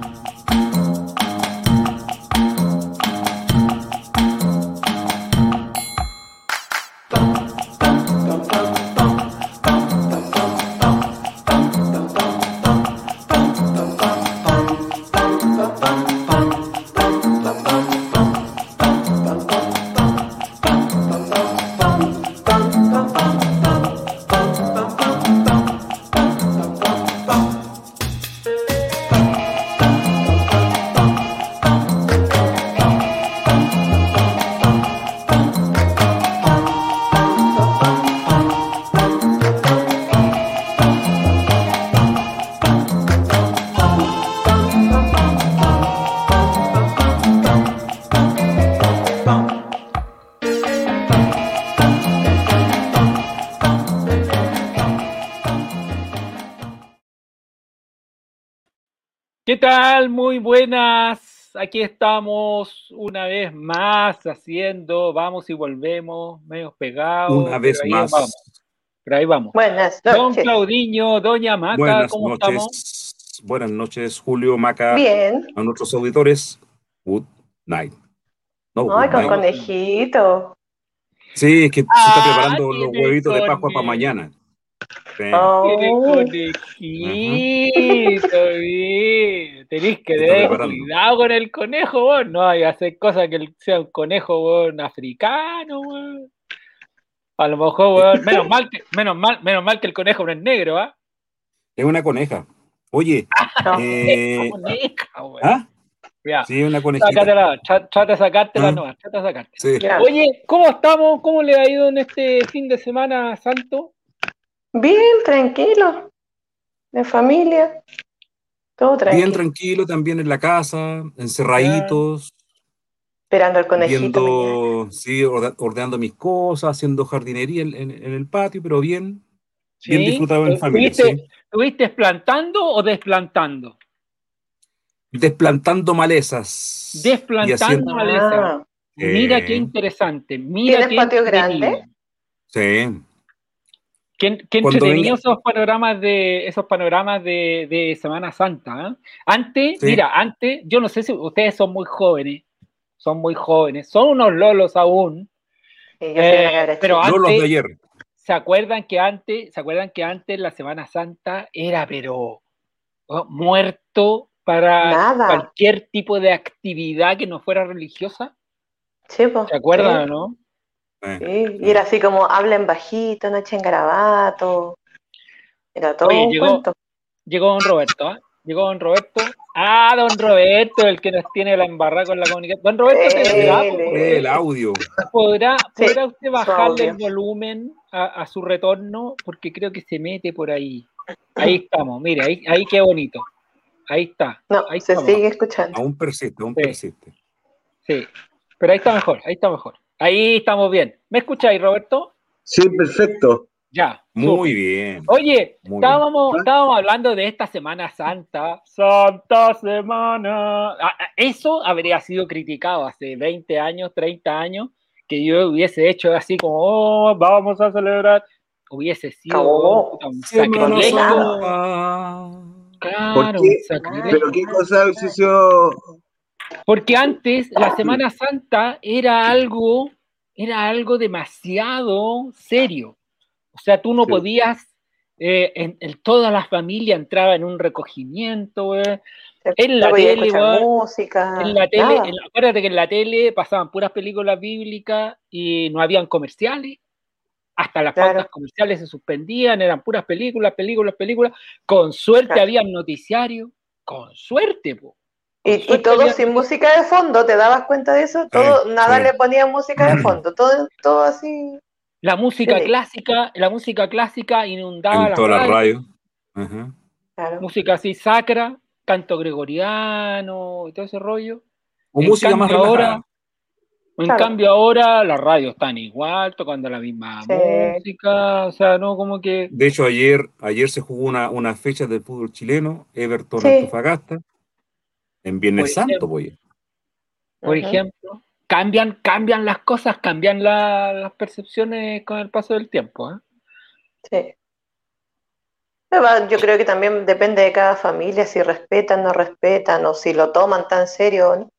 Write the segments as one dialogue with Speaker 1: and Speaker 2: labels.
Speaker 1: ¿Qué buenas. Aquí estamos una vez más haciendo, vamos y volvemos, medio pegados.
Speaker 2: Una vez más.
Speaker 1: Vamos. Pero ahí vamos.
Speaker 3: Buenas
Speaker 1: Don
Speaker 3: noches.
Speaker 1: Claudiño, Doña Maca,
Speaker 2: Buenas
Speaker 1: ¿cómo
Speaker 2: noches.
Speaker 1: estamos?
Speaker 2: Buenas noches, Julio, Maca,
Speaker 3: Bien.
Speaker 2: a nuestros auditores. Good night. No,
Speaker 3: Ay,
Speaker 2: good
Speaker 3: con
Speaker 2: night.
Speaker 3: conejito.
Speaker 2: Sí, es que se
Speaker 1: Ah,
Speaker 2: está preparando los
Speaker 1: tiene
Speaker 2: huevitos de Pascua para mañana. Sí.
Speaker 1: Tiene
Speaker 3: Oh,
Speaker 1: conejito, bien. Tenéis que tener cuidado con el conejo, vos. No hay que hacer cosas que sea un conejo, africano, weón. A lo mejor, weón, menos mal que, menos mal, menos mal que el conejo no es negro, ¿ah?
Speaker 2: Es una coneja. Oye,
Speaker 3: no.
Speaker 2: eh,
Speaker 1: Coneja.
Speaker 2: ¿ah?
Speaker 1: Ya.
Speaker 2: Sí, una conejita.
Speaker 1: Sácatela, trata de sacártela
Speaker 2: ¿Ah?
Speaker 1: nomás, trata de sacártela.
Speaker 2: Sí.
Speaker 1: Oye, ¿cómo estamos? ¿Cómo le ha ido en este fin de semana santo?
Speaker 3: Bien, tranquilo. De familia. Todo tranquilo.
Speaker 2: Bien tranquilo también en la casa, encerraditos,
Speaker 3: Esperando el conejito.
Speaker 2: viendo, sí, orde- ordenando mis cosas, haciendo jardinería en, en- en el patio, pero bien, bien disfrutado en familia.
Speaker 1: ¿Estuviste,
Speaker 2: sí.
Speaker 1: plantando o desplantando?
Speaker 2: Desplantando malezas.
Speaker 1: Desplantando
Speaker 2: haciendo-
Speaker 1: maleza.
Speaker 3: Ah,
Speaker 1: Mira
Speaker 2: Eh.
Speaker 1: qué interesante. Mira
Speaker 3: ¿Tienes
Speaker 1: qué
Speaker 3: patio grande?
Speaker 2: Sí.
Speaker 1: Qué, qué esos panoramas de esos panoramas de, de Semana Santa. ¿eh? Antes,
Speaker 2: Sí.
Speaker 1: mira, antes, yo no sé si ustedes son muy jóvenes, son muy jóvenes, son unos lolos aún,
Speaker 3: Sí, yo
Speaker 1: Eh, pero
Speaker 3: chica.
Speaker 2: No los de
Speaker 1: antes-
Speaker 2: ayer.
Speaker 1: ¿Se acuerdan que antes, se acuerdan que antes la Semana Santa era pero oh, muerto para
Speaker 3: Nada.
Speaker 1: cualquier tipo de actividad que no fuera religiosa?
Speaker 3: Sí, po,
Speaker 1: ¿Se acuerdan o
Speaker 3: sí,
Speaker 1: no?
Speaker 2: Eh,
Speaker 3: sí. Y era así como hablen bajito, no echen garabato. Era todo
Speaker 1: Oye,
Speaker 3: un
Speaker 1: llegó-
Speaker 3: cuento.
Speaker 1: Llegó don Roberto, ¿ah? Llegó don Roberto. Ah, don Roberto, el que nos tiene la embarrada con la comunicación. Don Roberto,
Speaker 3: Eh,
Speaker 1: ¿tendrá-
Speaker 3: eh,
Speaker 2: El audio.
Speaker 1: ¿podrá,
Speaker 3: Sí,
Speaker 1: ¿podrá usted bajarle el volumen a, a su retorno? Porque creo que se mete por ahí. Ahí estamos, mire, ahí, ahí qué bonito. Ahí está.
Speaker 3: No,
Speaker 1: ahí
Speaker 3: se
Speaker 1: estamos.
Speaker 3: sigue escuchando.
Speaker 2: Aún persiste, aún
Speaker 1: Sí.
Speaker 2: persiste.
Speaker 1: Sí, pero ahí está mejor, ahí está mejor. Ahí estamos bien. ¿Me escucháis, Roberto?
Speaker 4: Sí, perfecto.
Speaker 1: Ya.
Speaker 2: Muy bien.
Speaker 1: Oye,
Speaker 2: Muy
Speaker 1: estábamos, estábamos hablando de esta Semana Santa. Santa Semana. Ah, ah, Eso habría sido criticado hace 20 años, 30 años, que yo hubiese hecho así como, oh, vamos a celebrar. Hubiese sido puta, un sacrilegio. Claro,
Speaker 4: ¿Por
Speaker 1: un
Speaker 4: qué?
Speaker 1: sacrilegio.
Speaker 4: Pero qué cosa hubiese sido.
Speaker 1: Porque antes la Semana Santa era algo, era algo demasiado serio. O sea, tú no
Speaker 4: Sí.
Speaker 1: podías, eh, en, en toda la familia entraba en un recogimiento, eh, en la tele,
Speaker 3: música.
Speaker 1: en la tele, en la- acuérdate que en la tele pasaban puras películas bíblicas y no habían comerciales. Hasta las
Speaker 3: Claro.
Speaker 1: pautas comerciales se suspendían, eran puras películas, películas, películas. Con suerte
Speaker 3: Claro.
Speaker 1: había noticiario, con suerte, po.
Speaker 3: Y, todo sin música de fondo, ¿te dabas cuenta de eso? Todo, nada le ponía música de fondo, todo, todo así.
Speaker 1: La música
Speaker 3: Sí.
Speaker 1: clásica, la música clásica inundaba
Speaker 2: En
Speaker 1: la radio.
Speaker 3: Claro.
Speaker 1: música así sacra, canto gregoriano y todo ese rollo.
Speaker 2: O
Speaker 1: En
Speaker 2: música más
Speaker 1: ahora- En
Speaker 3: Claro.
Speaker 1: cambio ahora las radios están igual, tocando la misma
Speaker 3: Sí.
Speaker 1: música, o sea, no como que
Speaker 2: De hecho, ayer, ayer se jugó una, una fecha del fútbol chileno, Everton
Speaker 3: Sí.
Speaker 2: Antofagasta, en Viernes
Speaker 1: Por
Speaker 2: Santo,
Speaker 1: ejemplo.
Speaker 2: pues.
Speaker 1: por ejemplo, cambian, cambian las cosas, cambian la- las percepciones con el paso del tiempo. ¿eh?
Speaker 3: Sí. Yo creo que también depende de cada familia, si respetan, no respetan, o si lo toman tan serio, o no.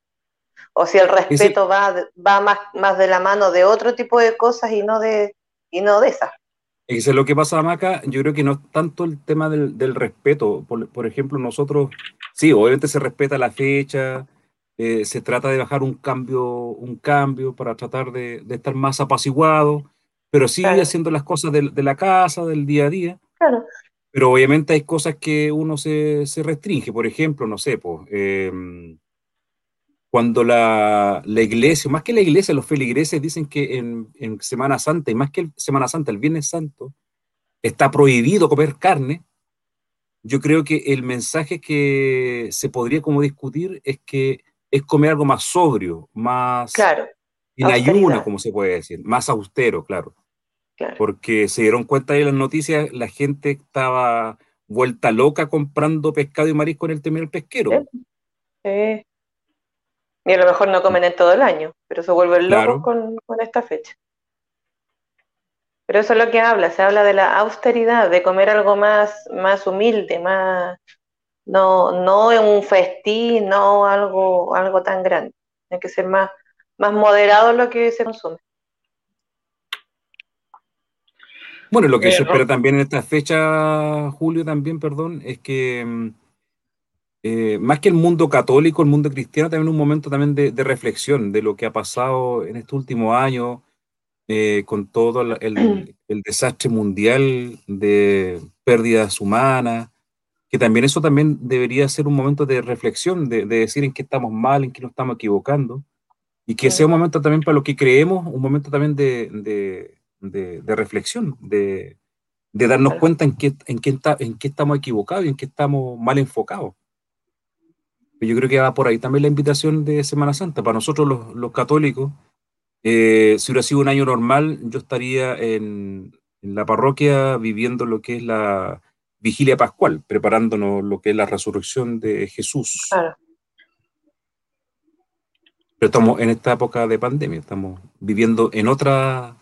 Speaker 3: O si el respeto va, va más, más de la mano de otro tipo de cosas y no de, y no de esas.
Speaker 2: Es lo que pasa, Maca, yo creo que no es tanto el tema del, del respeto. Por, por ejemplo, nosotros, sí, obviamente se respeta la fecha, eh, se trata de bajar un cambio, un cambio para tratar de, de estar más apaciguado, pero sigue
Speaker 3: Claro.
Speaker 2: haciendo las cosas de, la casa, del día a día.
Speaker 3: Claro.
Speaker 2: Pero obviamente hay cosas que uno se, se restringe. Por ejemplo, no sé, pues, em, cuando la, la iglesia, más que la iglesia, los feligreses dicen que en, en Semana Santa, y más que Semana Santa, el Viernes Santo, está prohibido comer carne, yo creo que el mensaje que se podría como discutir es que es comer algo más sobrio, más
Speaker 3: Claro,
Speaker 2: en ayuna, como se puede decir, más austero, claro
Speaker 3: claro.
Speaker 2: porque se dieron cuenta de las noticias, la gente estaba vuelta loca comprando pescado y marisco en el terminal pesquero.
Speaker 3: Sí. Sí. Y a lo mejor no comen en todo el año, pero se vuelven locos
Speaker 2: Claro.
Speaker 3: con, con esta fecha. Pero eso es lo que habla, se habla de la austeridad, de comer algo más, más humilde, más, no, no en un festín, no algo, algo tan grande. Hay que ser más, más moderado en lo que se consume.
Speaker 2: Bueno, lo que
Speaker 1: Eh,
Speaker 2: se espera también en esta fecha, Julio, también, perdón, es que mm, eh, más que el mundo católico, el mundo cristiano, también un momento también de, de reflexión de lo que ha pasado en estos últimos años, eh, con todo la- el, el desastre mundial de pérdidas humanas, que también eso también debería ser un momento de reflexión, de, de decir en qué estamos mal, en qué nos estamos equivocando, y que sea un momento también para lo que creemos, un momento también de, de, reflexión, de, de darnos cuenta en qué, en, qué está- en qué estamos equivocados y en qué estamos mal enfocados. Yo creo que va por ahí también la invitación de Semana Santa. Para nosotros los, los católicos, eh, si hubiera sido un año normal, yo estaría en, en la parroquia viviendo lo que es la vigilia pascual, preparándonos lo que es la resurrección de Jesús.
Speaker 3: Claro.
Speaker 2: Pero estamos en esta época de pandemia, estamos viviendo en otra...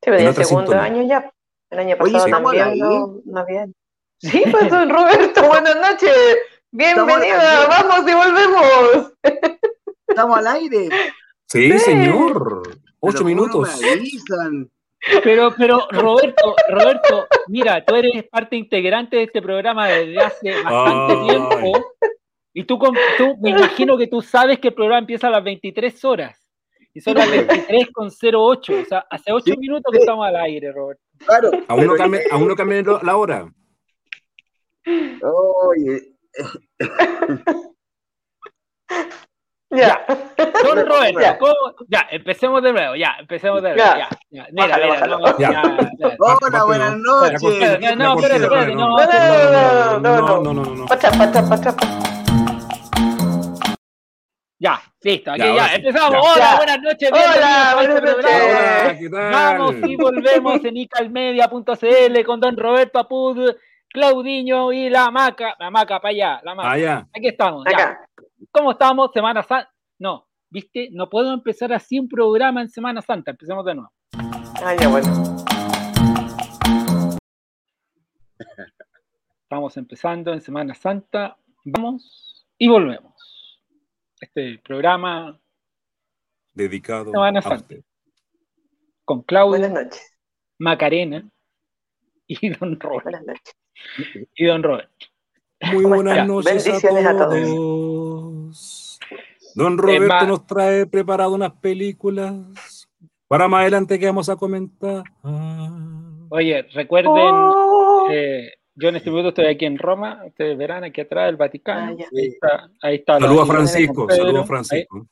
Speaker 3: Sí, pero
Speaker 2: En otra
Speaker 3: segundo
Speaker 2: sintonía.
Speaker 3: año ya. El año
Speaker 4: Oye,
Speaker 3: pasado
Speaker 4: ¿estamos al
Speaker 3: también no, no había. Sí, pues don Roberto, buenas noches.
Speaker 4: ¿Estamos al
Speaker 3: Bienvenida, vamos y volvemos.
Speaker 4: Estamos al aire.
Speaker 2: Sí,
Speaker 3: Sí.
Speaker 2: señor. Ocho
Speaker 4: Pero ¿cómo
Speaker 2: minutos.
Speaker 1: Pero, pero, Roberto, Roberto, mira, tú eres parte integrante de este programa desde hace bastante
Speaker 2: Ay.
Speaker 1: tiempo. Y tú, me imagino que tú sabes que el programa empieza a las 23 horas. Y son las 23 con 08. O sea, hace 8
Speaker 4: Sí,
Speaker 1: minutos que
Speaker 4: sí.
Speaker 1: estamos al aire, Roberto.
Speaker 4: Claro.
Speaker 2: Aún no cambia, aún no cambia lo- la hora.
Speaker 4: Oye,
Speaker 3: ya.
Speaker 1: Don Roberto,
Speaker 3: ya.
Speaker 1: ya, empecemos de nuevo, ya, empecemos de nuevo.
Speaker 3: Ya,
Speaker 1: ya. Mira,
Speaker 3: bájale,
Speaker 1: mira,
Speaker 3: bájale.
Speaker 1: No,
Speaker 2: ya.
Speaker 1: Ya,
Speaker 4: Hola, buenas noches.
Speaker 1: No,
Speaker 2: no,
Speaker 1: espérate, espérate,
Speaker 2: no.
Speaker 1: No,
Speaker 3: no, no,
Speaker 2: no, no.
Speaker 3: Pacha, pacha, pacha,
Speaker 1: ya, listo, aquí
Speaker 2: ya,
Speaker 1: ya. empezamos.
Speaker 2: Ya.
Speaker 1: Hola, buenas noches.
Speaker 3: Hola,
Speaker 1: este
Speaker 3: buenas noches.
Speaker 1: Vamos y volvemos en icalmedia.cl con don Roberto Apud Claudiño y la maca. La maca, para allá, la maca.
Speaker 2: Ya.
Speaker 1: Aquí estamos, ya. ¿Cómo estamos? Semana Santa. No, ¿viste? No puedo empezar así un programa en Semana Santa. Empecemos de nuevo.
Speaker 3: Ah, ya, bueno.
Speaker 1: Estamos empezando en Semana Santa. Vamos y volvemos. Este programa
Speaker 2: Dedicado
Speaker 1: Semana
Speaker 2: a
Speaker 1: Santa.
Speaker 2: usted.
Speaker 1: con Claudio,
Speaker 3: Buenas noches.
Speaker 1: Macarena y don Robert.
Speaker 3: Buenas noches.
Speaker 1: Y don Robert.
Speaker 2: Muy
Speaker 3: ¿Cómo
Speaker 2: buenas noches
Speaker 3: Bendiciones
Speaker 2: a
Speaker 3: a todos.
Speaker 2: todos. Don Roberto nos trae preparado unas películas para más adelante que vamos a comentar.
Speaker 1: Oye, recuerden,
Speaker 3: Oh.
Speaker 1: eh, yo en este momento estoy aquí en Roma, ustedes verán aquí atrás el Vaticano.
Speaker 3: Ah,
Speaker 1: ahí está, ahí está
Speaker 2: Saludos a Francisco, saludos a Francisco.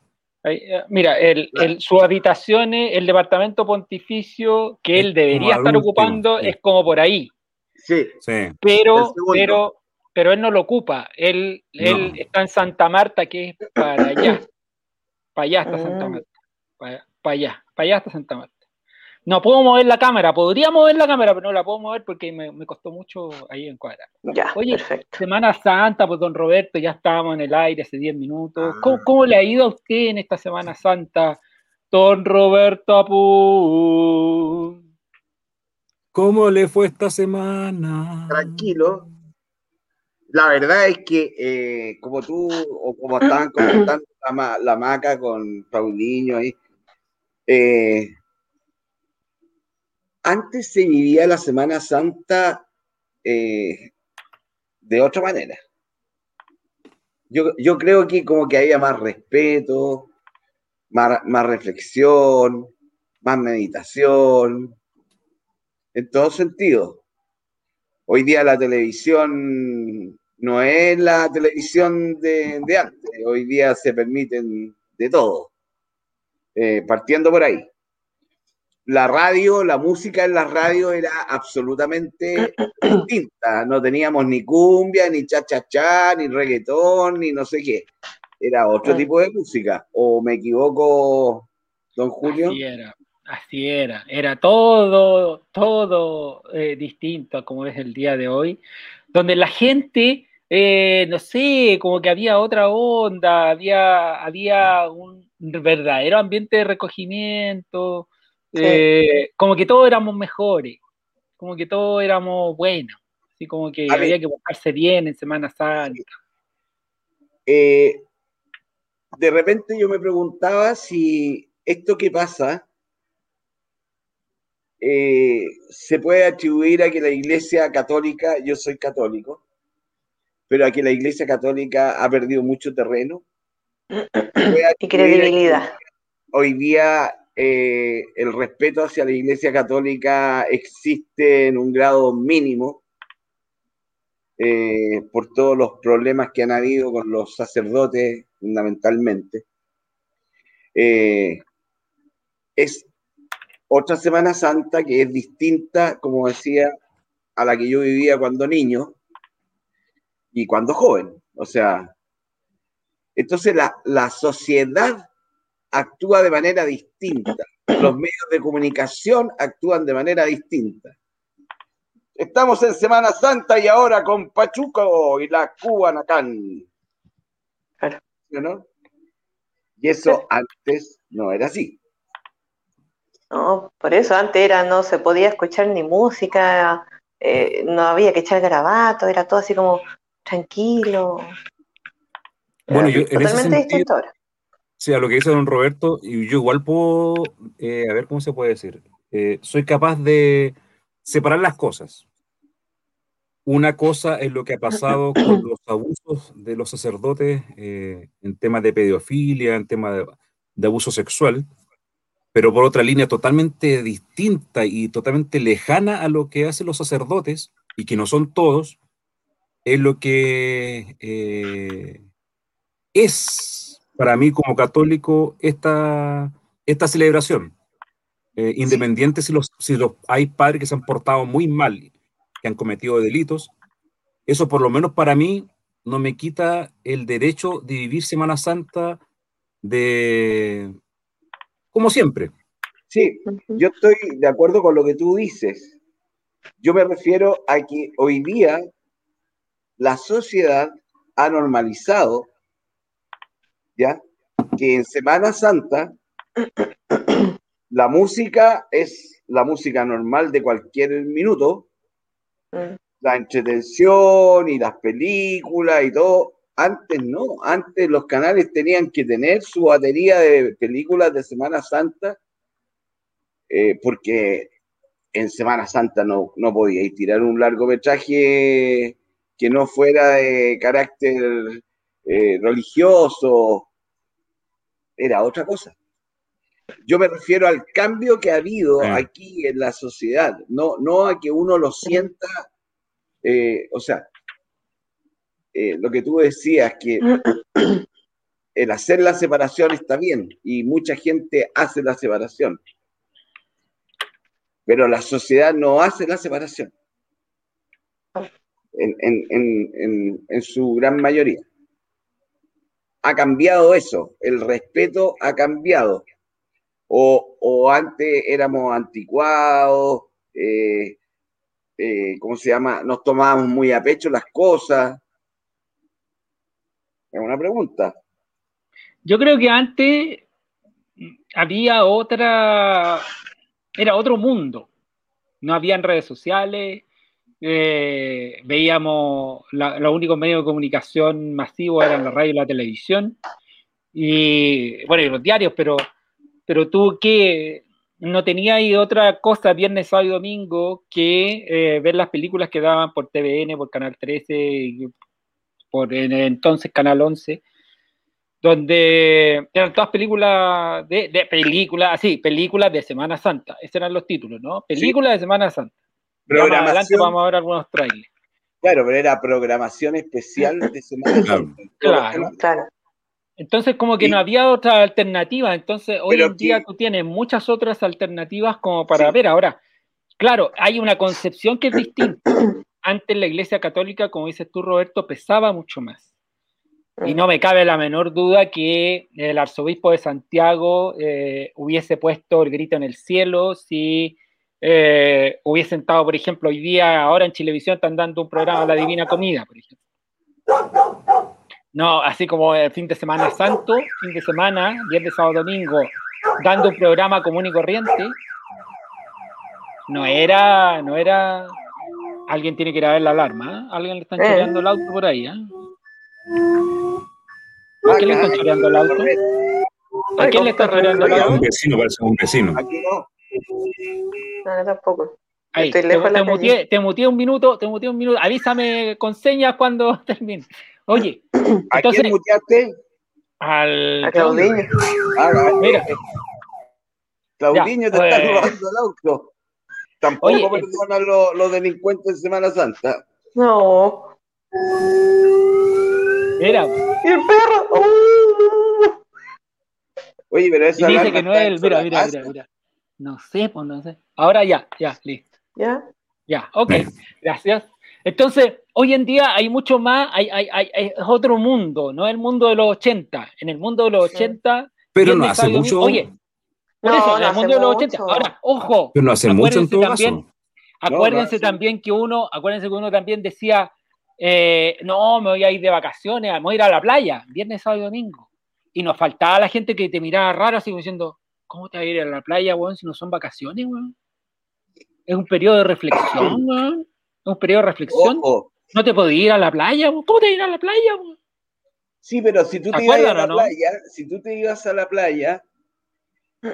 Speaker 1: ahí- ahí, mira, el, el- sus habitaciones, el departamento pontificio que él debería estar
Speaker 2: último,
Speaker 1: ocupando
Speaker 2: sí.
Speaker 1: es como por ahí,
Speaker 4: Sí,
Speaker 2: Sí.
Speaker 1: Pero, pero, pero él no lo ocupa. Él, él
Speaker 2: No.
Speaker 1: está en Santa Marta, que es para allá. Para allá está Santa
Speaker 3: Mm.
Speaker 1: Marta. Para, para allá, para allá está Santa Marta. No puedo mover la cámara, podría mover la cámara, pero no la puedo mover porque me, me costó mucho ahí encuadrar.
Speaker 3: Ya,
Speaker 1: Oye,
Speaker 3: perfecto.
Speaker 1: Semana Santa, pues don Roberto, ya estábamos en el aire hace 10 minutos.
Speaker 4: Ah.
Speaker 1: ¿Cómo, cómo le ha ido a usted en esta Semana Santa, don Roberto Apu?
Speaker 2: ¿Cómo le fue esta semana?
Speaker 4: Tranquilo. La verdad es que, eh, como tú, o como estaban comentando la, maca con Paulinho ahí, eh, antes se vivía la Semana Santa eh, de otra manera. Yo, yo, creo que como que había más respeto, más reflexión, más meditación, en todo sentido. Hoy día la televisión no es la televisión de, de antes, hoy día se permiten de todo, eh, partiendo por ahí la radio, la música en la radio era absolutamente distinta. No teníamos ni cumbia, ni cha-cha-cha, ni reggaetón, ni no sé qué. Era otro tipo de música. ¿O me equivoco, don Julio?
Speaker 1: Así era, así era. Era todo, todo eh, distinto como es el día de hoy, donde la gente, eh, no sé, como que había otra onda, había, había un verdadero ambiente de recogimiento eh, como que todos éramos mejores, como que todos éramos buenos, así como que había que buscarse bien en Semana Santa.
Speaker 4: De repente yo me preguntaba si esto que pasa eh, se puede atribuir a que la Iglesia Católica, yo soy católico, pero a que la Iglesia Católica ha perdido mucho terreno.
Speaker 3: y credibilidad.
Speaker 4: Hoy día eh, el respeto hacia la Iglesia Católica existe en un grado mínimo eh, por todos los problemas que han habido con los sacerdotes fundamentalmente. Eh, es otra Semana Santa que es distinta, como decía, a la que yo vivía cuando niño y cuando joven. O sea, entonces la, la sociedad actúa de manera distinta. Los medios de comunicación actúan de manera distinta. Estamos en Semana Santa y ahora con Pachuco y la Cubanacán. ¿No? Y eso antes no era así.
Speaker 3: No, por eso antes era, no se podía escuchar ni música, eh, no había que echar garabato, era todo así como tranquilo.
Speaker 2: Bueno, yo, totalmente distinto ahora. Sí, a lo que dice don Roberto, y yo igual puedo, eh, a ver cómo se puede decir, eh, soy capaz de separar las cosas. Una cosa es lo que ha pasado con los abusos de los sacerdotes eh, en temas de pedofilia, en temas de, abuso sexual, pero por otra línea totalmente distinta y totalmente lejana a lo que hacen los sacerdotes, y que no son todos, es lo que es para mí como católico esta, esta celebración. Eh, independiente si, los, si los, hay padres que se han portado muy mal, que han cometido delitos, eso por lo menos para mí no me quita el derecho de vivir Semana Santa de como siempre.
Speaker 4: Sí, yo estoy de acuerdo con lo que tú dices. Yo me refiero a que hoy día la sociedad ha normalizado ¿ya? Que en Semana Santa la música es la música normal de cualquier minuto, mm. la entretención y las películas y todo. Antes no, antes los canales tenían que tener su batería de películas de Semana Santa, eh, porque en Semana Santa no, no podíais tirar un largometraje que no fuera de carácter eh, religioso, era otra cosa. Yo me refiero al cambio que ha habido aquí en la sociedad, no, no a que uno lo sienta, eh, o sea, eh, lo que tú decías, que el hacer la separación está bien y mucha gente hace la separación, pero la sociedad no hace la separación en su gran mayoría ha cambiado eso, el respeto ha cambiado. O, antes éramos anticuados, eh, eh, ¿cómo se llama? Nos tomábamos muy a pecho las cosas. Es una pregunta.
Speaker 1: Yo creo que antes había otra, era otro mundo. no habían redes sociales, eh, veíamos los únicos medios de comunicación masivos eran la radio y la televisión, y bueno, y los diarios, pero, pero tú que no tenías otra cosa viernes, sábado y domingo que eh, ver las películas que daban por TVN, por Canal 13, por en entonces Canal 11 donde eran todas películas de, de películas, así, películas de Semana Santa. Esos eran los títulos, ¿no? Películas de Semana Santa. Más adelante vamos a ver algunos trailers.
Speaker 4: Claro, pero era programación especial de Semana Santa.
Speaker 1: Claro, claro. Entonces, como que no había otra alternativa. Entonces, hoy en día tú tienes muchas otras alternativas como para ver. Ahora, claro, hay una concepción que es distinta. Antes la Iglesia Católica, como dices tú, Roberto, pesaba mucho más. Y no me cabe la menor duda que el arzobispo de Santiago eh, hubiese puesto el grito en el cielo si eh, hubiese estado, por ejemplo, hoy día, ahora en Chilevisión están dando un programa La Divina Comida, por ejemplo. No, así como el fin de semana santo, fin de semana, viernes, sábado, domingo, dando un programa común y corriente. No era, no era. Alguien tiene que ir a ver la alarma, ¿eh? Alguien le están choreando el auto por ahí, ¿eh? ¿A quién le están choreando el auto? ¿A quién le están choreando el auto?
Speaker 2: Un vecino, parece un vecino.
Speaker 3: Aquí no. No, tampoco.
Speaker 1: Ahí, te, te, muteé, te muteé un minuto, te muteé un minuto. Avísame con señas cuando termine. Oye,
Speaker 4: ¿a quién muteaste?
Speaker 1: Al
Speaker 3: a Claudinho.
Speaker 4: Ah, mira. Claudinho te está eh. robando el auto. Tampoco Oye, perdonan los, los delincuentes en Semana Santa.
Speaker 3: No.
Speaker 1: Mira.
Speaker 3: el perro! ¡Uh!
Speaker 4: Oye, pero esa
Speaker 1: y dice que no es el. Mira, mira, mira, mira. No sé, pues no sé. Ahora ya, ya, listo.
Speaker 3: ¿Ya?
Speaker 1: Ya, ok, gracias. Entonces, hoy en día hay mucho más, hay, hay, hay, es otro mundo, no el mundo de los 80. En el mundo de los 80.
Speaker 2: Pero no hace mucho.
Speaker 1: Oye, por no, eso, en el mundo de los 80. Ahora, ojo.
Speaker 2: Pero no hace mucho en todo también, caso.
Speaker 1: Acuérdense también que uno, acuérdense que uno también decía, eh, no, me voy a ir de vacaciones, me voy a ir a la playa, viernes, sábado y domingo. Y nos faltaba la gente que te miraba raro, así como diciendo, ¿cómo te vas a ir a la playa, weón, si no son vacaciones, weón? Es un periodo de reflexión, weón. Es un periodo de reflexión. No te podías ir a la playa, weón. ¿Cómo te vas a ir a la playa, weón?
Speaker 4: Sí, pero si tú te ibas a la playa, si tú te ibas a la playa,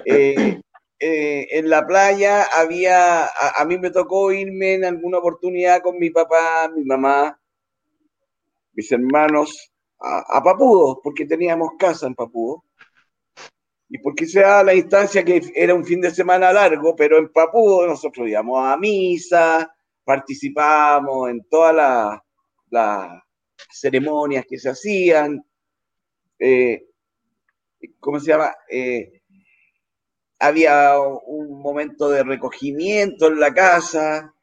Speaker 4: eh, eh, en la playa había, a, mí me tocó irme en alguna oportunidad con mi papá, mi mamá, mis hermanos a, Papudo, porque teníamos casa en Papudo. Y porque se da la instancia que era un fin de semana largo, pero en Papudo nosotros íbamos a misa, participábamos en todas las la ceremonias que se hacían. Eh, ¿Cómo se llama? Eh, había un momento de recogimiento en la casa,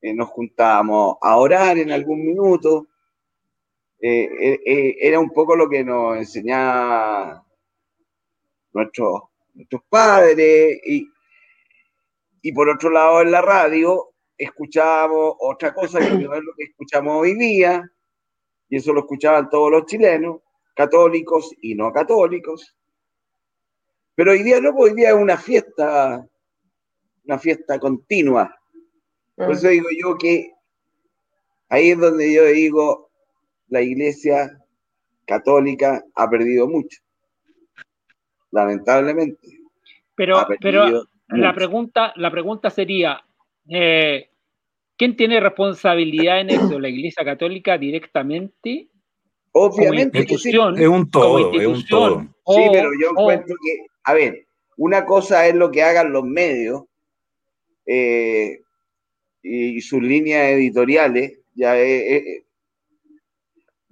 Speaker 4: eh, nos juntábamos a orar en algún minuto, eh, eh, era un poco lo que nos enseñaba nuestros, nuestros padres y, y por otro lado en la radio escuchábamos otra cosa que no es lo que escuchamos hoy día y eso lo escuchaban todos los chilenos, católicos y no católicos. Pero hoy día no, hoy día es una fiesta, una fiesta continua. Por eso digo yo que ahí es donde yo digo, la iglesia católica ha perdido mucho, lamentablemente.
Speaker 1: Pero, pero la, pregunta, la pregunta sería, eh, ¿quién tiene responsabilidad en eso? ¿La iglesia católica directamente?
Speaker 4: Obviamente que sí.
Speaker 2: Es un todo, es un todo.
Speaker 4: sí, pero yo encuentro que, a ver, una cosa es lo que hagan los medios eh, y sus líneas editoriales, ya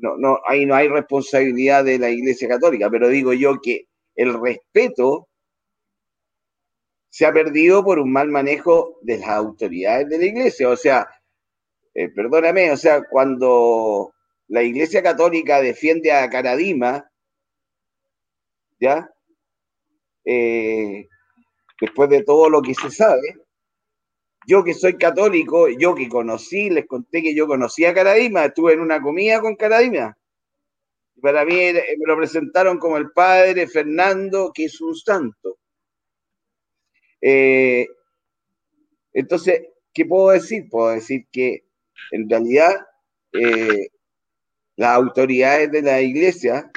Speaker 4: no, no, ahí no hay responsabilidad de la Iglesia Católica, pero digo yo que el respeto se ha perdido por un mal manejo de las autoridades de la Iglesia. O sea, eh, perdóname, o sea, cuando la Iglesia Católica defiende a Caradima, ¿ya? Eh, después de todo lo que se sabe, yo que soy católico, yo que conocí, les conté que yo conocí a Caradima, estuve en una comida con Caradima. Para mí me lo presentaron como el padre Fernando, que es un santo. Eh, Entonces, ¿qué puedo decir? Puedo decir que en realidad eh, las autoridades de la iglesia,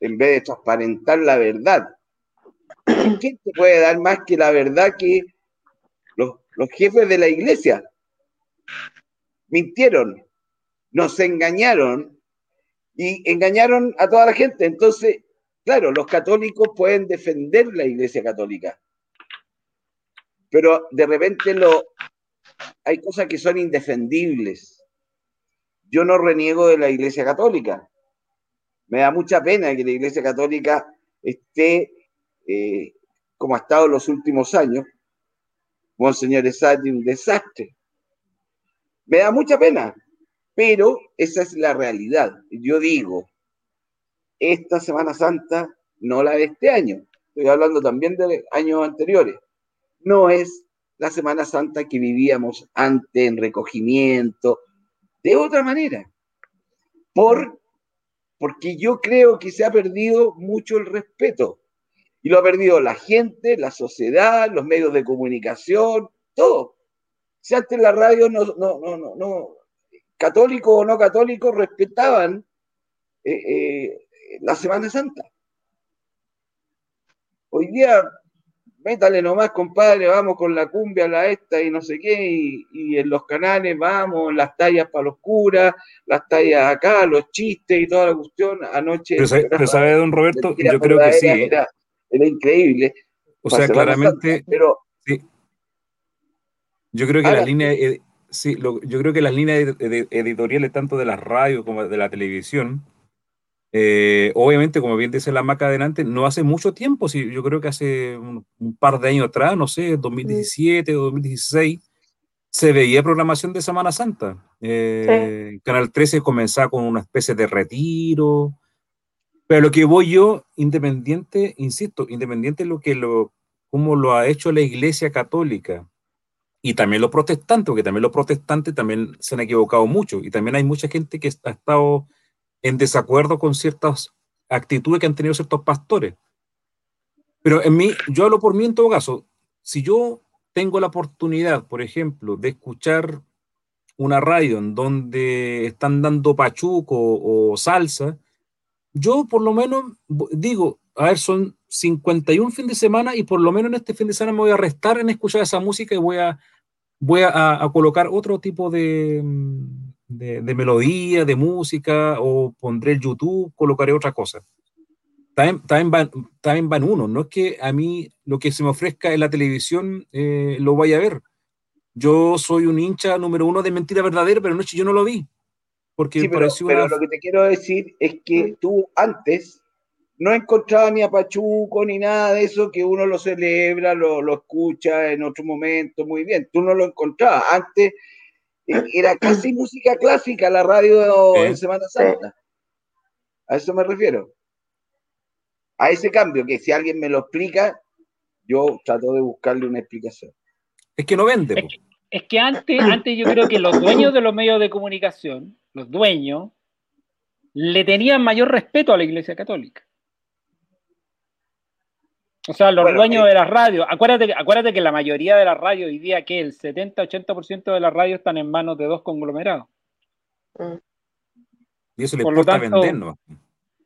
Speaker 4: en vez de transparentar la verdad, ¿quién te puede dar más que la verdad que los, jefes de la iglesia? Mintieron, nos engañaron y engañaron a toda la gente. Entonces, claro, los católicos pueden defender la iglesia católica, pero de repente hay cosas que son indefendibles. Yo no reniego de la iglesia católica. Me da mucha pena que la iglesia católica esté eh, como ha estado los últimos años. Monseñor Esati, un desastre. Me da mucha pena, pero esa es la realidad. Yo digo, esta Semana Santa, no la de este año, estoy hablando también de años anteriores, no es la Semana Santa que vivíamos antes en recogimiento, de otra manera. Por, porque yo creo que se ha perdido mucho el respeto. Y lo ha perdido la gente, la sociedad, los medios de comunicación, todo. Si antes la radio no, no, no, no, no católicos o no católicos respetaban eh, eh, la Semana Santa. Hoy día, métale nomás, compadre, vamos con la cumbia, la esta y no sé qué, y, en los canales vamos, las tallas para los curas, las tallas acá, los chistes y toda la cuestión. Anoche.
Speaker 2: Pero, sabe, don Roberto, yo creo que sí.
Speaker 4: Era, increíble.
Speaker 2: O sea, claramente. pero, sí. Yo creo que la línea. Sí, yo creo que las líneas editoriales, tanto de las radios como de la televisión, eh, obviamente, como bien dice la maca adelante, no hace mucho tiempo, sí, yo creo que hace un, par de años atrás, no sé, 2017 o 2016, se veía programación de Semana Santa. Eh, Canal 13 comenzaba con una especie de retiro. Pero lo que voy yo, independiente, insisto, independiente de lo que lo, cómo lo ha hecho la Iglesia Católica, y también los protestantes, porque también los protestantes también se han equivocado mucho y también hay mucha gente que ha estado en desacuerdo con ciertas actitudes que han tenido ciertos pastores. Pero en mí, yo hablo por mí en todo caso, si yo tengo la oportunidad, por ejemplo, de escuchar una radio en donde están dando pachuco o salsa, yo por lo menos digo, a ver, son 51 fin de semana y por lo menos en este fin de semana me voy a restar en escuchar esa música y voy a, voy a, colocar otro tipo de, de, melodía, de música, o pondré el YouTube, colocaré otra cosa. También, también, van, uno, no es que a mí lo que se me ofrezca en la televisión eh, lo vaya a ver. Yo soy un hincha número uno de Mentira Verdadera, pero anoche yo no lo vi. Porque
Speaker 4: sí, pero, pero lo que te quiero decir es que tú antes no encontraba ni a Pachuco ni nada de eso que uno lo celebra, lo, lo escucha en otro momento, muy bien. Tú no lo encontrabas. Antes era casi música clásica la radio en Semana Santa. A eso me refiero. A ese cambio, que si alguien me lo explica, yo trato de buscarle una explicación.
Speaker 2: Es que no vende.
Speaker 1: Es que, antes, antes yo creo que los dueños de los medios de comunicación, los dueños, le tenían mayor respeto a la Iglesia Católica. O sea, los dueños eh, de las radios. Acuérdate, acuérdate que la mayoría de las radios hoy día, que el 70-80% de las radios están en manos de dos conglomerados.
Speaker 2: Y eso le Por importa vendernos.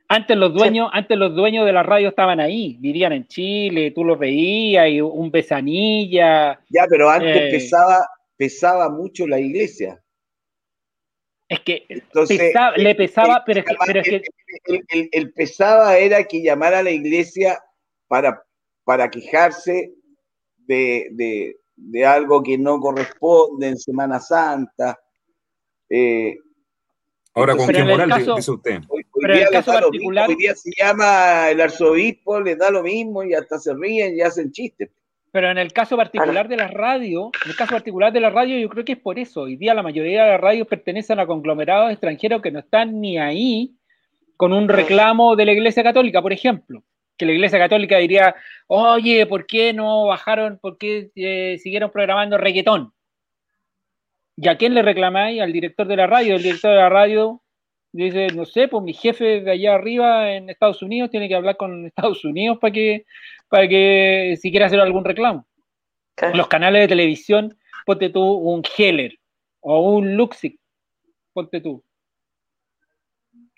Speaker 1: Antes los dueños, antes los dueños de la radio estaban ahí, vivían en Chile, tú los veías, y un pesanilla.
Speaker 4: Ya, pero antes eh, pesaba, pesaba mucho la iglesia.
Speaker 1: Es que le pesaba, pero, es que,
Speaker 4: el, pesaba era que llamara a la iglesia para para quejarse de, algo que no corresponde en Semana Santa.
Speaker 2: Eh, Ahora, ¿con qué moral dice usted?
Speaker 4: Hoy, día se llama el arzobispo, le da lo mismo y hasta se ríen y hacen chistes.
Speaker 1: Pero en el caso particular de la radio, en el caso particular de la radio, yo creo que es por eso. Hoy día la mayoría de las radios pertenecen a conglomerados extranjeros que no están ni ahí con un reclamo de la Iglesia Católica, por ejemplo que la Iglesia Católica diría, oye, ¿por qué no bajaron, por qué eh, siguieron programando reggaetón? ¿Y a quién le reclamáis? Al director de la radio. El director de la radio dice, no sé, pues mi jefe de allá arriba en Estados Unidos tiene que hablar con Estados Unidos para que, para que si quiere hacer algún reclamo. Los canales de televisión, ponte tú un Heller o un Luxic, ponte tú.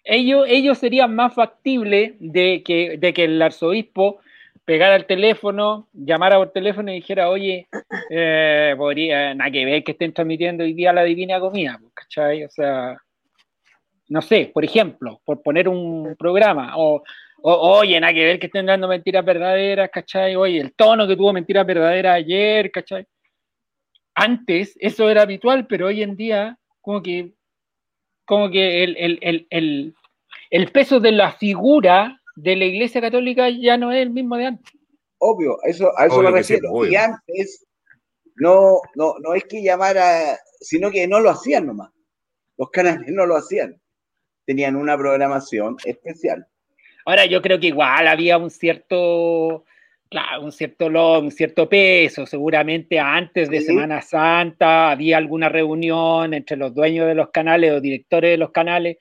Speaker 1: Ellos, ellos serían más factibles de que, de que el arzobispo pegara el teléfono, llamara por teléfono y dijera, oye, eh, podría, nada que ver que estén transmitiendo hoy día la divina comida, pues, ¿cachai? O sea, no sé, por ejemplo, por poner un programa, o, oye, nada que ver que estén dando mentiras verdaderas, ¿cachai? Oye, el tono que tuvo mentiras verdaderas ayer, ¿cachai? Antes eso era habitual, pero hoy en día, como que, como que el, el peso de la figura de la Iglesia Católica ya no es el mismo de antes.
Speaker 4: Obvio, eso, a eso me refiero. y antes no, no, no es que llamara, sino que no lo hacían nomás. Los canales no lo hacían. Tenían una programación especial.
Speaker 1: Ahora yo creo que igual había un cierto, claro, un cierto un cierto peso. Seguramente antes de Semana Santa había alguna reunión entre los dueños de los canales o directores de los canales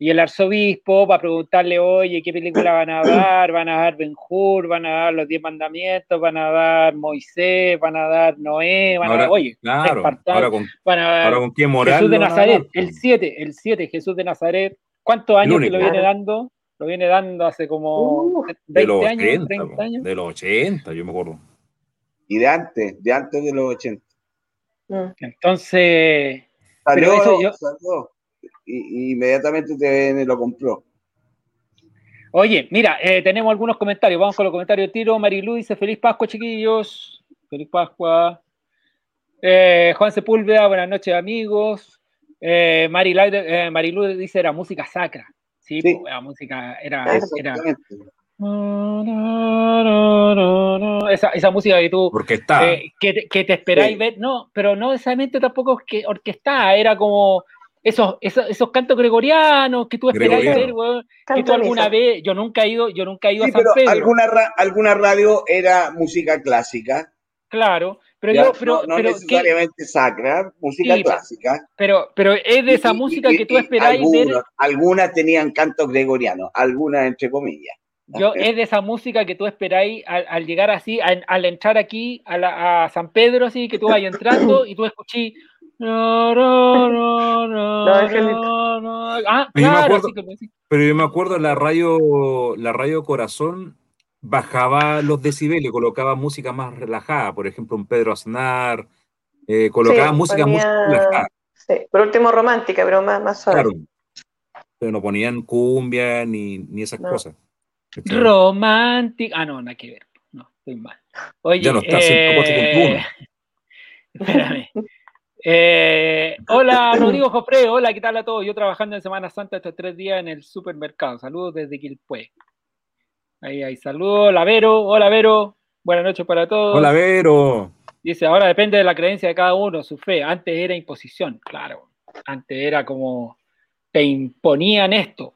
Speaker 1: y el arzobispo va a preguntarle, oye, ¿qué película van a dar? ¿Van a dar Ben Hur? ¿Van a dar Los Diez Mandamientos? ¿Van a dar Moisés? ¿Van a dar Noé? ¿Van a dar, oye,
Speaker 2: claro, ahora con,
Speaker 1: van a dar
Speaker 2: con quién moral
Speaker 1: Jesús de Nazaret, el 7, el 7, Jesús de Nazaret. ¿Cuántos años que lo viene dando? Lo viene dando hace como 20 años, 30 años.
Speaker 2: De los 80, yo me acuerdo.
Speaker 4: Y de antes, de antes de los 80.
Speaker 1: Mm. Entonces,
Speaker 4: eso yo, y, inmediatamente TVN lo compró.
Speaker 1: Oye, mira, eh, tenemos algunos comentarios. Vamos con los comentarios de tiro. Marilu dice: Feliz Pascua, chiquillos. Feliz Pascua. Eh, Juan Sepúlveda, buenas noches, amigos. Eh, eh Marilu dice: era música sacra. Sí, pues, la música era. era esa, esa, música que tú que, que, te esperáis ver, no, pero no necesariamente tampoco es que orquestada, era como esos, esos, cantos gregorianos que tú esperas ver, que tú alguna vez, yo nunca he ido, yo nunca he ido a San Pedro.
Speaker 4: Alguna, alguna radio era música clásica.
Speaker 1: Claro, pero yo, pero,
Speaker 4: no, necesariamente sacra, música clásica.
Speaker 1: Pero, pero es de esa música que tú esperáis ver.
Speaker 4: Algunas tenían cantos gregorianos, algunas entre comillas.
Speaker 1: Yo, es de esa música que tú esperáis al, llegar así, al, entrar aquí a, a, San Pedro, así que tú vayas entrando y tú escuchís
Speaker 2: Ah, claro, pero yo me acuerdo la radio, la radio Corazón bajaba los decibelios, colocaba música más relajada, por ejemplo, un Pedro Aznar, eh, colocaba música muy relajada.
Speaker 3: Sí, por último romántica, pero más, más suave. Claro.
Speaker 2: Pero no ponían cumbia ni, ni esas cosas.
Speaker 1: Romántica. Ah, no, nada que ver. No, estoy mal. Oye,
Speaker 2: ya no está, eh...
Speaker 1: Espérame. Eh, hola, Rodrigo Jofre, hola, ¿qué tal a todos? Yo trabajando en Semana Santa estos tres días en el supermercado. Saludos desde Quilpue. Ahí, ahí, saludos. Hola, Vero, hola, Vero. Buenas noches para todos.
Speaker 2: Hola, Vero.
Speaker 1: Dice, ahora depende de la creencia de cada uno, su fe. Antes era imposición, claro. Antes era como, te imponían esto.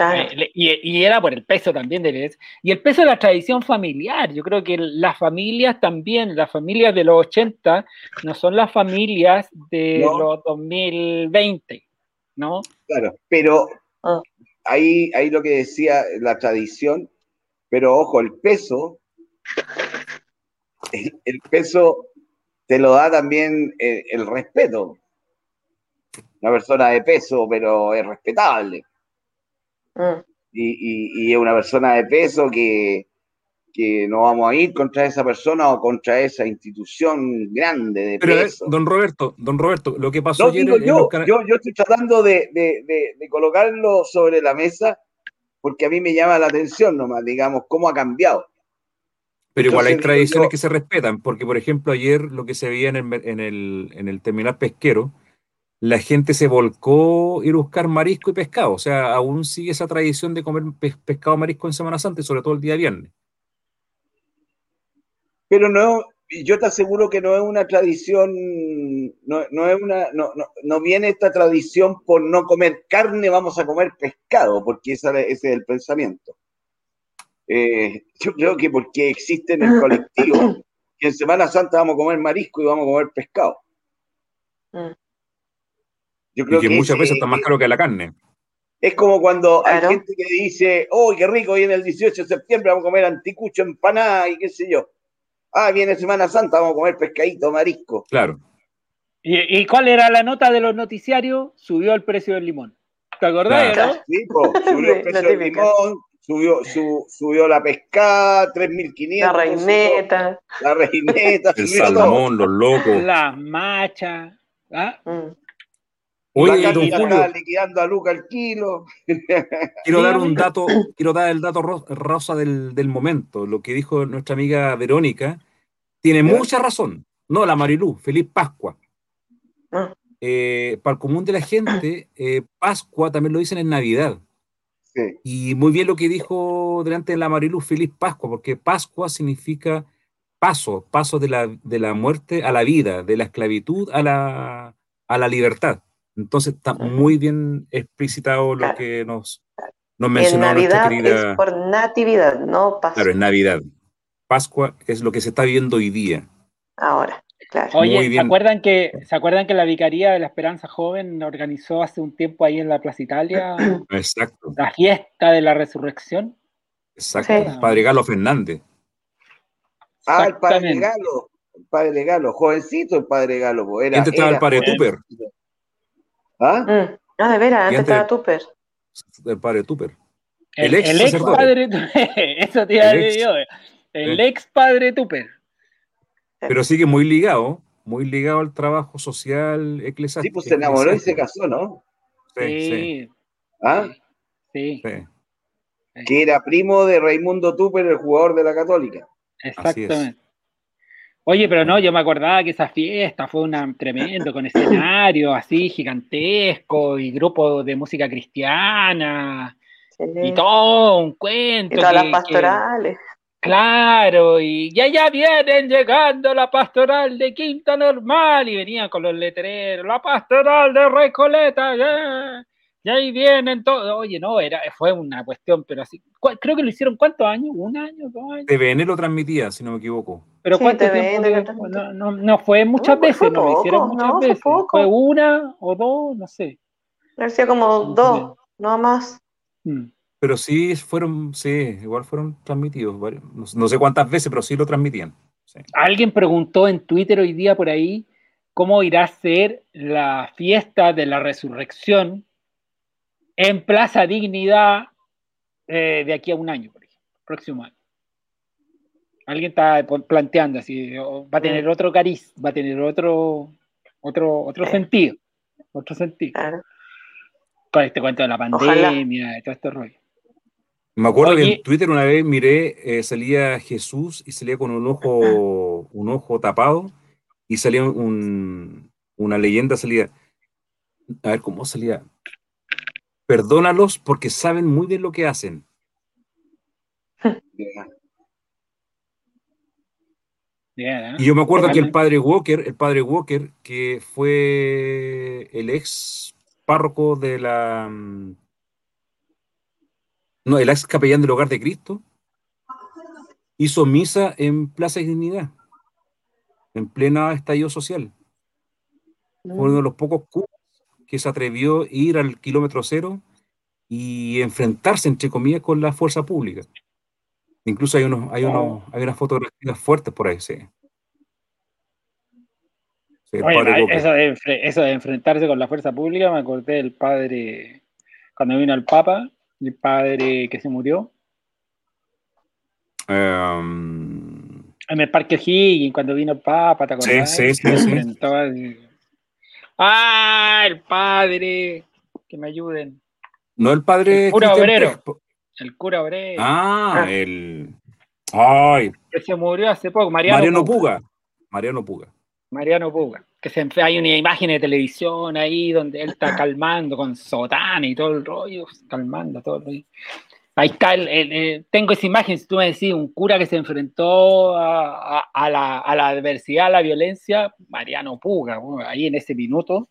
Speaker 1: Eh, y, era por el peso también de y el peso de la tradición familiar. Yo creo que las familias también, las familias de los 80 no son las familias de los 2020, ¿no?
Speaker 4: Claro, pero ah. Ahí, ahí lo que decía la tradición, pero ojo, el peso, el, peso te lo da también el, el respeto. Una persona de peso, pero es respetable. Mm. Y, es una persona de peso que, no vamos a ir contra esa persona o contra esa institución grande de
Speaker 2: Pero
Speaker 4: peso.
Speaker 2: don Roberto, don Roberto, lo que pasó ayer
Speaker 4: yo, yo, estoy tratando de, colocarlo sobre la mesa porque a mí me llama la atención nomás, digamos, cómo ha cambiado.
Speaker 2: Pero igual hay tradiciones que se respetan, porque por ejemplo ayer lo que se veía en el, en el, en el terminal pesquero, la gente se volcó a ir a buscar marisco y pescado. O sea, aún sigue esa tradición de comer pescado marisco en Semana Santa, sobre todo el día viernes.
Speaker 4: Pero no, yo te aseguro que no es una tradición, no, es una, no, viene esta tradición por no comer carne, vamos a comer pescado, porque ese es el pensamiento. Eh, yo creo que porque existe en el colectivo que en Semana Santa vamos a comer marisco y vamos a comer pescado. Mm
Speaker 2: y que, muchas veces está más caro que la carne.
Speaker 4: Es como cuando hay gente que dice, oh, qué rico, hoy en el 18 de septiembre vamos a comer anticucho, empanada y qué sé yo. Ah, viene Semana Santa, vamos a comer pescadito, marisco.
Speaker 2: Claro.
Speaker 1: ¿Y, cuál era la nota de los noticiarios? Subió el precio del limón. ¿Te acordás, no?
Speaker 4: Sí, subió el precio del limón, subió, subió la pescada, 3.500.
Speaker 3: La reineta.
Speaker 4: la reineta.
Speaker 2: el salmón, los locos.
Speaker 1: Las machas. ¿ah? Mm.
Speaker 4: Oye, la don Julio, liquidando a Luca el kilo.
Speaker 2: Quiero dar un dato, quiero dar el dato rosa del, del momento. Lo que dijo nuestra amiga Verónica tiene mucha razón. No, la Marilú, feliz Pascua. Ah. Eh, para el común de la gente, eh, Pascua también lo dicen en Navidad. Y muy bien lo que dijo delante de la Mariluz, feliz Pascua, porque Pascua significa paso, paso de la, de la muerte a la vida, de la esclavitud a la, a la libertad. Entonces está muy bien explicitado lo que nos, nos mencionó
Speaker 3: Navidad Es por natividad, no
Speaker 2: Pascua. Claro, es Navidad. Pascua es lo que se está viendo hoy día.
Speaker 3: Ahora.
Speaker 1: Oye, ¿se acuerdan, que, ¿se acuerdan que la Vicaría de la Esperanza Joven organizó hace un tiempo ahí en la Plaza Italia
Speaker 2: Exacto.
Speaker 1: la fiesta de la resurrección?
Speaker 2: Exacto, padre Galo Fernández.
Speaker 4: Ah, el padre Galo, el padre Galo, jovencito el padre Galo.
Speaker 2: Era, antes estaba el padre Tupper.
Speaker 3: ¿Ah? Mm. ah, de veras, antes, estaba Tupper.
Speaker 2: El padre Tupper.
Speaker 1: El, ex, el ex padre eso te iba a decir yo. El ex padre Tupper.
Speaker 2: Pero sigue muy ligado, muy ligado al trabajo social eclesiástico.
Speaker 4: Sí, pues se enamoró y se casó, ¿no?
Speaker 1: Sí. sí.
Speaker 4: ¿Ah?
Speaker 1: Sí.
Speaker 4: Que era primo de Raimundo Tupper, el jugador de la Católica.
Speaker 1: Exactamente. Oye, pero no, yo me acordaba que esa fiesta fue una tremendo, con escenario así gigantesco y grupo de música cristiana y todo un cuento.
Speaker 3: Y todas las pastorales.
Speaker 1: Claro, y ya ya vienen llegando la pastoral de Quinta Normal y venían con los letreros, la pastoral de Recoleta, ya, y ahí vienen todos. Oye, no, era, fue una cuestión, pero así, creo que lo hicieron cuántos años, un año, dos años.
Speaker 2: TVN lo transmitía, si no me equivoco.
Speaker 1: Pero cuánto tiempo, no, no, fue muchas veces, no lo hicieron muchas veces, fue, una o dos, no sé.
Speaker 3: Parecía como dos, no más.
Speaker 2: Mm. Pero sí fueron, sí, igual fueron transmitidos, no, sé cuántas veces, pero sí lo transmitían.
Speaker 1: Alguien preguntó en Twitter hoy día por ahí cómo irá a ser la fiesta de la resurrección en Plaza Dignidad eh, de aquí a un año, por ejemplo, próximo año. Alguien está planteando así, va a tener mm. otro cariz, va a tener otro, otro, otro sentido, otro sentido. Con este cuento de la pandemia, y todo este rollo.
Speaker 2: Me acuerdo que en Twitter una vez miré, eh, salía Jesús y salía con un ojo, un ojo tapado y salía una leyenda, salía, a ver cómo salía, perdónalos porque saben muy bien lo que hacen. Y yo me acuerdo que el padre Walker, el padre Walker, que fue el ex párroco de la mm, no, el ex capellán del hogar de Cristo, hizo misa en Plaza de Dignidad, en plena estallido social. Fue uno de los pocos que se atrevió a ir al kilómetro cero y enfrentarse, entre comillas, con la fuerza pública. Incluso hay, unos, hay, unos, hay unas fotografías fuertes por ahí, sí.
Speaker 1: eso, de, eso, de, enfrentarse con la fuerza pública, me acordé del padre, cuando vino el Papa, el padre que se murió.
Speaker 2: Um...
Speaker 1: En el Parque Higgins, cuando vino Papa, ¿te
Speaker 2: acuerdas? Sí, sí, sí.
Speaker 1: ¡Ah! El padre. Que me ayuden.
Speaker 2: No el padre.
Speaker 1: El cura obrero. El cura obrero.
Speaker 2: Ah, ah, el. Ay.
Speaker 1: Que se murió hace poco. Mariano,
Speaker 2: Mariano Puga. Mariano Puga.
Speaker 1: Mariano Puga que se, hay una imagen de televisión ahí donde él está calmando con sotana y todo el rollo, calmando todo el rollo. Ahí está, el, tengo esa imagen, si tú me decís, un cura que se enfrentó a, la, adversidad, a la violencia, Mariano Puga, ahí en ese minuto.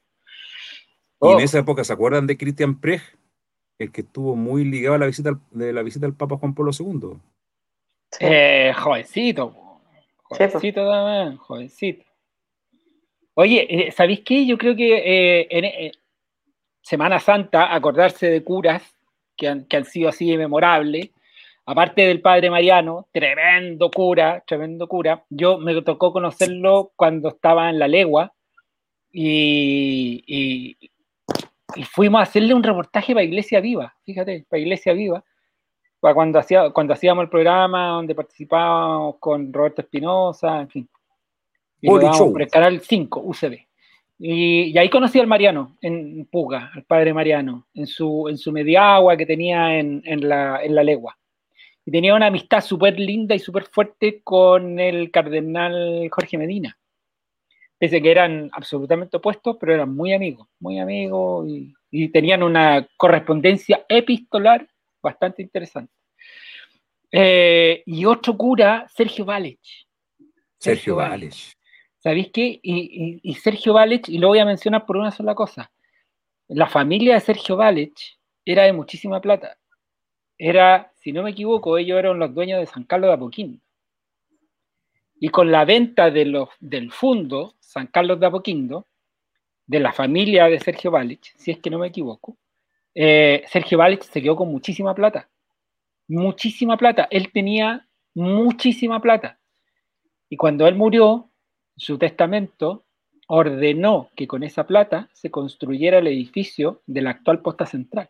Speaker 2: Y en oh. esa época, ¿se acuerdan de Cristian Prej? El que estuvo muy ligado a la visita de la visita del Papa Juan Pablo II.
Speaker 1: Eh, jovencito, pues. jovencito también, jovencito. Oye, eh, ¿sabéis qué? Yo creo que eh, en eh, Semana Santa, acordarse de curas que han, sido así de memorables. aparte del padre Mariano, tremendo cura, tremendo cura, yo me tocó conocerlo cuando estaba en la legua y, fuimos a hacerle un reportaje para Iglesia Viva, fíjate, para Iglesia Viva, cuando, hacía, cuando hacíamos el programa donde participábamos con Roberto Espinosa, en fin. Y por el canal 5, UCB. Y, ahí conocí al Mariano, en Puga, al padre Mariano, en su, en su mediagua que tenía en, en, la, en la legua. Y tenía una amistad súper linda y súper fuerte con el cardenal Jorge Medina. Pese que eran absolutamente opuestos, pero eran muy amigos, muy amigos y, y tenían una correspondencia epistolar bastante interesante. Eh, y otro cura, Sergio Vález.
Speaker 2: Sergio, Sergio
Speaker 1: ¿Sabéis qué? Y, Sergio Vález, y lo voy a mencionar por una sola cosa. La familia de Sergio Vález era de muchísima plata. Era, si no me equivoco, ellos eran los dueños de San Carlos de Apoquindo. Y con la venta de del fondo San Carlos de Apoquindo, de la familia de Sergio Vález, si es que no me equivoco, eh, Sergio Vález se quedó con muchísima plata. Muchísima plata. Él tenía muchísima plata. Y cuando él murió, su testamento ordenó que con esa plata se construyera el edificio de la actual posta central.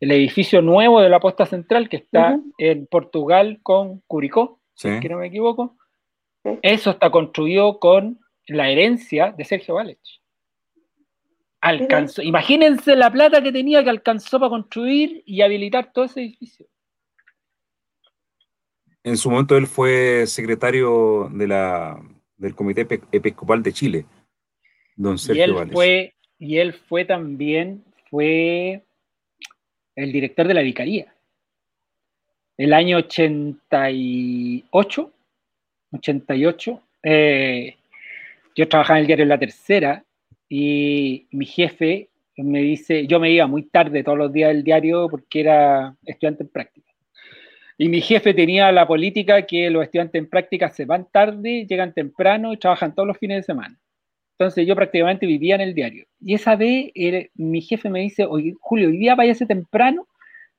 Speaker 1: El edificio nuevo de la posta central que está en Portugal con Curicó, si no me equivoco. Eso está construido con la herencia de Sergio Vález. Alcanzó, imagínense la plata que tenía que alcanzó para construir y habilitar todo ese edificio.
Speaker 2: En su momento él fue secretario de la del Comité Episcopal de Chile,
Speaker 1: don Sergio y él Fue, y él fue también, fue el director de la vicaría. El año 88, 88, eh, yo trabajaba en el diario La Tercera y mi jefe me dice, yo me iba muy tarde todos los días del diario porque era estudiante en práctica. Y mi jefe tenía la política que los estudiantes en práctica se van tarde, llegan temprano y trabajan todos los fines de semana. Entonces yo prácticamente vivía en el diario. Y esa vez mi jefe me dice, oye, Julio, hoy día váyase temprano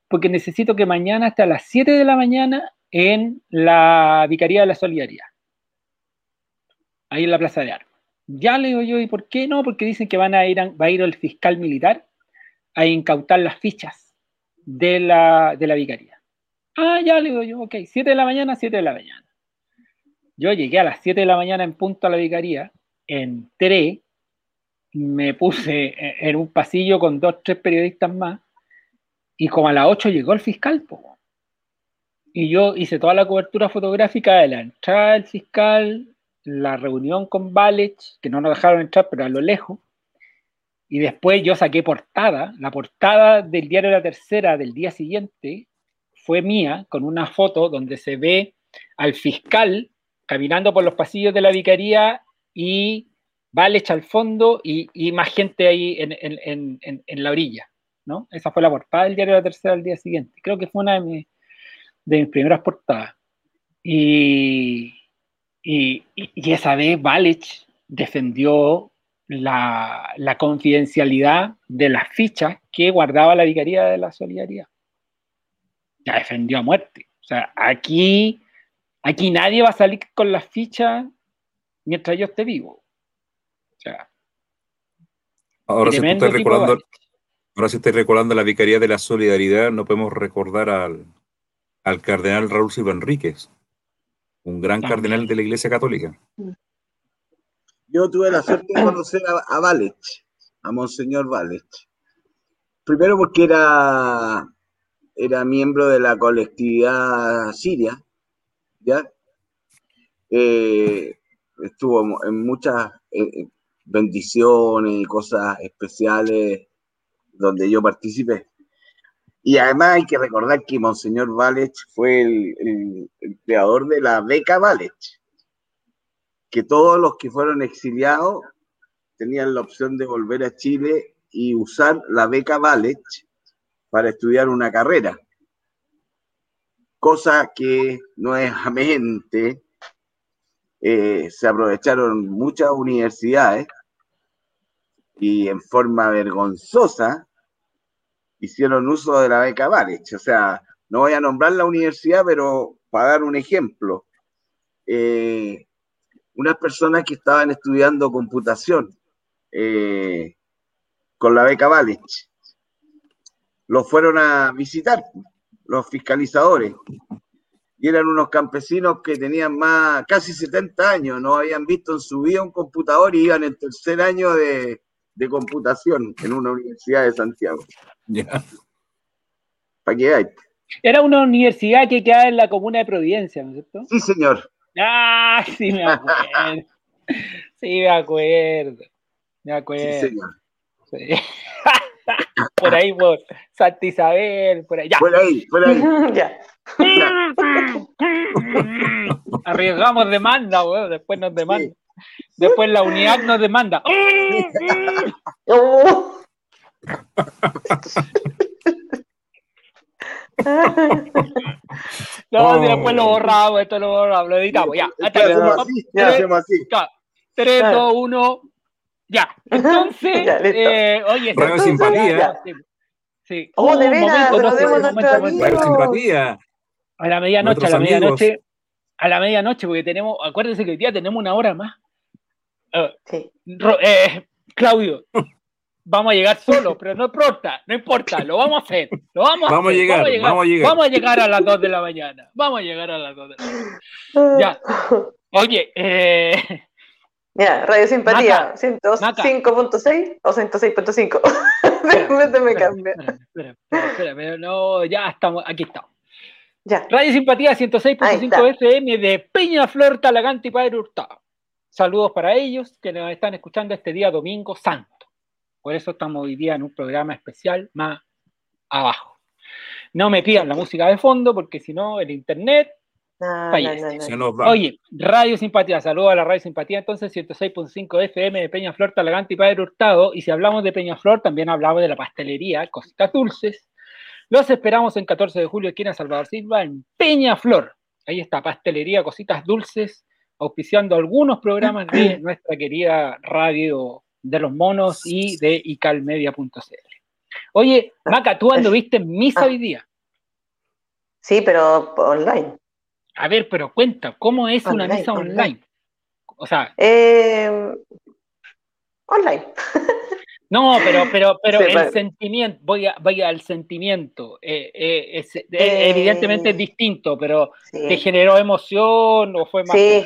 Speaker 1: porque necesito que mañana esté a las 7 de la mañana en la Vicaría de la Solidaridad. Ahí en la Plaza de Armas. Ya le digo yo, ¿y por qué no? Porque dicen que van a ir va a ir el fiscal militar a incautar las fichas de la, de la vicaría. Ah, ya le digo yo, ok, 7 de la mañana, 7 de la mañana. Yo llegué a las 7 de la mañana en punto a la vicaría, entré, me puse en un pasillo con dos, tres periodistas más, y como a las 8 llegó el fiscal, y yo hice toda la cobertura fotográfica de la entrada del fiscal, la reunión con Valech, que no nos dejaron entrar, pero a lo lejos, y después yo saqué portada, la portada del diario La Tercera del día siguiente, fue mía con una foto donde se ve al fiscal caminando por los pasillos de la vicaría y Valech al fondo y, más gente ahí en, la orilla. ¿no? Esa fue la portada del diario La Tercera al día siguiente. Creo que fue una de, mis, primeras portadas. Y, y, esa vez Valech defendió la, la, confidencialidad de las fichas que guardaba la Vicaría de la Solidaridad ya defendió a muerte. O sea, aquí, aquí nadie va a salir con las fichas mientras yo esté vivo. O sea,
Speaker 2: ahora si estás recordando, ahora si recordando la Vicaría de la Solidaridad, no podemos recordar al, al cardenal Raúl Silva Enríquez, un gran cardenal de la Iglesia Católica.
Speaker 4: Yo tuve la suerte de conocer a, a a Monseñor Valech. Primero porque era era miembro de la colectividad siria, ¿ya? Eh, estuvo en muchas eh, bendiciones y cosas especiales donde yo participé. Y además hay que recordar que Monseñor Valech fue el, creador de la beca Valech, que todos los que fueron exiliados tenían la opción de volver a Chile y usar la beca Valech para estudiar una carrera. Cosa que nuevamente eh, se aprovecharon muchas universidades y en forma vergonzosa hicieron uso de la beca Valech. O sea, no voy a nombrar la universidad, pero para dar un ejemplo, eh, unas personas que estaban estudiando computación eh, con la beca Valich, los fueron a visitar los fiscalizadores y eran unos campesinos que tenían más, casi 70 años, no habían visto en su vida un computador y iban en tercer año de, computación en una universidad de Santiago. ¿Para qué hay?
Speaker 1: Era una universidad que queda en la comuna de Providencia, ¿no es cierto?
Speaker 4: Sí, señor.
Speaker 1: Ah, sí me acuerdo. sí, me acuerdo. Me acuerdo. Sí, señor. por ahí, por Santa Isabel, por ahí. Ya.
Speaker 4: Por ahí, por ahí. ya.
Speaker 1: Arriesgamos demanda, weón. Después nos demanda. Después la unidad nos demanda. no, después lo borramos, esto lo borramos, lo editamos, ya. Hasta
Speaker 4: ya hacemos así.
Speaker 1: 3, 2, 1, ya. Entonces, eh, oye,
Speaker 2: Radio simpatía.
Speaker 1: Sí.
Speaker 3: Oh, de veras, Radio
Speaker 2: simpatía.
Speaker 1: A la medianoche, a la medianoche. A la medianoche, porque tenemos, acuérdense que hoy día tenemos una hora más. Uh, sí. eh, Claudio, vamos a llegar solo, pero no importa, no importa, lo vamos a hacer. Lo vamos, a,
Speaker 2: vamos, a llegar, vamos a llegar,
Speaker 1: vamos a llegar. a las 2 de la mañana. Vamos a llegar a las 2 de la mañana. Ya. Oye, eh.
Speaker 3: Ya, Radio Simpatía, 105.6 o 106.5. De me cambia.
Speaker 1: Espera, espera, espera, pero no, ya estamos, aquí estamos. Ya. Radio Simpatía 106.5 FM de Peña Flor, Talagante y Padre Hurtado. Saludos para ellos que nos están escuchando este día domingo santo. Por eso estamos hoy día en un programa especial más abajo. No me pidan la música de fondo porque si no el internet Oye, Radio Simpatía, saludos a la Radio Simpatía, entonces 106.5 FM de Peñaflor, Talagante y Padre Hurtado. Y si hablamos de Peñaflor, también hablamos de la pastelería, cositas dulces. Los esperamos en 14 de julio aquí en Salvador Silva, en Peñaflor. Ahí está, pastelería, cositas dulces, auspiciando algunos programas de nuestra querida radio de los monos y de icalmedia.cl. Oye, Maca, tú anduviste en misa ah. hoy día.
Speaker 3: Sí, pero online.
Speaker 1: A ver, pero cuenta, ¿cómo es una misa online? O sea.
Speaker 3: Eh, online.
Speaker 1: no, pero, pero, pero el sentimiento, voy, a, voy al sentimiento. Eh, eh, evidentemente es distinto, pero ¿te generó emoción o fue más?
Speaker 3: Sí,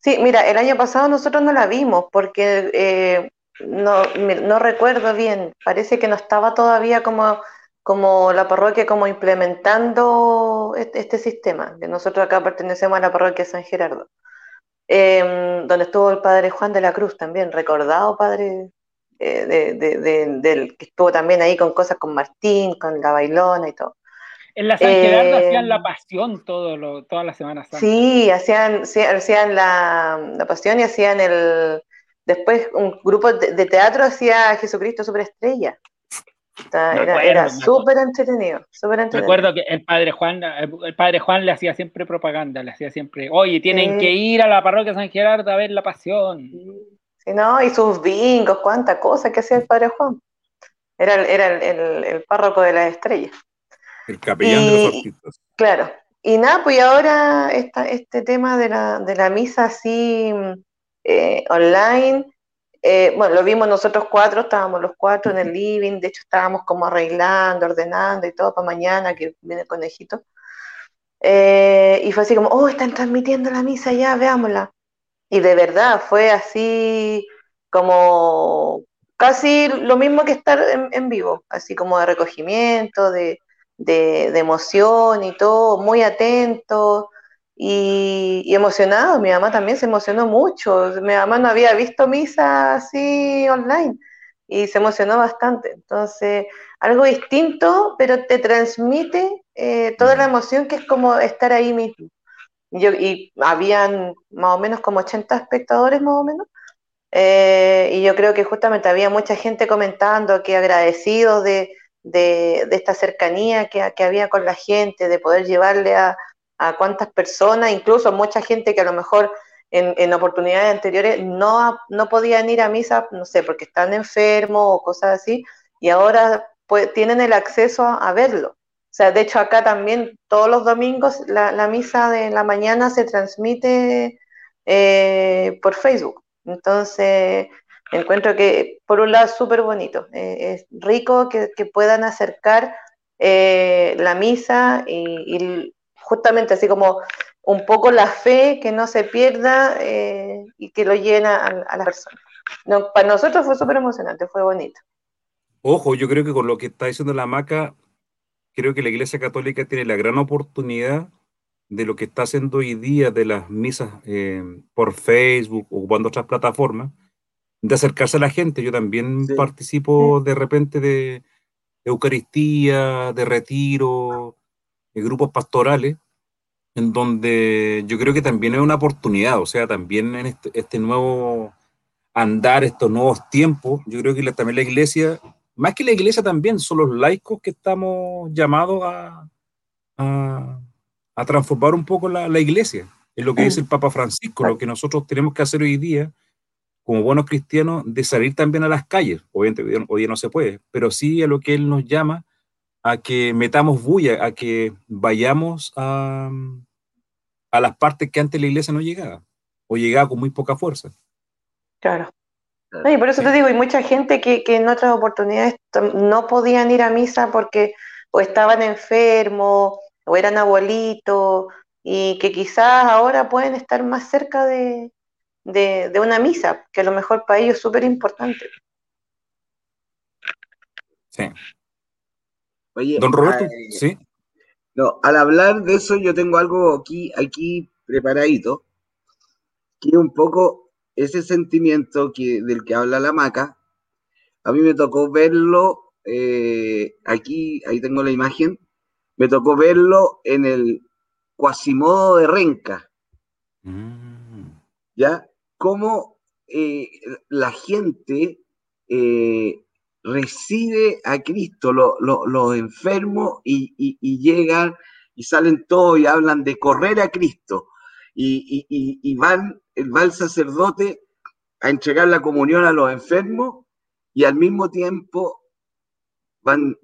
Speaker 3: Sí, mira, el año pasado nosotros no la vimos porque no, no, recuerdo bien, parece que no estaba todavía como, como la parroquia como implementando este, este sistema, que nosotros acá pertenecemos a la parroquia San Gerardo, em, donde estuvo el padre Juan de la Cruz también, recordado padre eh, del que estuvo también ahí con cosas con Martín, con la bailona y todo.
Speaker 1: En la San Gerardo hacían la pasión todo lo, todas las semanas.
Speaker 3: Sí, hacían, hacían la, pasión y hacían el. Después un grupo de, teatro hacía Jesucristo Superestrella. Era, era súper entretenido,
Speaker 1: Recuerdo que el padre Juan, el padre Juan le hacía siempre propaganda, le hacía siempre, oye, tienen que ir a la parroquia San Gerardo a ver la pasión.
Speaker 3: Sí, no, y sus bingos, cuánta cosa que hacía el padre Juan. Era, era el, el párroco de las estrellas.
Speaker 2: El capellán de los artistas.
Speaker 3: Claro. Y nada, pues ahora esta, este tema de la, de la misa así eh, online, eh, bueno, lo vimos nosotros cuatro, estábamos los cuatro en el living, de hecho estábamos como arreglando, ordenando y todo para mañana, que viene el conejito. Eh, y fue así como, oh, están transmitiendo la misa ya, veámosla. Y de verdad fue así como casi lo mismo que estar en vivo, así como de recogimiento, de, de, emoción y todo, muy atento y, emocionado. Mi mamá también se emocionó mucho. Mi mamá no había visto misa así online y se emocionó bastante. Entonces, algo distinto, pero te transmite eh, toda la emoción que es como estar ahí mismo. Yo, y habían más o menos como 80 espectadores más o menos. Eh, y yo creo que justamente había mucha gente comentando que agradecidos de, de, esta cercanía que, había con la gente, de poder llevarle a, a cuántas personas, incluso mucha gente que a lo mejor en, oportunidades anteriores no, no podían ir a misa, no sé, porque están enfermos o cosas así, y ahora pues, tienen el acceso a, verlo. sea, de hecho acá también todos los domingos la, misa de la mañana se transmite eh, por Facebook. Entonces, encuentro que por un lado es súper bonito, eh, es rico que, puedan acercar eh, la misa y, justamente así como un poco la fe, que no se pierda y que lo llena a, a las personas. No, para nosotros fue súper emocionante, fue bonito.
Speaker 2: Ojo, yo creo que con lo que está diciendo la maca, creo que la Iglesia Católica tiene la gran oportunidad de lo que está haciendo hoy día de las misas eh, por Facebook o ocupando otras plataformas, de acercarse a la gente. Yo también participo de repente de, Eucaristía, de retiro, grupos pastorales, en donde yo creo que también es una oportunidad, o sea, también en este, este nuevo andar, estos nuevos tiempos, yo creo que también la iglesia más que la iglesia también, son los laicos que estamos llamados a, a, transformar un poco la, iglesia. Es lo que dice el Papa Francisco, lo que nosotros tenemos que hacer hoy día, como buenos cristianos, de salir también a las calles. Obviamente hoy día no se puede, pero sí a lo que él nos llama, a que metamos bulla, a que vayamos a, a las partes que antes la iglesia no llegaba, o llegaba con muy poca fuerza.
Speaker 3: Claro y por eso te digo, hay mucha gente que, en otras oportunidades no podían ir a misa porque o estaban enfermos o eran abuelitos y que quizás ahora pueden estar más cerca de, una misa, que a lo mejor para ellos es súper importante.
Speaker 2: Sí. Oye, Don Roberto, sí.
Speaker 4: No, al hablar de eso yo tengo algo aquí, aquí preparadito, que un poco ese sentimiento que, del que habla la maca, a mí me tocó verlo, eh, aquí, ahí tengo la imagen, me tocó verlo en el Quasimodo de Renca. Mm. ¿Ya? Cómo eh, la gente eh, recibe a Cristo, los enfermos, y, y, llegan y salen todos y hablan de correr a Cristo. Y, y, van va el sacerdote a entregar la comunión a los enfermos y al mismo tiempo van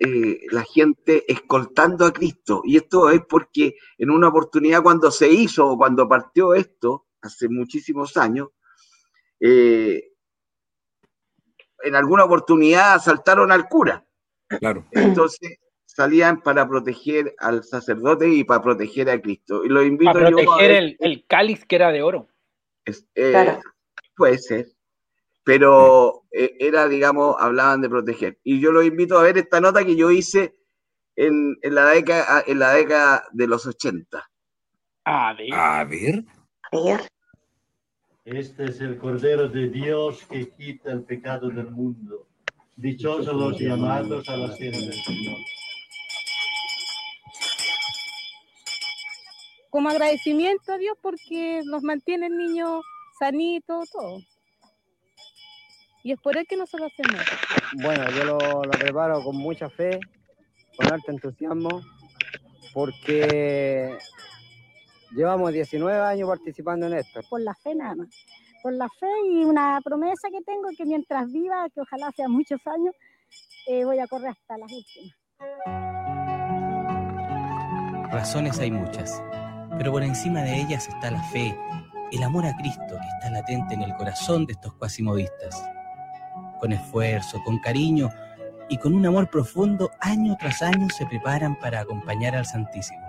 Speaker 4: eh, la gente escoltando a Cristo. Y esto es porque en una oportunidad cuando se hizo o cuando partió esto, hace muchísimos años, eh, en alguna oportunidad asaltaron al cura.
Speaker 2: Claro.
Speaker 4: Entonces salían para proteger al sacerdote y para proteger a Cristo. Y lo invito
Speaker 1: para proteger el, cáliz que era de oro.
Speaker 4: Eh, puede ser. Pero eh, era, digamos, hablaban de proteger. Y yo los invito a ver esta nota que yo hice en, la, década, en la década de los 80.
Speaker 1: A ver.
Speaker 2: A ver. A ver.
Speaker 5: Este es el Cordero de Dios que quita el pecado del mundo. Dichosos los llamados a la cena del Señor.
Speaker 6: como agradecimiento a Dios porque nos mantiene el niño sanito, todo. Y es por él que nosotros hacemos.
Speaker 7: Bueno, yo lo, lo preparo con mucha fe, con alto entusiasmo, porque llevamos 19 años participando en esto.
Speaker 6: Por la fe nada más. Por la fe y una promesa que tengo que mientras viva, que ojalá sea muchos años, eh, voy a correr hasta las últimas.
Speaker 8: Razones hay muchas pero por encima de ellas está la fe, el amor a Cristo que está latente en el corazón de estos cuasimodistas. Con esfuerzo, con cariño y con un amor profundo, año tras año se preparan para acompañar al Santísimo.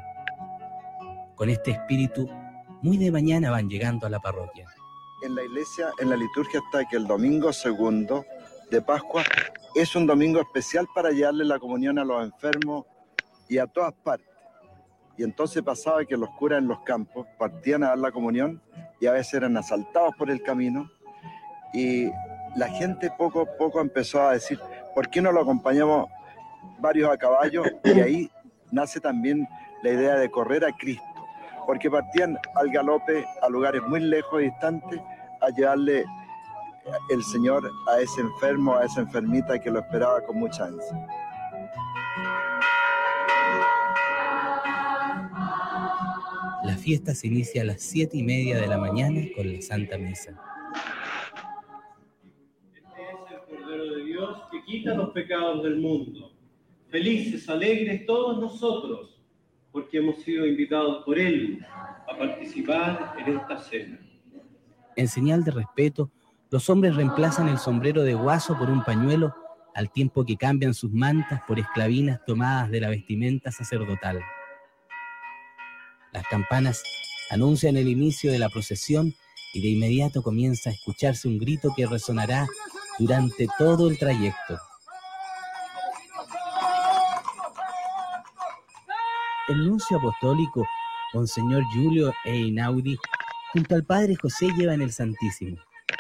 Speaker 8: Con este espíritu, muy de mañana van llegando a la parroquia.
Speaker 9: En la iglesia, en la liturgia está que el domingo segundo de Pascua es un domingo especial para llevarle la comunión a los enfermos y a todas partes. Y entonces pasaba que los curas en los campos partían a dar la comunión y a veces eran asaltados por el camino. Y la gente poco a poco empezó a decir, ¿por qué no lo acompañamos varios a caballo? Y ahí nace también la idea de correr a Cristo, porque partían al galope a lugares muy lejos y distantes a llevarle el Señor a ese enfermo, a esa enfermita que lo esperaba con mucha ansia.
Speaker 8: La fiesta se inicia a las siete y media de la mañana con la Santa Misa.
Speaker 5: Este es el Cordero de Dios que quita los pecados del mundo. felices, alegres todos nosotros, porque hemos sido invitados por Él a participar en esta cena.
Speaker 8: En señal de respeto, los hombres reemplazan el sombrero de guaso por un pañuelo al tiempo que cambian sus mantas por esclavinas tomadas de la vestimenta sacerdotal. Las campanas anuncian el inicio de la procesión y de inmediato comienza a escucharse un grito que resonará durante todo el trayecto. El nuncio apostólico, Monseñor Julio Einaudi, junto al Padre José llevan el Santísimo,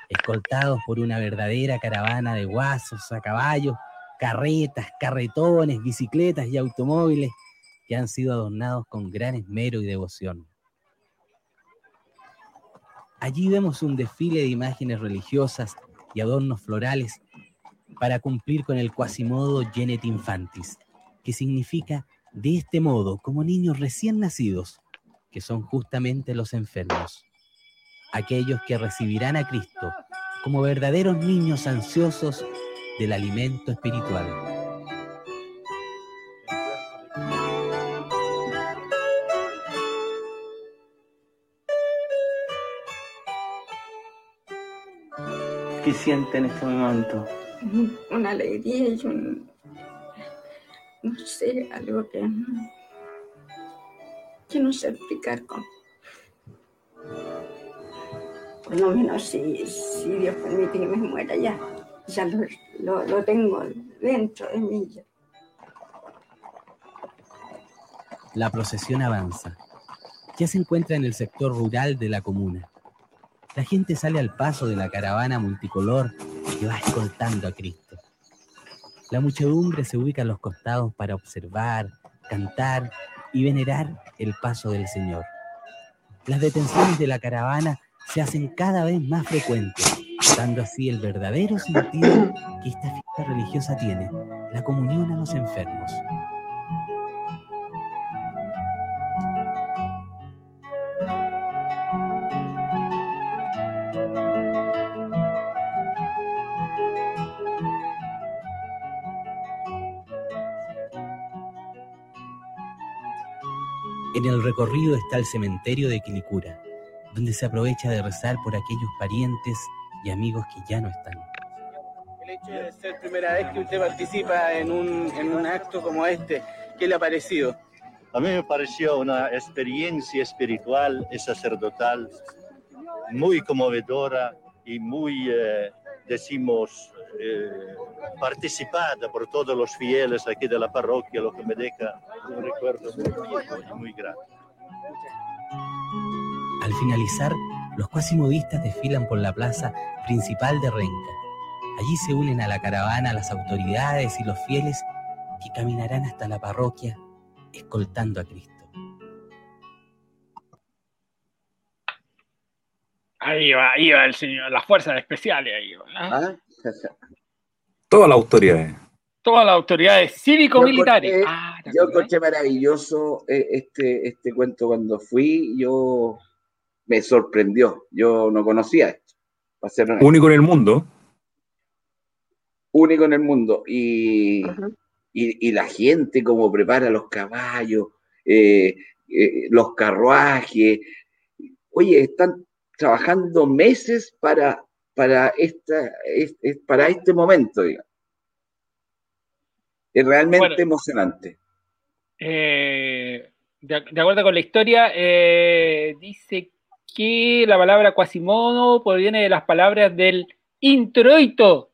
Speaker 8: escoltados por una verdadera caravana de guasos a caballo, carretas, carretones, bicicletas y automóviles que han sido adornados con gran esmero y devoción. Allí vemos un desfile de imágenes religiosas y adornos florales para cumplir con el cuasimodo Genet Infantis, que significa de este modo como niños recién nacidos, que son justamente los enfermos, aquellos que recibirán a Cristo como verdaderos niños ansiosos del alimento espiritual.
Speaker 10: ¿Qué siente en este momento?
Speaker 11: Una alegría y un, no sé, algo que, que no sé explicar con. Por lo menos si, si Dios permite que me muera ya, ya lo, lo, lo tengo dentro de mí. ya.
Speaker 8: La procesión avanza. Ya se encuentra en el sector rural de la comuna. La gente sale al paso de la caravana multicolor que va escoltando a Cristo. La muchedumbre se ubica a los costados para observar, cantar y venerar el paso del Señor. Las detenciones de la caravana se hacen cada vez más frecuentes, dando así el verdadero sentido que esta fiesta religiosa tiene, la comunión a los enfermos. En el recorrido está el cementerio de Quilicura, donde se aprovecha de rezar por aquellos parientes y amigos que ya no están.
Speaker 10: El hecho de ser primera vez que usted participa en un, en un acto como este, ¿qué le ha parecido?
Speaker 5: A mí me pareció una experiencia espiritual y sacerdotal muy conmovedora y muy, eh, decimos, eh, participada por todos los fieles aquí de la parroquia, lo que me deja un recuerdo muy vivo y muy grato.
Speaker 8: Al finalizar, los cuasimodistas desfilan por la plaza principal de Renca. Allí se unen a la caravana las autoridades y los fieles que caminarán hasta la parroquia escoltando a Cristo.
Speaker 1: Ahí va, ahí va el señor, las fuerzas especiales, ahí va. ¿ah?
Speaker 2: Todas las autoridades.
Speaker 1: Todas las autoridades cívico-militares.
Speaker 4: Yo
Speaker 1: Ah, ¿te
Speaker 4: Yo
Speaker 1: acordás?
Speaker 4: encontré maravilloso eh, este, este cuento cuando fui, yo me sorprendió, yo no conocía esto, ser.
Speaker 2: Único en el mundo.
Speaker 4: único en el mundo. Y, y, y la gente como prepara los caballos, eh, eh, los carruajes. Oye, están trabajando meses para, para, esta, es- es- para este momento, digamos. Es realmente
Speaker 1: Bueno.
Speaker 4: emocionante.
Speaker 1: Eh, de, de acuerdo con la historia, eh, dice que la palabra quasimodo proviene de las palabras del introito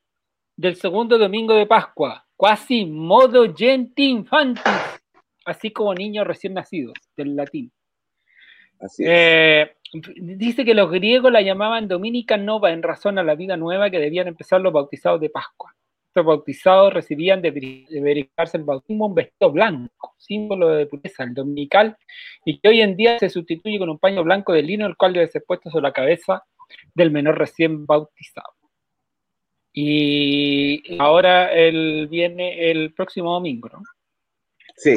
Speaker 1: del segundo domingo de Pascua, quasimodo genti infantis, así como niños recién nacidos, del latín.
Speaker 4: Así es.
Speaker 1: Eh, dice que los griegos la llamaban Dominica Nova en razón a la vida nueva que debían empezar los bautizados de Pascua. Estos bautizados recibían de, veri- de verificarse el bautismo un vestido blanco, símbolo de pureza, el dominical, y que hoy en día se sustituye con un paño blanco de lino, el cual debe ser puesto sobre la cabeza del menor recién bautizado. Y ahora él viene el próximo domingo, ¿no?
Speaker 4: Sí,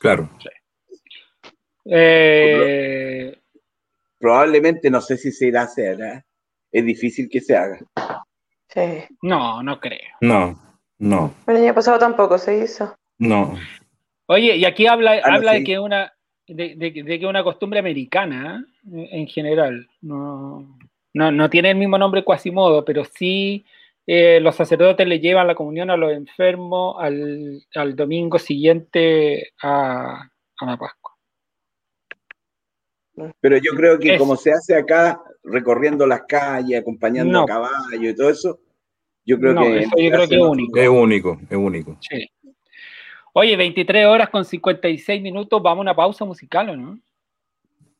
Speaker 2: Claro.
Speaker 1: Eh,
Speaker 4: probablemente no sé si se irá a hacer, ¿eh? Es difícil que se haga.
Speaker 3: Sí.
Speaker 1: no, no creo.
Speaker 2: No, no.
Speaker 3: El año pasado tampoco se hizo.
Speaker 2: No.
Speaker 1: Oye, y aquí habla,
Speaker 4: Ah, no,
Speaker 1: habla
Speaker 4: sí.
Speaker 1: de que una de, de, de que una costumbre americana ¿eh? en general. No, no, no tiene el mismo nombre Quasimodo, pero sí eh, los sacerdotes le llevan la comunión a los enfermos al, al domingo siguiente a, a la Pascua.
Speaker 4: Pero yo creo que
Speaker 1: Es-
Speaker 4: como se hace acá, recorriendo las calles, acompañando
Speaker 1: No.
Speaker 4: a caballo y todo eso, yo creo
Speaker 1: No,
Speaker 4: que...
Speaker 1: eso yo creo que es único.
Speaker 2: Es único, es único.
Speaker 1: Sí. Oye, 23 horas con 56 minutos, vamos a una pausa musical, ¿o no?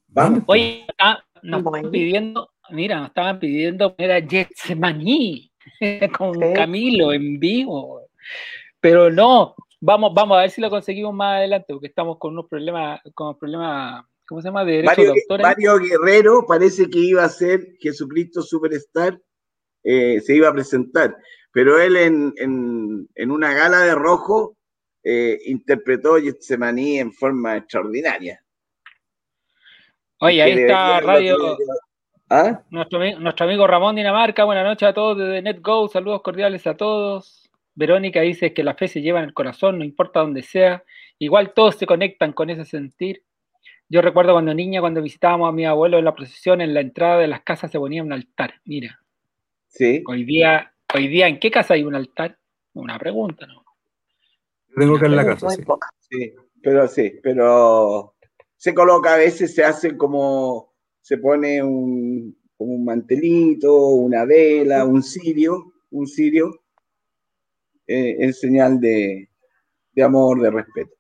Speaker 4: Vamos.
Speaker 1: Oye, nos estaban pidiendo, mira, nos estaban pidiendo poner a Getsemaní con
Speaker 3: Sí.
Speaker 1: Camilo en vivo. Pero no, vamos, vamos a ver si lo conseguimos más adelante, porque estamos con unos problemas, con problemas, ¿cómo se llama? De derechos
Speaker 4: Mario,
Speaker 1: de autor.
Speaker 4: Mario Guerrero parece que iba a ser Jesucristo Superstar, eh, se iba a presentar, pero él en, en- en una gala de rojo eh, interpretó Getsemaní en forma extraordinaria.
Speaker 1: Oye, ahí está Radio,
Speaker 4: ¿Ah?
Speaker 1: nuestro, nuestro amigo Ramón Dinamarca, buenas noches a todos desde NetGo, saludos cordiales a todos. Verónica dice que la fe se lleva en el corazón, no importa donde sea, igual todos se conectan con ese sentir. Yo recuerdo cuando niña, cuando visitábamos a mi abuelo en la procesión, en la entrada de las casas se ponía un altar. Mira,
Speaker 4: Sí.
Speaker 1: hoy día, hoy día ¿en qué casa hay un altar? Una pregunta, ¿no?
Speaker 2: Tengo que en la casa, sí.
Speaker 4: Sí, pero sí, pero se coloca a veces, se hace como, se pone un, como un mantelito, una vela, un cirio, un cirio, eh, en señal de, de amor, de respeto.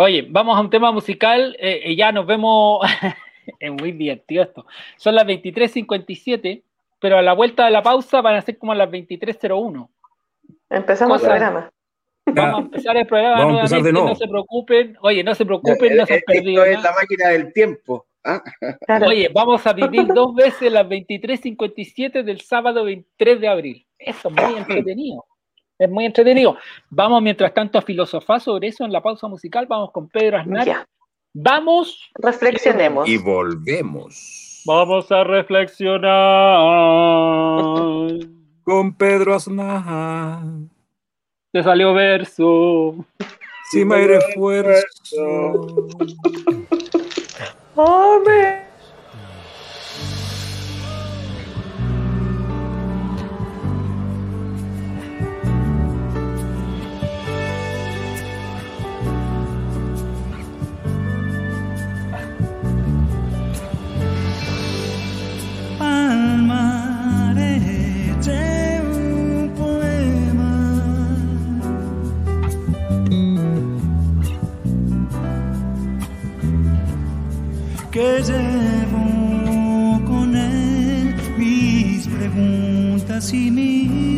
Speaker 1: Oye, vamos a un tema musical eh, y ya nos vemos. es muy divertido esto. Son las 23.57, pero a la vuelta de la pausa van a ser como las 23.01.
Speaker 3: Empezamos el programa.
Speaker 1: Vamos a empezar el programa
Speaker 2: Vamos a empezar de
Speaker 1: nuevamente,
Speaker 2: nuevo.
Speaker 1: no se preocupen. Oye, no se preocupen, no se han
Speaker 4: Eh, Esto
Speaker 1: perdido
Speaker 4: es
Speaker 1: nada.
Speaker 4: la máquina del tiempo. ¿ah?
Speaker 3: Claro.
Speaker 1: Oye, vamos a vivir dos veces las 23.57 del sábado 23 de abril. Eso es muy entretenido. Es muy entretenido. Vamos, mientras tanto, a filosofar sobre eso en la pausa musical. Vamos con Pedro Aznar.
Speaker 3: Ya,
Speaker 1: Vamos,
Speaker 3: reflexionemos.
Speaker 2: Y volvemos.
Speaker 1: vamos a reflexionar.
Speaker 2: Con Pedro Aznar.
Speaker 1: Te salió verso.
Speaker 2: Si me refuerzo.
Speaker 12: Palmaré que llevo con él mis preguntas y mi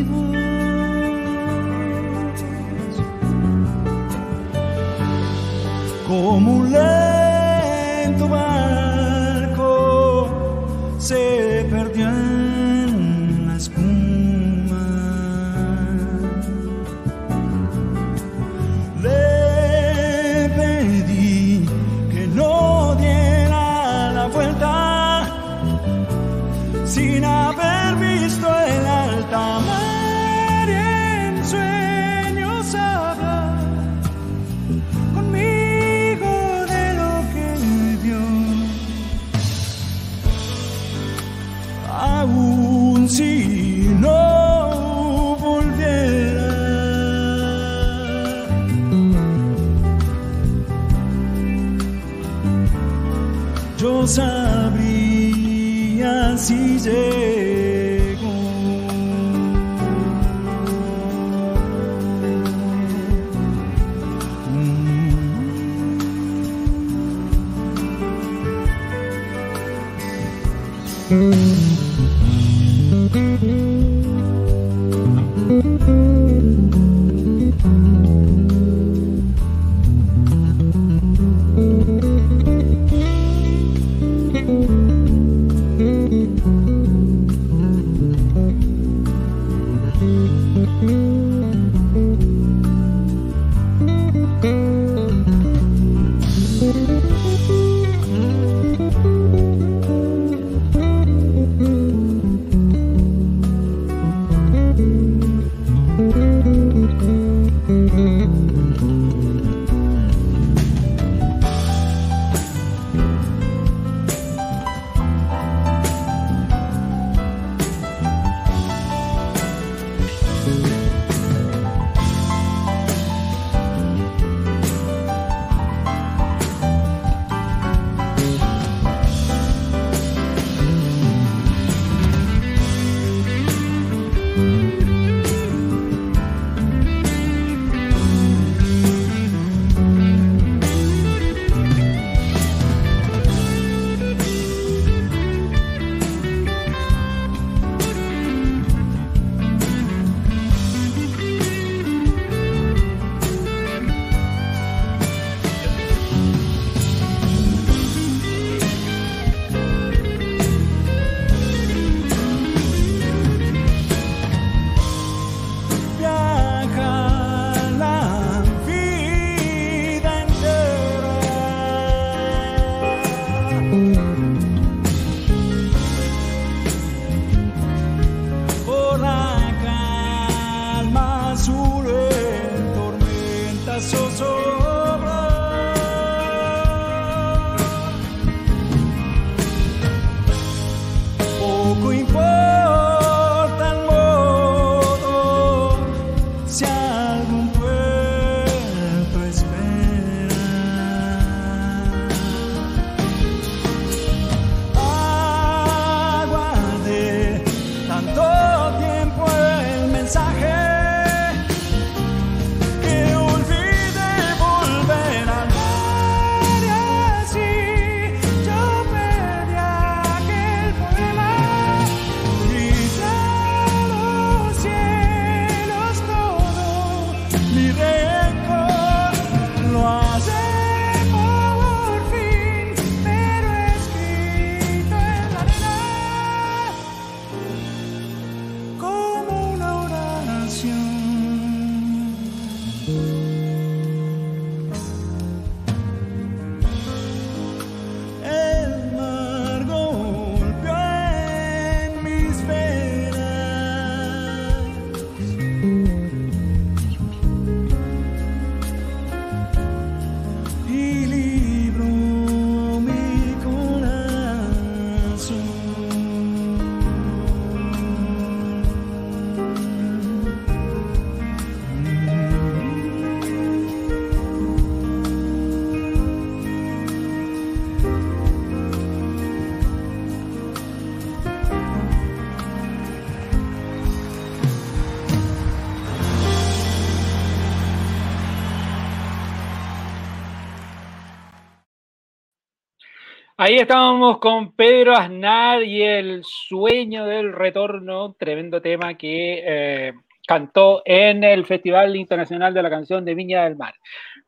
Speaker 1: Ahí estábamos con Pedro Aznar y el sueño del retorno, tremendo tema que eh, cantó en el Festival Internacional de la Canción de Viña del Mar.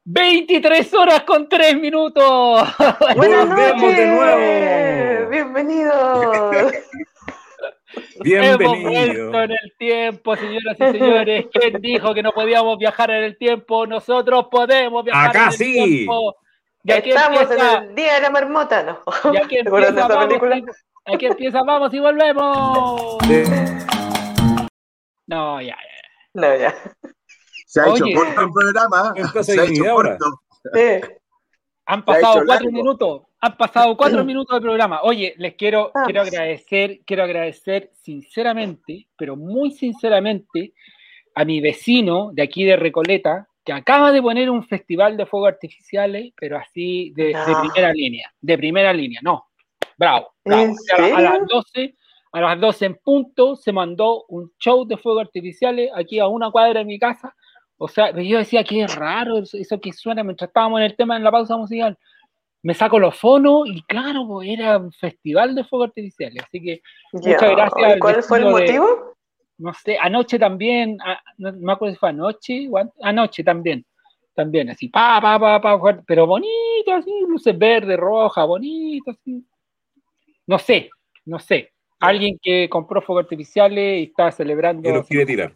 Speaker 1: 23 horas con 3 minutos.
Speaker 3: Buenas
Speaker 2: Volvemos de
Speaker 3: noches.
Speaker 2: nuevo.
Speaker 3: Bienvenidos.
Speaker 1: Hemos
Speaker 2: Bienvenido.
Speaker 1: vuelto en el tiempo, señoras y señores. ¿Quién dijo que no podíamos viajar en el tiempo? Nosotros podemos viajar
Speaker 2: Acá
Speaker 1: en el
Speaker 2: sí.
Speaker 1: tiempo. Y aquí
Speaker 3: Estamos
Speaker 1: empieza,
Speaker 3: en el día de la marmota, ¿no?
Speaker 1: y aquí
Speaker 3: ¿Te acuerdas de
Speaker 1: empieza,
Speaker 3: esa
Speaker 1: vamos,
Speaker 3: película?
Speaker 1: y- aquí empieza, vamos y volvemos. No, ya, ya.
Speaker 3: No, ya.
Speaker 4: Se ha hecho
Speaker 1: Oye.
Speaker 4: corto el programa. Se ha hecho corto.
Speaker 3: Eh,
Speaker 1: Han
Speaker 4: ha
Speaker 1: pasado
Speaker 4: hecho
Speaker 1: cuatro
Speaker 4: largo.
Speaker 1: minutos. Han pasado cuatro minutos de programa. Oye, les quiero,
Speaker 3: Vamos.
Speaker 1: quiero agradecer, quiero agradecer sinceramente, pero muy sinceramente, a mi vecino de aquí de Recoleta, que acaba de poner un festival de fuegos artificiales, pero así de, de
Speaker 3: No.
Speaker 1: primera línea, de primera línea, no. Bravo, bravo.
Speaker 3: ¿En
Speaker 1: A, la- a las
Speaker 3: serio?
Speaker 1: 12, a las 12 en punto, se mandó un show de fuegos artificiales aquí a una cuadra de mi casa. O sea, yo decía que es raro eso, eso que suena mientras estábamos en el tema en la pausa musical. Me saco los fonos y claro, pues, era un festival de fuegos artificiales. Así que. Muchas gracias
Speaker 3: ¿Y
Speaker 1: al
Speaker 3: cuál fue el
Speaker 1: de-
Speaker 3: motivo?
Speaker 1: No sé, anoche también, ah, no me acuerdo si fue anoche, anoche también, también, así, pa, pa, pa, pa, pero bonito, así, luces verde, roja, bonito, así. No sé, no sé. Alguien que compró fuegos artificiales y está celebrando.
Speaker 2: que los quiere tirar.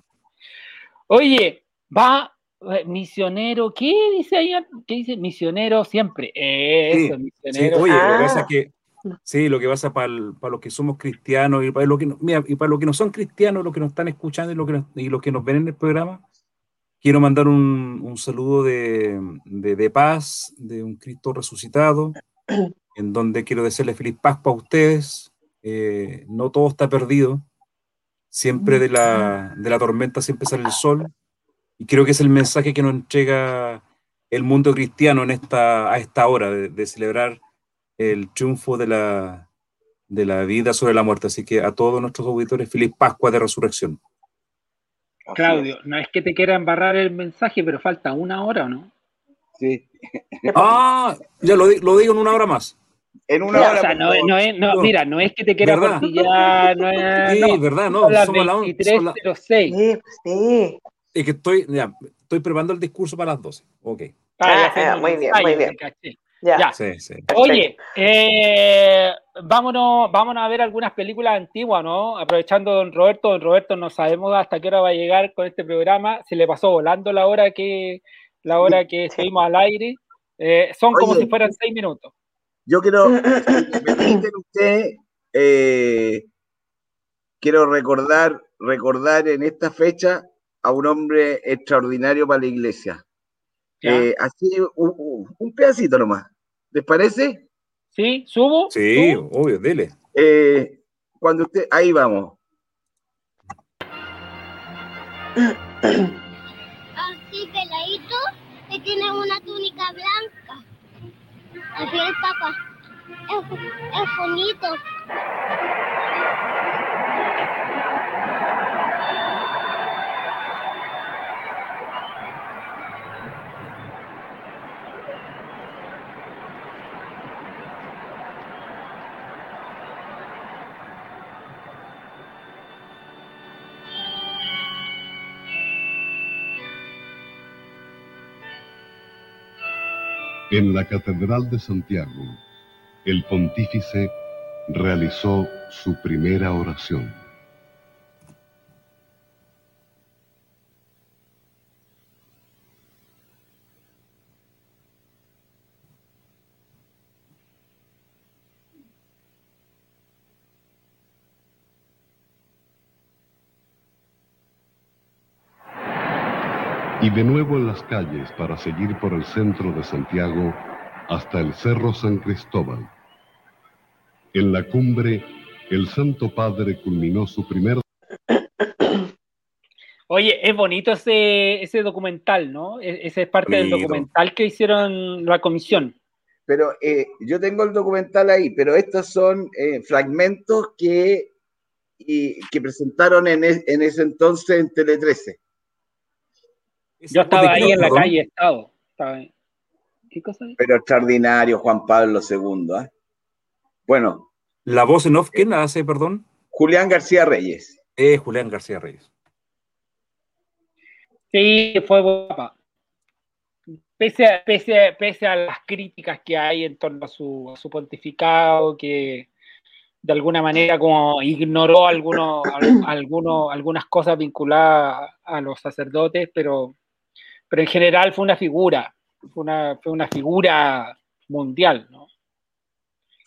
Speaker 1: Oye, va eh, misionero, ¿qué dice ahí? ¿Qué dice? Misionero siempre. Eso,
Speaker 2: Sí, Sí,
Speaker 1: misionero.
Speaker 2: oye, lo que
Speaker 3: Ah.
Speaker 2: pasa es que sí, lo que pasa para, para los que somos cristianos y para los que no, mira, y para los que no son cristianos, los que nos están escuchando y los que nos, y los que nos ven en el programa, quiero mandar un, un saludo de, de- de paz, de un Cristo resucitado, en donde quiero desearle feliz Pascua a ustedes. Eh, no todo está perdido. Siempre de la, de la tormenta siempre sale el sol. Y creo que es el mensaje que nos entrega el mundo cristiano en esta, a esta hora de, de celebrar el triunfo de la, de la vida sobre la muerte. Así que a todos nuestros auditores, feliz Pascua de Resurrección.
Speaker 1: Claudio, no es que te quiera embarrar el mensaje, pero falta una hora, ¿o no?
Speaker 4: Sí.
Speaker 2: Ah, ya lo, lo digo en una hora más.
Speaker 4: En una
Speaker 1: Ya,
Speaker 4: hora.
Speaker 1: o sea, no, no es, no, mira, no es que te quiera
Speaker 2: ¿Verdad?
Speaker 1: portillar, no es.
Speaker 2: Sí,
Speaker 1: no,
Speaker 2: ¿verdad? No,
Speaker 1: las
Speaker 2: somos la on- son la-
Speaker 1: 23.06.
Speaker 3: Sí, sí.
Speaker 2: Es que estoy, ya, estoy preparando el discurso para las 12. Ok.
Speaker 1: Ah,
Speaker 3: Ah, ah, muy bien,
Speaker 1: ensayo,
Speaker 3: muy bien.
Speaker 1: Te caché.
Speaker 3: Ya.
Speaker 1: Ya.
Speaker 2: Sí, sí.
Speaker 1: Oye, eh, vámonos, vámonos a ver algunas películas antiguas, ¿no? Aprovechando don Roberto, don Roberto no sabemos hasta qué hora va a llegar con este programa, se le pasó volando la hora que la hora que estuvimos al aire. Eh, son como si fueran seis minutos.
Speaker 4: Yo quiero, si permiten eh, quiero recordar, recordar en esta fecha a un hombre extraordinario para la iglesia. Eh, así, un, pedacito nomás. ¿Les parece?
Speaker 1: ¿Sí? ¿Subo?
Speaker 2: Sí,
Speaker 1: ¿Subo?
Speaker 2: obvio, dele.
Speaker 4: Eh, cuando usted, ahí vamos.
Speaker 13: así peladito y tiene una túnica blanca. Así el papá. Es, es bonito.
Speaker 14: En la Catedral de Santiago, el pontífice realizó su primera oración. De nuevo en las calles para seguir por el centro de Santiago hasta el Cerro San Cristóbal. En la cumbre, el Santo Padre culminó su primer
Speaker 1: Oye, es bonito ese, ese documental, ¿no? E- Ese es parte del documental que hicieron la comisión.
Speaker 4: Pero eh, yo tengo el documental ahí, pero estos son eh, fragmentos que, y- que presentaron en, es- en ese entonces en Tele 13.
Speaker 1: Yo estaba ahí en la calle, estado. Estaba ahí. ¿Qué cosa?
Speaker 4: Pero extraordinario Juan Pablo II. ¿ah? Bueno.
Speaker 2: ¿La voz en off quién la hace, perdón?
Speaker 4: Julián García Reyes.
Speaker 2: Eh, Julián García Reyes.
Speaker 1: Sí, fue guapa. Pese a, pese, a, pese a las críticas que hay en torno a su, a su pontificado, que de alguna manera como ignoró algunos, algunos, algunas cosas vinculadas a los sacerdotes, pero, pero en general fue una figura, fue una, fue una figura mundial, ¿no?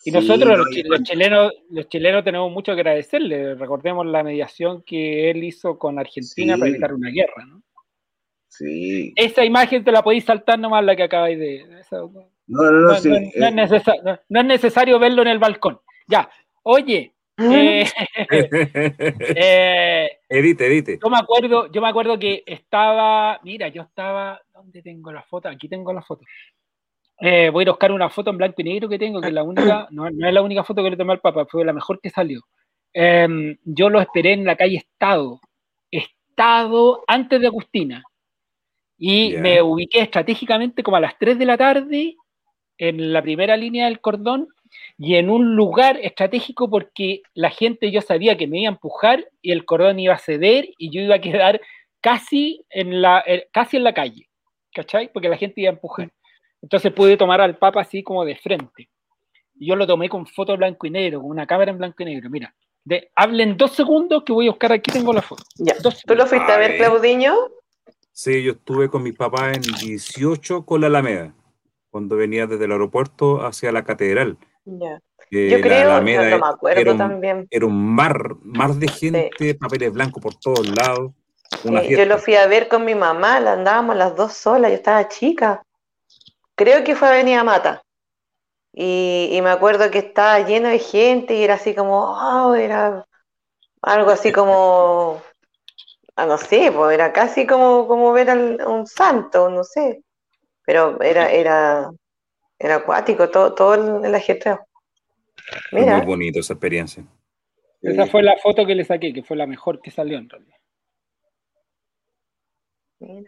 Speaker 1: Y
Speaker 4: Sí,
Speaker 1: nosotros,
Speaker 4: no,
Speaker 1: los, los chilenos, los chilenos tenemos mucho que agradecerle. Recordemos la mediación que él hizo con Argentina
Speaker 4: Sí.
Speaker 1: para evitar una guerra, ¿no?
Speaker 4: Sí.
Speaker 1: Esa imagen te la podéis saltar nomás la que acabáis de. esa-
Speaker 4: No, no, no,
Speaker 1: no,
Speaker 4: sí.
Speaker 1: no-
Speaker 4: eh,
Speaker 1: es no es necesario verlo en el balcón. Ya, oye, eh, eh,
Speaker 2: edite, edite.
Speaker 1: yo me acuerdo, yo me acuerdo que estaba, mira, yo estaba, ¿dónde tengo la foto? Aquí tengo la foto. Eh, voy a ir a buscar una foto en blanco y negro que tengo, que es la única, no, no es la única foto que le tomé al Papa, fue la mejor que salió. Em, yo lo esperé en la calle Estado, Estado antes de Agustina, y
Speaker 2: Ya.
Speaker 1: me ubiqué estratégicamente como a las 3 de la tarde en la primera línea del cordón y en un lugar estratégico porque la gente yo sabía que me iba a empujar y el cordón iba a ceder y yo iba a quedar casi en la, eh, casi en la calle, ¿cachai? Porque la gente iba a empujar. Entonces pude tomar al Papa así como de frente. Y yo lo tomé con foto blanco y negro, con una cámara en blanco y negro. Mira, de, hablen dos segundos que voy a buscar aquí, tengo la foto.
Speaker 3: Ya.
Speaker 1: Dos
Speaker 3: ¿Tú lo fuiste a ver. Claudiño?
Speaker 2: Sí, yo estuve con mis papás en 18 con la Alameda, cuando venía desde el aeropuerto hacia la catedral. Que
Speaker 3: Yo
Speaker 2: la
Speaker 3: creo, no,
Speaker 2: Alameda
Speaker 3: no me acuerdo
Speaker 2: era un,
Speaker 3: también.
Speaker 2: era un mar, mar de gente, papeles blancos por todos lados. Una
Speaker 3: Sí, yo lo fui a ver con mi mamá, la andábamos las dos solas, yo estaba chica. Creo que fue Avenida Mata. Y, y me acuerdo que estaba lleno de gente y era así como, oh, era algo así como, ah, no sé, pues era casi como, como ver a un santo, no sé. Pero era, era, era acuático todo, todo el, el ajetreo.
Speaker 2: Fue
Speaker 3: Mira,
Speaker 2: muy bonito esa experiencia.
Speaker 1: Esa fue la foto que le saqué, que fue la mejor que salió en realidad.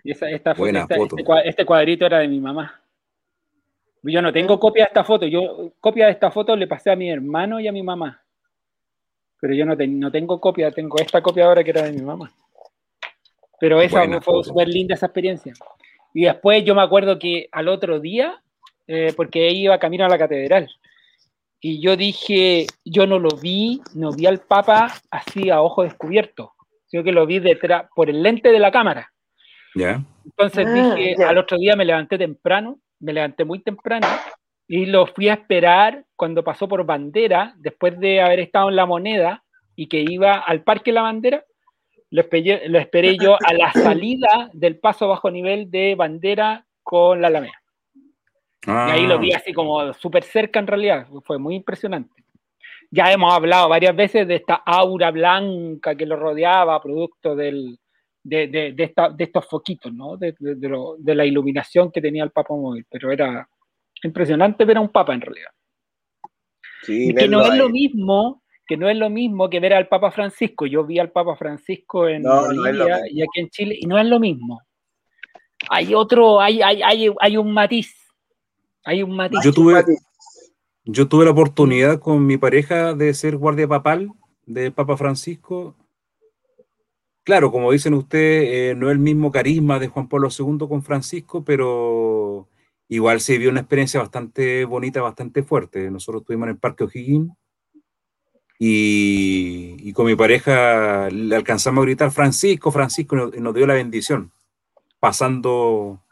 Speaker 1: Y esa- esta fue-
Speaker 2: Buena
Speaker 1: esta-
Speaker 2: foto.
Speaker 1: Este, cua- este cuadrito era de mi mamá. Yo no tengo copia de esta foto. Yo copia de esta foto le pasé a mi hermano y a mi mamá. Pero yo no, ten- no tengo copia, tengo esta copia ahora que era de mi mamá. Pero esa
Speaker 2: Buena
Speaker 1: fue
Speaker 2: foto.
Speaker 1: súper linda esa experiencia. Y después yo me acuerdo que al otro día, eh, porque iba camino a la catedral, y yo dije, yo no lo vi, no vi al Papa así a ojo descubierto, sino que lo vi detrás, por el lente de la cámara.
Speaker 2: ¿Ya?
Speaker 1: Entonces
Speaker 3: Ah,
Speaker 1: dije, al otro día me levanté temprano, me levanté muy temprano y lo fui a esperar cuando pasó por bandera, después de haber estado en la moneda y que iba al Parque La Bandera, lo esperé, lo esperé yo a la salida del paso bajo nivel de bandera con la Alameda. Y ahí lo vi
Speaker 2: Ah,
Speaker 1: así como súper cerca en realidad, fue muy impresionante. Ya hemos hablado varias veces de esta aura blanca que lo rodeaba, producto del, de, de- de esta- de estos foquitos, ¿no? De, de- de lo- de la iluminación que tenía el Papa móvil, pero era impresionante ver a un Papa en realidad.
Speaker 4: Sí,
Speaker 1: Y que no es lo mismo, que no es lo mismo que ver al Papa Francisco. Yo vi al Papa Francisco en
Speaker 4: No, no
Speaker 1: Bolivia
Speaker 4: mismo.
Speaker 1: y aquí en Chile, y no es lo mismo. Hay otro, hay, hay, hay, hay un matiz. Hay un matiz.
Speaker 2: yo tuve, yo tuve la oportunidad con mi pareja de ser guardia papal del Papa Francisco. Claro, como dicen ustedes, eh, no es el mismo carisma de Juan Pablo II con Francisco, pero igual se vio una experiencia bastante bonita, bastante fuerte. Nosotros estuvimos en el Parque O'Higgins y, y con mi pareja le alcanzamos a gritar Francisco, Francisco, y nos, y nos dio la bendición, pasando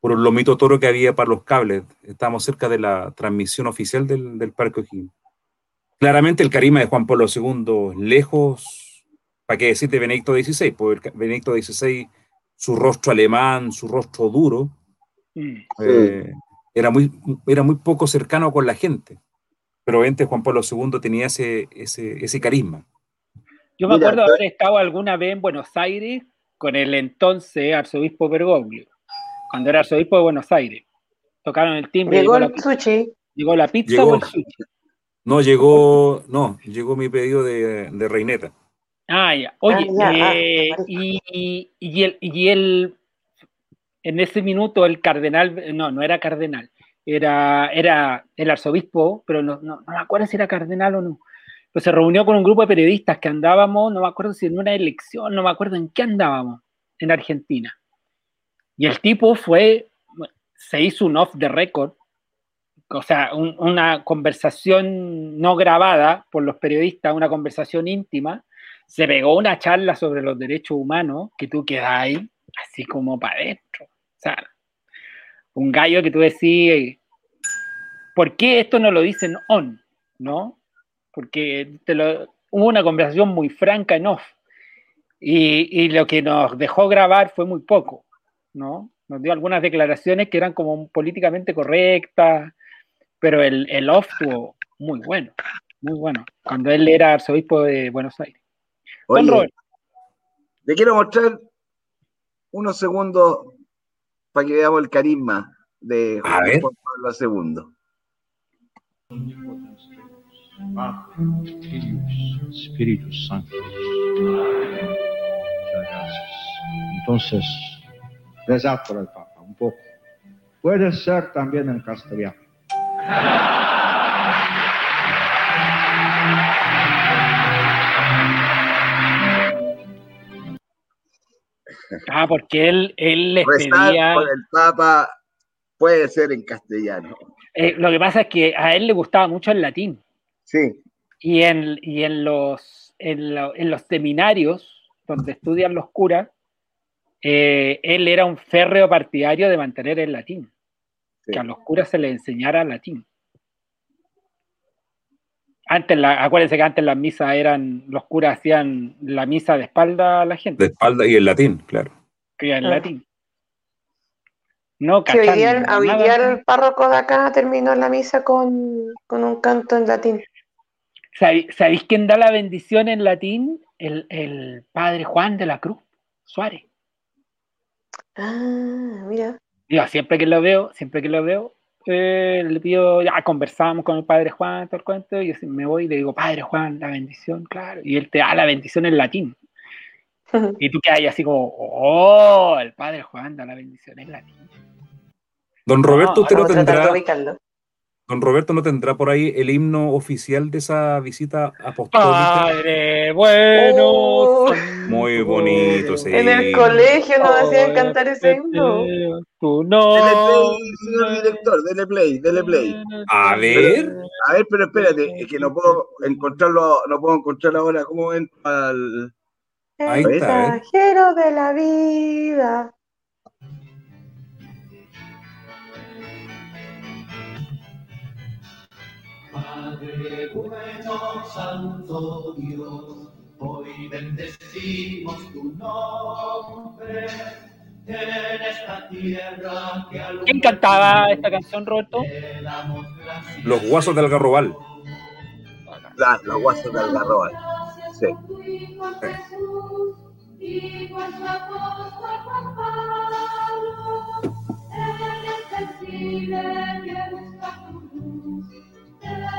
Speaker 2: por un lomito toro que había para los cables. Estábamos cerca de la transmisión oficial del, del Parque O'Higgins. Claramente el carisma de Juan Pablo II, lejos, ¿para qué decir de Benedicto XVI? Porque Benedicto XVI, su rostro alemán, su rostro duro,
Speaker 1: Mm.
Speaker 2: eh, era, muy, era muy poco cercano con la gente. Pero obviamente Juan Pablo II tenía ese, ese, ese carisma.
Speaker 1: Yo me
Speaker 4: Mira,
Speaker 1: acuerdo haber estado alguna vez en Buenos Aires con el entonces arzobispo Bergoglio, cuando era arzobispo de Buenos Aires. Tocaron el timbre,
Speaker 3: llegó
Speaker 1: llegó la,
Speaker 3: el sushi.
Speaker 1: llegó la pizza
Speaker 2: Llegó.
Speaker 1: o el sushi.
Speaker 2: No, llegó, no, llegó mi pedido de, de reineta.
Speaker 1: Ah, ya. Oye,
Speaker 3: Ah, ya, ah,
Speaker 1: eh, y, y, y el, y el- en ese minuto el cardenal, no, no era cardenal, era, era el arzobispo, pero no, no, no me acuerdo si era cardenal o no. Pero se reunió con un grupo de periodistas que andábamos, no me acuerdo si en una elección, no me acuerdo en qué andábamos, en Argentina. Y el tipo fue, se hizo un off the record, o sea, un- una conversación no grabada por los periodistas, una conversación íntima, se pegó una charla sobre los derechos humanos que tú quedas ahí, así como para adentro. O sea, un gallo que tú decís, ¿por qué esto no lo dicen on? ¿No? Porque hubo una conversación muy franca en off. Y, y lo que nos dejó grabar fue muy poco, ¿no? Nos dio algunas declaraciones que eran como políticamente correctas, pero el, el off estuvo muy bueno, muy bueno, cuando él era arzobispo de Buenos Aires. Don
Speaker 4: Oye,
Speaker 1: Robert,
Speaker 4: le quiero mostrar unos segundos para que veamos el carisma de Juan. Pablo II.
Speaker 15: Padre, Filius, Espíritu Santo. Muchas gracias. Entonces, por el Papa un poco. Puede ser también en castellano.
Speaker 1: ah, porque él, él les
Speaker 4: Rezar
Speaker 1: pedía,
Speaker 4: por el Papa puede ser en castellano.
Speaker 1: eh, lo que pasa es que a él le gustaba mucho el latín.
Speaker 4: Sí.
Speaker 1: Y en, y en, los, en, lo- en los seminarios donde estudian los curas, eh, él era un férreo partidario de mantener el latín, que a los curas se les enseñara latín. Antes, la, acuérdense que antes las misas eran, los curas hacían la misa de espalda a la gente,
Speaker 2: De espalda y el latín, claro.
Speaker 1: que en
Speaker 3: Ah.
Speaker 1: latín. No
Speaker 3: Sí, hoy día, el párroco de acá terminó la misa con, con un canto en latín.
Speaker 1: ¿Sabí- ¿Sabéis quién da la bendición en latín? El, el padre Juan de la Cruz Suárez.
Speaker 3: Ah, mira.
Speaker 1: Yo siempre que lo veo, siempre que lo veo, eh, le pido, ya conversamos con el padre Juan, todo el cuento, y yo me voy y le digo, padre Juan, la bendición, claro. Y él te da la bendición en latín. Y tú quedas ahí así como, oh, el padre Juan da la bendición en latín.
Speaker 2: Don Roberto, usted no
Speaker 3: tratar de
Speaker 2: tendrá. Don Roberto no tendrá por ahí el himno oficial de esa visita apostólica.
Speaker 1: Padre bueno.
Speaker 3: Oh,
Speaker 2: Muy bonito ese
Speaker 3: en el
Speaker 2: himno.
Speaker 3: colegio nos hacían cantar ese himno.
Speaker 4: Dele
Speaker 1: no.
Speaker 4: play, señor director, dele play, dele play.
Speaker 2: A ver.
Speaker 4: A ver, pero espérate, es que no puedo encontrarlo, no puedo encontrar ahora cómo entra al.
Speaker 2: Ahí está, ¿eh?
Speaker 3: Mensajero de la vida.
Speaker 16: Padre bueno, santo Dios, hoy bendecimos tu nombre en esta tierra que
Speaker 1: ¿Quién cantaba esta canción, Roberto?
Speaker 2: Los guasos del Algarrobal.
Speaker 4: La, los guasos de Algarroba. Sí.
Speaker 16: Y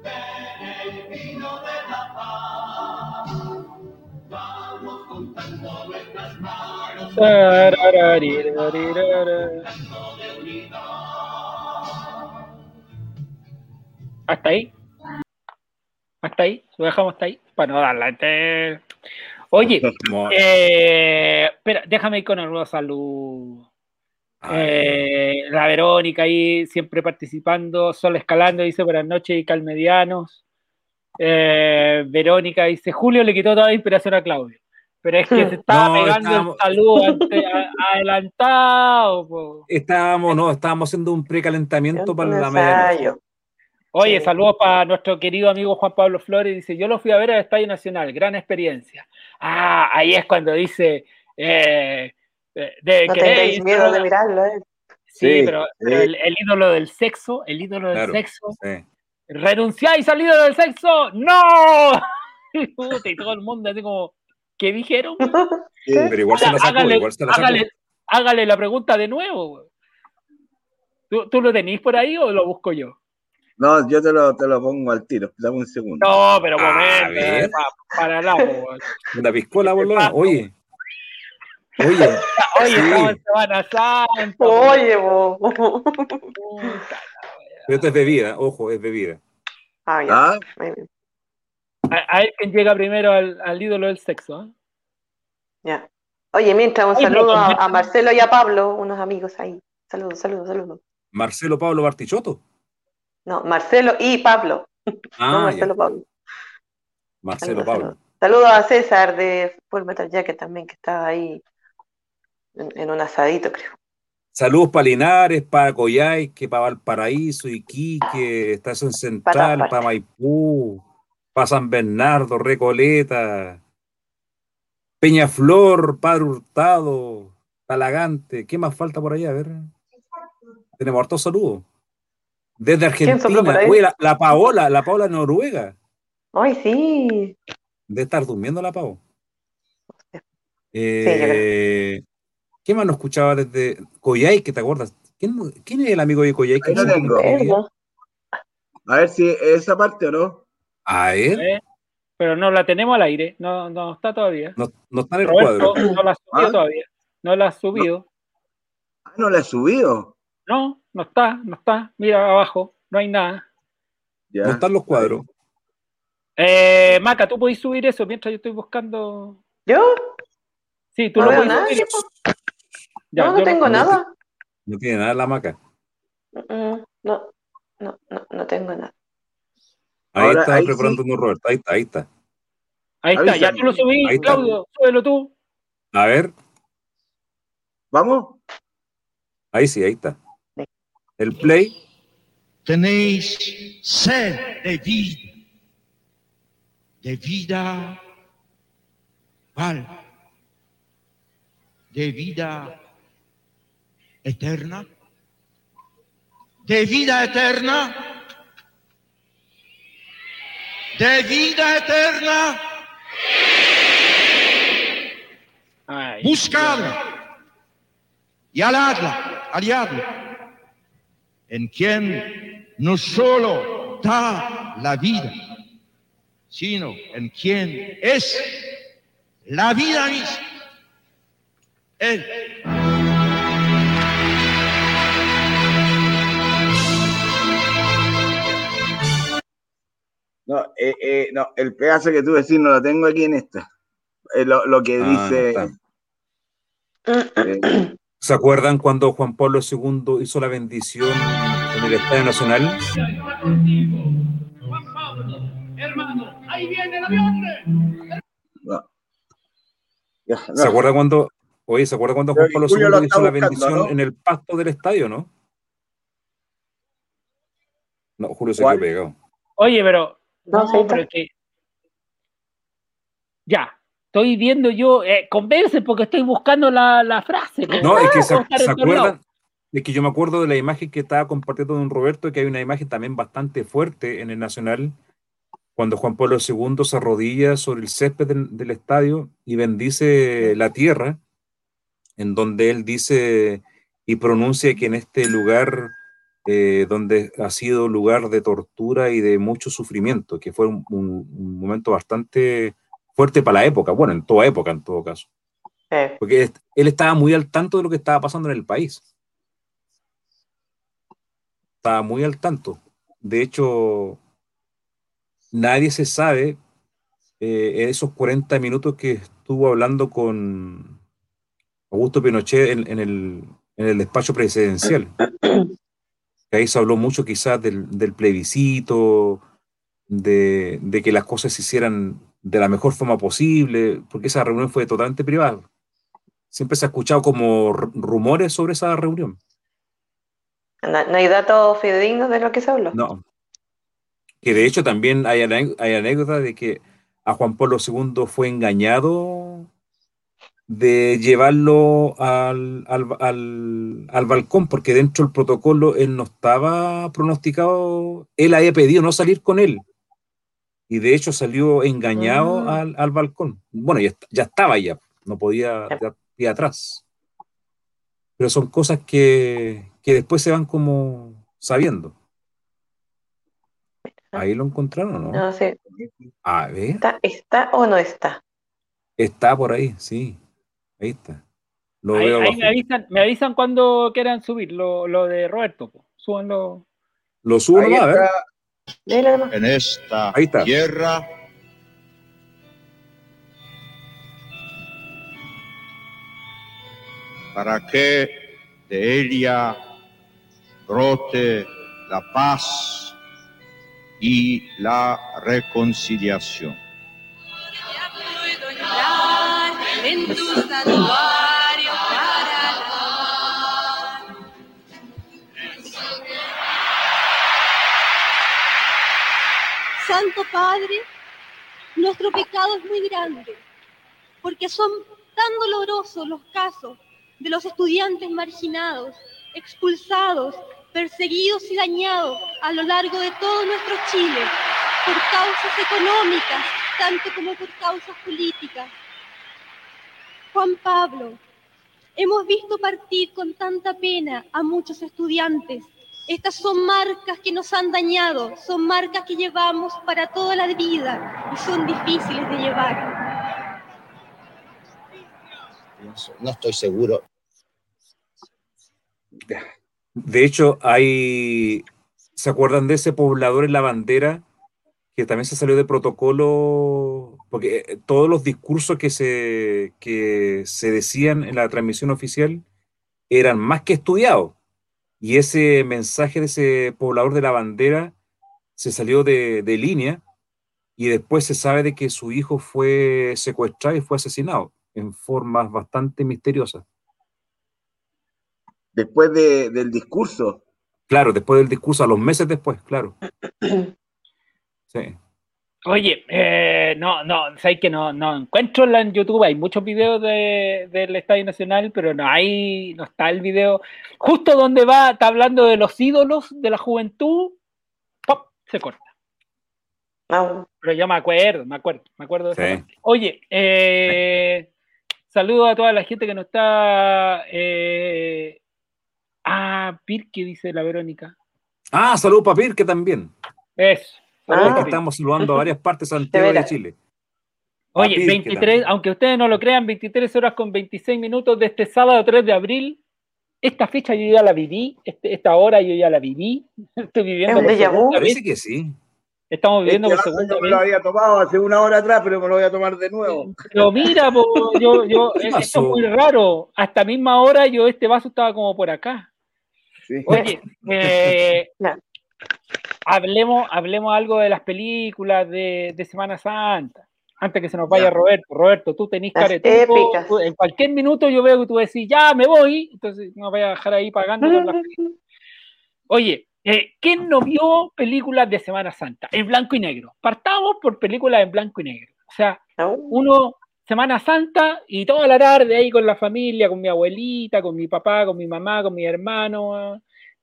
Speaker 1: acá.
Speaker 16: Peregrino de la paz, vamos juntando nuestras manos.
Speaker 1: Hasta ahí. Hasta ahí. Lo dejamos hasta ahí. Para no darla. Oye, eh, espera, déjame ir con algunos saludos. Eh, la Verónica ahí siempre participando. Sol Escalando dice buenas noches y calmedianos. Eh, Verónica dice Julio le quitó toda la inspiración a Claudio. Pero es que se estaba
Speaker 2: No,
Speaker 1: pegando
Speaker 2: estábamos-
Speaker 1: el saludo ante- a- adelantado. po.
Speaker 2: Estábamos, no, estábamos haciendo un precalentamiento para la medianoche.
Speaker 1: Oye, saludos para nuestro querido amigo Juan Pablo Flores. Dice, yo lo fui a ver al Estadio Nacional, gran experiencia. Ah, ahí es cuando dice, eh, de, de
Speaker 3: No tengáis miedo de mirarlo, ¿eh?
Speaker 1: Sí,
Speaker 4: Sí,
Speaker 1: pero,
Speaker 4: sí.
Speaker 1: pero el, el ídolo del sexo, el ídolo del
Speaker 2: Claro,
Speaker 1: sexo,
Speaker 2: sí.
Speaker 1: ¿renunciáis al ídolo del sexo? ¡No! Y todo el mundo así como, ¿qué dijeron?
Speaker 2: Pero igual se la sacó,
Speaker 1: hágale,
Speaker 2: igual se la sacó.
Speaker 1: hágale- hágale la pregunta de nuevo. güey. ¿Tú, tú lo tenéis por ahí o lo busco yo?
Speaker 4: No, yo te lo, te lo pongo al tiro. Dame un segundo.
Speaker 1: No, pero
Speaker 2: A
Speaker 1: momento,
Speaker 2: ver.
Speaker 1: eh, pa- para la.
Speaker 2: Una piscola, menos. Oye. Oye.
Speaker 1: Oye,
Speaker 2: sí,
Speaker 1: Semana Santa.
Speaker 3: Oye, bo.
Speaker 2: pero esto es bebida, ojo, es bebida.
Speaker 3: Ah, ya.
Speaker 4: Ah.
Speaker 1: A, ver quién llega primero al, al ídolo del sexo. ¿eh?
Speaker 3: Ya. Oye, mientras un
Speaker 1: Ay,
Speaker 3: saludo a,
Speaker 1: conversa-
Speaker 3: a Marcelo y a Pablo, unos amigos ahí. Saludos, saludos, saludos.
Speaker 2: Marcelo Pablo Bartichotto.
Speaker 3: No, Marcelo y Pablo. no
Speaker 2: Ah, ya.
Speaker 3: Marcelo Pablo.
Speaker 2: Marcelo
Speaker 3: Saludos,
Speaker 2: Pablo.
Speaker 3: Saludos a César de Full Metal Jacket también, que estaba ahí en, en un asadito, creo.
Speaker 2: Saludos para Linares, para Coyhaique, para Valparaíso, Iquique, Estación Central, para Maipú, para San Bernardo, Recoleta, Peñaflor, Padre Hurtado, Talagante. ¿Qué más falta por allá? A ver. Tenemos hartos saludos. Desde
Speaker 3: ¿Quién sopló por
Speaker 2: Argentina. Oye, la, la Paola, la Paola Noruega.
Speaker 3: Ay, sí.
Speaker 2: De estar durmiendo la Pao.
Speaker 3: yo
Speaker 2: Eh, ¿Qué más nos escuchaba desde Coyhaique, te acuerdas? ¿Quién, quién es el amigo de Coyhaique?
Speaker 4: Ahí lo tengo. a ver si es esa parte o no.
Speaker 2: A ver,
Speaker 1: ¿eh? Pero no la tenemos al aire, no, no está todavía.
Speaker 2: no, no está en el
Speaker 1: Roberto
Speaker 2: cuadro.
Speaker 1: no la ha subido
Speaker 4: ¿Ah?
Speaker 1: todavía. No la ha subido.
Speaker 4: Ah, no la he subido.
Speaker 1: No, no está, no está. Mira abajo, no hay nada.
Speaker 4: Ya.
Speaker 2: No están los cuadros.
Speaker 1: Eh, Maca, ¿tú podés subir eso mientras yo estoy buscando?
Speaker 3: ¿Yo?
Speaker 1: Sí, tú
Speaker 3: No
Speaker 1: lo
Speaker 3: nada,
Speaker 1: subir. Ya,
Speaker 3: no, no tengo
Speaker 2: no
Speaker 3: nada.
Speaker 2: No tiene nada la maca.
Speaker 3: Mm, No, no, no, no tengo nada.
Speaker 2: Ahí
Speaker 4: Ahora,
Speaker 2: está
Speaker 4: ahí
Speaker 2: preparando uno Roberto. Ahí está, ahí está.
Speaker 1: Ahí está, ya tú lo subí,
Speaker 2: Ahí está.
Speaker 1: Claudio, súbelo tú.
Speaker 2: A ver,
Speaker 4: ¿Vamos?
Speaker 2: ahí sí, ahí está. El play.
Speaker 12: Tenéis sed de vida, de vida, ¿cuál? De vida eterna, de vida eterna, de vida eterna,
Speaker 1: Ay,
Speaker 12: buscadla y aladla, aliadla, en quien no solo da la vida, sino en quien es la vida misma. Él.
Speaker 4: No, eh, eh, no, el pedazo que tú decís no lo tengo aquí en esta. Eh, lo, lo que
Speaker 2: Ah,
Speaker 4: dice. eh,
Speaker 2: ¿Se acuerdan cuando Juan Pablo II hizo la bendición en el Estadio Nacional?
Speaker 16: Hermano, ahí viene el avión.
Speaker 4: no. Ya, no.
Speaker 2: ¿Se acuerda cuando, oye, ¿se acuerda cuando Juan Pablo II hizo la bendición
Speaker 4: ¿no?
Speaker 2: en el pasto del estadio, no? No, Julio se quedó pegado.
Speaker 1: Oye, pero.
Speaker 3: No,
Speaker 1: No, pero es que. Ya, estoy viendo yo. Eh, convence porque estoy buscando la, la frase.
Speaker 2: No, es que se, acuerdan, es que yo me acuerdo de la imagen que estaba compartiendo don Roberto, que hay una imagen también bastante fuerte en el Nacional, cuando Juan Pablo II se arrodilla sobre el césped del, del estadio y bendice la tierra, en donde él dice y pronuncia que en este lugar, eh, donde ha sido lugar de tortura y de mucho sufrimiento, que fue un, un- un momento bastante fuerte para la época, bueno, en toda época en todo caso. Porque él estaba muy al tanto de lo que estaba pasando en el país. Estaba muy al tanto. De hecho, nadie se sabe eh, esos 40 minutos que estuvo hablando con Augusto Pinochet en, en el, en el despacho presidencial. Ahí se habló mucho quizás del, del plebiscito, de, de que las cosas se hicieran de la mejor forma posible, porque esa reunión fue totalmente privada siempre se ha escuchado como rumores sobre esa reunión.
Speaker 3: no, no hay datos fidedignos de lo que se habló.
Speaker 2: No. Que de hecho también hay anécdota de que a Juan Pablo II fue engañado de llevarlo al, al, al, al balcón, porque dentro del protocolo él no estaba pronosticado, él había pedido no salir con él. Y de hecho salió engañado
Speaker 3: Ah.
Speaker 2: al, al balcón. Bueno, ya, ya estaba ya, no podía ir atrás. Pero son cosas que, que después se van como sabiendo. Ahí lo encontraron, o ¿no?
Speaker 3: No sé,
Speaker 2: A ver,
Speaker 3: ¿está, está o no está?
Speaker 2: está por ahí, sí. Ahí está. Lo
Speaker 1: Ahí,
Speaker 2: veo
Speaker 1: ahí
Speaker 2: abajo.
Speaker 1: me avisan, me avisan cuando quieran subir lo, lo de Roberto. Súbanlo.
Speaker 2: Lo subo
Speaker 5: Ahí
Speaker 2: nomás, a ver.
Speaker 5: En esta
Speaker 2: Ahí está.
Speaker 5: tierra para que de ella brote la paz y la reconciliación.
Speaker 16: En tu santuario para.
Speaker 17: Santo Padre, nuestro pecado es muy grande, porque son tan dolorosos los casos de los estudiantes marginados, expulsados, perseguidos y dañados a lo largo de todo nuestro Chile, por causas económicas, tanto como por causas políticas. Juan Pablo, hemos visto partir con tanta pena a muchos estudiantes. Estas son marcas que nos han dañado, son marcas que llevamos para toda la vida y son difíciles de llevar.
Speaker 18: No estoy seguro.
Speaker 2: De hecho, hay. ¿Se acuerdan de ese poblador en la bandera? Que también se salió de protocolo. Porque eh, todos los discursos que se, que se decían en la transmisión oficial eran más que estudiados. Y ese mensaje de ese poblador de la bandera se salió de, de línea. Y después se sabe de que su hijo fue secuestrado y fue asesinado en formas bastante misteriosas.
Speaker 4: Después de- del discurso.
Speaker 2: Claro, después del discurso, a los meses después, claro. Sí.
Speaker 1: Oye, eh, no, no, sé que no, no encuentro la en YouTube, hay muchos videos de, del Estadio Nacional, pero no hay, no está el video. Justo donde va, está hablando de los ídolos de la juventud, ¡pop! se corta. Pero yo me acuerdo, me acuerdo, me acuerdo de esa
Speaker 2: Sí.
Speaker 1: parte. Oye, eh, saludo a toda la gente que nos está. Eh, ah, Pirque, dice la Verónica.
Speaker 2: Ah, salud para Pirque también.
Speaker 1: Eso.
Speaker 2: Es que
Speaker 1: Pirque.
Speaker 2: estamos saludando a varias partes de Santiago de. Chile.
Speaker 1: Oye,
Speaker 2: A Pirque
Speaker 1: 23,
Speaker 2: también.
Speaker 1: aunque ustedes no lo crean, 23 horas con 26 minutos de este sábado 3 de abril. Esta fecha yo ya la viví, este- esta hora yo ya la viví. Estoy viviendo
Speaker 4: un vu.
Speaker 1: segunda
Speaker 2: Parece que sí.
Speaker 1: Estamos viviendo
Speaker 4: Este
Speaker 1: por
Speaker 4: vaso
Speaker 1: segunda
Speaker 4: yo me lo había tomado hace una hora atrás, pero me lo voy a tomar de nuevo.
Speaker 1: Pero mira, po, yo, yo,
Speaker 2: ¿Qué
Speaker 1: esto es muy raro. Hasta misma hora yo este vaso estaba como por acá. Oye, eh, hablemos, hablemos algo de las películas de, de Semana Santa. Antes que se nos vaya
Speaker 3: Ya.
Speaker 1: Roberto. Roberto, tú tenés tú- En cualquier minuto yo veo que tú decís, ya me voy. Entonces no voy a dejar ahí pagando con las películas. Oye, eh, ¿quién no vio películas de Semana Santa? En blanco y negro. Partamos por películas en blanco y negro. O sea, uno, Semana Santa y toda la tarde ahí con la familia, con mi abuelita, con mi papá, con mi mamá, con mi hermano,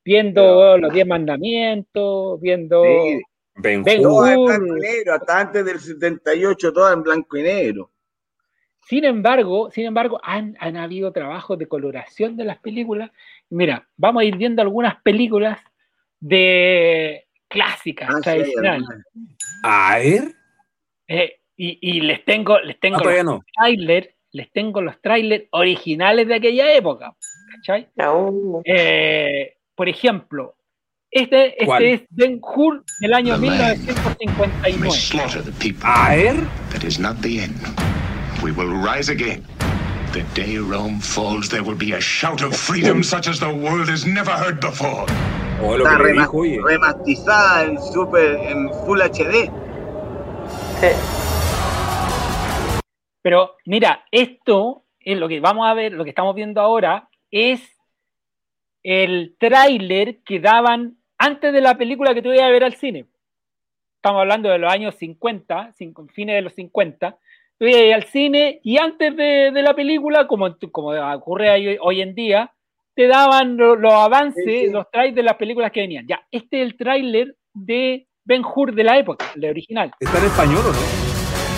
Speaker 1: viendo los diez mandamientos, viendo
Speaker 4: Sí.
Speaker 2: Ben
Speaker 1: Ben
Speaker 4: Todas en blanco y negro, hasta antes del 78, todas en blanco y negro.
Speaker 1: Sin embargo, sin embargo, han, han habido trabajos de coloración de las películas. Mira, vamos a ir viendo algunas películas de clásicas,
Speaker 4: Ah, sí,
Speaker 1: tradicionales.
Speaker 2: A ver.
Speaker 1: Eh, y, y les tengo, les tengo
Speaker 2: Ah,
Speaker 1: los
Speaker 2: no.
Speaker 1: trailers, les tengo los trailers originales de aquella época. ¿Cachai? Eh, por ejemplo, este, este es Ben Hur del año
Speaker 19: The land.
Speaker 1: 1959.
Speaker 19: We slaughter the people.
Speaker 2: A ver.
Speaker 19: That is not the end. We will rise again. The day Rome falls, there will be a shout of freedom such as the world has never heard before.
Speaker 2: O lo
Speaker 4: Está rema-
Speaker 2: dijo, oye.
Speaker 4: remastizada en super en Full HD.
Speaker 1: Pero mira, esto es lo que vamos a ver, lo que estamos viendo ahora es el tráiler que daban antes de la película que tú ibas a ver al cine. Estamos hablando de los años 50, cinco- fines de los 50. tú ibas al cine y antes de, de la película, como, como ocurre hoy, hoy en día, te daban lo- los avances, los trailers de las películas que venían. Ya, este es el tráiler de Ben Hur de la época, el original.
Speaker 2: ¿Está en español o no?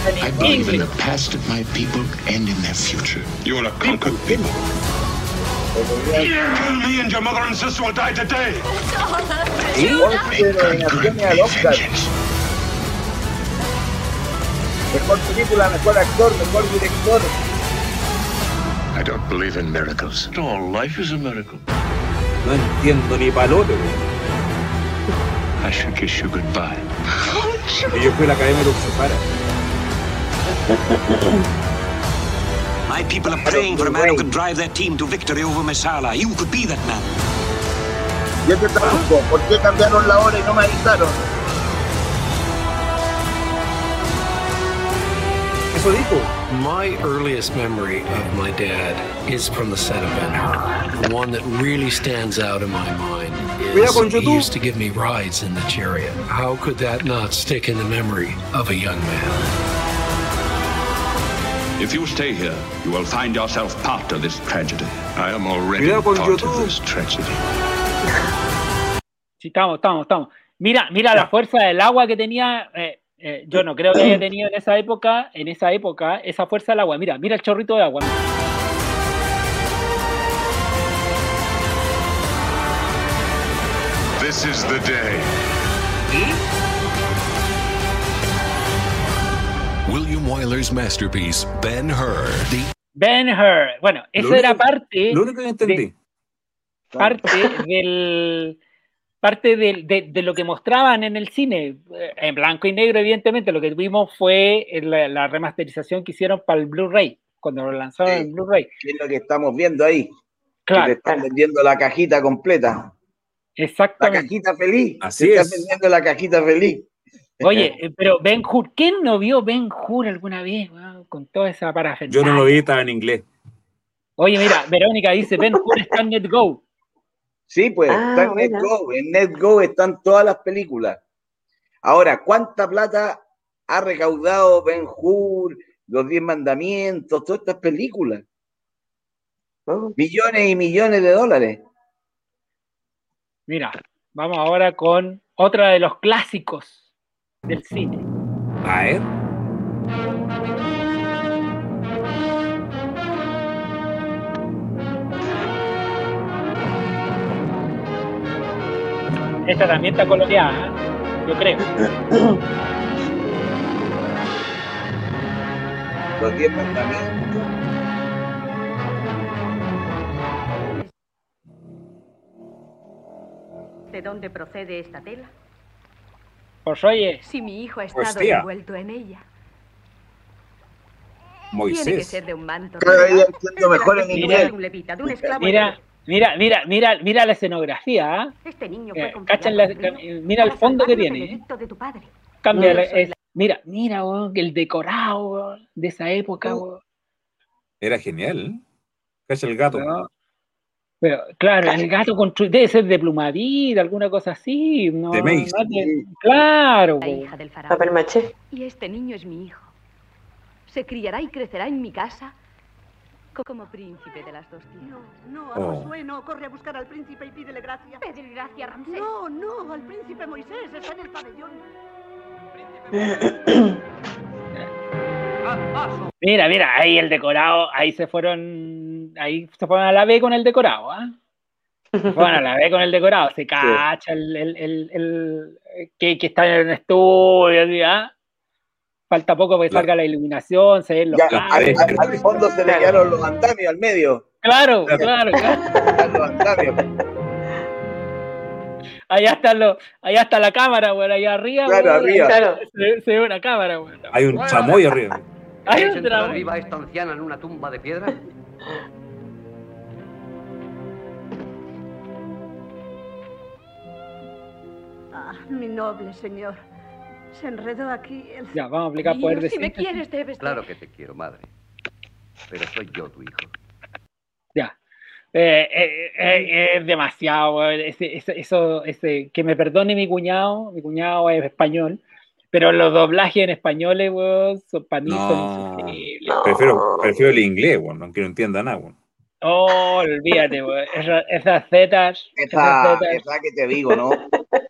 Speaker 19: I believe in the past of my people and in their future. You are a conquered people.
Speaker 16: Kill me and your mother and sister will die today.
Speaker 4: Once nominaciones al Oscar. Mejor película, mejor actor, mejor director.
Speaker 19: I don't believe in miracles.
Speaker 5: All life is a miracle.
Speaker 2: No entiendo ni palote.
Speaker 19: I should kiss you goodbye.
Speaker 2: Y yo fui a la Academia de Luxefara.
Speaker 18: My people are praying for a man who can drive their team to victory over Mesala. You could be that man.
Speaker 4: Yo te traduzco, ¿por qué cambiaron la hora y no me avisaron?
Speaker 2: Eso dijo.
Speaker 20: My earliest memory of my dad is from the set of Ben Hur. The one that really stands out in my mind is he used to give me rides in the chariot. How could that not stick in the memory of a young man?
Speaker 21: If you stay here, you will find yourself part of this tragedy.
Speaker 19: I am already
Speaker 2: Cuidado con
Speaker 19: part of this tragedy.
Speaker 1: Sí, estamos, estamos, estamos. Mira, mira la fuerza del agua que tenía. eh, eh, yo no creo que haya tenido en esa época, en esa época, esa fuerza del agua. Mira, mira el chorrito de agua.
Speaker 19: This is the day.
Speaker 22: Wyler's masterpiece, Ben Hur. The
Speaker 1: Ben Hur. Bueno, eso era parte.
Speaker 2: Lo único que entendí.
Speaker 1: de- parte del parte del- de, de lo que mostraban en el cine eh, en blanco y negro evidentemente lo que vimos fue la, la remasterización que hicieron para el Blu-ray cuando lo lanzaron
Speaker 4: Sí.
Speaker 1: en Blu-ray
Speaker 4: ¿Qué es lo que estamos viendo ahí?
Speaker 1: Claro.
Speaker 4: Que te están vendiendo la cajita completa. La
Speaker 1: exactamente
Speaker 4: cajita feliz.
Speaker 2: Así
Speaker 4: Te están
Speaker 2: es.
Speaker 4: vendiendo la cajita feliz.
Speaker 1: Oye eh, pero Ben Hur ¿quién no vio Ben Hur alguna vez con toda esa parafernalia
Speaker 2: Yo no lo vi, estaba en inglés.
Speaker 1: oye mira Verónica dice Ben Hur está en NetGo
Speaker 4: Sí, pues,
Speaker 3: Ah,
Speaker 4: está en
Speaker 3: buena.
Speaker 4: NetGo. En NetGo están todas las películas. Ahora, ¿cuánta plata ha recaudado Ben Hur, Los Diez Mandamientos, todas estas películas?
Speaker 3: Oh.
Speaker 4: Millones y millones de dólares.
Speaker 1: mira vamos ahora con otra de los clásicos del cine
Speaker 2: A ver.
Speaker 1: esta también está coloreada ¿eh? yo creo
Speaker 4: Los Diez Mandamientos.
Speaker 23: ¿De dónde procede esta tela?
Speaker 1: Pues oye,
Speaker 23: Si mi hijo ha estado
Speaker 2: Hostia.
Speaker 23: envuelto en ella. Tiene que
Speaker 2: Moisés.
Speaker 23: ser de un manto.
Speaker 4: Cada día entiendo mejor en inglés.
Speaker 23: de un levita, de un esclavo
Speaker 1: mira, mira, mira, mira, mira la escenografía, ¿ah?
Speaker 23: Este niño
Speaker 1: Eh,
Speaker 23: fue
Speaker 1: la- mira el fondo que tiene, ¿eh?
Speaker 23: de tu padre.
Speaker 1: Cambia, la- mira, mira, weón, el decorado de esa época, weón.
Speaker 2: Era genial. ¿eh? Cacha el gato.
Speaker 1: No. Pero, claro, el gato constru- debe ser de Plumavit, alguna cosa así. No,
Speaker 2: De Mace.
Speaker 1: no de- claro,
Speaker 23: La hija del faraón.
Speaker 3: Papel maché.
Speaker 23: Y este niño es mi hijo. Se criará y crecerá en mi casa co- como príncipe de las dos tierras.
Speaker 24: No,
Speaker 2: Oh.
Speaker 24: a Josué no. Corre a buscar al príncipe y pídele gracia.
Speaker 23: Pedir gracia, Ramsés.
Speaker 24: No, no, al príncipe Moisés. Está en el pabellón.
Speaker 1: Mira, mira, ahí el decorado, ahí se fueron, ahí se fueron a la B con el decorado, ¿ah? Se fueron a la B con el decorado, se cacha el, el, el, el- que, que está en el estudio, así, ¿ah? Falta poco para que salga la iluminación, se ven los
Speaker 4: Ya, al, al- al fondo se le quedaron los andamios al medio.
Speaker 1: Claro, claro,
Speaker 4: los andamios.
Speaker 1: Allá está, lo, allá está la cámara, güey, allá arriba.
Speaker 4: Claro,
Speaker 1: güey,
Speaker 4: arriba.
Speaker 1: Claro. Se, se ve una cámara, güey.
Speaker 2: Hay un chamoy arriba.
Speaker 1: Hay
Speaker 25: ¿Queréis
Speaker 1: un
Speaker 25: enterrar
Speaker 1: dragón.
Speaker 25: viva a esta anciana en una tumba de piedra?
Speaker 24: Ah, mi noble señor. Se enredó aquí el...
Speaker 1: Ya, vamos a aplicar poder de
Speaker 23: si me quieres, debes de-
Speaker 25: Claro que te quiero, madre. Pero soy yo tu hijo.
Speaker 1: Ya. Eh, eh, eh, es demasiado, güey, ese, ese- eso, ese, que me perdone mi cuñado, mi cuñado es español, Pero los doblajes en españoles, weón, son para mí son
Speaker 2: No,
Speaker 1: insufribles.
Speaker 2: prefiero, prefiero el inglés, bueno, aunque no entienda nada, bueno.
Speaker 1: Oh, olvídate, weón. Esa- esas zetas.
Speaker 4: Esa,
Speaker 1: esas zetas.
Speaker 4: esa que te digo, ¿no?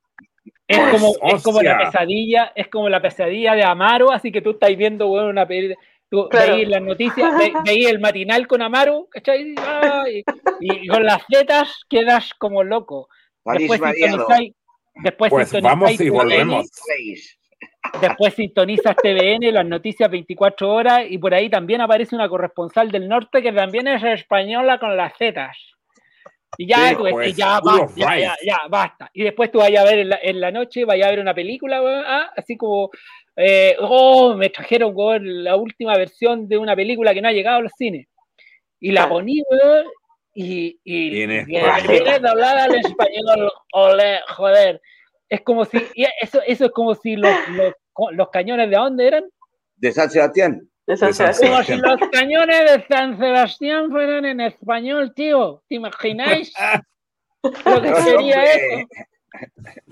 Speaker 1: Es
Speaker 2: Pues,
Speaker 1: como, es como la pesadilla, es como la pesadilla de Amaro, así que tú estás viendo, weón, una peli- tú
Speaker 3: Claro.
Speaker 1: veís las noticias, ve- el matinal con Amaro, ¿cachai? Ah, y, y con las zetas quedas como loco. Después
Speaker 4: variado.
Speaker 1: sintonizáis, después
Speaker 2: Pues
Speaker 1: sintonizáis
Speaker 2: vamos y volvemos.
Speaker 1: Después sintonizas TVN, las noticias 24 horas, y por ahí también aparece una corresponsal del norte que también es española con las zetas. Y ya,
Speaker 2: Sí, pues,
Speaker 1: ya, basta, ya, ya, ya, basta. Y después tú vayas a ver en la, en la noche, vayas a ver una película, ah, así como, eh, oh, me trajeron, weón, la última versión de una película que no ha llegado a los cines. Y la poní, weón, y, y,
Speaker 2: Y en
Speaker 1: y
Speaker 2: español.
Speaker 1: viene doblada al español, ole, joder. Es como si, y eso, eso es como si los, los, los cañones de dónde eran,
Speaker 4: De San Sebastián.
Speaker 3: De San Sebastián.
Speaker 1: como si los cañones de San Sebastián fueran en español, tío. ¿Te imagináis lo que sería eso?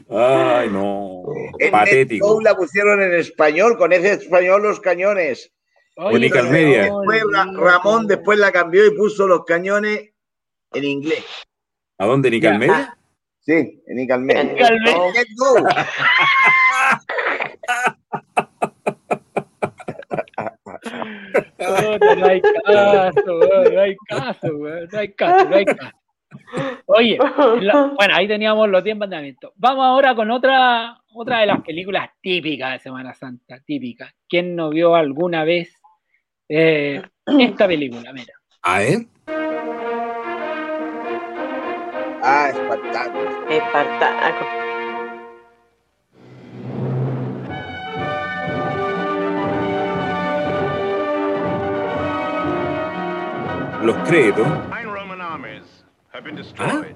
Speaker 2: Ay, no.
Speaker 4: En
Speaker 2: Patético.
Speaker 4: La pusieron en español, con ese español los cañones.
Speaker 2: Única media.
Speaker 4: Después. Ramón después la cambió y puso los cañones en inglés.
Speaker 2: ¿A dónde. Nicalmedia?
Speaker 4: Sí, en. Let's go.
Speaker 1: Puta, no hay caso, no hay caso, no hay caso, no hay caso. Oye, la- bueno, ahí teníamos los 10 mandamientos. Vamos ahora con otra, otra de las películas típicas de Semana Santa, típicas. ¿Quién no vio alguna vez eh, esta película? Mira.
Speaker 2: A ver.
Speaker 4: Ah, Espartaco.
Speaker 3: Espartaco.
Speaker 2: Los créditos.
Speaker 26: Nine Roman armies have been destroyed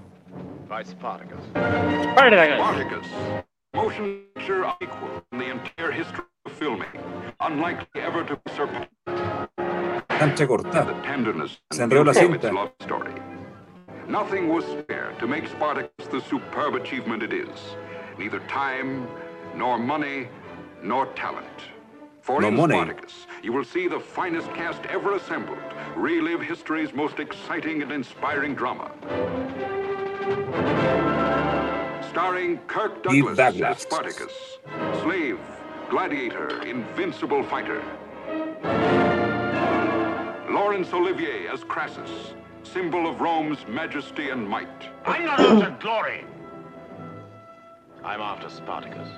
Speaker 26: by Spartacus.
Speaker 1: Spartacus.
Speaker 21: Spartacus, motion picture equal in the entire history of filming, unlikely ever to be surpassed.
Speaker 2: Cancha cortada.
Speaker 21: The tenderness
Speaker 2: Se
Speaker 21: and
Speaker 2: enredó la
Speaker 21: beauty of its
Speaker 2: cinta.
Speaker 21: love story. Nothing was spared to make Spartacus the superb achievement it is. Neither time, nor money, nor talent. For
Speaker 2: No
Speaker 21: in. Spartacus, you will see the finest cast ever assembled, relive history's most exciting and inspiring drama. Starring Kirk Douglas,
Speaker 2: Douglas.
Speaker 21: as Spartacus, slave, gladiator, invincible fighter. Laurence Olivier as Crassus, symbol of Rome's majesty and might.
Speaker 26: I'm not after glory. I'm after Spartacus.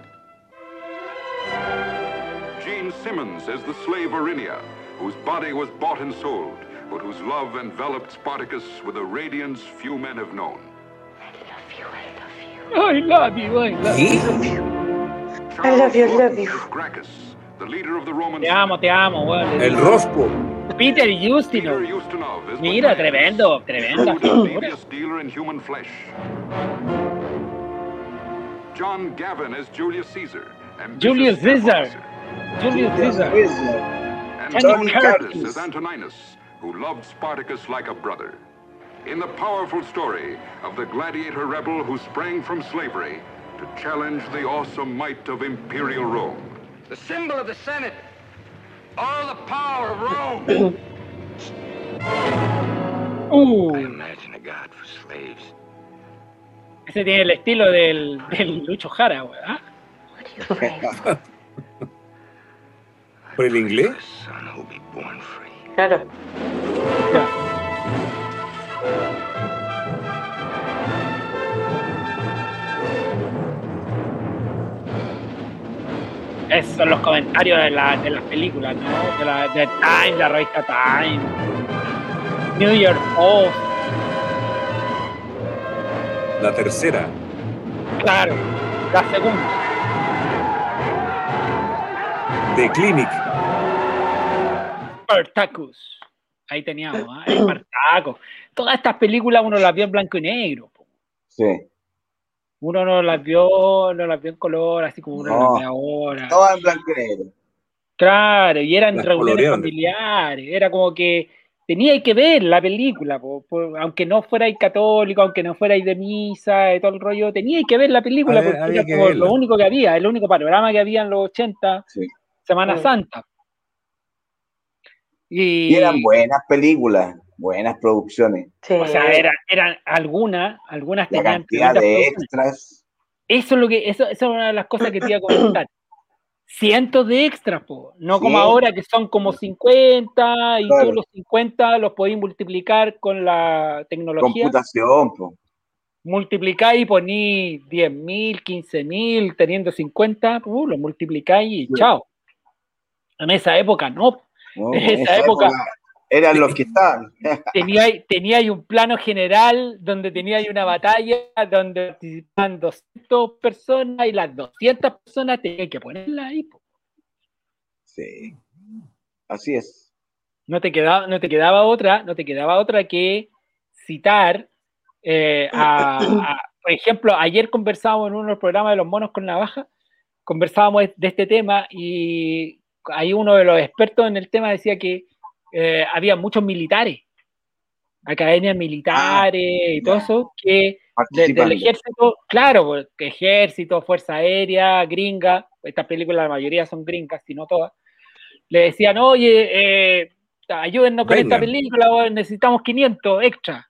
Speaker 21: Gene Simmons as the slave Arinia, whose body was bought and sold, but whose love enveloped Spartacus with a radiance few men have known.
Speaker 1: I love you, I love you.
Speaker 3: I love you, I love you.
Speaker 21: I love you, I love Gracchus, the leader of the Roman
Speaker 1: Te amo, te amo, weón.
Speaker 2: El Rosco.
Speaker 1: Peter Ustinov.
Speaker 21: Peter Ustinov as
Speaker 1: Mira,
Speaker 21: Matthias,
Speaker 1: tremendo, tremenda
Speaker 21: shrewd and
Speaker 1: figura.
Speaker 21: devious dealer in human flesh. John Gavin as Julius Caesar. ambitious
Speaker 1: Julius
Speaker 21: staff
Speaker 1: Caesar.
Speaker 21: Officer.
Speaker 1: Julius Caesar.
Speaker 21: And
Speaker 1: Tony
Speaker 21: Tony
Speaker 1: Curtis.
Speaker 21: Curtis as Antoninus, who loved Spartacus like a brother. In the powerful story of the gladiator rebel who sprang from slavery to challenge the awesome might of imperial Rome.
Speaker 27: The symbol of the Senate. All the power of Rome.
Speaker 1: Uh,
Speaker 27: Imagine a God for slaves.
Speaker 1: ese tiene el estilo del, del Lucho Jara, weón. ¿ah?
Speaker 2: ¿Por el inglés?
Speaker 3: Claro.
Speaker 1: Esos son los comentarios de, la- de las películas, ¿no? De, la, de Time, la revista Time. New York Post,
Speaker 2: La tercera.
Speaker 1: claro. La segunda.
Speaker 2: The Clinic.
Speaker 1: Spartacus. Ahí teníamos, ¿ah? El Spartacus. Todas estas películas uno las vio en blanco y negro. po.
Speaker 4: Sí.
Speaker 1: Uno no las vio, no las vio en color, así como uno
Speaker 4: No.
Speaker 1: las ve ahora.
Speaker 4: Todo en blanco y negro.
Speaker 1: Claro, y eran
Speaker 2: Las
Speaker 1: reuniones familiares. Era como que tenía que ver la película, po, po, aunque no fuerais católico, aunque no fuerais de misa y todo el rollo, tenía que ver la película
Speaker 2: Había-
Speaker 1: porque
Speaker 2: había
Speaker 1: era como lo único que había, el único panorama que había en los 80, Semana. Santa. Y,
Speaker 4: Y eran buenas películas, buenas producciones.
Speaker 1: o sea, eran, eran algunas, algunas
Speaker 4: La
Speaker 1: tenían
Speaker 4: cantidad de extras.
Speaker 1: Eso es lo que, eso, eso es una de las cosas que te iba a comentar. Cientos de extras, po. no como
Speaker 4: Sí.
Speaker 1: ahora que son como 50 y
Speaker 4: Claro.
Speaker 1: tú los 50 los podéis multiplicar con la tecnología.
Speaker 4: Computación, po.
Speaker 1: Multiplicáis y poní 10.000, 15.000, teniendo 50, uh, lo multiplicáis y chao. En esa época no.
Speaker 4: No,
Speaker 1: en esa, época,
Speaker 4: eran los que estaban.
Speaker 1: tenía, tenía ahí un plano general donde tenía ahí una batalla donde participaban 200 personas y las 200 personas tenían que ponerla ahí. po.
Speaker 4: Sí. Así es.
Speaker 1: No te quedaba, no te quedaba otra, no te quedaba otra que citar eh, a, a- por ejemplo, ayer conversábamos en uno de los programas de los monos con navaja, conversábamos de este tema y ahí uno de los expertos en el tema decía que eh, había muchos militares, academias militares y todo eso, que de- del
Speaker 4: Participando.
Speaker 1: ejército, claro, pues, que ejército, fuerza aérea, gringa, estas películas la mayoría son gringas, si no todas, le decían, oye, eh, ayúdennos con esta película, necesitamos 500 extra.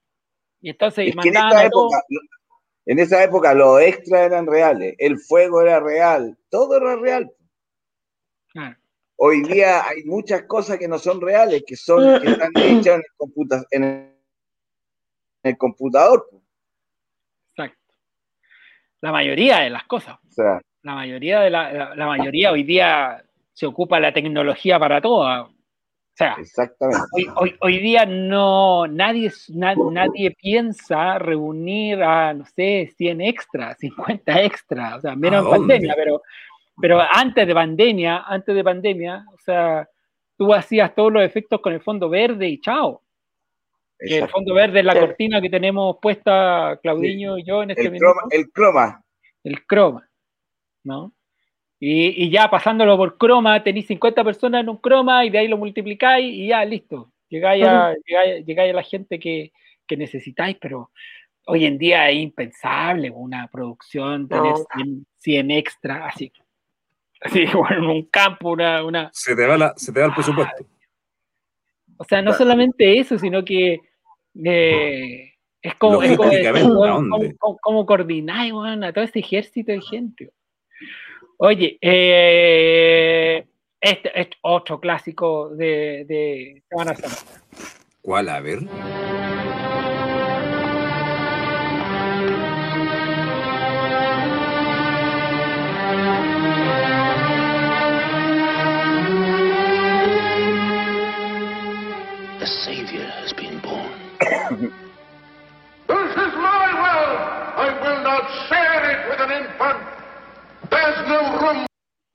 Speaker 1: Y entonces
Speaker 4: Es que en
Speaker 1: mandaban
Speaker 4: esa época, en esa época los extras eran reales, el fuego era real, todo era real.
Speaker 1: Claro.
Speaker 4: Hoy día hay muchas cosas que no son reales, que son que están hechas en el, computa- en el- en el computador.
Speaker 1: Exacto. La mayoría de las cosas.
Speaker 4: O sea,
Speaker 1: La mayoría de la, la- la mayoría hoy día se ocupa la tecnología para todo. O sea,
Speaker 4: exactamente.
Speaker 1: hoy, hoy, hoy día no nadie, na- nadie piensa reunir a, no sé, 100 extras, 50 extras, o sea, menos
Speaker 2: ¿A
Speaker 1: en pandemia, pero, pero antes de pandemia, antes de pandemia, o sea, tú hacías todos los efectos con el fondo verde y chao. Que el fondo verde es la cortina que tenemos puesta Claudiño y yo en este
Speaker 4: el
Speaker 1: minuto
Speaker 4: croma, el croma.
Speaker 1: el croma, ¿no? Y, y ya pasándolo por croma, tenéis 50 personas en un croma y de ahí lo multiplicáis y ya, listo. Llegáis a, llegáis, llegáis a la gente que, que necesitáis, pero hoy en día es impensable una producción tener
Speaker 2: No.
Speaker 1: 100, 100 extra así. Así, bueno, en un campo, una, una...
Speaker 2: Se te va, la, se te va el presupuesto.
Speaker 1: O sea, no solamente eso, sino que eh, es como, es como,
Speaker 2: Logísticamente,
Speaker 1: como-
Speaker 2: ¿a
Speaker 1: como- todo este ejército de gente. Oye, eh, este es otro clásico de, de Semana Santa.
Speaker 2: ¿Cuál? A ver.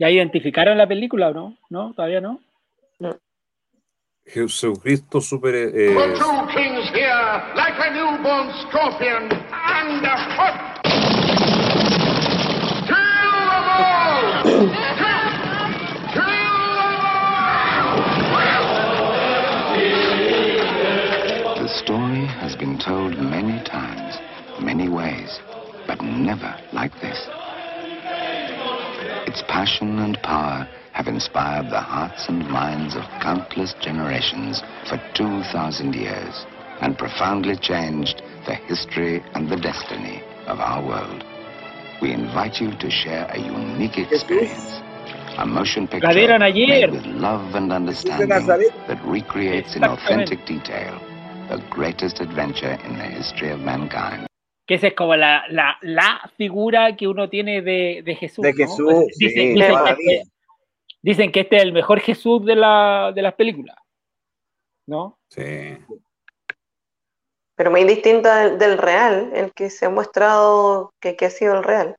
Speaker 1: ¿Ya identificaron la película o no? ¿No? ¿Todavía no?
Speaker 2: Jesucristo super... eh,
Speaker 27: For two kings here, like a newborn scorpion, and a foot. Kill them all! Kill, kill
Speaker 28: The story has been told many times, many ways, but never like this. Its passion and power have inspired the hearts and minds of countless generations for 2,000 years and profoundly changed the history and the destiny of our world. We invite you to share a unique experience. A motion picture made with love and understanding that recreates in authentic detail the greatest adventure in the history of mankind.
Speaker 1: Que esa es como la, la, la figura que uno tiene de, de Jesús.
Speaker 28: De
Speaker 1: ¿no?
Speaker 28: Jesús,
Speaker 1: Dicen,
Speaker 28: sí,
Speaker 1: dicen que este, dicen que este es el mejor Jesús de, la, de las películas. ¿No?
Speaker 2: Sí.
Speaker 3: Pero muy distinto del, del real, el que se ha mostrado que, que ha sido el real.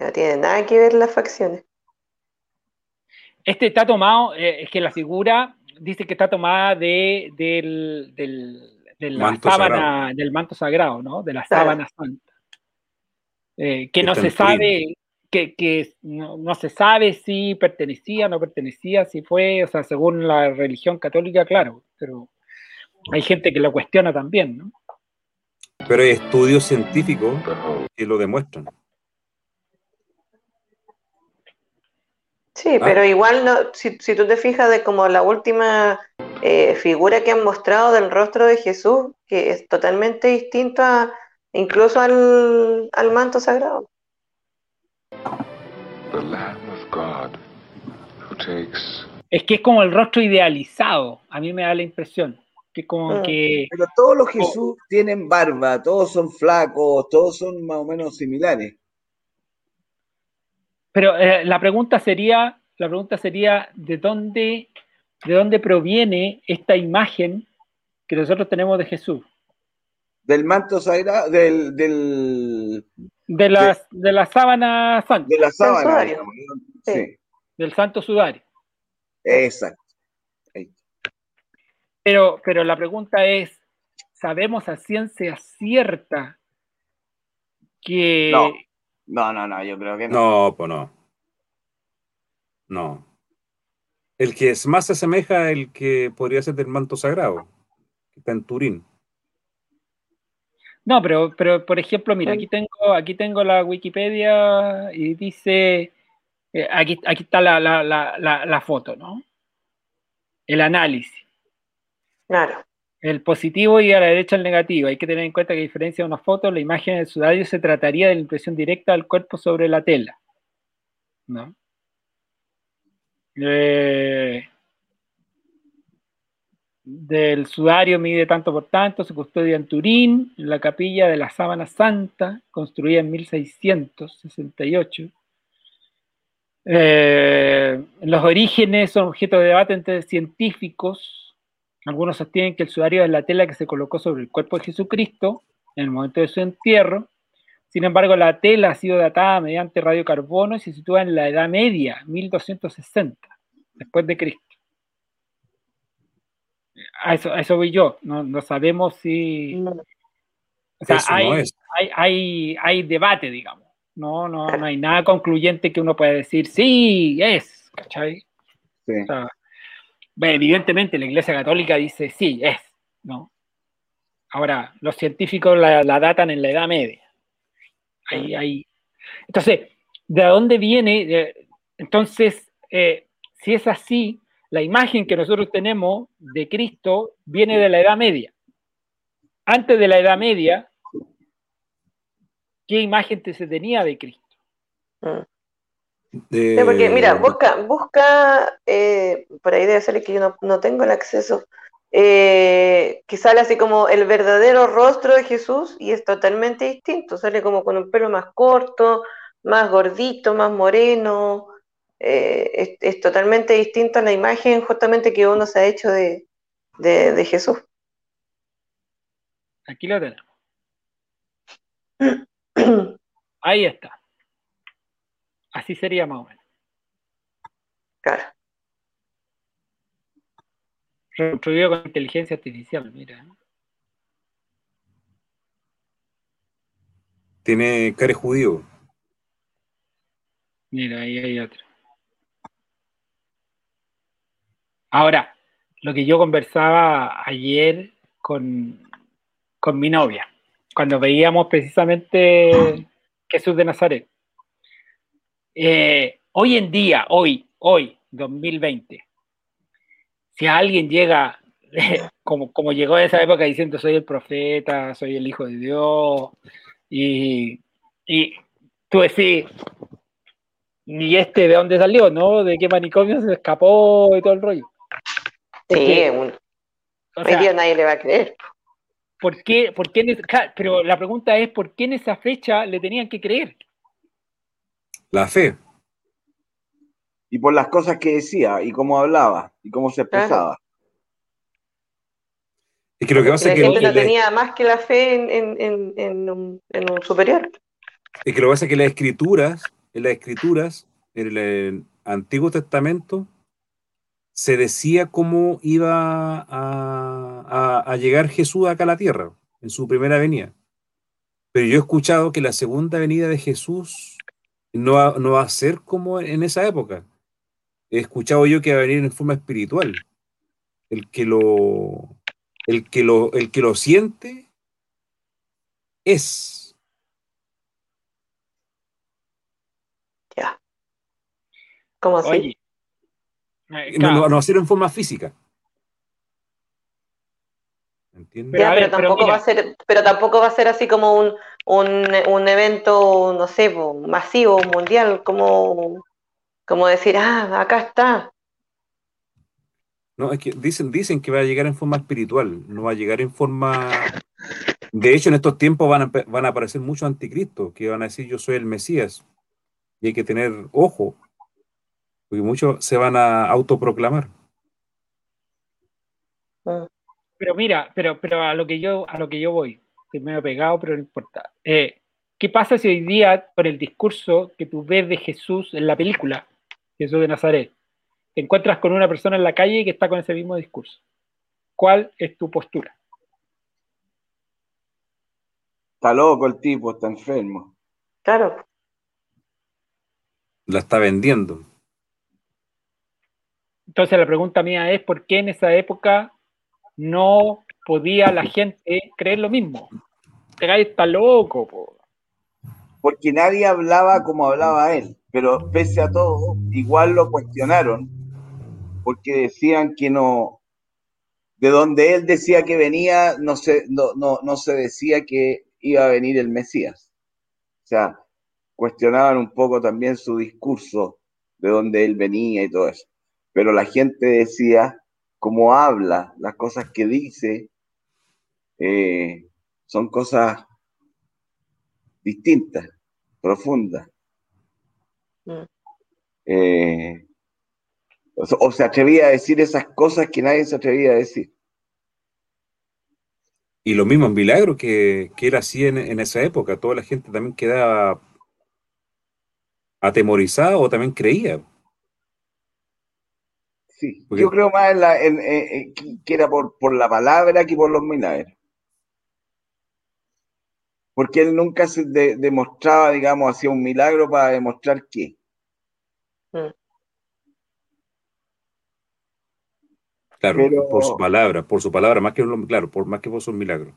Speaker 3: No tiene nada que ver las facciones.
Speaker 1: Este está tomado, eh, es que la figura dice que está tomada de, del, del, de la
Speaker 2: Manto
Speaker 1: sábana,
Speaker 2: sagrado.
Speaker 1: del manto sagrado, ¿no? De la sábana santa. Eh, que no se sabe, que, que no, no se sabe si pertenecía, no pertenecía, si fue, o sea, según la religión católica, claro, pero hay gente que lo cuestiona también, ¿no?
Speaker 2: Pero hay estudios científicos que lo demuestran.
Speaker 3: Sí,
Speaker 2: Ah.
Speaker 3: pero igual no, si, si tú te fijas de como la última eh, figura que han mostrado del rostro de Jesús, que es totalmente distinto a, incluso al, al manto sagrado.
Speaker 21: The Lamb of God who takes
Speaker 1: Es que es como el rostro idealizado, a mí me da la impresión. Que como
Speaker 4: Mm.
Speaker 1: que.
Speaker 4: Pero todos los Jesús tienen barba, todos son flacos, todos son más o menos similares.
Speaker 1: Pero eh, la pregunta sería, la pregunta sería, ¿de dónde, de dónde proviene esta imagen que nosotros tenemos de Jesús?
Speaker 4: Del manto sagrado, del, del,
Speaker 1: De las, de la sábana santa.
Speaker 4: de la sábana. Sí,
Speaker 1: Del santo sudario.
Speaker 4: exacto.
Speaker 1: Pero, pero la pregunta es, ¿sabemos a ciencia cierta que
Speaker 4: No. No, no, no, yo creo que no.
Speaker 2: No, pues no. No. El que es más se asemeja al que podría ser del manto sagrado, que está en Turín.
Speaker 1: No, pero, pero por ejemplo, mira, aquí tengo, aquí tengo la Wikipedia y dice, eh, aquí, aquí está la, la, la, la, la foto, ¿no? El análisis.
Speaker 3: Claro.
Speaker 1: El positivo y a la derecha el negativo. Hay que tener en cuenta que a diferencia de una foto, la imagen del sudario se trataría de la impresión directa del cuerpo sobre la tela. ¿No? Eh, del sudario mide tanto por tanto, se custodia en Turín, en la capilla de la Sábana Santa, construida en 1668. Eh, los orígenes son objeto de debate entre científicos. Algunos sostienen que el sudario es la tela que se colocó sobre el cuerpo de Jesucristo en el momento de su entierro. Sin embargo, la tela ha sido datada mediante radiocarbono y se sitúa en la Edad Media, 1260, después de Cristo. A eso, a eso voy yo. No, no sabemos si. O sea,
Speaker 2: no
Speaker 1: hay, hay, debate, digamos. No, no, no hay nada concluyente que uno pueda decir, sí, es, ¿cachai?
Speaker 4: Sí.
Speaker 1: O sea, bueno, evidentemente la Iglesia Católica dice, sí, es, ¿no? Ahora, los científicos la, la datan en la Edad Media. Ahí, ahí. Entonces, ¿de dónde viene? Entonces, eh, si es así, la imagen que nosotros tenemos de Cristo viene de la Edad Media. Antes de la Edad Media, ¿qué imagen se tenía de Cristo?
Speaker 2: De-
Speaker 3: Sí, porque mira, busca, busca, eh, por ahí debe ser que yo no, no tengo el acceso, eh, que sale así como el verdadero rostro de Jesús y es totalmente distinto, sale como con un pelo más corto, más gordito, más moreno, eh, es, es totalmente distinto a la imagen justamente que uno se ha hecho de, de, de Jesús.
Speaker 1: Aquí lo tenemos. Ahí está. Así sería más o menos.
Speaker 3: Claro.
Speaker 1: Reconstruido con inteligencia artificial, mira.
Speaker 2: Tiene care judío.
Speaker 1: Mira, ahí hay otro. Ahora, lo que yo conversaba ayer con, con mi novia, cuando veíamos precisamente Jesús de Nazaret. Eh, hoy en día, hoy, hoy, 2020, si alguien llega, como, como llegó en esa época diciendo soy el profeta, soy el hijo de Dios, y, y tú decís, ¿y este de dónde salió, no? ¿De qué manicomio se escapó y todo el rollo?
Speaker 3: Sí, un-
Speaker 1: o
Speaker 3: hoy
Speaker 1: sea,
Speaker 3: día nadie le va a creer.
Speaker 1: ¿por qué, por qué pero la pregunta es, ¿por qué en esa fecha le tenían que creer?
Speaker 2: La fe.
Speaker 4: Y por las cosas que decía, y cómo hablaba, y cómo se expresaba.
Speaker 2: Es que lo que
Speaker 3: Y
Speaker 2: pasa
Speaker 3: la
Speaker 2: es que,
Speaker 3: gente no tenía más que la fe en, en, en, en un, en un superior.
Speaker 2: es que lo que pasa es que las escrituras, en las escrituras, en el, Antiguo Testamento, se decía cómo iba a, a- a llegar Jesús acá a la tierra, en su primera venida. Pero yo he escuchado que la segunda venida de Jesús no va, no va a ser como en esa época. He escuchado yo que va a venir en forma espiritual. El que lo, El que lo, el que lo siente es.
Speaker 3: Ya. ¿Cómo así?
Speaker 1: Oye. eh,
Speaker 2: No, no,
Speaker 1: claro,
Speaker 2: no hacerlo en forma física. ¿Entiendes?
Speaker 3: Ya, pero tampoco va a ser, pero tampoco va a ser así como un, un, un evento, no sé, masivo, mundial, como, como decir, ah, acá está.
Speaker 2: No, es que dicen, dicen que va a llegar en forma espiritual, no va a llegar en forma. De hecho, en estos tiempos van a, van a aparecer muchos anticristos que van a decir yo soy el Mesías. Y hay que tener ojo, porque muchos se van a autoproclamar.
Speaker 1: Pero mira, pero, pero a lo que yo, a lo que yo voy, estoy medio pegado, pero no importa. Eh, ¿Qué pasa si hoy día, con el discurso que tú ves de Jesús en la película, Jesús de Nazaret, te encuentras con una persona en la calle que está con ese mismo discurso? ¿Cuál es tu postura?
Speaker 4: Está loco el tipo, está enfermo.
Speaker 3: Claro.
Speaker 2: La está vendiendo.
Speaker 1: Entonces la pregunta mía es, ¿por qué en esa época no podía la gente creer lo mismo? Gallo está loco, po.
Speaker 4: Porque nadie hablaba como hablaba él, pero pese a todo, igual lo cuestionaron, porque decían que no, de donde él decía que venía, no se, no, no, no se decía que iba a venir el Mesías. O sea, cuestionaban un poco también su discurso, de donde él venía y todo eso. Pero la gente decía, cómo habla, las cosas que dice, eh, son cosas distintas, profundas.
Speaker 3: Mm.
Speaker 4: Eh, o, se- o se atrevía a decir esas cosas que nadie se atrevía a decir.
Speaker 2: Y lo mismo en Milagro que, que él hacía en, en esa época. Toda la gente también quedaba atemorizada o también creía.
Speaker 4: Sí,
Speaker 2: Porque-
Speaker 4: yo creo más en la, en- en- en que- era por, por la palabra que por los milagros. Porque él nunca se de- demostraba, digamos, hacía un milagro para demostrar qué.
Speaker 2: Claro,
Speaker 4: Pero-
Speaker 2: por su palabra, por su palabra, más que claro, por más que por sus milagros.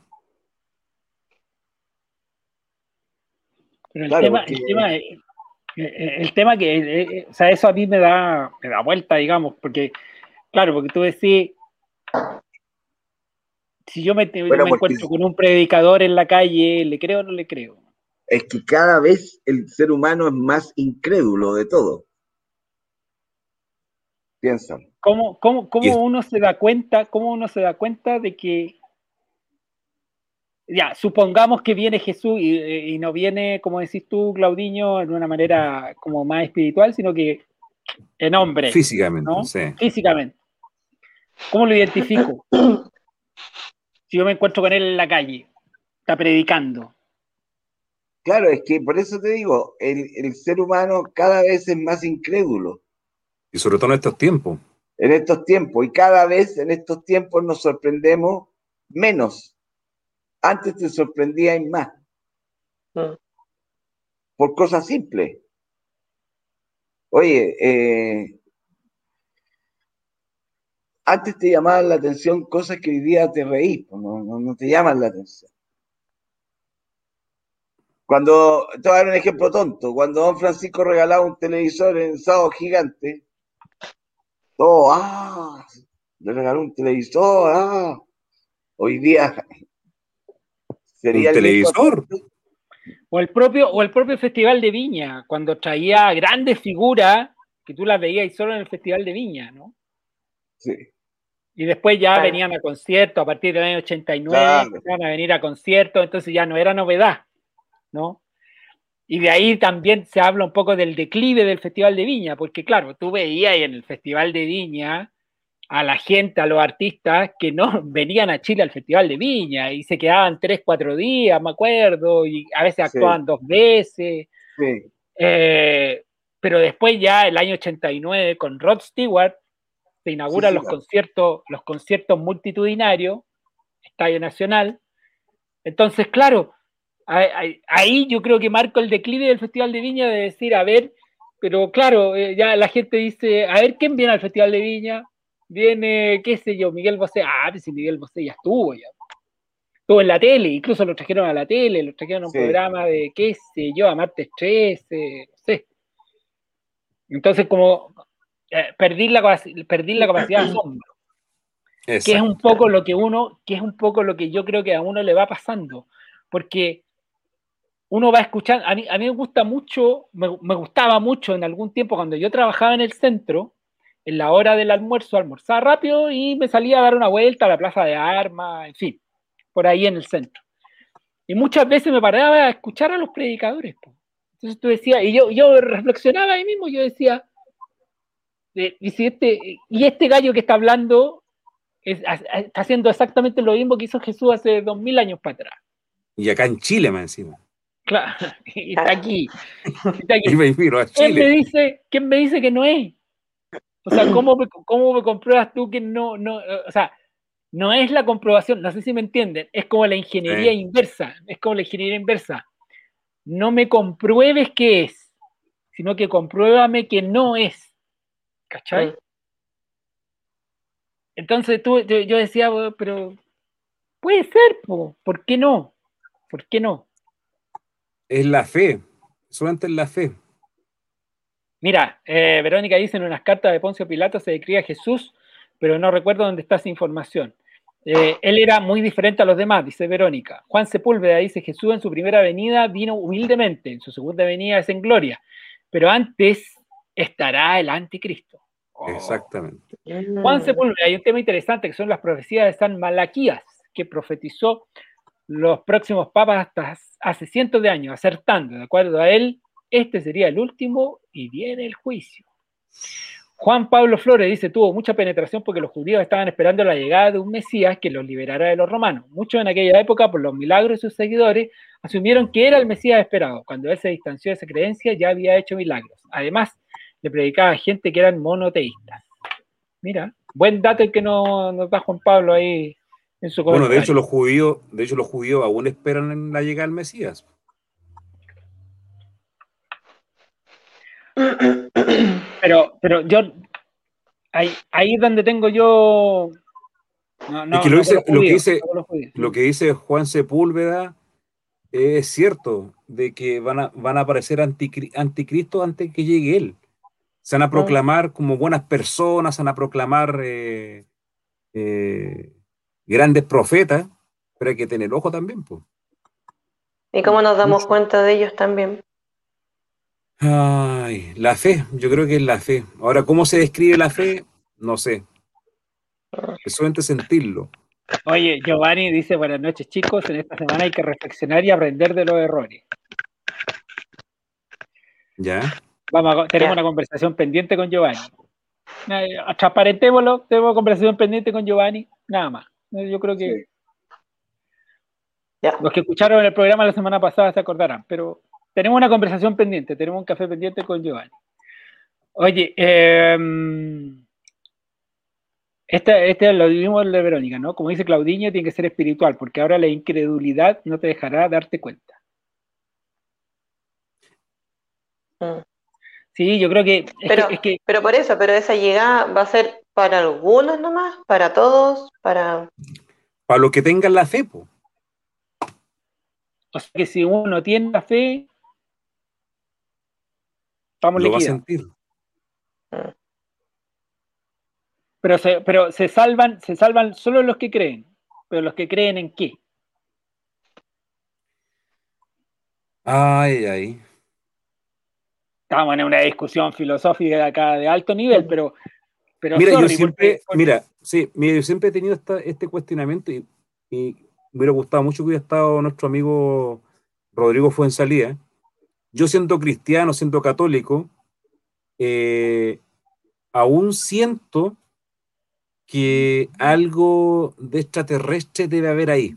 Speaker 1: Pero el
Speaker 4: Claro,
Speaker 1: tema,
Speaker 4: porque-
Speaker 1: el tema, el tema que, eh, eh, o sea, eso a mí me da, me da vuelta, digamos, porque, claro, porque tú decís, si yo me,
Speaker 4: Bueno,
Speaker 1: me encuentro con un predicador en la calle, ¿le creo o no le creo?
Speaker 4: Es que cada vez el ser humano es más incrédulo de todo. Piénsalo.
Speaker 1: ¿Cómo, cómo, cómo uno se da cuenta, cómo uno se da cuenta de que, ya, supongamos que viene Jesús y, y no viene, como decís tú, Claudiño, en una manera como más espiritual, sino que en hombre.
Speaker 2: Físicamente,
Speaker 1: ¿no?
Speaker 2: sí.
Speaker 1: Físicamente. ¿Cómo lo identifico? si yo me encuentro con él en la calle, está predicando.
Speaker 4: Claro, es que por eso te digo, el, el ser humano cada vez es más incrédulo
Speaker 2: Y sobre todo en estos tiempos.
Speaker 4: en estos tiempos y cada vez en estos tiempos nos sorprendemos menos. Antes te sorprendías más
Speaker 3: Mm.
Speaker 4: por cosas simples. Oye, eh, antes te llamaban la atención cosas que hoy día te reís, pues, no, no, no te llaman la atención. Cuando, te voy a dar un ejemplo tonto, cuando don Francisco regalaba un televisor en sábado gigante, todo, ah, le regaló un televisor, ah, hoy día sería
Speaker 2: ¿Un
Speaker 4: el mismo-
Speaker 2: televisor?
Speaker 1: O el propio, o el propio Festival de Viña, cuando traía grandes figuras que tú las veías solo en el Festival de Viña, ¿no?
Speaker 4: Sí.
Speaker 1: Y después ya
Speaker 3: Claro.
Speaker 1: venían a conciertos, a partir del año 89,
Speaker 4: Claro.
Speaker 1: empezaban a venir a conciertos, entonces ya no era novedad, ¿no? Y de ahí también se habla un poco del declive del Festival de Viña, porque claro, tú veías en el Festival de Viña a la gente, a los artistas que no venían a Chile al Festival de Viña y se quedaban tres, cuatro días, me acuerdo, y a veces
Speaker 4: Sí.
Speaker 1: actuaban dos veces.
Speaker 4: Sí.
Speaker 1: Eh, pero después ya el año 89 con Rod Stewart se inauguran
Speaker 4: sí,
Speaker 1: los conciertos, los conciertos multitudinarios, Estadio Nacional. Entonces, claro, ahí yo creo que marco el declive del Festival de Viña de decir, a ver, pero claro, eh, ya la gente dice, a ver quién viene al Festival de Viña, viene, qué sé yo, Miguel Bosé. Ah, pues si Miguel Bosé ya estuvo ya. Estuvo en la tele, incluso lo trajeron a la tele, lo trajeron a un
Speaker 4: Sí.
Speaker 1: programa de, qué sé yo, a martes 13, no sé. Entonces, como eh, perdí, la, perdí la capacidad de asombro que es un poco lo que uno, que es un poco lo que yo creo que a uno le va pasando, porque uno va escuchando, a mí, a mí me gusta mucho, me, me gustaba mucho en algún tiempo cuando yo trabajaba en el centro, en la hora del almuerzo, almorzaba rápido y me salía a dar una vuelta a la plaza de armas, en fin, por ahí en el centro. Y muchas veces me paraba a escuchar a los predicadores. po. Entonces tú decías, y yo, yo reflexionaba ahí mismo, yo decía, eh, y, si este, y este gallo que está hablando es- está haciendo exactamente lo mismo que hizo Jesús hace dos mil años para atrás.
Speaker 2: Y acá en Chile, más encima.
Speaker 1: Claro, y está aquí. Está aquí.
Speaker 2: Y me a
Speaker 1: ¿Quién me
Speaker 2: Chile.
Speaker 1: dice, quién me dice que no es? O sea, ¿cómo me, cómo me compruebas tú que no, no, eh, o sea, no es la comprobación, no sé si me entienden, es como la ingeniería
Speaker 2: Sí.
Speaker 1: inversa, es como la ingeniería inversa. No me compruebes que es, sino que compruébame que no es. ¿Cachai? Entonces tú, yo, yo decía, "Bueno, pero puede ser, po, ¿por qué no? ¿Por qué no?
Speaker 2: Es la fe. Solamente es la fe.
Speaker 1: Mira, eh, Verónica dice en unas cartas de Poncio Pilato se describe a Jesús, pero no recuerdo dónde está esa información. Eh, él era muy diferente a los demás, dice Verónica. Juan Sepúlveda dice Jesús en su primera venida vino humildemente, en su segunda venida es en gloria, pero antes estará el anticristo.
Speaker 2: Exactamente.
Speaker 1: Juan Sepúlveda, hay un tema interesante que son las profecías de San Malaquías, que profetizó los próximos papas hasta hace cientos de años, acertando, de acuerdo a él, este sería el último y viene el juicio. Juan Pablo Flores dice, tuvo mucha penetración porque los judíos estaban esperando la llegada de un Mesías que los liberara de los romanos. Muchos en aquella época, por los milagros de sus seguidores, asumieron que era el Mesías esperado. Cuando él se distanció de esa creencia, ya había hecho milagros. Además, le predicaba a gente que eran monoteístas. Mira, buen dato el que no- nos da Juan Pablo ahí en su
Speaker 2: Bueno,
Speaker 1: comentario.
Speaker 2: de hecho los judíos, de hecho los judíos aún esperan en la llegada del Mesías.
Speaker 1: Pero, pero yo, ahí, ahí es donde tengo yo... No, no,
Speaker 2: es que lo,
Speaker 1: no
Speaker 2: dice-
Speaker 1: con los
Speaker 2: lo que dice, lo que Juan Sepúlveda es cierto, de que van a, van a aparecer anticri- anticristos antes que llegue él. Se van a proclamar como buenas personas, se van a proclamar eh, eh, grandes profetas, pero hay que tener ojo también. Pues.
Speaker 3: ¿Y cómo nos damos cuenta de ellos también?
Speaker 2: Ay, la fe, yo creo que es la fe. Ahora, ¿cómo se describe la fe? No sé. Es solamente sentirlo.
Speaker 1: Oye, Giovanni dice, buenas noches chicos, en esta semana hay que reflexionar y aprender de los errores.
Speaker 2: ¿Ya?
Speaker 1: Vamos, a- tenemos una conversación pendiente con Giovanni. Eh, Transparentémoslo, tenemos conversación pendiente con Giovanni, nada más. Eh, Yo creo que los que escucharon el programa la semana pasada se acordarán, pero tenemos una conversación pendiente, tenemos un café pendiente con Giovanni. Oye, eh, este, este lo vimos el de Verónica, ¿no? Como dice Claudiño, tiene que ser espiritual, porque ahora la incredulidad no te dejará darte cuenta. Sí, yo creo que es,
Speaker 3: Pero,
Speaker 1: que, es que
Speaker 3: pero por eso, pero esa llegada va a ser para algunos nomás, para todos, para...
Speaker 2: Para los que tengan la fe, pues.
Speaker 1: O sea que si uno tiene la fe, estamos
Speaker 2: Lo va a sentir.
Speaker 1: Pero se, pero se salvan, se salvan solo los que creen. Pero los que creen en qué?
Speaker 2: Ay, ay.
Speaker 1: Estamos en una discusión filosófica acá de alto nivel, pero, pero
Speaker 2: mira,
Speaker 1: sorry,
Speaker 2: yo siempre,
Speaker 1: porque- porque-
Speaker 2: mira, sí, mira, yo siempre he tenido esta- este cuestionamiento y, y me hubiera gustado mucho que hubiera estado nuestro amigo Rodrigo Fuensalía. Yo siendo cristiano, siendo católico, eh, aún siento que algo de extraterrestre debe haber ahí.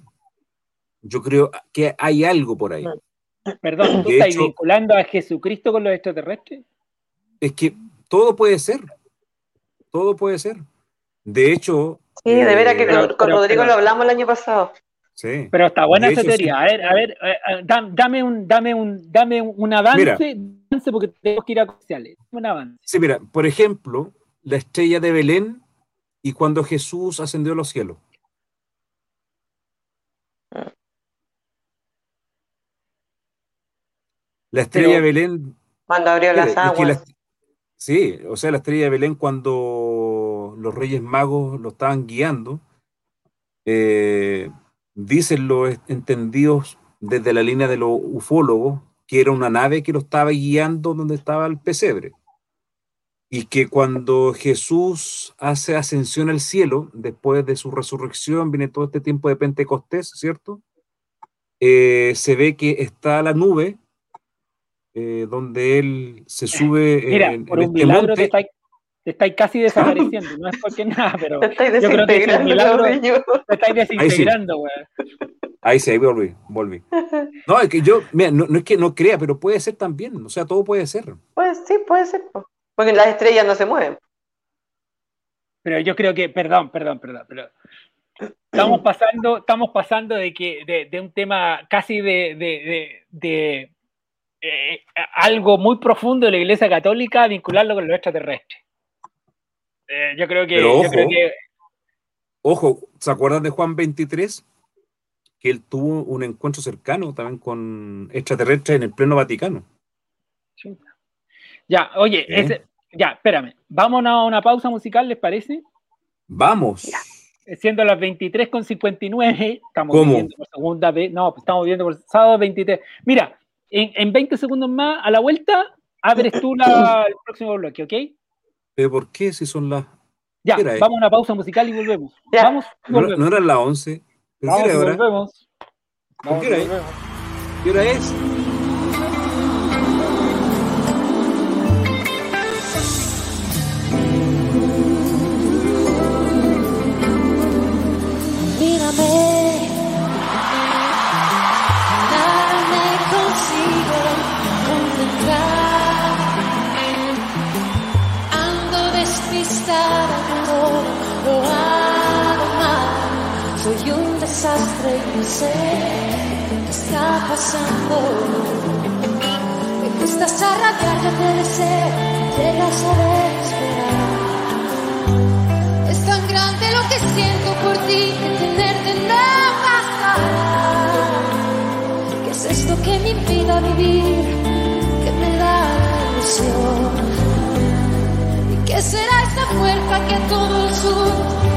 Speaker 2: Yo creo que hay algo por ahí.
Speaker 1: Perdón, ¿tú
Speaker 2: De
Speaker 1: estás
Speaker 2: hecho-
Speaker 1: vinculando a Jesucristo con los extraterrestres?
Speaker 2: Es que todo puede ser. Todo puede ser. De hecho.
Speaker 3: Sí, de veras que
Speaker 2: eh,
Speaker 3: con, con
Speaker 1: pero-
Speaker 3: Rodrigo
Speaker 1: pero-
Speaker 3: lo hablamos el año pasado.
Speaker 2: Sí.
Speaker 1: Pero está buena esa teoría.
Speaker 2: sí.
Speaker 1: A ver, a ver, eh, eh, dam- dame un, dame un, dame un avance,
Speaker 2: Mira.
Speaker 1: porque tenemos que ir a comerciales. Un avance.
Speaker 2: Sí, mira, por ejemplo, la estrella de Belén y cuando Jesús ascendió a los cielos. La estrella
Speaker 3: Pero-
Speaker 2: de Belén.
Speaker 3: Cuando abrió las
Speaker 2: que la-
Speaker 3: aguas.
Speaker 2: sí, o sea, la estrella de Belén cuando los Reyes Magos lo estaban guiando, eh, dicen los entendidos desde la línea de los ufólogos que era una nave que lo estaba guiando donde estaba el pesebre. Y que cuando Jesús hace ascensión al cielo, después de su resurrección, viene todo este tiempo de Pentecostés, ¿cierto? Eh, se ve que está la nube eh, donde él se sube
Speaker 1: Mira,
Speaker 2: en,
Speaker 1: por
Speaker 2: en
Speaker 1: un
Speaker 2: este
Speaker 1: milagro
Speaker 2: monte.
Speaker 1: te estáis, te estáis casi desapareciendo. No es porque nada, pero
Speaker 3: Te estáis
Speaker 1: yo creo que es un
Speaker 3: desintegrando,
Speaker 1: milagro.
Speaker 3: Gabriel.
Speaker 1: Te estáis desintegrando, weón.
Speaker 2: Ahí sí, ahí volví, volví. No, es que yo, mira, no, no es que no crea, pero puede ser también, o sea, todo puede ser.
Speaker 3: Pues sí, puede ser. po. Porque las estrellas no se mueven.
Speaker 1: Pero yo creo que, perdón, perdón, perdón, pero estamos pasando, estamos pasando de que de, de un tema casi de, de, de- de, eh, algo muy profundo de la Iglesia Católica a vincularlo con lo extraterrestre. Eh, yo creo que,
Speaker 2: Pero
Speaker 1: yo creo
Speaker 2: ojo.
Speaker 1: que
Speaker 2: Ojo, ¿se acuerdan de Juan 23? Que él tuvo un encuentro cercano también con extraterrestres en el pleno Vaticano.
Speaker 1: ya, oye,
Speaker 2: ¿Eh?
Speaker 1: ese- ya, espérame, vámonos a una pausa musical, ¿les parece?
Speaker 2: Vamos.
Speaker 1: Siendo las 23.59, estamos
Speaker 2: ¿Cómo?
Speaker 1: viendo por segunda vez, no, pues estamos viendo por sábado 23. Mira, en, en 20 segundos más, a la vuelta, abres tú la- el próximo bloque, ¿ok?
Speaker 2: ¿Pero por qué si son las...
Speaker 1: Ya,
Speaker 2: ¿Qué
Speaker 1: vamos a una pausa musical y volvemos. Vamos y
Speaker 2: No,
Speaker 1: volvemos.
Speaker 2: no eran las 11. ¿Pero
Speaker 1: Vamos
Speaker 2: qué
Speaker 1: Vamos
Speaker 2: qué
Speaker 1: y
Speaker 2: hora es?
Speaker 1: volvemos.
Speaker 2: ¿Qué hora es?
Speaker 16: Sé qué está pasando. Me cuesta arrancar, no puede ser, llegas a desesperar. Es tan grande lo que siento por ti que tenerte no bastará. ¿Qué es esto que me impida vivir? Que me da la ilusión. ¿Y qué será esta fuerza que todo el sur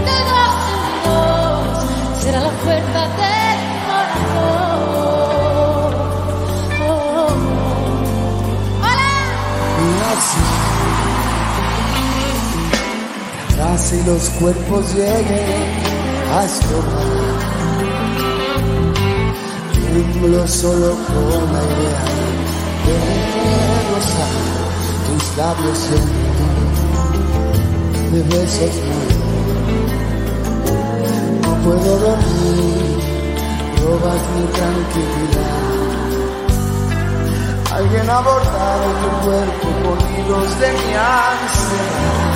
Speaker 29: casi los cuerpos lleguen a estorbar. Tiemblo solo con la idea de rozar tus labios en de besos. No puedo dormir, robas mi tranquilidad. Alguien ha bordado tu cuerpo con hilos de mi ansiedad.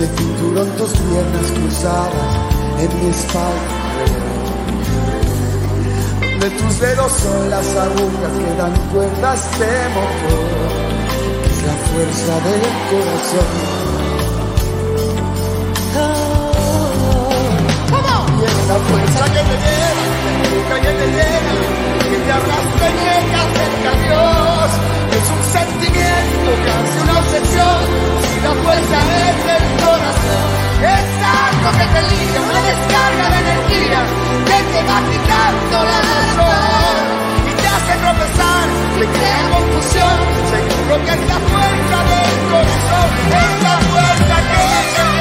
Speaker 29: De cinturón tus piernas cruzadas en mi espalda. De tus dedos son las agujas que dan cuerdas de motor. Es la fuerza del corazón. Y es la fuerza que te lleva, que te empuja y te que te arrastra y a Dios. Hace una obsesión, si la fuerza es del corazón. Es algo que te liga, una descarga de energía, que te va quitando la razón. Y te hace tropezar, te crea confusión, seguro que es la fuerza del corazón, es la fuerza que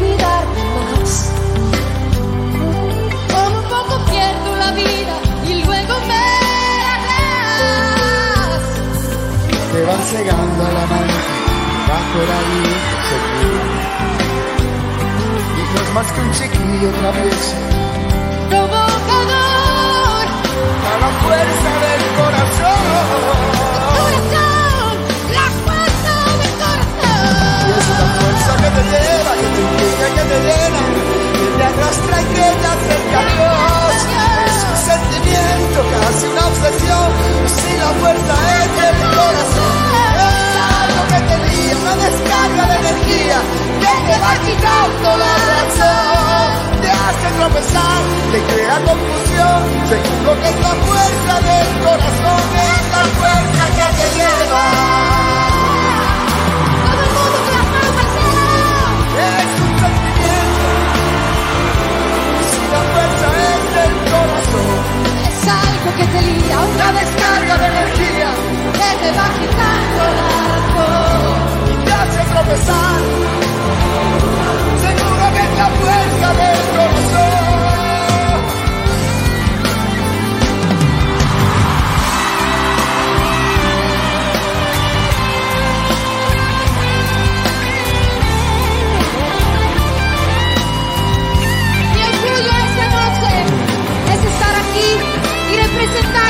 Speaker 16: cuidarme más. Como un poco pierdo la vida y luego me das.
Speaker 29: te van cegando a la mano bajo la luz segura. Y no es más que un chiquillo travieso
Speaker 16: Provocador,
Speaker 29: a la fuerza te llena, que te arrastra y que te
Speaker 16: acerca a Dios.
Speaker 29: Es un sentimiento, casi una obsesión, si la fuerza es del corazón.
Speaker 16: Ah, es algo que te lía,
Speaker 29: una descarga de energía,
Speaker 16: que te va quitando la razón.
Speaker 29: Te hace tropezar, te crea confusión, seguro que es la fuerza del corazón,
Speaker 16: es la fuerza que te lleva. Corazón.
Speaker 29: Es algo que te liga, Una descarga de energía
Speaker 16: que te va quitando la y
Speaker 29: te hace tropezar.
Speaker 1: Seguro
Speaker 3: que es
Speaker 1: la
Speaker 2: fuerza
Speaker 1: del
Speaker 2: corazón. Representar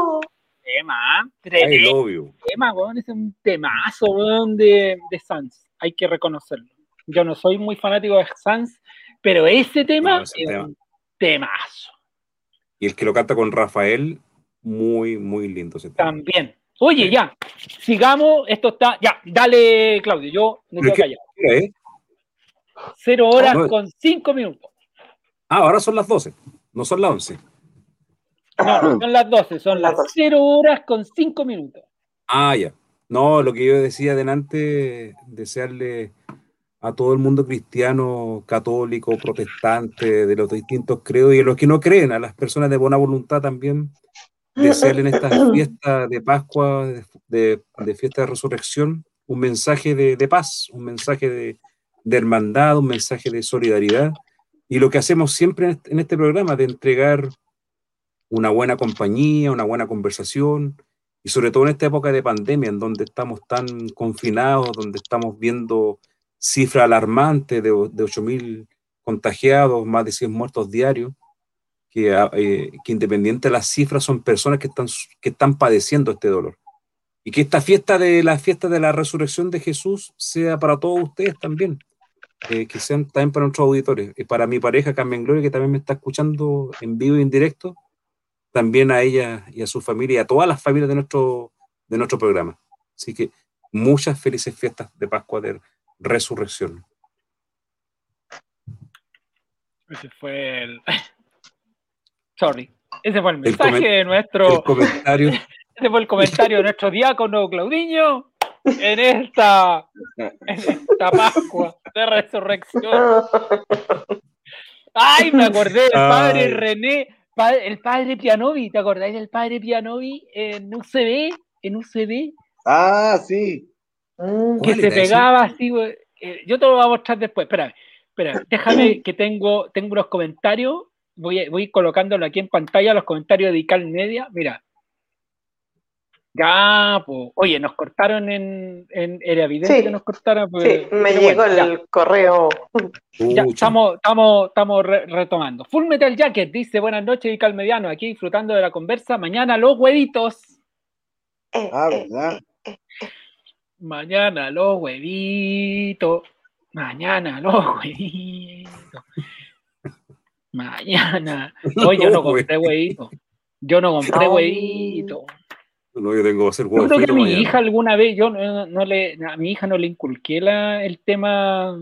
Speaker 2: tremendo
Speaker 1: tema, weón, es un temazo, weón, de, de Sans. Hay que reconocerlo. Yo no soy muy fanático de Sans, pero ese tema
Speaker 2: No, ese
Speaker 1: es
Speaker 2: tema.
Speaker 1: un temazo
Speaker 2: Y el que lo canta con Rafael, muy, muy lindo ese tema.
Speaker 1: también. Oye, ya, sigamos, esto está, ya, dale, Claudio, yo me quedo
Speaker 2: ¿qué-
Speaker 1: callado.
Speaker 2: es?
Speaker 1: Cero horas
Speaker 2: no.
Speaker 1: con cinco minutos.
Speaker 2: Ah, ahora son las 12, no son las 11.
Speaker 1: No, no son las doce, son las cero horas con cinco minutos.
Speaker 2: Ah, ya. No, lo que yo decía delante, desearle a todo el mundo cristiano, católico, protestante, de los distintos credos y a los que no creen, a las personas de buena voluntad también, desearle en esta fiesta de Pascua, de, fiesta de resurrección, un mensaje de, de paz, un mensaje de, de hermandad, un mensaje de solidaridad. Y lo que hacemos siempre en este, en este programa, de entregar una buena compañía, una buena conversación, y sobre todo en esta época de pandemia, en donde estamos tan confinados, donde estamos viendo cifras alarmantes de, de 8.000 contagiados, más de 100 muertos diarios, que, ah, eh, que independiente de las cifras son personas que están, que están padeciendo este dolor. Y que esta fiesta de la fiesta de la resurrección de Jesús sea para todos ustedes también, eh, que sean también para nuestros auditores, y para mi pareja Carmen Gloria, que también me está escuchando en vivo y en directo, también a ella y a su familia y a todas las familias de nuestro, de nuestro programa. Así que muchas felices fiestas de Pascua de Resurrección.
Speaker 1: Ese fue el. Sorry. Ese fue el mensaje de nuestro.
Speaker 2: El comentario.
Speaker 1: Ese fue el comentario de nuestro diácono Claudiño en esta, en esta Pascua de resurrección. Ay, me acordé del padre
Speaker 2: Ay.
Speaker 1: René, pa- el padre Pianovi, ¿te acordáis del padre Pianovi en UCB? En UCB,
Speaker 4: Ah, sí.
Speaker 1: que se pegaba así, güey. Eh, yo te lo voy a mostrar después, espera, espera, déjame que tengo, tengo unos comentarios, voy a, voy colocándolo aquí en pantalla, los comentarios de Ical Media, mira. Ya, pues, oye, nos cortaron en, en era evidente
Speaker 3: Sí.
Speaker 1: que nos cortaron. pues,
Speaker 3: Sí, me llegó
Speaker 1: bueno, ya.
Speaker 3: el correo.
Speaker 1: Ya, estamos, estamos, estamos re- retomando. Full Metal Jacket dice: Buenas noches, Ical Mediano, aquí disfrutando de la conversa. Mañana los huevitos.
Speaker 4: Ah, ¿verdad?
Speaker 1: Mañana los huevitos. Mañana los huevitos. Mañana. Hoy yo no compré huevitos. Yo no compré
Speaker 2: No.
Speaker 1: huevitos.
Speaker 2: No, yo tengo que hacer
Speaker 1: Yo creo que a mi
Speaker 2: mañana.
Speaker 1: hija alguna vez, yo no, no le, a mi hija no le inculqué la- el tema,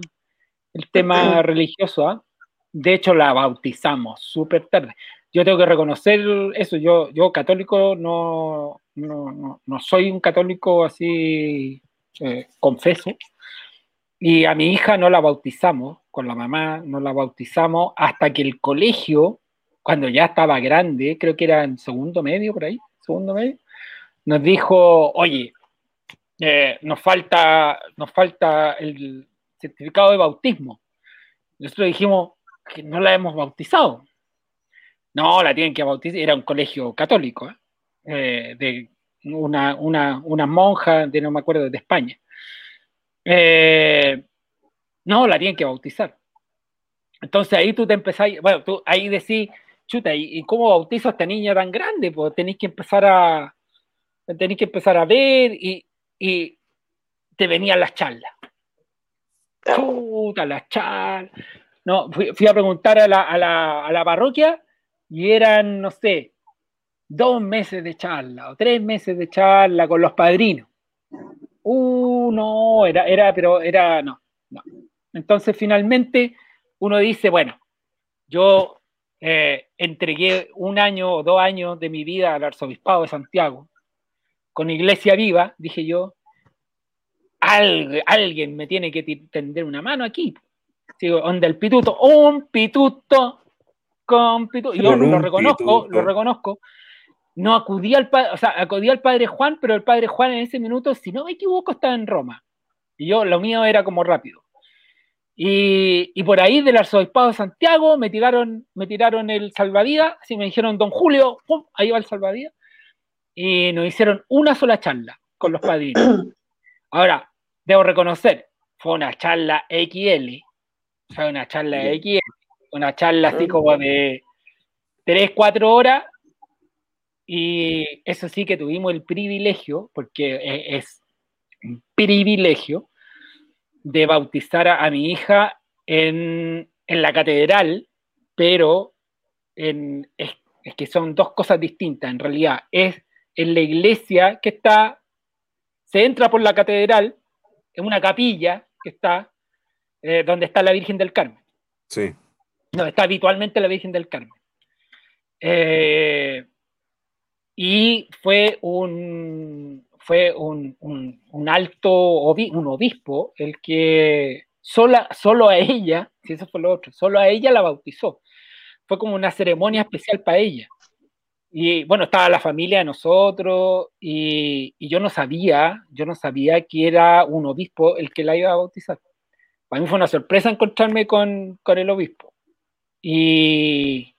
Speaker 1: el tema religioso, ¿ah? De hecho, la bautizamos súper tarde. Yo tengo que reconocer eso. Yo, yo católico no, no, no, no soy un católico así, eh, confeso, y a mi hija no la bautizamos, con la mamá no la bautizamos, hasta que el colegio, cuando ya estaba grande, creo que era en segundo medio, por ahí, segundo medio, nos dijo, oye, eh, nos, falta, nos falta el certificado de bautismo. Nosotros dijimos que no la hemos bautizado. No, la tienen que bautizar. Era un colegio católico, ¿eh? Eh, de una, una, monja de no me acuerdo de España. Eh, no, la tienen que bautizar. Entonces ahí tú te empezás, bueno, tú ahí decís, chuta, ¿y, cómo bautizo a esta niña tan grande? Pues tenéis que empezar a, tenéis que empezar a ver y, y te venían las charlas. Chuta, las charlas. No, fui, fui a preguntar a la, a, la, a la parroquia y eran, no sé, dos meses de charla o tres meses de charla con los padrinos. Uh, no, era, era, pero era, no, no. Entonces finalmente uno dice, bueno, yo eh, entregué un año o dos años de mi vida al arzobispado de Santiago, con Iglesia Viva, dije yo, alguien me tiene que tender una mano aquí. Digo, donde el pituto, un pituto con pituto. Yo lo reconozco, lo reconozco. No acudí al padre, o sea, acudí al padre Juan, pero el padre Juan en ese minuto, si no me equivoco, estaba en Roma. Y yo, lo mío era como rápido. Y, y por ahí del arzobispado de Santiago me tiraron, me tiraron el salvavidas, así me dijeron, don Julio, ¡pum! ahí va el salvavidas. Y nos hicieron una sola charla con los padrinos. Ahora, debo reconocer, fue una charla XL, o sea, una charla XL, una charla así como de 3, 4 horas, y eso sí que tuvimos el privilegio, porque e, es un privilegio, de bautizar a, mi hija en, en, la catedral, pero en, es, es, que son dos cosas distintas. En realidad, es en la iglesia que está, se entra por la catedral, en una capilla que está, eh, donde está la Virgen del Carmen.
Speaker 2: Sí.
Speaker 1: No, está habitualmente la Virgen del Carmen. Eh, y fue un, fue un, un, alto un obispo el que sola, solo a ella, si eso fue lo otro, solo a ella la bautizó. Fue como una ceremonia especial para ella. Y bueno, estaba la familia de nosotros y, y, yo no sabía, yo no sabía que era un obispo el que la iba a bautizar. Para mí fue una sorpresa encontrarme con, con el obispo. Y,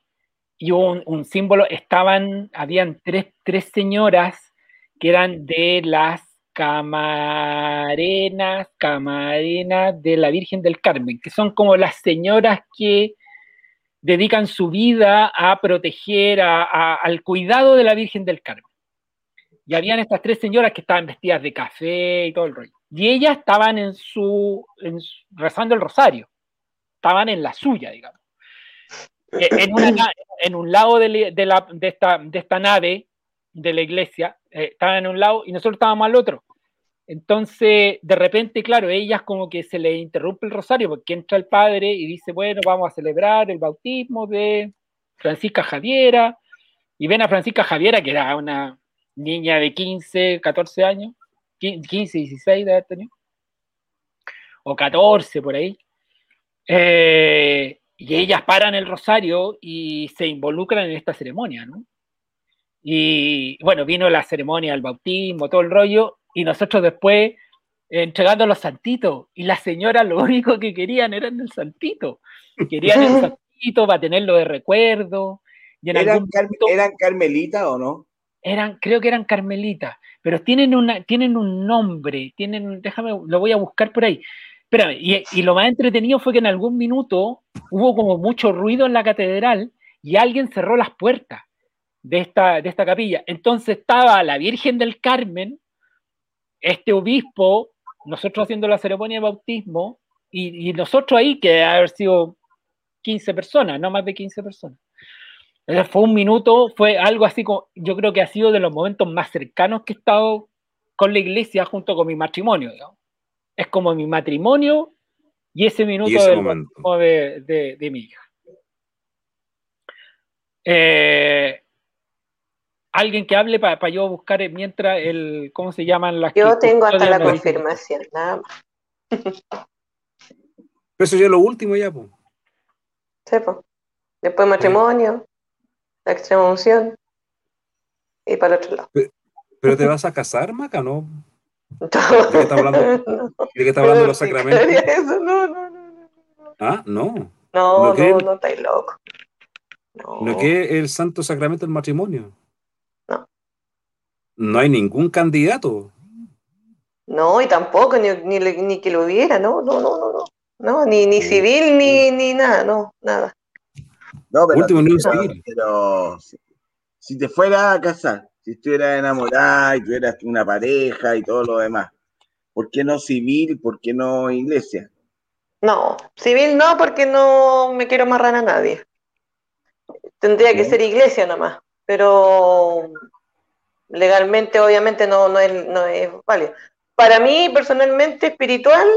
Speaker 1: y un, un, símbolo, estaban, habían tres, tres señoras que eran de las camarenas, camarenas de la Virgen del Carmen, que son como las señoras que dedican su vida a proteger, a, al cuidado de la Virgen del Carmen. Y habían estas tres señoras que estaban vestidas de café y todo el rollo. Y ellas estaban en su, en, rezando el rosario, estaban en la suya, digamos. Eh, en, en un lado de esta nave de la iglesia, eh, estaban en un lado y nosotros estábamos al otro. Entonces, de repente, claro, ellas como que se le interrumpe el rosario porque entra el padre y dice, bueno, vamos a celebrar el bautismo de Francisca Javiera. Y ven a Francisca Javiera, que era una niña de 15, 14 años, 15, 16 de haber o 14 por ahí. Eh, y ellas paran el rosario y se involucran en esta ceremonia, ¿no? Y bueno, vino la ceremonia del bautismo, todo el rollo, y nosotros después entregando los santitos, y las señoras lo único que querían era el santito, querían el santito para tenerlo de recuerdo.
Speaker 4: Y en ¿Eran, ¿Eran carmelitas o no?
Speaker 1: Eran, creo que eran carmelitas, pero tienen, una, tienen un nombre, tienen, déjame, lo voy a buscar por ahí, Espérame, y, y, lo más entretenido fue que en algún minuto hubo como mucho ruido en la catedral y alguien cerró las puertas de esta, de esta capilla. Entonces estaba la Virgen del Carmen, este obispo, nosotros haciendo la ceremonia de bautismo y, y nosotros ahí, que debe haber sido 15 personas, no más de 15 personas. Entonces fue un minuto, fue algo así como, yo creo que ha sido de los momentos más cercanos que he estado con la iglesia junto con mi matrimonio, digamos es como mi matrimonio y ese minuto
Speaker 2: ese
Speaker 1: del de, de, de, mi hija. Eh, alguien que hable para pa yo buscar mientras el, ¿cómo se llaman las
Speaker 3: Yo tengo hasta la confirmación, nada más.
Speaker 2: Pero eso ya es lo último ya, pues.
Speaker 3: Sí, pues. Después matrimonio, la extrema unción y para el otro lado.
Speaker 2: Pero te vas a casar, Maca, ¿no? ¿De qué está hablando? ¿De qué está hablando de los sacramentos?
Speaker 3: Eso, no, no, no.
Speaker 2: Ah, no.
Speaker 3: No,
Speaker 2: ¿No
Speaker 3: no, no estáis loco. No.
Speaker 2: ¿No que el santo sacramento del matrimonio?
Speaker 3: No.
Speaker 2: No hay ningún candidato.
Speaker 3: No, y tampoco, ni, ni, que lo hubiera, no, no, no, no, no. No, ni, ni civil, ni, ni nada, no, nada.
Speaker 4: No, pero,
Speaker 2: Último
Speaker 4: pero-
Speaker 2: civil.
Speaker 4: pero si, si te fueras a casar, si estuvieras enamorada y tuvieras una pareja y todo lo demás, ¿por qué no civil? ¿Por qué no iglesia?
Speaker 3: No, civil no, porque no me quiero amarrar a nadie. Tendría que ser iglesia nomás, pero legalmente obviamente no, no es, no es válido. Para mí, personalmente, espiritual,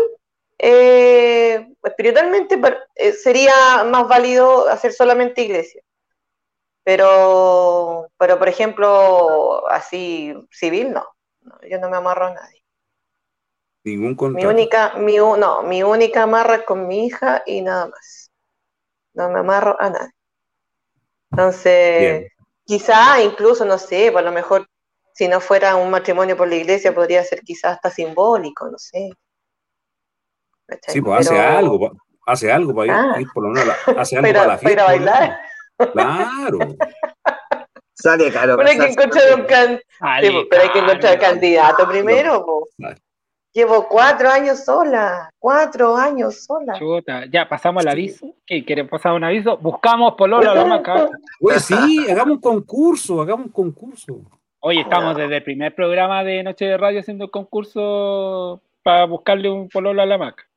Speaker 3: eh, espiritualmente eh, sería más válido hacer solamente iglesia. Pero, pero por ejemplo, así civil, no. No, yo no me amarro a nadie.
Speaker 2: Ningún
Speaker 3: Mi
Speaker 2: contrato.
Speaker 3: única, mi, no, mi única amarra es con mi hija y nada más. No me amarro a nadie. Entonces,
Speaker 2: Bien.
Speaker 3: quizá incluso, no sé, por lo mejor, si no fuera un matrimonio por la iglesia, podría ser quizás hasta simbólico, no sé. ¿Cachai?
Speaker 2: Sí, pues hace
Speaker 3: Pero-
Speaker 2: algo, pa- hace algo para ir,
Speaker 3: Ah.
Speaker 2: ir por lo menos, a la- hace algo
Speaker 3: Para-
Speaker 2: para la fiesta. lo
Speaker 3: bailar.
Speaker 2: Claro.
Speaker 4: Sale caro.
Speaker 3: Pero hay que encontrar un can- sí, pues, pero hay que encontrar candidato primero. Llevo cuatro años sola, cuatro años sola.
Speaker 1: Chuta, ya pasamos al aviso. ¿Qué quieren pasar un aviso? Buscamos Polola a la maca.
Speaker 2: Oye, sí, hagamos un concurso, hagamos un concurso.
Speaker 1: Oye, estamos desde el primer programa de Noche de Radio haciendo el concurso para buscarle un pololo a la maca.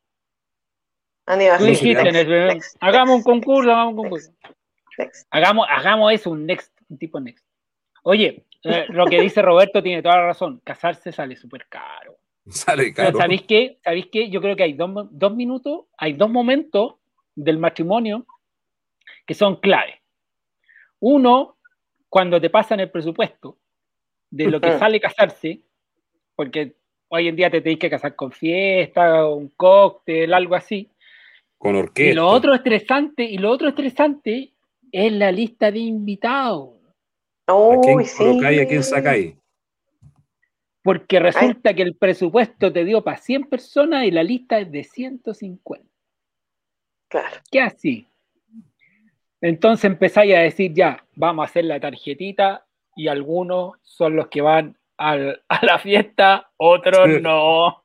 Speaker 3: Aníbal,
Speaker 1: Tú dijiste en el primer-
Speaker 3: next,
Speaker 1: hagamos un concurso, hagamos un concurso.
Speaker 3: next.
Speaker 1: Hagamos, hagamos eso, un next, un tipo next. Oye, eh, lo que dice Roberto tiene toda la razón. Casarse sale súper caro.
Speaker 2: Sale
Speaker 1: Pero
Speaker 2: caro.
Speaker 1: ¿sabéis qué? ¿Sabéis qué? Yo creo que hay dos, dos minutos, hay dos momentos del matrimonio que son clave. Uno, cuando te pasan el presupuesto de lo que
Speaker 3: Ujú.
Speaker 1: sale casarse, porque hoy en día te tenéis que casar con fiesta, un cóctel, algo así.
Speaker 2: Con
Speaker 1: Y
Speaker 2: orquesta.
Speaker 1: lo otro estresante, y lo otro estresante es la lista de invitados.
Speaker 2: ¿A quién
Speaker 3: sí.
Speaker 2: colocáis, a quién sacáis?
Speaker 1: Porque resulta que el presupuesto te dio para 100 personas y la lista es de 150.
Speaker 3: Claro.
Speaker 1: ¿Qué así? Entonces empezáis a decir ya, vamos a hacer la tarjetita y algunos son los que van al- a la fiesta, otros no.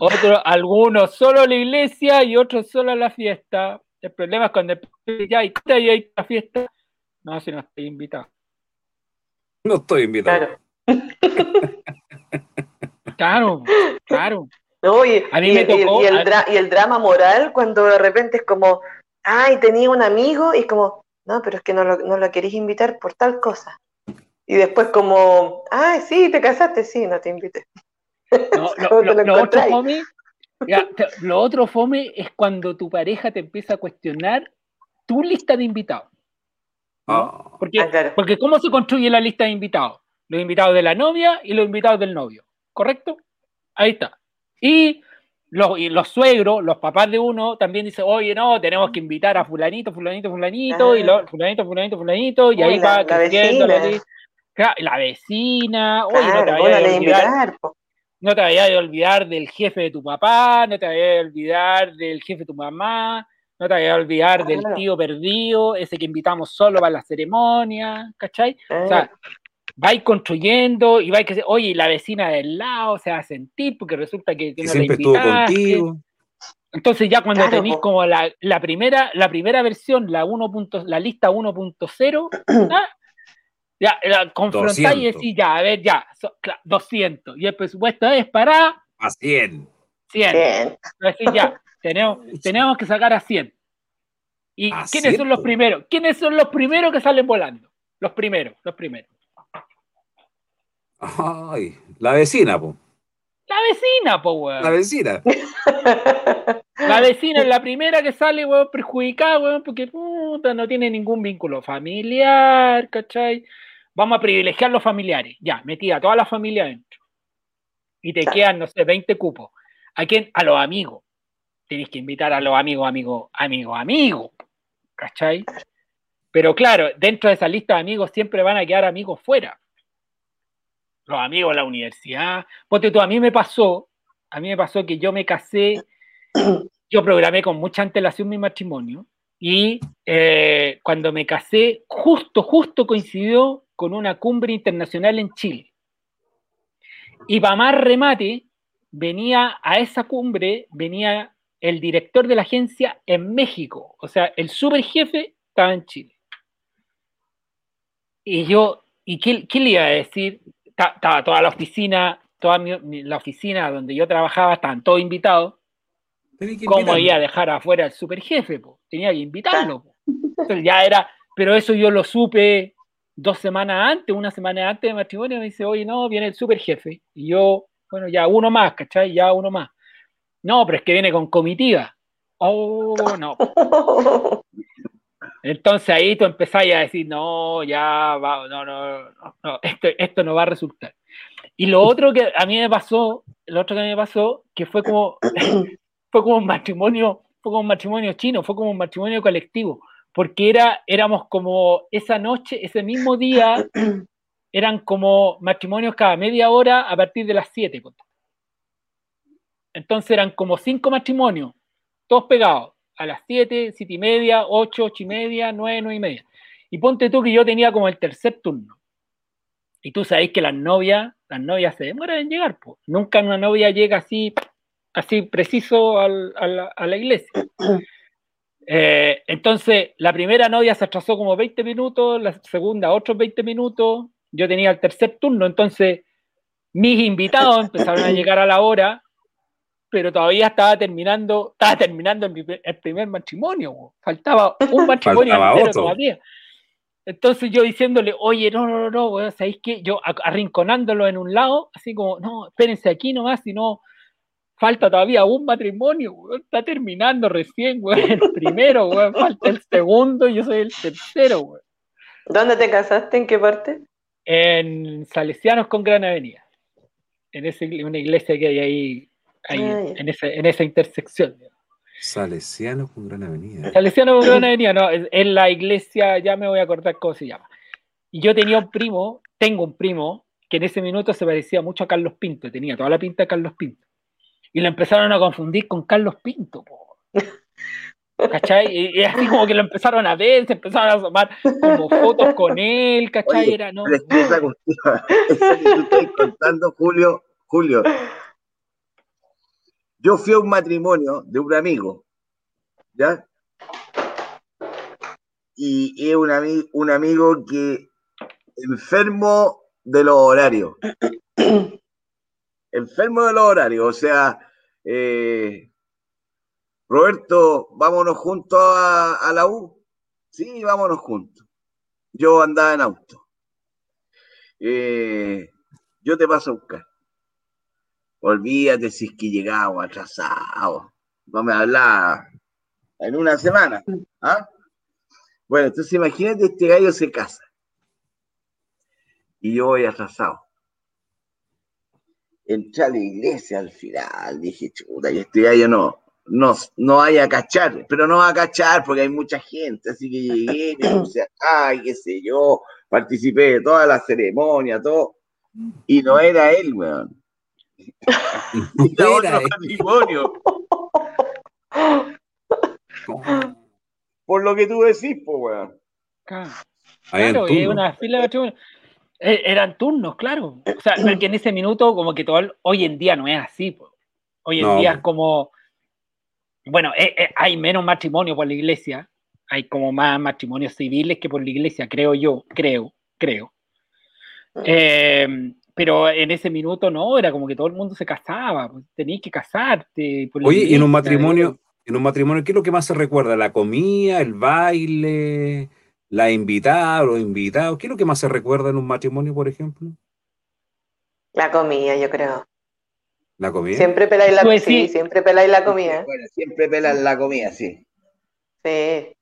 Speaker 1: Otros, algunos solo a la iglesia y otros solo a la fiesta. El problema es cuando el- ya hay, ya hay la fiesta. No, si no estoy invitado.
Speaker 2: No estoy invitado.
Speaker 1: Claro, claro.
Speaker 3: No, y,
Speaker 1: A mí
Speaker 3: y-
Speaker 1: me
Speaker 3: y-
Speaker 1: tocó-
Speaker 3: y el
Speaker 1: a-
Speaker 3: dra- y el drama moral cuando de repente es como, ay, tenía un amigo y es como, no, pero es que no lo, no lo querés invitar por tal cosa. Y después como, ay, sí, te casaste, sí, no te invité.
Speaker 1: No, lo,
Speaker 3: ¿Cómo te
Speaker 1: lo-
Speaker 3: lo
Speaker 1: lo otro fome, ya, te- lo otro fome es cuando tu pareja te empieza a cuestionar tu lista de invitados.
Speaker 2: Ah,
Speaker 1: Porque,
Speaker 3: Ah, claro.
Speaker 1: porque ¿cómo se construye la lista de invitados? Los invitados de la novia y los invitados del novio, ¿correcto? Ahí está. Y los, y los suegros, los papás de uno, también dicen, oye, no, tenemos que invitar a fulanito, fulanito, fulanito, y lo, fulanito, fulanito, fulanito, y
Speaker 3: Uy,
Speaker 1: ahí
Speaker 3: la-
Speaker 1: va
Speaker 3: la
Speaker 1: creciendo la. Claro, la vecina, oye, no te vayas a olvidar,
Speaker 3: invitar.
Speaker 1: no te vayas a olvidar del jefe de tu papá, no te vayas a olvidar del jefe de tu mamá, no te vayas a olvidar del tío perdido, ese que invitamos solo para la ceremonia, ¿cachai? O sea, vais construyendo y vais que oye, la vecina del lado se va a sentir porque resulta que, no la
Speaker 2: siempre estuvo
Speaker 1: invitaste.
Speaker 2: contigo.
Speaker 1: Entonces ya cuando
Speaker 3: Claro,
Speaker 1: tenéis como la, la primera la primera versión, la 1. punto- la lista 1.0, ah, ya la confrontáis y
Speaker 2: 200.
Speaker 1: decís, ya, a ver, ya, so- cla- 200. Y el presupuesto es para
Speaker 2: A 100.
Speaker 1: 100.
Speaker 3: Bien.
Speaker 1: Decís, ya, tenemos, tenemos que sacar a 100. ¿Y
Speaker 2: ¿A
Speaker 1: quiénes
Speaker 2: 100,
Speaker 1: son los primeros? ¿Quiénes son los primeros que salen volando? Los primeros, los primeros.
Speaker 2: Ay, la vecina, po.
Speaker 1: La vecina, po, weón.
Speaker 2: La vecina.
Speaker 1: La vecina es la primera que sale, weón, perjudicada, weón, porque puta, no tiene ningún vínculo familiar, ¿cachai? Vamos a privilegiar los familiares. Ya, metida toda la familia adentro. Y te
Speaker 3: Claro.
Speaker 1: quedan, no sé, 20 cupos. ¿A quién? A los amigos. tenés que invitar a los amigos, amigos, amigos, amigos, ¿cachai? Pero claro, dentro de esa lista de amigos siempre van a quedar amigos fuera. Los amigos de la universidad. Porque tú, a mí me pasó, a mí me pasó que yo me casé, yo programé con mucha antelación mi matrimonio y eh, cuando me casé, justo, justo coincidió con una cumbre internacional en Chile. Y para más remate, venía a esa cumbre, venía el director de la agencia en México, o sea, el super jefe estaba en Chile. Y yo, ¿y qué, qué le iba a decir? Ta- Estaba toda la oficina, toda la oficina donde yo trabajaba, estaban todos invitados. ¿Cómo iba a dejar afuera al super jefe? po? Tenía que invitarlo. po. Entonces ya era, pero eso yo lo supe dos semanas antes, una semana antes de matrimonio, me dice, oye, no, viene el super jefe. Y yo, bueno, ya uno más, ¿cachai? Ya uno más. No, pero es que viene con comitiva. Oh, no. Entonces ahí tú empezás a decir, no, ya, va, no, no, no, no, esto, esto no va a resultar. Y lo otro que a mí me pasó, lo otro que a mí me pasó, que fue como, fue como un matrimonio, fue como un matrimonio chino, fue como un matrimonio colectivo, porque era, éramos como esa noche, ese mismo día, eran como matrimonios cada media hora a partir de las 7. ponte. Entonces eran como cinco matrimonios, todos pegados, a las 7, 7 y media, 8, 8 y media, 9, 9 y media. Y ponte tú que yo tenía como el tercer turno. Y tú sabés que las novias, las novias se demoran en llegar, pues. Nunca una novia llega así, así preciso al- a, la, a la iglesia. Eh, entonces, la primera novia se atrasó como 20 minutos, la segunda otros 20 minutos, yo tenía el tercer turno, entonces mis invitados empezaron a llegar a la hora, pero todavía estaba terminando, estaba terminando el, el primer matrimonio, po. faltaba un matrimonio
Speaker 2: Faltaba
Speaker 1: todavía. Entonces yo diciéndole, oye, no, no, no, no, ¿sabéis qué? Yo arrinconándolo en un lado, así como, no, espérense aquí nomás, si no, falta todavía un matrimonio, weón, está terminando recién, weón, el primero, weón, falta el segundo, yo soy el tercero, weón.
Speaker 3: ¿Dónde te casaste? ¿En qué parte?
Speaker 1: En Salesianos con Gran Avenida, en esa, igle- una iglesia que hay ahí, ahí
Speaker 3: Ah,
Speaker 1: en, ese- en esa intersección.
Speaker 2: Salesianos con Gran Avenida.
Speaker 1: Salesianos con Gran Avenida, no, es la iglesia, ya me voy a acordar cómo se llama. Y yo tenía un primo, tengo un primo, que en ese minuto se parecía mucho a Carlos Pinto, tenía toda la pinta de Carlos Pinto. Y lo empezaron a confundir con Carlos Pinto, po. ¿cachai? Y, y así como que lo empezaron a ver, se empezaron a asomar como fotos con él, ¿cachai?
Speaker 4: Oye,
Speaker 1: Era, no,
Speaker 4: esa que tú estás contando, Julio, Julio. Yo fui a un matrimonio de un amigo, ¿ya? Y es un, ami- un amigo que enfermo de los horarios. enfermo de los horarios, o sea, eh, Roberto, vámonos juntos a, la U. Sí, vámonos juntos. Yo andaba en auto. Eh, yo te paso a buscar. Olvídate si es que llegamos atrasados. No me hablaba. En una semana. ¿ah? Bueno, entonces imagínate, este gallo se casa. Y yo voy atrasado. Entré a la iglesia al final. Dije, chuta, y este gallo no, no, no vaya a cachar. Pero no va a cachar porque hay mucha gente. Así que llegué, me puse acá, y qué sé yo. Participé de toda la ceremonia, todo. Y no era él, weón. Era otro matrimonio. Por lo que tú decís, pues, weón.
Speaker 1: Claro, claro, y una fila de matrimonio. Eran turnos, claro. O sea, porque en ese minuto, como que todo, el- hoy en día no es así. po. Hoy en
Speaker 2: No,
Speaker 1: día es como, bueno, eh, eh, hay menos matrimonio por la iglesia, hay como más matrimonios civiles que por la iglesia, creo yo, creo, creo. Eh, pero en ese minuto no, era como que todo el mundo se casaba, pues, tenías que casarte. por la
Speaker 2: Oye, y en un matrimonio, en un matrimonio, ¿qué es lo que más se recuerda? ¿La comida, el baile, la invitada, los invitados? ¿Qué es lo que más se recuerda en un matrimonio, por ejemplo?
Speaker 3: La comida, yo creo.
Speaker 2: ¿La comida?
Speaker 3: Siempre peláis la,
Speaker 1: Pues
Speaker 3: sí,
Speaker 1: sí.
Speaker 3: siempre peláis la comida.
Speaker 4: Bueno, siempre pelan la comida, sí.
Speaker 3: Sí.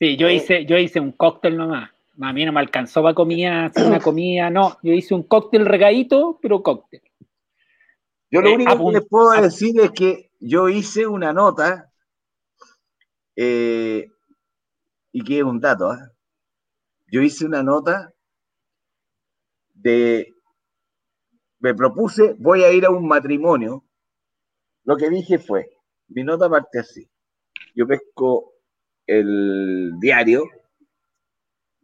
Speaker 1: Sí, yo hice, yo hice un cóctel nomás. A mí no me alcanzó para comida, hacer una comida, no. Yo hice un cóctel regadito, pero cóctel.
Speaker 4: Yo lo
Speaker 1: Eh,
Speaker 4: único que les puedo decir es que yo hice una nota, eh, y que es un dato, ¿ah? yo hice una nota de, me propuse, voy a ir a un matrimonio. Lo que dije fue, mi nota parte así. Yo pesco el diario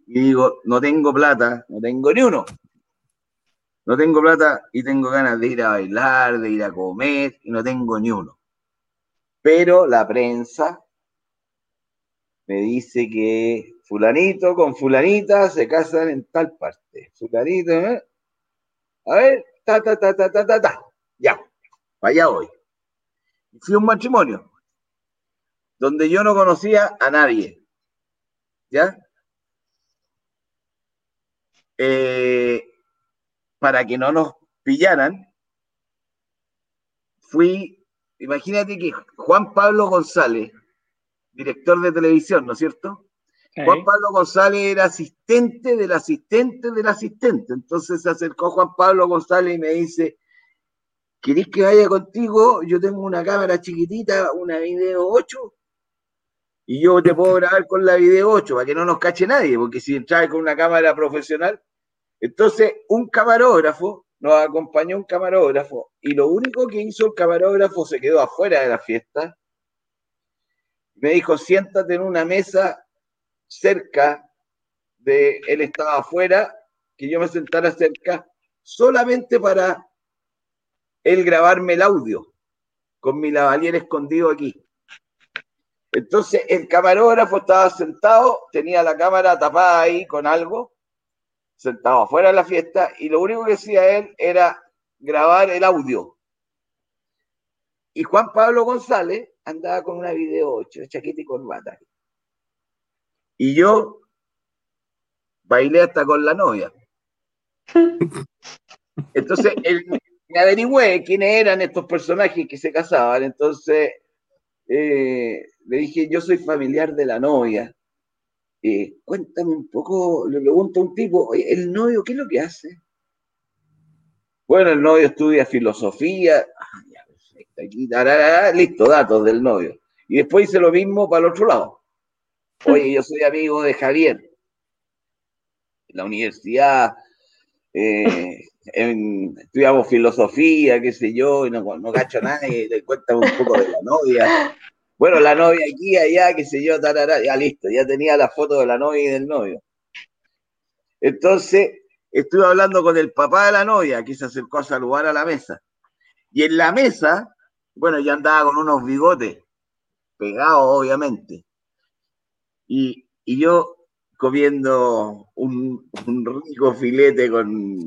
Speaker 4: y digo, no tengo plata, no tengo ni uno. No tengo plata y tengo ganas de ir a bailar, de ir a comer y no tengo ni uno. Pero la prensa me dice que fulanito con fulanita se casan en tal parte. Fulanito, ¿eh? A ver, ta, ta, ta, ta, ta, ta, ta. Ya, allá voy. Fui un matrimonio donde yo no conocía a nadie. ¿Ya? Eh, para que no nos pillaran, fui, imagínate que Juan Pablo González, director de televisión, ¿no es cierto? Juan Pablo González era asistente del asistente del asistente. Entonces se acercó Juan Pablo González y me dice, ¿querés que vaya contigo? Yo tengo una cámara chiquitita, una video 8, y yo te puedo grabar con la video 8 para que no nos cache nadie, porque si entras con una cámara profesional, entonces un camarógrafo, nos acompañó un camarógrafo, y lo único que hizo el camarógrafo se quedó afuera de la fiesta. Me dijo, siéntate en una mesa cerca de él estaba afuera, que yo me sentara cerca, solamente para él grabarme el audio, con mi lavalier escondido aquí. Entonces el camarógrafo estaba sentado, tenía la cámara tapada ahí con algo, sentado afuera de la fiesta, y lo único que hacía él era grabar el audio. Y Juan Pablo González andaba con una video 8, chaqueta y corbata. Y yo bailé hasta con la novia. Entonces, él, me averigüé quiénes eran estos personajes que se casaban. Entonces, eh, le dije, yo soy familiar de la novia. Eh, cuéntame un poco, le pregunto a un tipo, "Oye, ¿el novio qué es lo que hace? Bueno, el novio estudia filosofía. Aquí, tararara, listo, datos del novio. Y después hice lo mismo para el otro lado. Oye, yo soy amigo de Javier. La universidad, eh, en- estudiamos filosofía, qué sé yo, y no, no cacho a nadie, le cuéntame un poco de la novia. Bueno, la novia aquí, allá, qué sé yo, tarara, ya listo, ya tenía la foto de la novia y del novio. Entonces, estuve hablando con el papá de la novia, que se acercó a saludar a la mesa. Y en la mesa, bueno, yo andaba con unos bigotes, pegados, obviamente. Y, y yo comiendo un, un rico filete con...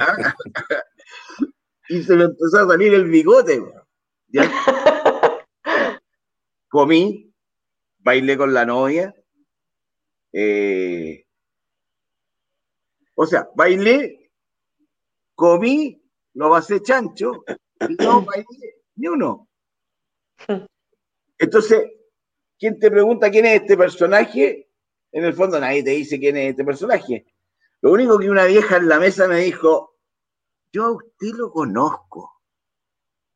Speaker 4: ¿ah? y se me empezó a salir el bigote. ¿ya? Comí, bailé con la novia. eh, o sea, bailé, comí, lo pasé chancho y no bailé ni uno. Entonces, ¿quién te pregunta quién es este personaje? En el fondo nadie te dice quién es este personaje. Lo único que una vieja en la mesa me dijo, yo a usted lo conozco.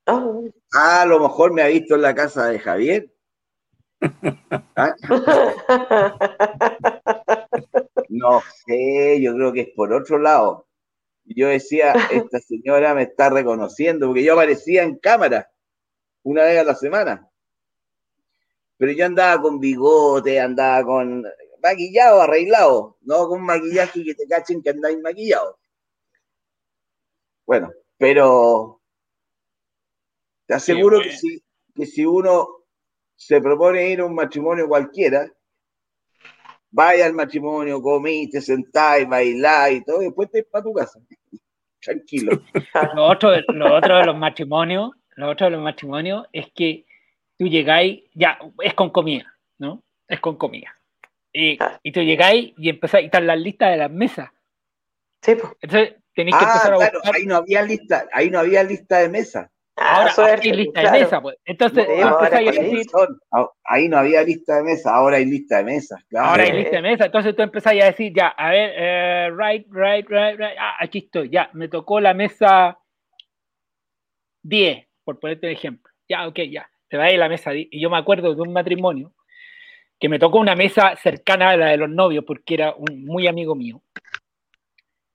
Speaker 4: Ah, a lo mejor me ha visto en la casa de Javier. ¿Ah? No sé, yo creo que es por otro lado. Yo decía, esta señora me está reconociendo, porque yo aparecía en cámara una vez a la semana. Pero yo andaba con bigote, andaba con maquillado, arreglado, no con maquillaje que te cachen que andáis maquillado. Bueno, pero te aseguro que si, que si uno se propone ir a un matrimonio cualquiera, vaya al matrimonio, comí, te sentáis, bailáis y todo, y después te para tu casa. Tranquilo.
Speaker 1: Lo otro, lo otro de los matrimonios, lo otro de los matrimonios es que tú llegáis, ya, es con comida, ¿no? Es con comida. Y, y tú llegáis y empezáis, y están las listas de las mesas.
Speaker 3: Sí, pues.
Speaker 1: Entonces tenéis que
Speaker 4: Ah,
Speaker 1: empezar a
Speaker 4: claro,
Speaker 1: buscar.
Speaker 4: ahí no había lista, ahí no había lista de mesa.
Speaker 1: Ahora
Speaker 3: suerte,
Speaker 1: hay lista
Speaker 3: claro.
Speaker 1: de mesa, pues. Entonces
Speaker 3: Sí, ahora
Speaker 1: decir,
Speaker 4: ah, Ahí no había lista de mesa, ahora hay lista de mesas, claro.
Speaker 1: ahora hay lista de mesa. Entonces tú empezáis a decir, ya, a ver, eh, right, right, right, right. Ah, aquí estoy, ya, me tocó la mesa 10, por ponerte un ejemplo. Ya, ok, ya. te vas a la mesa. Y yo me acuerdo de un matrimonio que me tocó una mesa cercana a la de los novios porque era un muy amigo mío.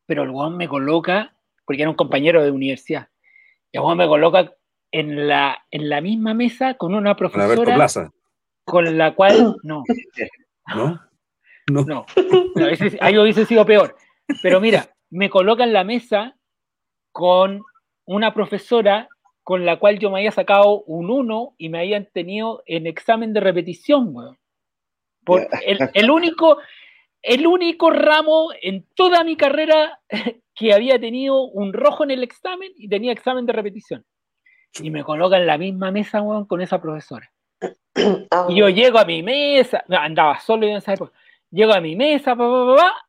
Speaker 1: Pero el weón me coloca, porque era un compañero de universidad, y weón me coloca en la, en la misma mesa con una profesora
Speaker 2: Plaza.
Speaker 1: con la cual, no,
Speaker 2: ¿No? No.
Speaker 1: no, no, ese- ahí hubiese sido peor. Pero mira, me coloca en la mesa con una profesora con la cual yo me había sacado un 1 y me habían tenido en examen de repetición, weón. Por el, el único, el único ramo en toda mi carrera que había tenido un rojo en el examen y tenía examen de repetición. Y me coloca en la misma mesa, weón, con esa profesora. Y yo llego a mi mesa, andaba solo en esa época, llego a mi mesa, pa, pa, pa,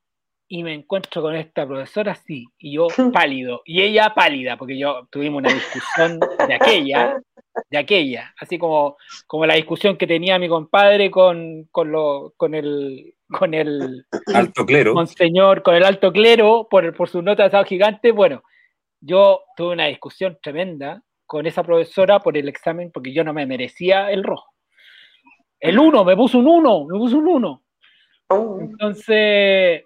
Speaker 1: y me encuentro con esta profesora así, y yo pálido, y ella pálida, porque yo tuvimos una discusión de aquella, de aquella, así como, como la discusión que tenía mi compadre con, con, lo, con el con el
Speaker 2: Alto clero.
Speaker 1: monseñor, con el alto clero, por, por sus notas de asado gigante, bueno, yo tuve una discusión tremenda con esa profesora por el examen, porque yo no me merecía el rojo. El uno, me puso un uno, me puso un uno. Entonces,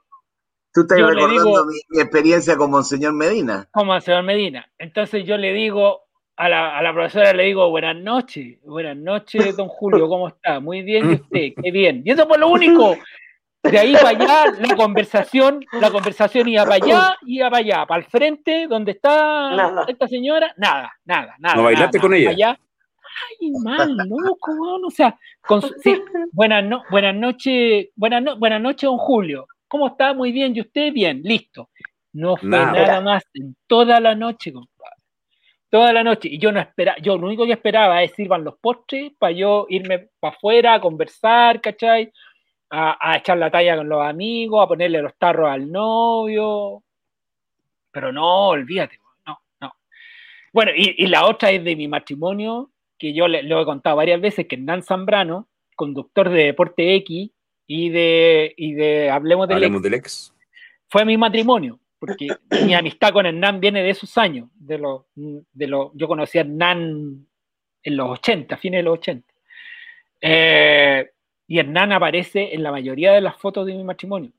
Speaker 4: Tú estás
Speaker 1: Yo
Speaker 4: recordando
Speaker 1: digo-
Speaker 4: mi, mi experiencia con Monseñor Medina.
Speaker 1: como al señor Medina. Entonces yo le digo a la, a la profesora, le digo, buenas noches, buenas noches, don Julio, ¿cómo está? Muy bien, ¿y usted? Qué bien. Y eso fue lo único. De ahí para allá, la conversación, la conversación iba para allá, iba para allá, para el frente, donde está
Speaker 3: Nada.
Speaker 1: esta señora, nada, nada, nada.
Speaker 2: ¿No bailaste
Speaker 1: nada,
Speaker 2: con
Speaker 1: nada,
Speaker 2: ella?
Speaker 1: allá. Ay, mal, loco, weón, o sea, con sí, buenas, no, buenas noches, buenas, no- buenas noches, don Julio. ¿Cómo está? Muy bien, ¿y usted? Bien, listo. No fue
Speaker 2: Nada.
Speaker 1: nada, más en toda la noche, compadre. Toda la noche. Y yo no esperaba, yo lo único que esperaba es sirvan los postres para yo irme para afuera a conversar, ¿cachai? A, a echar la talla con los amigos, a ponerle los tarros al novio. Pero no, olvídate, no, no. Bueno, y, y la otra es de mi matrimonio, que yo le, lo he contado varias veces, que Hernán Zambrano, conductor de Deporte X y de, y de Hablemos del
Speaker 2: Hablemos
Speaker 1: Ex,
Speaker 2: del ex.
Speaker 1: fue mi matrimonio, porque mi amistad con Hernán viene de esos años, de los, de los, yo conocí a Hernán en los 80, fines de los 80. Eh, y Hernán aparece en la mayoría de las fotos de mi matrimonio.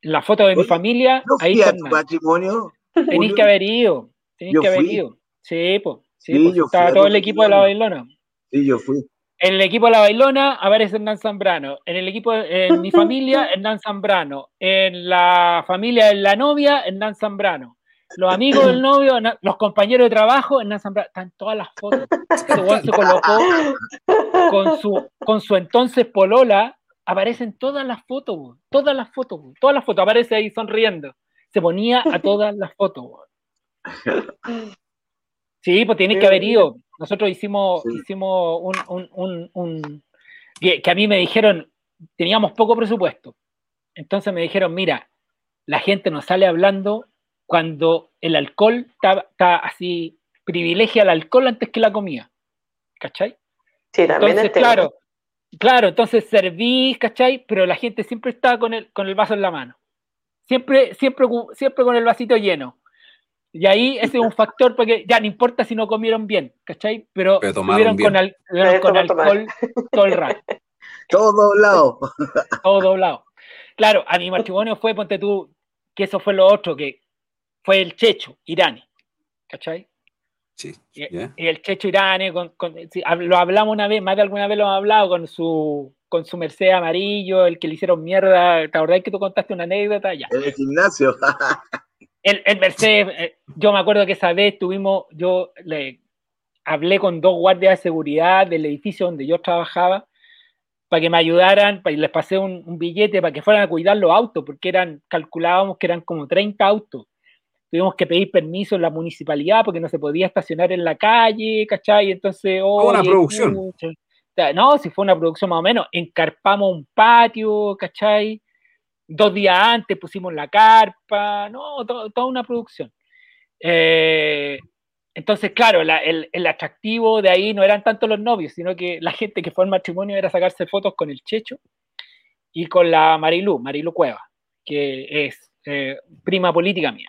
Speaker 1: En la foto de mi familia,
Speaker 4: ¿No
Speaker 1: ahí
Speaker 4: fui
Speaker 1: está
Speaker 4: a tu
Speaker 1: Hernán.
Speaker 4: matrimonio?
Speaker 1: Tenéis que haber ido, tenéis que haber
Speaker 4: fui.
Speaker 1: ido. Sí, pues, sí,
Speaker 4: Sí, yo
Speaker 1: estaba todo el equipo de la bailona.
Speaker 4: Sí, yo fui.
Speaker 1: En el equipo de la bailona aparece Hernán Zambrano. En el equipo, en mi familia, Hernán Zambrano. En la familia de la novia, Hernán Zambrano. Los amigos del novio, Hernán- los compañeros de trabajo, Hernán Zambrano. Están todas las fotos. Este se colocó con su, con su entonces polola. Aparecen todas las fotos, todas las fotos, todas las fotos. Aparece ahí sonriendo. Se ponía a todas las fotos. weón. Sí, pues tienes que haber ido. Nosotros hicimos, hicimos un, un, un, un- que, a mí me dijeron, teníamos poco presupuesto. Entonces me dijeron, mira, la gente nos sale hablando cuando el alcohol está, así, privilegia el alcohol antes que la comida. ¿Cachai?
Speaker 3: Sí, también
Speaker 1: Entonces, claro, claro, entonces servís, ¿cachai? Pero la gente siempre está con el, con el vaso en la mano. Siempre, siempre, siempre con el vasito lleno. Y ahí ese es un factor porque ya no importa si no comieron bien, ¿cachai? Pero,
Speaker 2: Pero tomaron
Speaker 1: estuvieron con, al-
Speaker 3: Eh,
Speaker 1: con alcohol todo el rato,
Speaker 4: Todo doblado.
Speaker 1: todo doblado. Claro, a mi matrimonio fue, ponte tú, que eso fue lo otro, que fue el Checho, Irani, ¿cachai?
Speaker 2: Sí.
Speaker 1: Y,
Speaker 2: ¿ya?
Speaker 1: y el Checho Irane, con, con- sí, lo hablamos una vez, más de alguna vez lo hemos hablado con su, con su Mercedes amarillo, el que le hicieron mierda. ¿Te acordás que tú contaste una anécdota? Ya.
Speaker 4: En el gimnasio.
Speaker 1: El, el Mercedes, eh, yo me acuerdo que esa vez tuvimos, yo le hablé con dos guardias de seguridad del edificio donde yo trabajaba para que me ayudaran, para, y les pasé un, un billete para que fueran a cuidar los autos, porque eran, calculábamos que eran como 30 autos. Tuvimos que pedir permiso en la municipalidad porque no se podía estacionar en la calle, ¿cachai? Entonces,
Speaker 2: Toda una producción.
Speaker 1: no, si fue una producción más o menos, encarpamos un patio, ¿cachai? Dos días antes pusimos la carpa, no, to- toda una producción. Eh, entonces, claro, la- el, el atractivo de ahí no eran tanto los novios, sino que la gente que fue al matrimonio era sacarse fotos con el Checho y con la Marilú, Marilú Cueva, que es eh, prima política mía.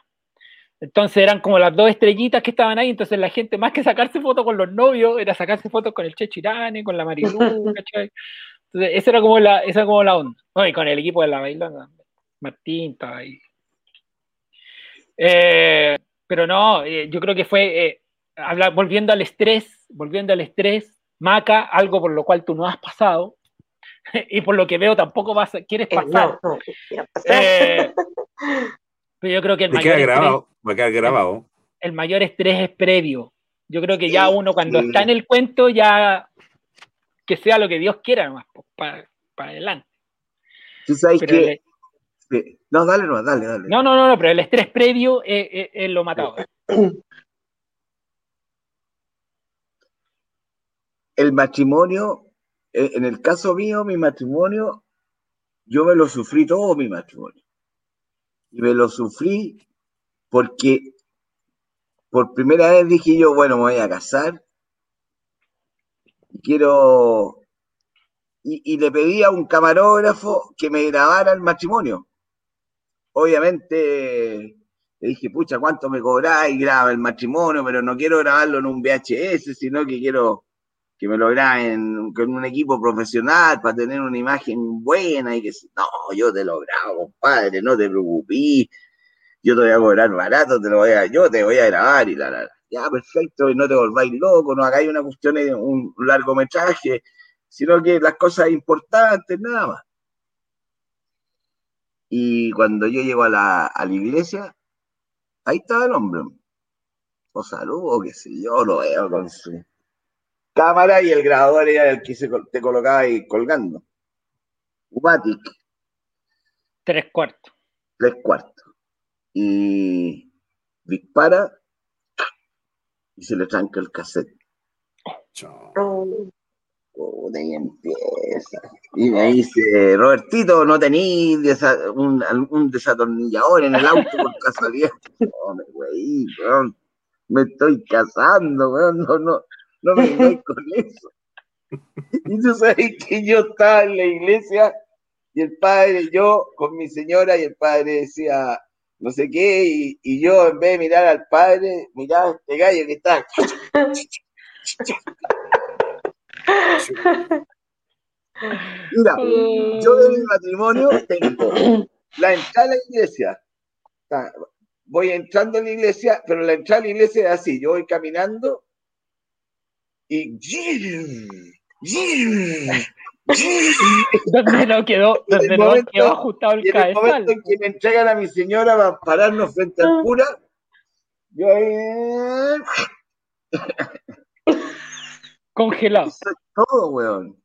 Speaker 1: Entonces eran como las dos estrellitas que estaban ahí, entonces la gente, más que sacarse fotos con los novios, era sacarse fotos con el Checho Irane, con la Marilu, ¿cachai? Entonces, esa era como la, esa era como la onda. No, y con el equipo de la bailona, Martín estaba ahí. Eh, pero no, eh, yo creo que fue, eh, habla- volviendo al estrés, volviendo al estrés, Maca, algo por lo cual tú no has pasado, y por lo que veo tampoco vas a- quieres
Speaker 3: Eh,
Speaker 1: pasar.
Speaker 3: no, no, pasar.
Speaker 1: Eh, pero yo creo que el
Speaker 2: Me
Speaker 1: mayor,
Speaker 2: queda
Speaker 1: estrés,
Speaker 2: grabado, me queda grabado.
Speaker 1: el mayor estrés es previo. Yo creo que ya uno cuando
Speaker 4: sí.
Speaker 1: está en el cuento ya que sea lo que Dios quiera nomás, para, adelante.
Speaker 4: Tú sabes
Speaker 1: Pero
Speaker 4: que.
Speaker 1: el-
Speaker 4: Sí. No, dale, no, dale, dale.
Speaker 1: no, no, no, no, pero el estrés previo es, es- es lo matado.
Speaker 4: El matrimonio, eh, en el caso mío, mi matrimonio, yo me lo sufrí todo mi matrimonio. Y me lo sufrí porque por primera vez dije yo, bueno, me voy a casar y quiero... Y, le pedí a un camarógrafo que me grabara el matrimonio. Obviamente le dije, pucha, ¿cuánto me cobráis? Graba el matrimonio, pero no quiero grabarlo en un VHS, sino que quiero que me lo graben con un equipo profesional para tener una imagen buena y que no, yo te lo grabo, compadre, no te preocupes, yo te voy a cobrar barato, te lo voy a, yo te voy a grabar y la, la. Ya perfecto, y no te volváis loco, no hagáis una cuestión de un largometraje, sino que las cosas importantes, nada más. Y cuando yo llego a la, a la iglesia, ahí estaba el hombre. O saludo, qué sé yo, lo veo con su cámara y el grabador era el que se, te colocaba ahí colgando. Umatic,
Speaker 1: Tres cuartos.
Speaker 4: tres cuartos. Y dispara y se le tranca el cassette. Puta, y empieza. Y me dice, Robertito, ¿no tenéis desa- un, algún desatornillador en el auto por casualidad? No, güey, weón. Me estoy casando, weón. No, no, no me vengáis con eso. Y tú sabes que yo estaba en la iglesia y el padre, yo con mi señora y el padre decía no sé qué, y, y yo en vez de mirar al padre, miraba a este gallo que está. Mira, yo de mi matrimonio tengo la entrada a la iglesia. Está- Voy entrando en la iglesia, pero la entrada a la iglesia es así. Yo voy caminando y...
Speaker 1: Donde no quedó, donde
Speaker 4: el
Speaker 1: no
Speaker 4: momento-
Speaker 1: quedó ajustado el
Speaker 4: y en el
Speaker 1: cabezal.
Speaker 4: momento en que me entregan a mi señora para pararnos frente al cura, yo ahí...
Speaker 1: Congelado.
Speaker 4: Eso es todo, weón.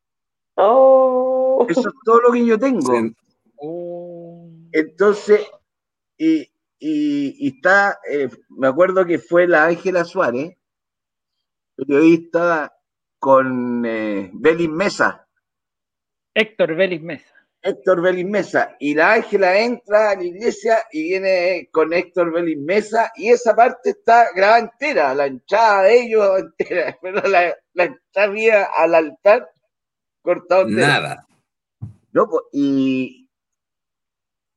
Speaker 3: Oh.
Speaker 4: Eso es todo lo que yo tengo. Entonces, y, y- y está, eh, me acuerdo que fue la Ángela Suárez, periodista con eh, Belis Mesa,
Speaker 1: Héctor Vélez Mesa.
Speaker 4: Héctor Belis Mesa, y la Ángela entra a la iglesia y viene con Héctor Belis Mesa, y esa parte está grabada entera, la entrada de ellos entera, pero la, la entrada mía al altar cortado entera.
Speaker 2: Nada.
Speaker 4: No, y,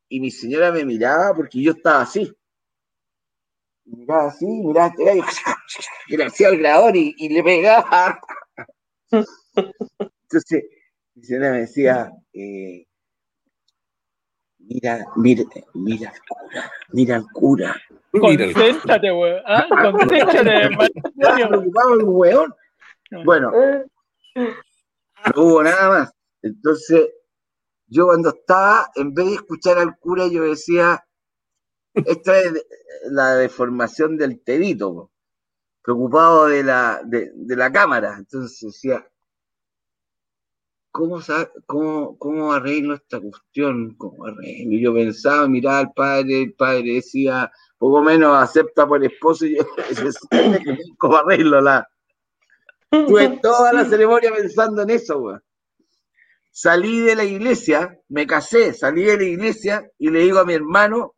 Speaker 4: y mi señora me miraba porque yo estaba así. Miraba así, miraba este gallo, y le hacía el grabador y, y le pegaba. Entonces, señora me decía, eh, mira, mira, mira al cura, mira al cura.
Speaker 1: Concéntrate, weón. Ah,
Speaker 4: el weón. Bueno, no hubo nada más. Entonces, yo cuando estaba, en vez de escuchar al cura, yo decía, esta es la deformación del tedito, po. preocupado de la, de, de la cámara. Entonces decía, ¿cómo, cómo, cómo arreglo esta cuestión? ¿Cómo arreglo? Y yo pensaba, miraba al padre, el padre decía, poco menos acepta por esposo, y yo ¿cómo arreglo la, Tuve toda la ceremonia pensando en eso. Salí de la iglesia, me casé, salí de la iglesia y le digo a mi hermano,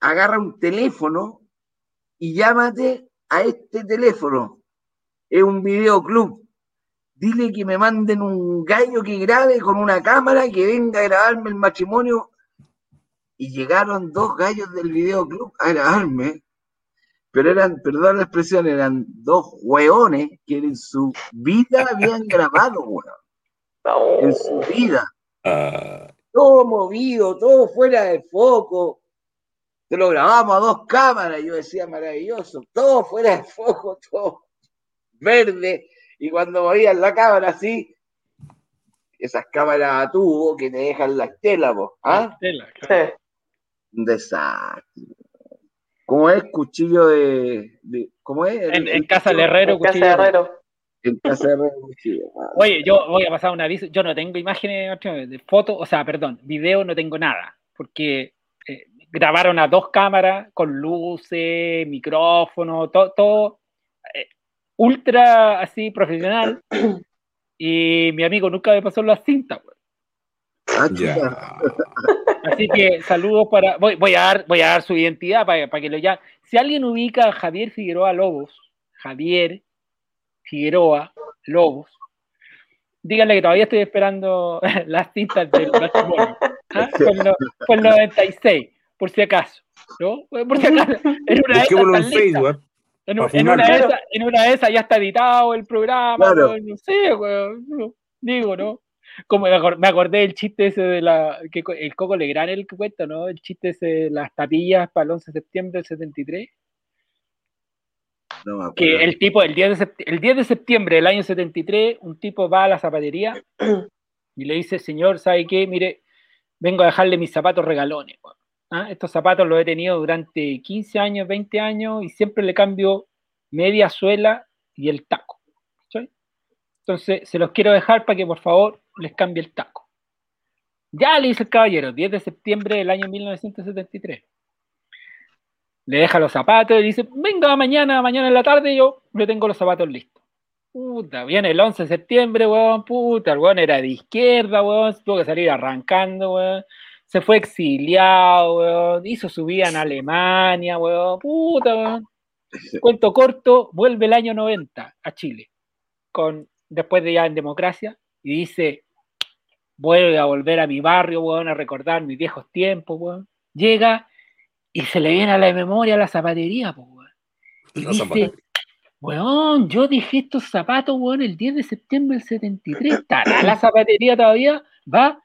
Speaker 4: agarra un teléfono y llámate a este teléfono. Es un videoclub. Dile que me manden un gallo que grabe con una cámara que venga a grabarme el matrimonio y llegaron dos gallos del videoclub a grabarme, pero eran, perdón la expresión, eran dos hueones que en su vida habían grabado, weón. En su vida.
Speaker 2: Ah,
Speaker 4: Todo movido, todo fuera de foco. Te lo grabamos a dos cámaras, yo decía maravilloso, todo fuera de foco, todo verde, y cuando movían la cámara así, esas cámaras a tubo que te dejan la estela, po, ¿ah? Un desastre. ¿Cómo es cuchillo de, de- ¿cómo es?
Speaker 1: En, en casa del herrero,
Speaker 3: En casa
Speaker 1: cuchillo.
Speaker 3: de herrero.
Speaker 4: En casa de herrero, cuchillo.
Speaker 1: Oye, yo voy a pasar un aviso. Yo no tengo imágenes de fotos, o sea, perdón, video no tengo nada, porque eh, grabaron a dos cámaras con luces, micrófono, todo, todo ultra así profesional. Y mi amigo nunca me pasó las cintas, güey.
Speaker 4: Ah,
Speaker 2: ya.
Speaker 1: Así que saludos para. Voy, voy, a, dar, voy a dar su identidad para, para que lo llamen. Si alguien ubica a Javier Figueroa Lobos, Javier Figueroa Lobos, díganle que todavía estoy esperando las cintas del matrimonio. ¿ah? Fue, el no- fue el 96, por si acaso. ¿no? Por si acaso. En una
Speaker 2: Busquémoslo en. Facebook.
Speaker 1: En,
Speaker 2: Pa'
Speaker 1: un- en una de en una de esas ya está editado el programa,
Speaker 2: Claro.
Speaker 1: weón, no sé, weón, no, digo, ¿no? Como me acor- me acordé del chiste ese de la, que el Coco Legrand el que cuenta, ¿no? El chiste ese de las tapillas para el 11 de septiembre del 73,
Speaker 4: No
Speaker 1: que el tipo, el 10 de, el 10 de septiembre del año 73, un tipo va a la zapatería y le dice, señor, ¿sabe qué? Mire, vengo a dejarle mis zapatos regalones, weón. ¿Ah? Estos zapatos los he tenido durante 15 años, 20 años y siempre le cambio media suela y el taco. Entonces, se los quiero dejar para que por favor les cambie el taco. Ya le dice el caballero, 10 de septiembre del año 1973. Le deja los zapatos y dice, venga mañana, mañana en la tarde yo le tengo los zapatos listos. Puta, viene el 11 de septiembre, weón, puta, el weón era de izquierda, weón, tuvo que salir arrancando, weón. Se fue exiliado, weón, hizo su vida en Alemania, weón, puta, weón. Cuento corto, vuelve el año 90 a Chile, con, después de ya en democracia, y dice, vuelve a volver a mi barrio, weón, a recordar mis viejos tiempos, weón. Llega y se le viene a la memoria la zapatería, po, weón. Y
Speaker 2: La
Speaker 1: dice,
Speaker 2: zapatería.
Speaker 1: weón, yo dejé estos zapatos, weón, el 10 de septiembre del 73. ¿Estará la zapatería todavía? Va.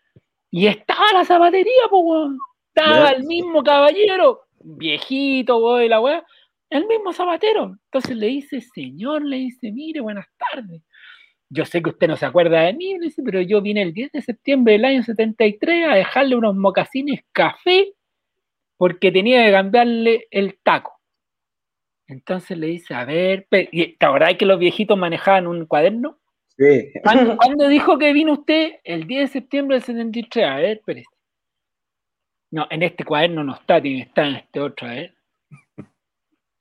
Speaker 1: Y estaba la zapatería, po, weón. Estaba el mismo caballero, viejito, weón, y la weá, el mismo zapatero. Entonces le dice, señor, le dice, mire, buenas tardes. Yo sé que usted no se acuerda de mí, le dice, pero yo vine el 10 de septiembre del año 73 a dejarle unos mocasines café porque tenía que cambiarle el taco. Entonces le dice, a ver, pe- ¿y ¿te acordás que los viejitos manejaban un cuaderno?
Speaker 4: Sí.
Speaker 1: ¿Cuándo, cuándo dijo que vino usted? El 10 de septiembre del 73. A ver, espérese. No, en este cuaderno no está, tiene que estar en este otro, a ver.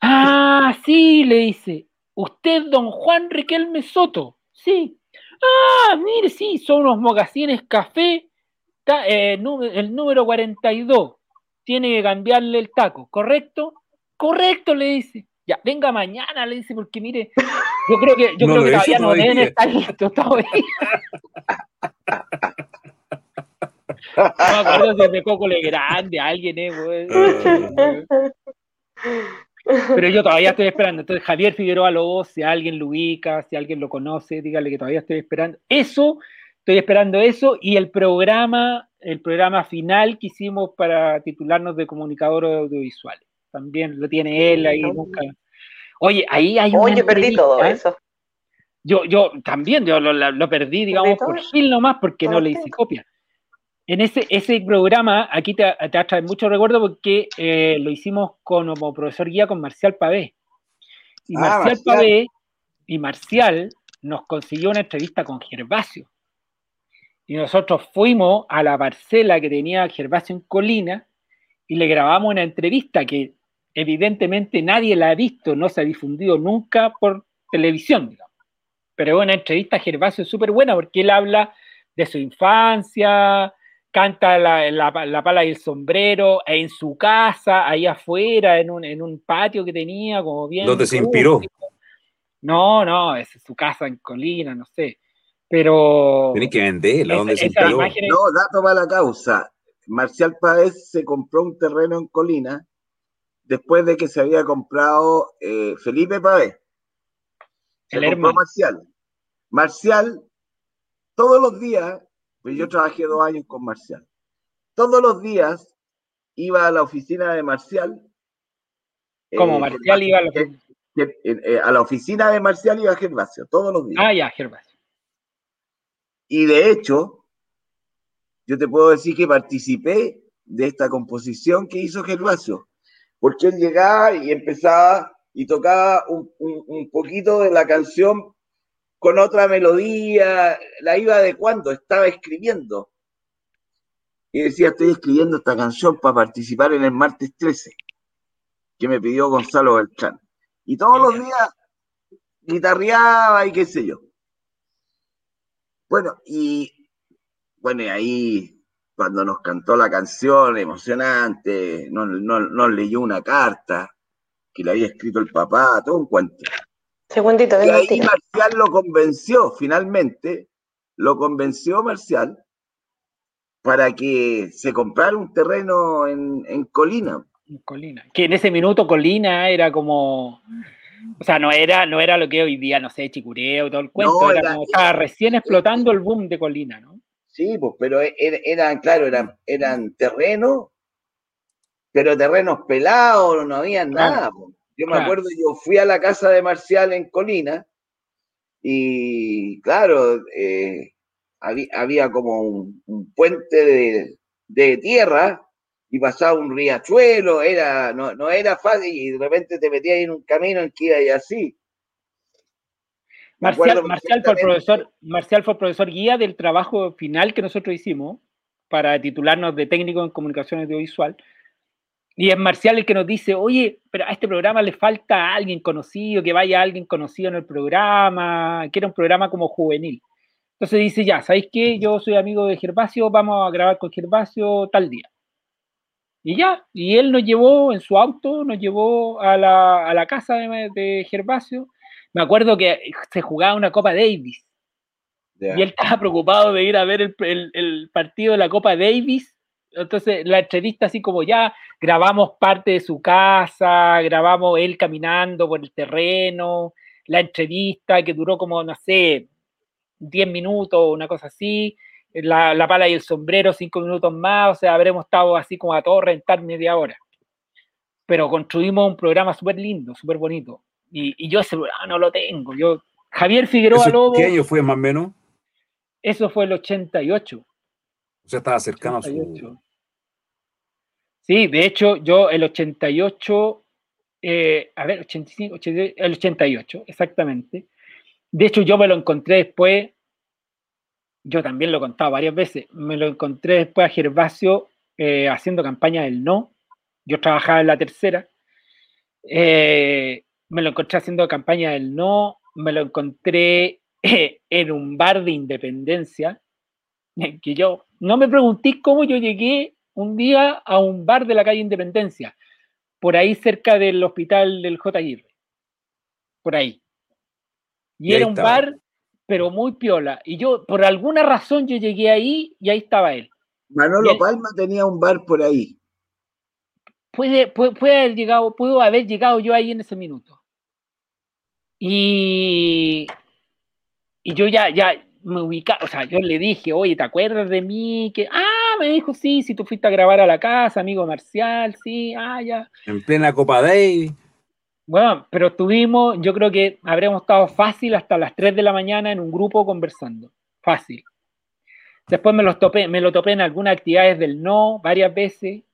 Speaker 1: Ah, sí, le dice. Usted, don Juan Riquelme Soto. Sí. Ah, mire, sí, son unos mocasines café. ta- eh, el número 42. Tiene que cambiarle el taco, ¿correcto? Correcto, le dice. Ya, venga mañana, le dice, porque mire, yo creo que, yo
Speaker 2: No
Speaker 1: creo que todavía no deben estar listos todavía. No me acuerdo si es de Coco Legrand, de alguien, eh. Pero yo todavía estoy esperando. Entonces, Javier Figueroa Lobos, si alguien lo ubica, si alguien lo conoce, dígale que todavía estoy esperando. Eso, estoy esperando eso. Y el programa, el programa final que hicimos para titularnos de comunicador audiovisual. También lo tiene él ahí, nunca. Oye, ahí hay una
Speaker 3: Oye, perdí todo
Speaker 1: entrevista.
Speaker 3: eso.
Speaker 1: Yo, yo también, yo lo, lo- perdí, digamos, por fin nomás, porque no le hice copia. En ese, ese programa, aquí te, te va a traer mucho recuerdo porque eh, lo hicimos con, como profesor guía con Marcial Pavé. Y
Speaker 4: Ah,
Speaker 1: Marcial
Speaker 4: Marcial.
Speaker 1: Pavé y Marcial nos consiguió una entrevista con Gervasio. Y nosotros fuimos a la parcela que tenía Gervasio en Colina y le grabamos una entrevista que evidentemente nadie la ha visto, no se ha difundido nunca por televisión, digamos. Pero es una entrevista a Gervasio súper buena porque él habla de su infancia, canta la, la- la pala y el sombrero en su casa, ahí afuera, en un, en un patio que tenía, como bien.
Speaker 2: ¿Dónde se inspiró?
Speaker 1: No, no, es su casa en Colina, no sé. Pero.
Speaker 2: Tenés que venderla, ¿dónde se
Speaker 1: esa
Speaker 2: inspiró?
Speaker 1: imagen es-
Speaker 4: No, dato para la causa. Marcial Páez se compró un terreno en Colina después de que se había comprado eh, Felipe. Se
Speaker 1: El hermano.
Speaker 4: Marcial. Marcial, todos los días, pues yo trabajé dos años con Marcial, todos los días iba a la oficina de Marcial.
Speaker 1: Como
Speaker 4: eh,
Speaker 1: Marcial iba a la
Speaker 4: que- eh, a la oficina de Marcial iba Gervasio, todos los días.
Speaker 1: Ah, ya, Gervasio.
Speaker 4: Y de hecho, yo te puedo decir que participé de esta composición que hizo Gervasio, porque él llegaba y empezaba y tocaba un, un- un poquito de la canción con otra melodía, la iba adecuando, estaba escribiendo. Y decía, estoy escribiendo esta canción para participar en el martes 13, que me pidió Gonzalo Beltrán. Y todos los días guitarreaba y qué sé yo. Bueno, y bueno, y ahí cuando nos cantó la canción emocionante, nos, nos- nos leyó una carta que le había escrito el papá, todo un cuento.
Speaker 3: Segundito,
Speaker 4: Y ahí
Speaker 3: al tiro.
Speaker 4: Marcial lo convenció, finalmente, lo convenció Marcial para que se comprara un terreno en, en Colina.
Speaker 1: en Colina. Que en ese minuto Colina era como. O sea, no era, no era lo que hoy día, no sé, Chicureo, todo el cuento.
Speaker 4: No,
Speaker 1: era
Speaker 4: era-
Speaker 1: como estaba recién explotando el boom de Colina, ¿no?
Speaker 4: Sí, pues, pero e- era- eran, claro, eran, eran terrenos, pero terrenos pelados, no había
Speaker 1: Claro,
Speaker 4: nada. pues. Yo me acuerdo, yo fui a la casa de Marcial en Colina y, claro, eh, había, había como un, un puente de, de tierra y pasaba un riachuelo, era, no, no era fácil y de repente te metías en un camino en que iba y así.
Speaker 1: Marcial, Marcial fue el profesor, Marcial fue profesor guía del trabajo final que nosotros hicimos para titularnos de técnico en comunicación audiovisual. Y es Marcial el que nos dice, oye, pero a este programa le falta alguien conocido, que vaya alguien conocido en el programa, que era un programa como juvenil. Entonces dice, ya, ¿sabéis qué? Yo soy amigo de Gervasio, vamos a grabar con Gervasio tal día. Y ya, y él nos llevó en su auto, nos llevó a la, a la casa de, de Gervasio. Me acuerdo que se jugaba una Copa Davis y él estaba preocupado de ir a ver el, el- el partido de la Copa Davis. Entonces, la entrevista, así como ya grabamos parte de su casa, grabamos él caminando por el terreno, la entrevista que duró como, no sé, 10 minutos, una cosa así, la, la pala y el sombrero, 5 minutos más, o sea, habremos estado así como a todo rentar media hora. Pero construimos un programa súper lindo, súper bonito. Y, y yo ese programa no lo tengo. Yo, Javier Figueroa
Speaker 2: ¿Eso
Speaker 1: Lobo,
Speaker 2: ¿Qué año fue más o menos?
Speaker 1: eso fue el 88.
Speaker 2: O sea, estaba cercano a su.
Speaker 1: 88. Sí, de hecho, yo el 88, eh, a ver, 85, 88, el 88, exactamente. De hecho, yo me lo encontré después, yo también lo he contado varias veces, me lo encontré después a Gervasio eh, haciendo campaña del no. Yo trabajaba en la tercera. eh, me lo encontré haciendo campaña del no. Me lo encontré eh, en un bar de independencia. eh, Que yo, no me pregunté cómo yo llegué un día a un bar de la calle Independencia, por ahí cerca del hospital del J. Aguirre. Por ahí. Y,
Speaker 2: Y ahí
Speaker 1: era un bar, pero muy piola. Y yo, por alguna razón, yo llegué ahí y ahí estaba él.
Speaker 4: Manolo
Speaker 1: él-
Speaker 4: Palma tenía un bar por ahí.
Speaker 1: puede, puede, puede haber llegado, puedo haber llegado yo ahí en ese minuto. Y, y yo ya, ya me ubicaba, o sea, yo le dije, oye, ¿te acuerdas de mí? Que, ah, me dijo, sí, si tú fuiste a grabar a la casa, amigo Marcial, sí, ah, ya.
Speaker 2: En plena Copa Day.
Speaker 1: Bueno, pero estuvimos, yo creo que habremos estado fácil hasta las 3 de la mañana en un grupo conversando. Fácil. Después me, los topé, me lo topé en algunas actividades del no varias veces.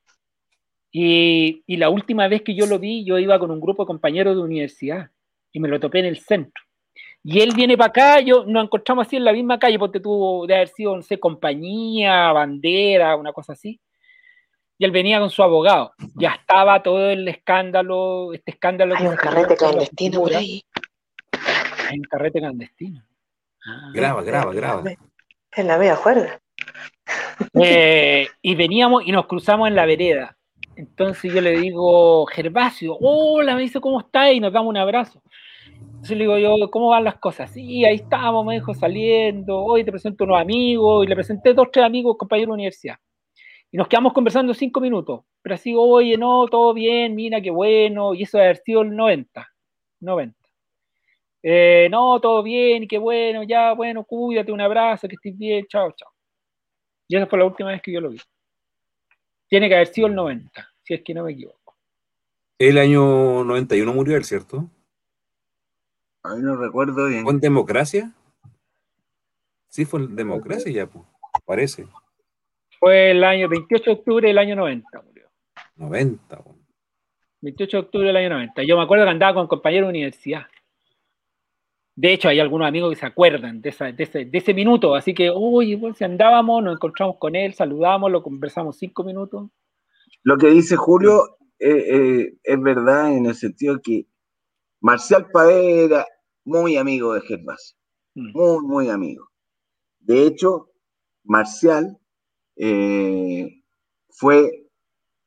Speaker 1: Y, y la última vez que yo lo vi, yo iba con un grupo de compañeros de universidad y me lo topé en el centro. Y él viene para acá, yo nos encontramos así en la misma calle, porque tuvo de haber sido, no sé, compañía, bandera, una cosa así. Y él venía con su abogado. Ya estaba todo el escándalo, este escándalo.
Speaker 3: Hay
Speaker 1: que
Speaker 3: un
Speaker 1: se
Speaker 3: carrete clandestino por ahí.
Speaker 1: Hay un carrete clandestino.
Speaker 2: Graba, graba, graba.
Speaker 3: En la vea juerga.
Speaker 1: Eh, y veníamos y nos cruzamos en la vereda. Entonces yo le digo, Gervasio, hola, me dice, ¿cómo está? Y nos damos un abrazo. Entonces le digo yo, ¿cómo van las cosas? Sí, ahí estamos, me dijo, saliendo. Hoy te presento unos amigos. Y le presenté dos, tres amigos, compañeros de universidad. Y nos quedamos conversando cinco minutos. Pero así, oye, no, todo bien, mira, qué bueno. Y eso debe haber sido el 90. 90. Eh, no, todo bien, qué bueno, ya, bueno, cuídate, un abrazo, que estés bien, chao, chao. Y esa fue la última vez que yo lo vi. Tiene que haber sido el 90, si es que no me equivoco.
Speaker 2: El año 91 murió él, ¿cierto?
Speaker 4: A mí no recuerdo bien.
Speaker 2: ¿Fue en democracia? Sí, fue en democracia ya, pues, parece.
Speaker 1: Fue el año 28 de octubre del año 90, murió.
Speaker 2: 90, bueno.
Speaker 1: 28 de octubre del año 90. Yo me acuerdo que andaba con compañeros de universidad. De hecho, hay algunos amigos que se acuerdan de, esa- de ese, de ese minuto. Así que, oye, pues, si andábamos, nos encontramos con él, saludamos, lo conversamos cinco minutos.
Speaker 4: Lo que dice Julio eh, eh, es verdad en el sentido que Marcial Pavé era muy amigo de Gervasio, muy, muy amigo. De hecho, Marcial eh, fue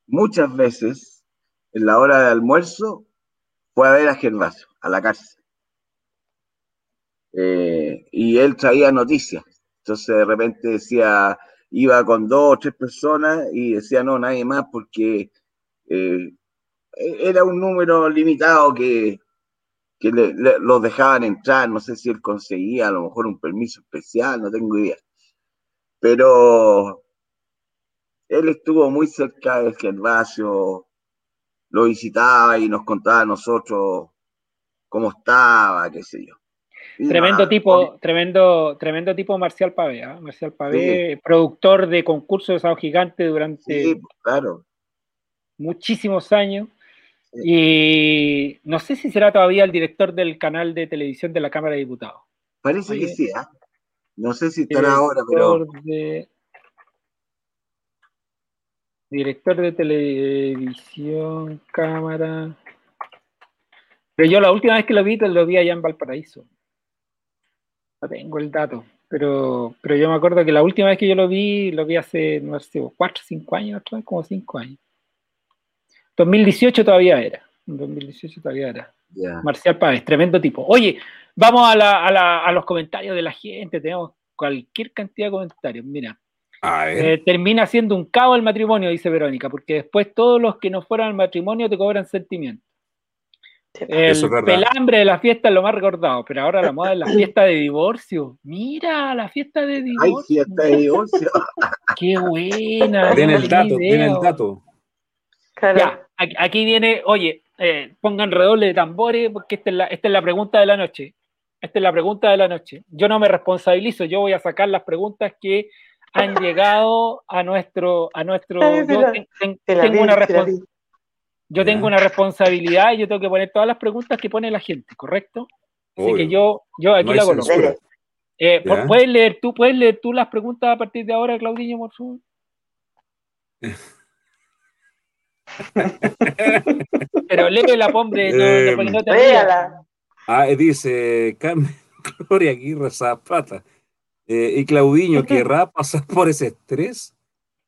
Speaker 4: muchas veces en la hora de almuerzo, fue a ver a Gervasio, a la cárcel. Eh, y él traía noticias. Entonces de repente decía, iba con dos o tres personas y decía, no, nadie más, porque eh, era un número limitado que, que le- le- los dejaban entrar. No sé si él conseguía a lo mejor un permiso especial, no tengo idea. Pero él estuvo muy cerca de Gervasio, lo visitaba y nos contaba a nosotros cómo estaba, qué sé yo. Y
Speaker 1: Tremendo
Speaker 4: nada,
Speaker 1: tipo, tremendo, tremendo tipo Marcial Pavé, ¿ah? Marcial Pavé, productor de concursos de Sao Gigante durante
Speaker 4: Sí, claro.
Speaker 1: muchísimos años. Y no sé si será todavía el director del canal de televisión de la Cámara de Diputados.
Speaker 4: Parece que sí, ¿ah? No sé si estará ahora, pero
Speaker 1: Director de, director de televisión, cámara. Pero yo la última vez que lo vi, lo vi allá en Valparaíso. No tengo el dato, pero, pero yo me acuerdo que la última vez que yo lo vi, lo vi hace, no sé, cuatro o cinco años, atrás, como cinco años. 2018 todavía era. En 2018 todavía era. Marcial Páez, tremendo tipo. Oye, vamos a, la- a la- a los comentarios de la gente. Tenemos cualquier cantidad de comentarios. Mira, eh, termina siendo un cabo el matrimonio, dice Verónica, porque después todos los que no fueran al matrimonio te cobran sentimientos. El pelambre de la fiesta es lo más recordado, pero ahora la moda es la fiesta de divorcio. Mira, la fiesta de
Speaker 4: Hay
Speaker 1: divorcio.
Speaker 4: fiesta de divorcio.
Speaker 1: Qué buena.
Speaker 2: Tiene el dato, tiene el dato.
Speaker 1: Ya, aquí- viene, oye, eh, pongan redoble de tambores porque esta es, la, esta es la pregunta de la noche. Esta es la pregunta de la noche. Yo no me responsabilizo, yo voy a sacar las preguntas que han llegado a nuestro, a nuestro. Yo
Speaker 3: la-
Speaker 1: ten- ten-
Speaker 3: te la
Speaker 1: tengo
Speaker 3: vi,
Speaker 1: una
Speaker 3: te la
Speaker 1: respons-
Speaker 3: vi.
Speaker 1: yo tengo una responsabilidad y yo tengo que poner todas las preguntas que pone la gente, ¿correcto? Así
Speaker 2: Obvio.
Speaker 1: que yo, yo aquí
Speaker 2: No
Speaker 1: la coloco. Eh,
Speaker 2: Ya.
Speaker 1: ¿pu- ¿Puedes leer tú, puedes leer tú las preguntas a partir de ahora, Claudinho, por favor? Pero léela, hombre, no,
Speaker 2: Eh,
Speaker 1: no, te.
Speaker 2: Ah, eh, dice Carmen Gloria Aguirre Zapata. Eh, y Claudiño, ¿querrá pasar por ese estrés?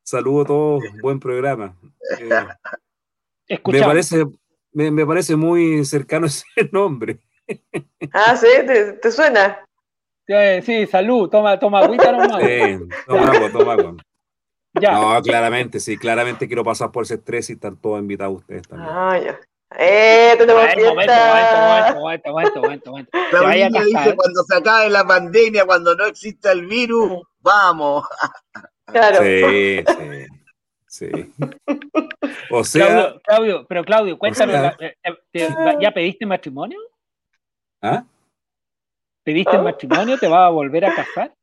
Speaker 2: Saludo a todos, buen programa. Eh, me, parece, me, me parece muy cercano ese nombre.
Speaker 3: Ah, sí, ¿te, te suena?
Speaker 1: Sí, sí, salud, toma, toma agüita nomás.
Speaker 2: Sí, toma agua, toma agua.
Speaker 1: Ya.
Speaker 2: No, claramente, sí, claramente quiero pasar por ese estrés y están todos invitados ustedes también.
Speaker 3: Ah, ya. ¡Eh, tenemos
Speaker 1: A ver, momento,
Speaker 3: fiesta!
Speaker 1: momento, momento, momento, momento, momento. Se vaya a
Speaker 4: Claudinho
Speaker 1: casar.
Speaker 4: dice, cuando se acabe la pandemia, cuando no exista el virus, vamos.
Speaker 3: Claro.
Speaker 2: Sí, sí, sí. O sea,
Speaker 1: Claudio, Claudio, pero Claudio, cuéntame,
Speaker 2: sea-
Speaker 1: eh, eh, te- ¿ya pediste matrimonio?
Speaker 2: ¿ah?
Speaker 1: ¿Pediste matrimonio? ¿Te vas a volver a casar?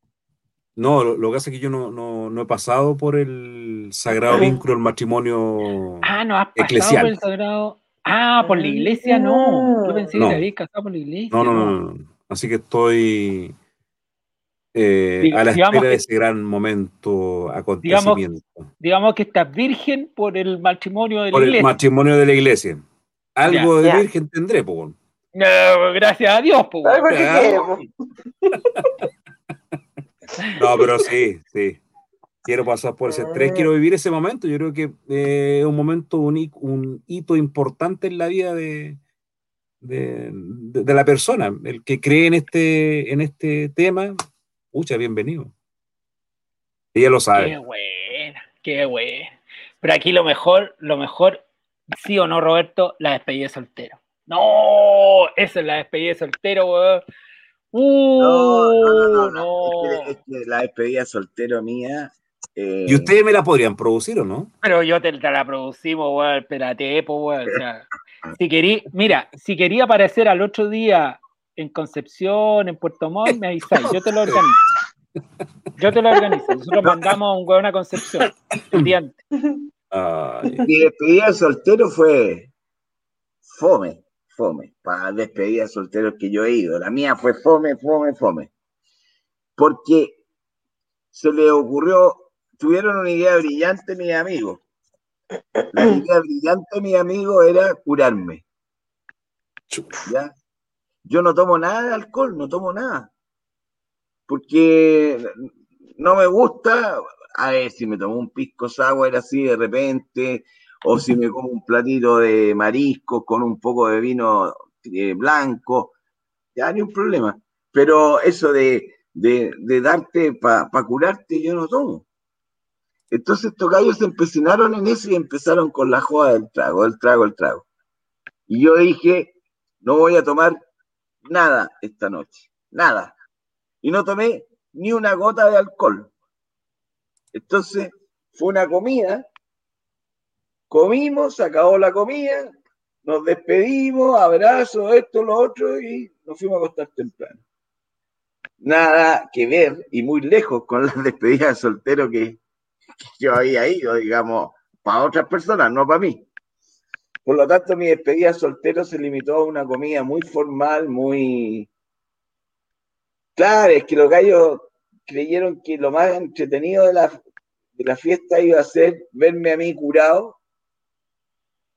Speaker 2: No, lo, lo que pasa es que yo no, no, no he pasado por el sagrado vínculo del matrimonio
Speaker 1: Ah, no has pasado
Speaker 2: eclesial.
Speaker 1: por el sagrado. Ah, por la iglesia no. Yo pensé
Speaker 2: No.
Speaker 1: que te habías casado por la iglesia.
Speaker 2: No, no, no, no. Así que estoy eh, a la
Speaker 1: digamos
Speaker 2: espera de
Speaker 1: que-
Speaker 2: ese gran momento, acontecimiento.
Speaker 1: Digamos que estás virgen por el matrimonio de la
Speaker 2: por el
Speaker 1: iglesia.
Speaker 2: matrimonio de la iglesia. Algo
Speaker 1: Ya.
Speaker 2: de
Speaker 1: Ya.
Speaker 2: virgen tendré, po.
Speaker 1: No, gracias a Dios, pues.
Speaker 2: No, pero sí, sí. Quiero pasar por ese estrés,
Speaker 1: Ah.
Speaker 2: quiero vivir ese momento. Yo creo que eh, es un momento, un, un hito importante en la vida de, de, de- de la persona. El que cree en este, en este tema, pucha, bienvenido. Ella lo
Speaker 1: Qué
Speaker 2: sabe.
Speaker 1: buena. Qué güey. Pero aquí lo mejor, lo mejor, sí o no, Roberto, la despedida de soltero. No, esa es la despedida de soltero, weón. Uh,
Speaker 4: no, no, no,
Speaker 1: no.
Speaker 4: Es, que, es que la despedida soltero mía. eh,
Speaker 2: ¿Y ustedes me la podrían producir o no?
Speaker 1: Pero yo te, te la producimos, weón, espérate, po, weón. O sea, si querí, mira, si quería aparecer al otro día en Concepción, en Puerto Montt, me avisáis, yo te lo organizo. Yo te lo organizo. Nosotros mandamos a un weón a Concepción el día antes.
Speaker 2: Ay,
Speaker 4: Mi despedida de soltero fue fome, fome, para despedida de solteros que yo he ido. La mía fue fome, fome, fome. Porque se le ocurrió, tuvieron una idea brillante mis amigos. La idea brillante de mis amigos era curarme. ¿Ya? Yo no tomo nada de alcohol, no tomo nada. Porque no me gusta, a ver, si me tomo un pisco sour así de repente, o si me como un platito de mariscos con un poco de vino eh, blanco, ya ni un problema. Pero eso de, de, darte para curarte, yo no tomo. Entonces estos gallos se empecinaron en eso y empezaron con la joda del trago, el trago, el trago. Y yo dije, no voy a tomar nada esta noche, nada. Y no tomé ni una gota de alcohol. Entonces fue una comida, comimos, acabó la comida, nos despedimos, abrazos, esto, lo otro, y nos fuimos a acostar temprano. Nada que ver y muy lejos con las despedidas de soltero que, que yo había ido, digamos, para otras personas, no para mí. Por lo tanto, mi despedida de soltero se limitó a una comida muy formal, muy... Claro, es que los gallos creyeron que lo más entretenido de la, de la fiesta iba a ser verme a mí curado,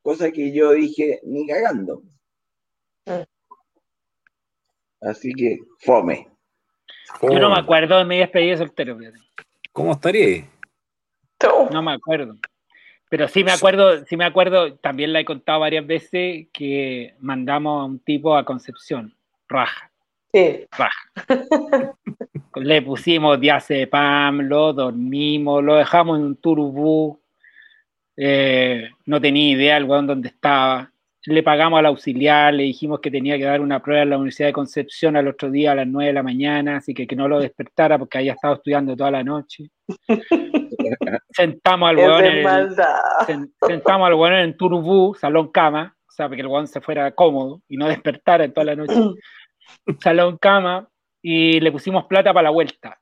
Speaker 4: cosa que yo dije, ni cagando. Así que, fome.
Speaker 1: Yo no me acuerdo de mi despedida de soltero, fíjate.
Speaker 2: ¿Cómo estaría?
Speaker 1: No me acuerdo. Pero sí me acuerdo, sí me acuerdo, también la he contado varias veces que mandamos a un tipo a Concepción, raja.
Speaker 3: Sí.
Speaker 1: Raja. Le pusimos diazepam, lo dormimos, lo dejamos en un turbú. Eh, no tenía idea el weón dónde estaba. Le pagamos al auxiliar, le dijimos que tenía que dar una prueba en la Universidad de Concepción al otro día a las 9 de la mañana, así que que no lo despertara porque había estado estudiando toda la noche. Sentamos al weón en el, sen- sentamos al weón en el turbú, salón cama, o sea, para que el weón se fuera cómodo y no despertara en toda la noche. salón cama, y le pusimos plata para la vuelta,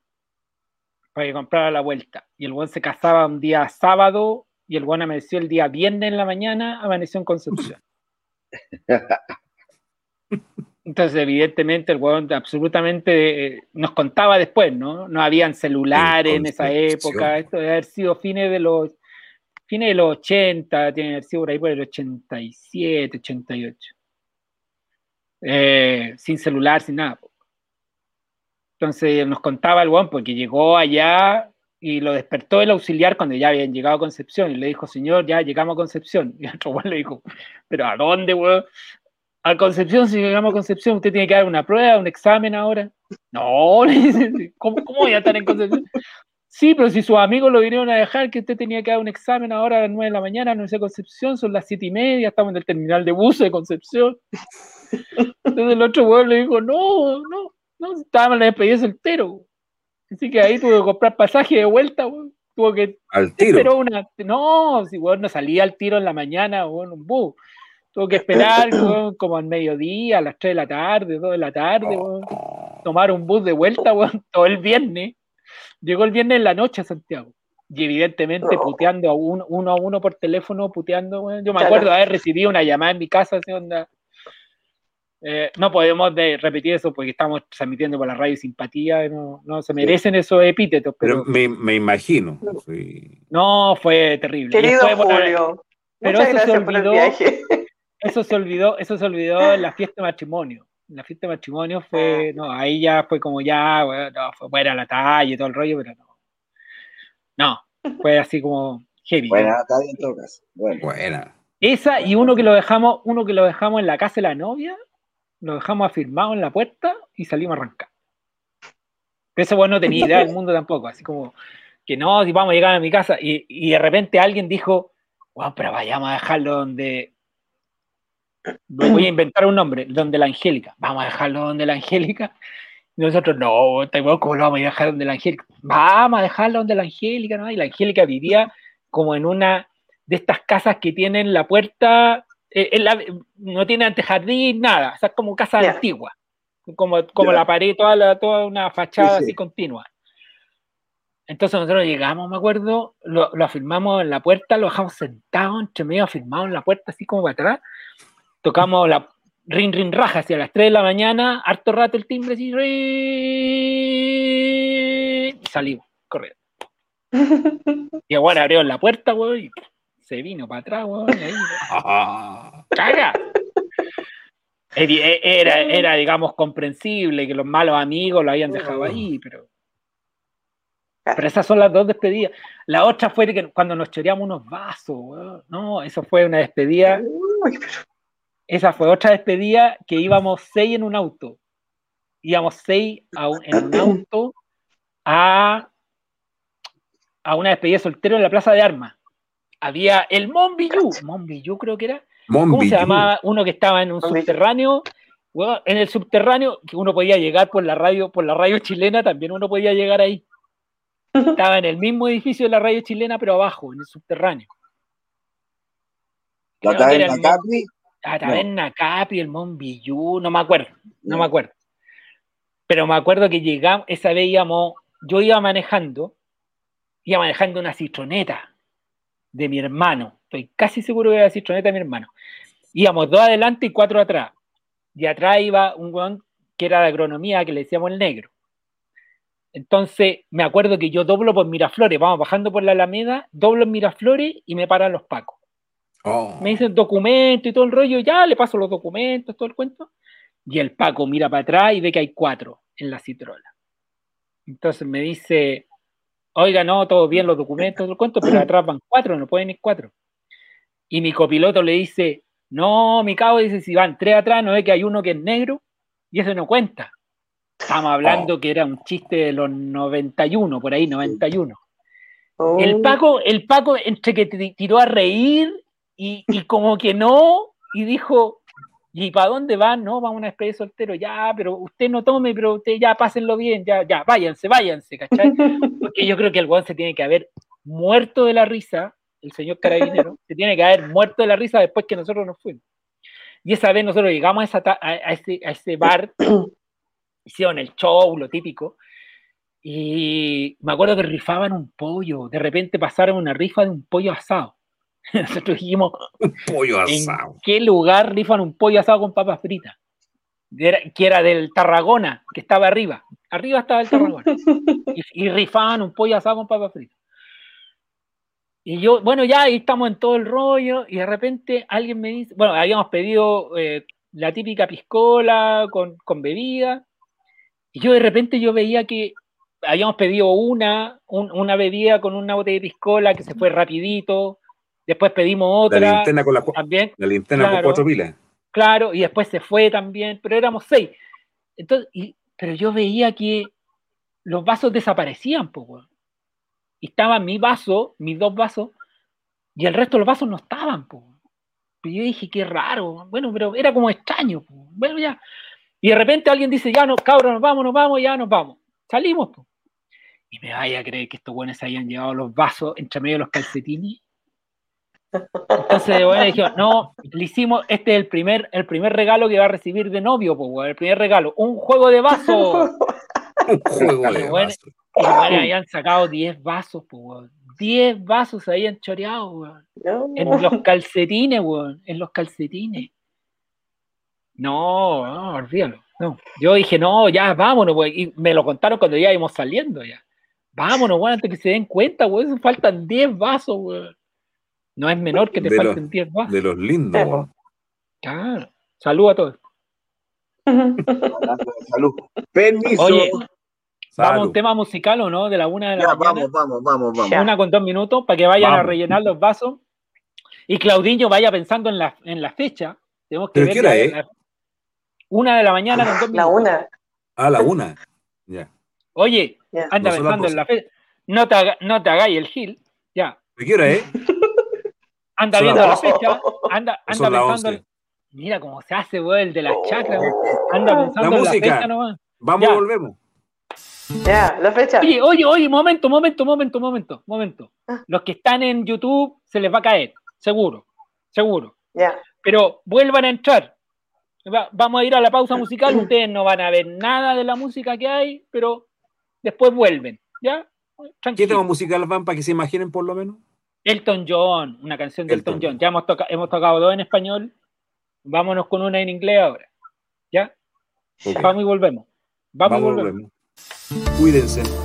Speaker 1: para que comprara la vuelta. Y el weón se casaba un día sábado y el weón amaneció el día viernes en la mañana, amaneció en Concepción. Entonces, evidentemente, el weón absolutamente eh, nos contaba después, ¿no? No habían celulares en esa época. Esto debe haber sido fines de los fines de los 80, tiene que haber sido por ahí por el 87, 88. Eh, sin celular, sin nada. Entonces nos contaba el weón porque llegó allá y lo despertó el auxiliar cuando ya habían llegado a Concepción y le dijo, señor, ya llegamos a Concepción. Y el otro weón le dijo, pero ¿a dónde, weón? A Concepción, si llegamos a Concepción, usted tiene que dar una prueba, un examen ahora. No, le dice, ¿cómo, cómo voy a estar en Concepción? Sí, pero si sus amigos lo vinieron a dejar, que usted tenía que dar un examen ahora a las 9 de la mañana Universidad de Concepción, son las 7 y media, estamos en el terminal de buses de Concepción. Entonces el otro weón le dijo, no, no, no, estábamos en la despedida de soltero. Así que ahí tuvo que comprar pasaje de vuelta, weón. Tuvo que
Speaker 2: Al tiro.
Speaker 1: Esperó una. No, si weón no salía al tiro en la mañana, weón, un bus. Tuvo que esperar weón, como al mediodía, a las 3 de la tarde, 2 de la tarde, weón. Tomar un bus de vuelta, weón, todo el viernes. Llegó el viernes en la noche a Santiago. Y evidentemente puteando a uno, uno a uno por teléfono, puteando, weón. Yo me acuerdo de haber recibido una llamada en mi casa, así onda. Eh, no podemos de- repetir eso porque estamos transmitiendo por la radio simpatía, no, no se merecen esos epítetos, pero,
Speaker 2: Pero me, me imagino. sí.
Speaker 1: no fue terrible.
Speaker 3: Querido Julio,
Speaker 1: pero
Speaker 3: muchas
Speaker 1: eso se
Speaker 3: gracias por el
Speaker 1: olvidó,
Speaker 3: viaje.
Speaker 1: eso se olvidó, eso se olvidó en la fiesta de matrimonio. En la fiesta de matrimonio fue, no, ahí ya fue como ya, bueno, no, fue buena la talla y todo el rollo, pero no. No, fue así como heavy.
Speaker 4: Bueno, está bien en todo caso. Bueno.
Speaker 2: Buena.
Speaker 1: Esa y uno que lo dejamos, uno que lo dejamos en la casa de la novia, lo dejamos afirmado en la puerta y salimos a arrancar. Ese bueno no tenía idea del mundo tampoco, así como que no, si vamos a llegar a mi casa. Y, de repente alguien dijo, bueno, pero vayamos a dejarlo donde. Voy a inventar un nombre, donde la Angélica. Vamos a dejarlo donde la Angélica. Y nosotros, no, está igual, ¿cómo lo vamos a dejar donde la Angélica? Vamos a dejarlo donde la Angélica, ¿no? Y la Angélica vivía como en una de estas casas que tienen la puerta, eh, la- no tiene antejardín, nada, o sea, como casa antigua, como, como la pared, toda, la- toda una fachada
Speaker 4: Sí, sí.
Speaker 1: así continua. Entonces nosotros llegamos, me acuerdo, lo, lo afirmamos en la puerta, lo dejamos sentado, entre medio afirmado en la puerta, así como para atrás. Tocamos la rin rin raja hacia las 3 de la mañana, harto rato el timbre, así, rin, y salimos, corriendo. Y bueno, abrió la puerta, weón, y se vino para atrás, weón, ahí, ¡caga! E- Era, era, digamos, comprensible que los malos amigos lo habían dejado ahí, pero. Pero esas son las dos despedidas. La otra fue que cuando nos choreamos unos vasos, weón. No, eso fue una despedida. Esa fue otra despedida que íbamos seis en un auto. Íbamos seis a un- en un auto a, a una despedida de soltero en la Plaza de Armas. Había el Monbillú, Monbillú creo que era. ¿Cómo se llamaba uno que estaba en un subterráneo? En el subterráneo, que uno podía llegar por la radio, por la radio chilena, también uno podía llegar ahí. Estaba en el mismo edificio de la radio chilena, pero abajo, en el subterráneo.
Speaker 4: ¿La taberna
Speaker 1: el-
Speaker 4: Capri?
Speaker 1: La taberna Capri, el Monbillú, no me acuerdo, no me acuerdo. Pero me acuerdo que llegamos, esa vez íbamos, yo iba manejando, iba manejando una citroneta de mi hermano. Estoy casi seguro que era la citroneta de mi hermano. Íbamos dos adelante y cuatro atrás. Y atrás iba un weón que era de agronomía, que le decíamos el negro. Entonces, me acuerdo que yo doblo por Miraflores, vamos bajando por la Alameda, doblo en Miraflores y me paran los pacos.
Speaker 2: Oh.
Speaker 1: Me dicen documento y todo el rollo, ya le paso los documentos, todo el cuento. Y el Paco mira para atrás y ve que hay cuatro en la citrola. Entonces me dice, oiga, no, todo bien los documentos, el cuento, pero atrás van cuatro, no pueden ir cuatro. Y mi copiloto le dice, no, mi cabo dice, si van tres atrás, no ve que hay uno que es negro y ese no cuenta. Estamos hablando que era un chiste de los 91, por ahí, 91. El Paco, el Paco entre que ti- tiró a reír y, y como que no, y dijo, ¿y para dónde van? No, vamos a una despedida de soltero, ya, pero usted no tome, pero usted ya pásenlo bien, ya, ya, váyanse, váyanse, ¿cachai? Porque yo creo que el weón se tiene que haber muerto de la risa, el señor carabinero, se tiene que haber muerto de la risa después que nosotros nos fuimos. Y esa vez nosotros llegamos a, esa ta- a, a ese, a ese bar, hicieron el show, lo típico, y me acuerdo que rifaban un pollo, de repente pasaron una rifa de un pollo asado. Nosotros dijimos,
Speaker 2: pollo
Speaker 1: ¿en
Speaker 2: asado.
Speaker 1: qué lugar rifan un pollo asado con papas fritas? Era- que era del Tarragona, que estaba arriba. Arriba estaba el Tarragona. Y, y rifaban un pollo asado con papas fritas. Y yo, bueno, ya ahí estamos en todo el rollo, y de repente alguien me dice, bueno, habíamos pedido eh, la típica piscola con, con bebida, y yo de repente yo veía que habíamos pedido una, un- una bebida con una botella de piscola que se fue rapidito, después pedimos
Speaker 2: La
Speaker 1: otra,
Speaker 2: linterna con, la,
Speaker 1: también,
Speaker 2: la linterna con cuatro pilas.
Speaker 1: claro, y después se fue también, pero éramos seis. Entonces, y- pero yo veía que los vasos desaparecían, weón. Y estaba mi vaso, mis dos vasos, y el resto de los vasos no estaban, pues. Y yo dije, qué raro, bueno, pero era como extraño, pues. Bueno, ya. Y de repente alguien dice, ya no, cabros, nos vamos, nos vamos, ya nos vamos. Salimos, pues. Y me vaya a creer que estos buenos se habían llevado los vasos entre medio de los calcetines. Entonces, bueno, dijimos, no, le hicimos, este es el primer, el primer regalo que va a recibir de novio, pues, weón, el primer regalo, un juego de vasos.
Speaker 2: Un juego de
Speaker 1: Y bueno,
Speaker 2: vasos.
Speaker 1: y bueno, habían sacado 10 vasos, pues, weón. 10 vasos se habían choreado, weón. En los calcetines, weón. En los calcetines. No, no, olvídalo. No. Yo dije, no, ya, vámonos, weón. Y me lo contaron cuando ya íbamos saliendo ya. Vámonos, weón, antes que se den cuenta, weón. Faltan 10 vasos, weón. No es menor que te
Speaker 2: De
Speaker 1: falten 10 vasos.
Speaker 2: de los lindos.
Speaker 1: Claro. Salud a todos.
Speaker 4: Salud. Permiso.
Speaker 1: Oye, ¿vamos a un tema musical o no? De la una de la
Speaker 4: Ya,
Speaker 1: mañana.
Speaker 4: vamos, vamos, vamos, vamos.
Speaker 1: Una con dos minutos para que vayan a rellenar los vasos. Y Claudinho vaya pensando en la, en la fecha. Tenemos que
Speaker 2: ¿Pero
Speaker 1: ver
Speaker 2: qué
Speaker 1: la-
Speaker 2: hora es?
Speaker 1: la- una de la mañana con dos
Speaker 3: La
Speaker 1: minutos.
Speaker 3: una.
Speaker 2: A la una. Ya.
Speaker 1: Oye,
Speaker 3: Ya.
Speaker 1: anda
Speaker 2: No
Speaker 1: pensando en la fecha. no te, haga- no te hagáis el gil, ya.
Speaker 30: ¿De qué hora es?
Speaker 1: Anda viendo la fecha, anda, anda pensando.
Speaker 30: 11.
Speaker 1: Mira cómo se hace, weón, el de las chacras, weón. Anda pensando
Speaker 30: La
Speaker 1: en la
Speaker 30: música.
Speaker 1: fecha nomás.
Speaker 30: Vamos
Speaker 1: Ya.
Speaker 30: volvemos.
Speaker 3: Ya, la fecha.
Speaker 1: Oye, oye, oye, momento, momento, momento, momento, momento.
Speaker 3: Ah.
Speaker 1: Los que están en YouTube se les va a caer, seguro, seguro.
Speaker 3: Ya.
Speaker 1: Pero vuelvan a entrar. Va- vamos a ir a la pausa musical. Ustedes no van a ver nada de la música que hay, pero después vuelven. ¿Ya?
Speaker 30: ¿Qué
Speaker 1: Tranquilo.
Speaker 30: tema musical van para que se imaginen por lo menos?
Speaker 1: Elton John, una canción de Elton, John. Ya hemos, toca- hemos tocado dos en español. Vámonos con una en inglés ahora. ¿Ya? Vamos y volvemos. Vamos, y
Speaker 30: Vamos y
Speaker 1: volvemos.
Speaker 30: volvemos. Cuídense.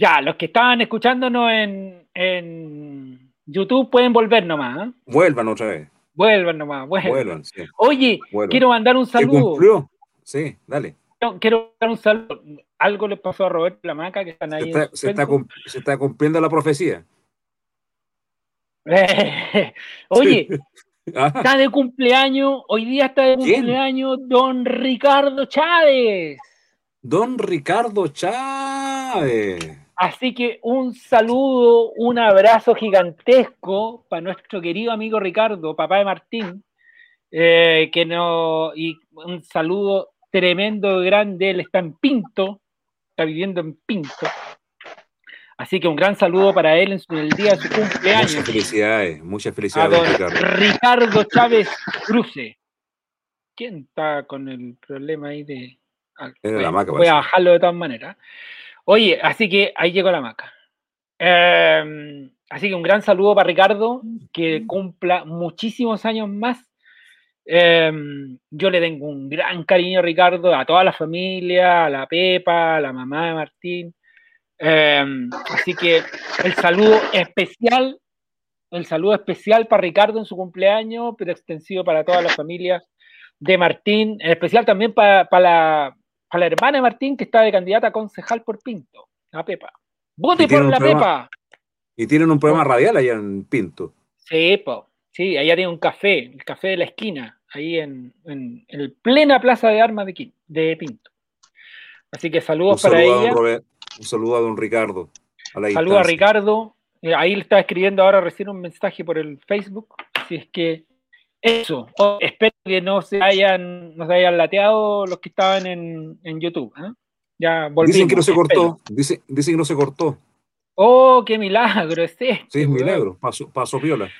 Speaker 1: Ya, los que estaban escuchándonos en, en YouTube pueden volver nomás. ¿eh?
Speaker 30: Vuelvan otra vez.
Speaker 1: Vuelvan nomás, vuelvan.
Speaker 30: Vuelvan, sí.
Speaker 1: Oye,
Speaker 30: Vuelvan.
Speaker 1: quiero mandar un
Speaker 30: ¿Se
Speaker 1: saludo.
Speaker 30: cumplió? Sí, dale.
Speaker 1: quiero, quiero dar un saludo. Algo le pasó a Roberto y la Maca que están
Speaker 2: Se
Speaker 1: ahí.
Speaker 2: está, se está se está cumpliendo la profecía.
Speaker 1: Oye,
Speaker 2: Ah,
Speaker 1: está de cumpleaños, hoy día está de
Speaker 2: ¿Quién?
Speaker 1: cumpleaños don Ricardo Chávez.
Speaker 2: Don Ricardo Chávez.
Speaker 1: Así que un saludo, un abrazo gigantesco para nuestro querido amigo Ricardo, papá de Martín, eh, que no, y un saludo tremendo, grande, él está en Pinto, está viviendo en Pinto. Así que un gran saludo para él en, su- en el día de su cumpleaños.
Speaker 2: Muchas felicidades, muchas
Speaker 1: a
Speaker 2: felicidades,
Speaker 1: don
Speaker 2: don Ricardo.
Speaker 1: Ricardo Chávez Cruce. ¿Quién está con el problema ahí de.? Ah, voy,
Speaker 2: la maca,
Speaker 1: voy a bajarlo de todas maneras. Oye, así que ahí llegó la maca. Eh, así que un gran saludo para Ricardo, que cumpla muchísimos años más. Eh, yo le tengo un gran cariño a Ricardo, a toda la familia, a la Pepa, a la mamá de Martín. Eh, así que el saludo especial, el saludo especial para Ricardo en su cumpleaños, pero extensivo para toda la familia de Martín, en especial también para, para la, para la hermana de Martín que está de candidata a concejal por Pinto, la Pepa. ¡Vote por la
Speaker 2: programa-
Speaker 1: Pepa!
Speaker 2: Y tienen un programa radial allá en Pinto.
Speaker 1: Sí, po. Sí, allá tiene un café, el café de la esquina, ahí en, en, plena plaza de armas de, de Pinto. Así que saludos para
Speaker 2: saludo, a
Speaker 1: ella.
Speaker 2: don Robert- un saludo a don Ricardo. A la
Speaker 1: Saludos a. Ricardo. Eh, Ahí le estaba escribiendo ahora recién un mensaje por el Facebook. Así es que eso. Espero que no se hayan, no se hayan lateado los que estaban en, en YouTube. ¿eh? Ya volvimos.
Speaker 2: Dicen que no se
Speaker 1: espero.
Speaker 2: cortó. Dicen, dicen que no se cortó.
Speaker 1: Oh, qué milagro es este.
Speaker 2: Sí, es milagro. Paso, paso piola.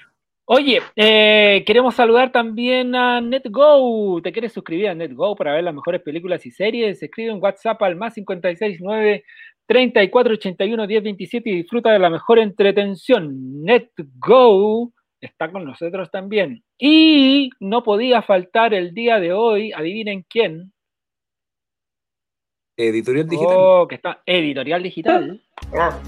Speaker 1: Oye, eh, queremos saludar también a NetGo. ¿Te quieres suscribir a NetGo para ver las mejores películas y series? Escribe en WhatsApp al más 569 3481 1027 y disfruta de la mejor entretención. NetGo está con nosotros también. Y no podía faltar el día de hoy, adivinen quién.
Speaker 2: Editorial digital.
Speaker 1: Oh, que está editorial digital.
Speaker 3: Ah,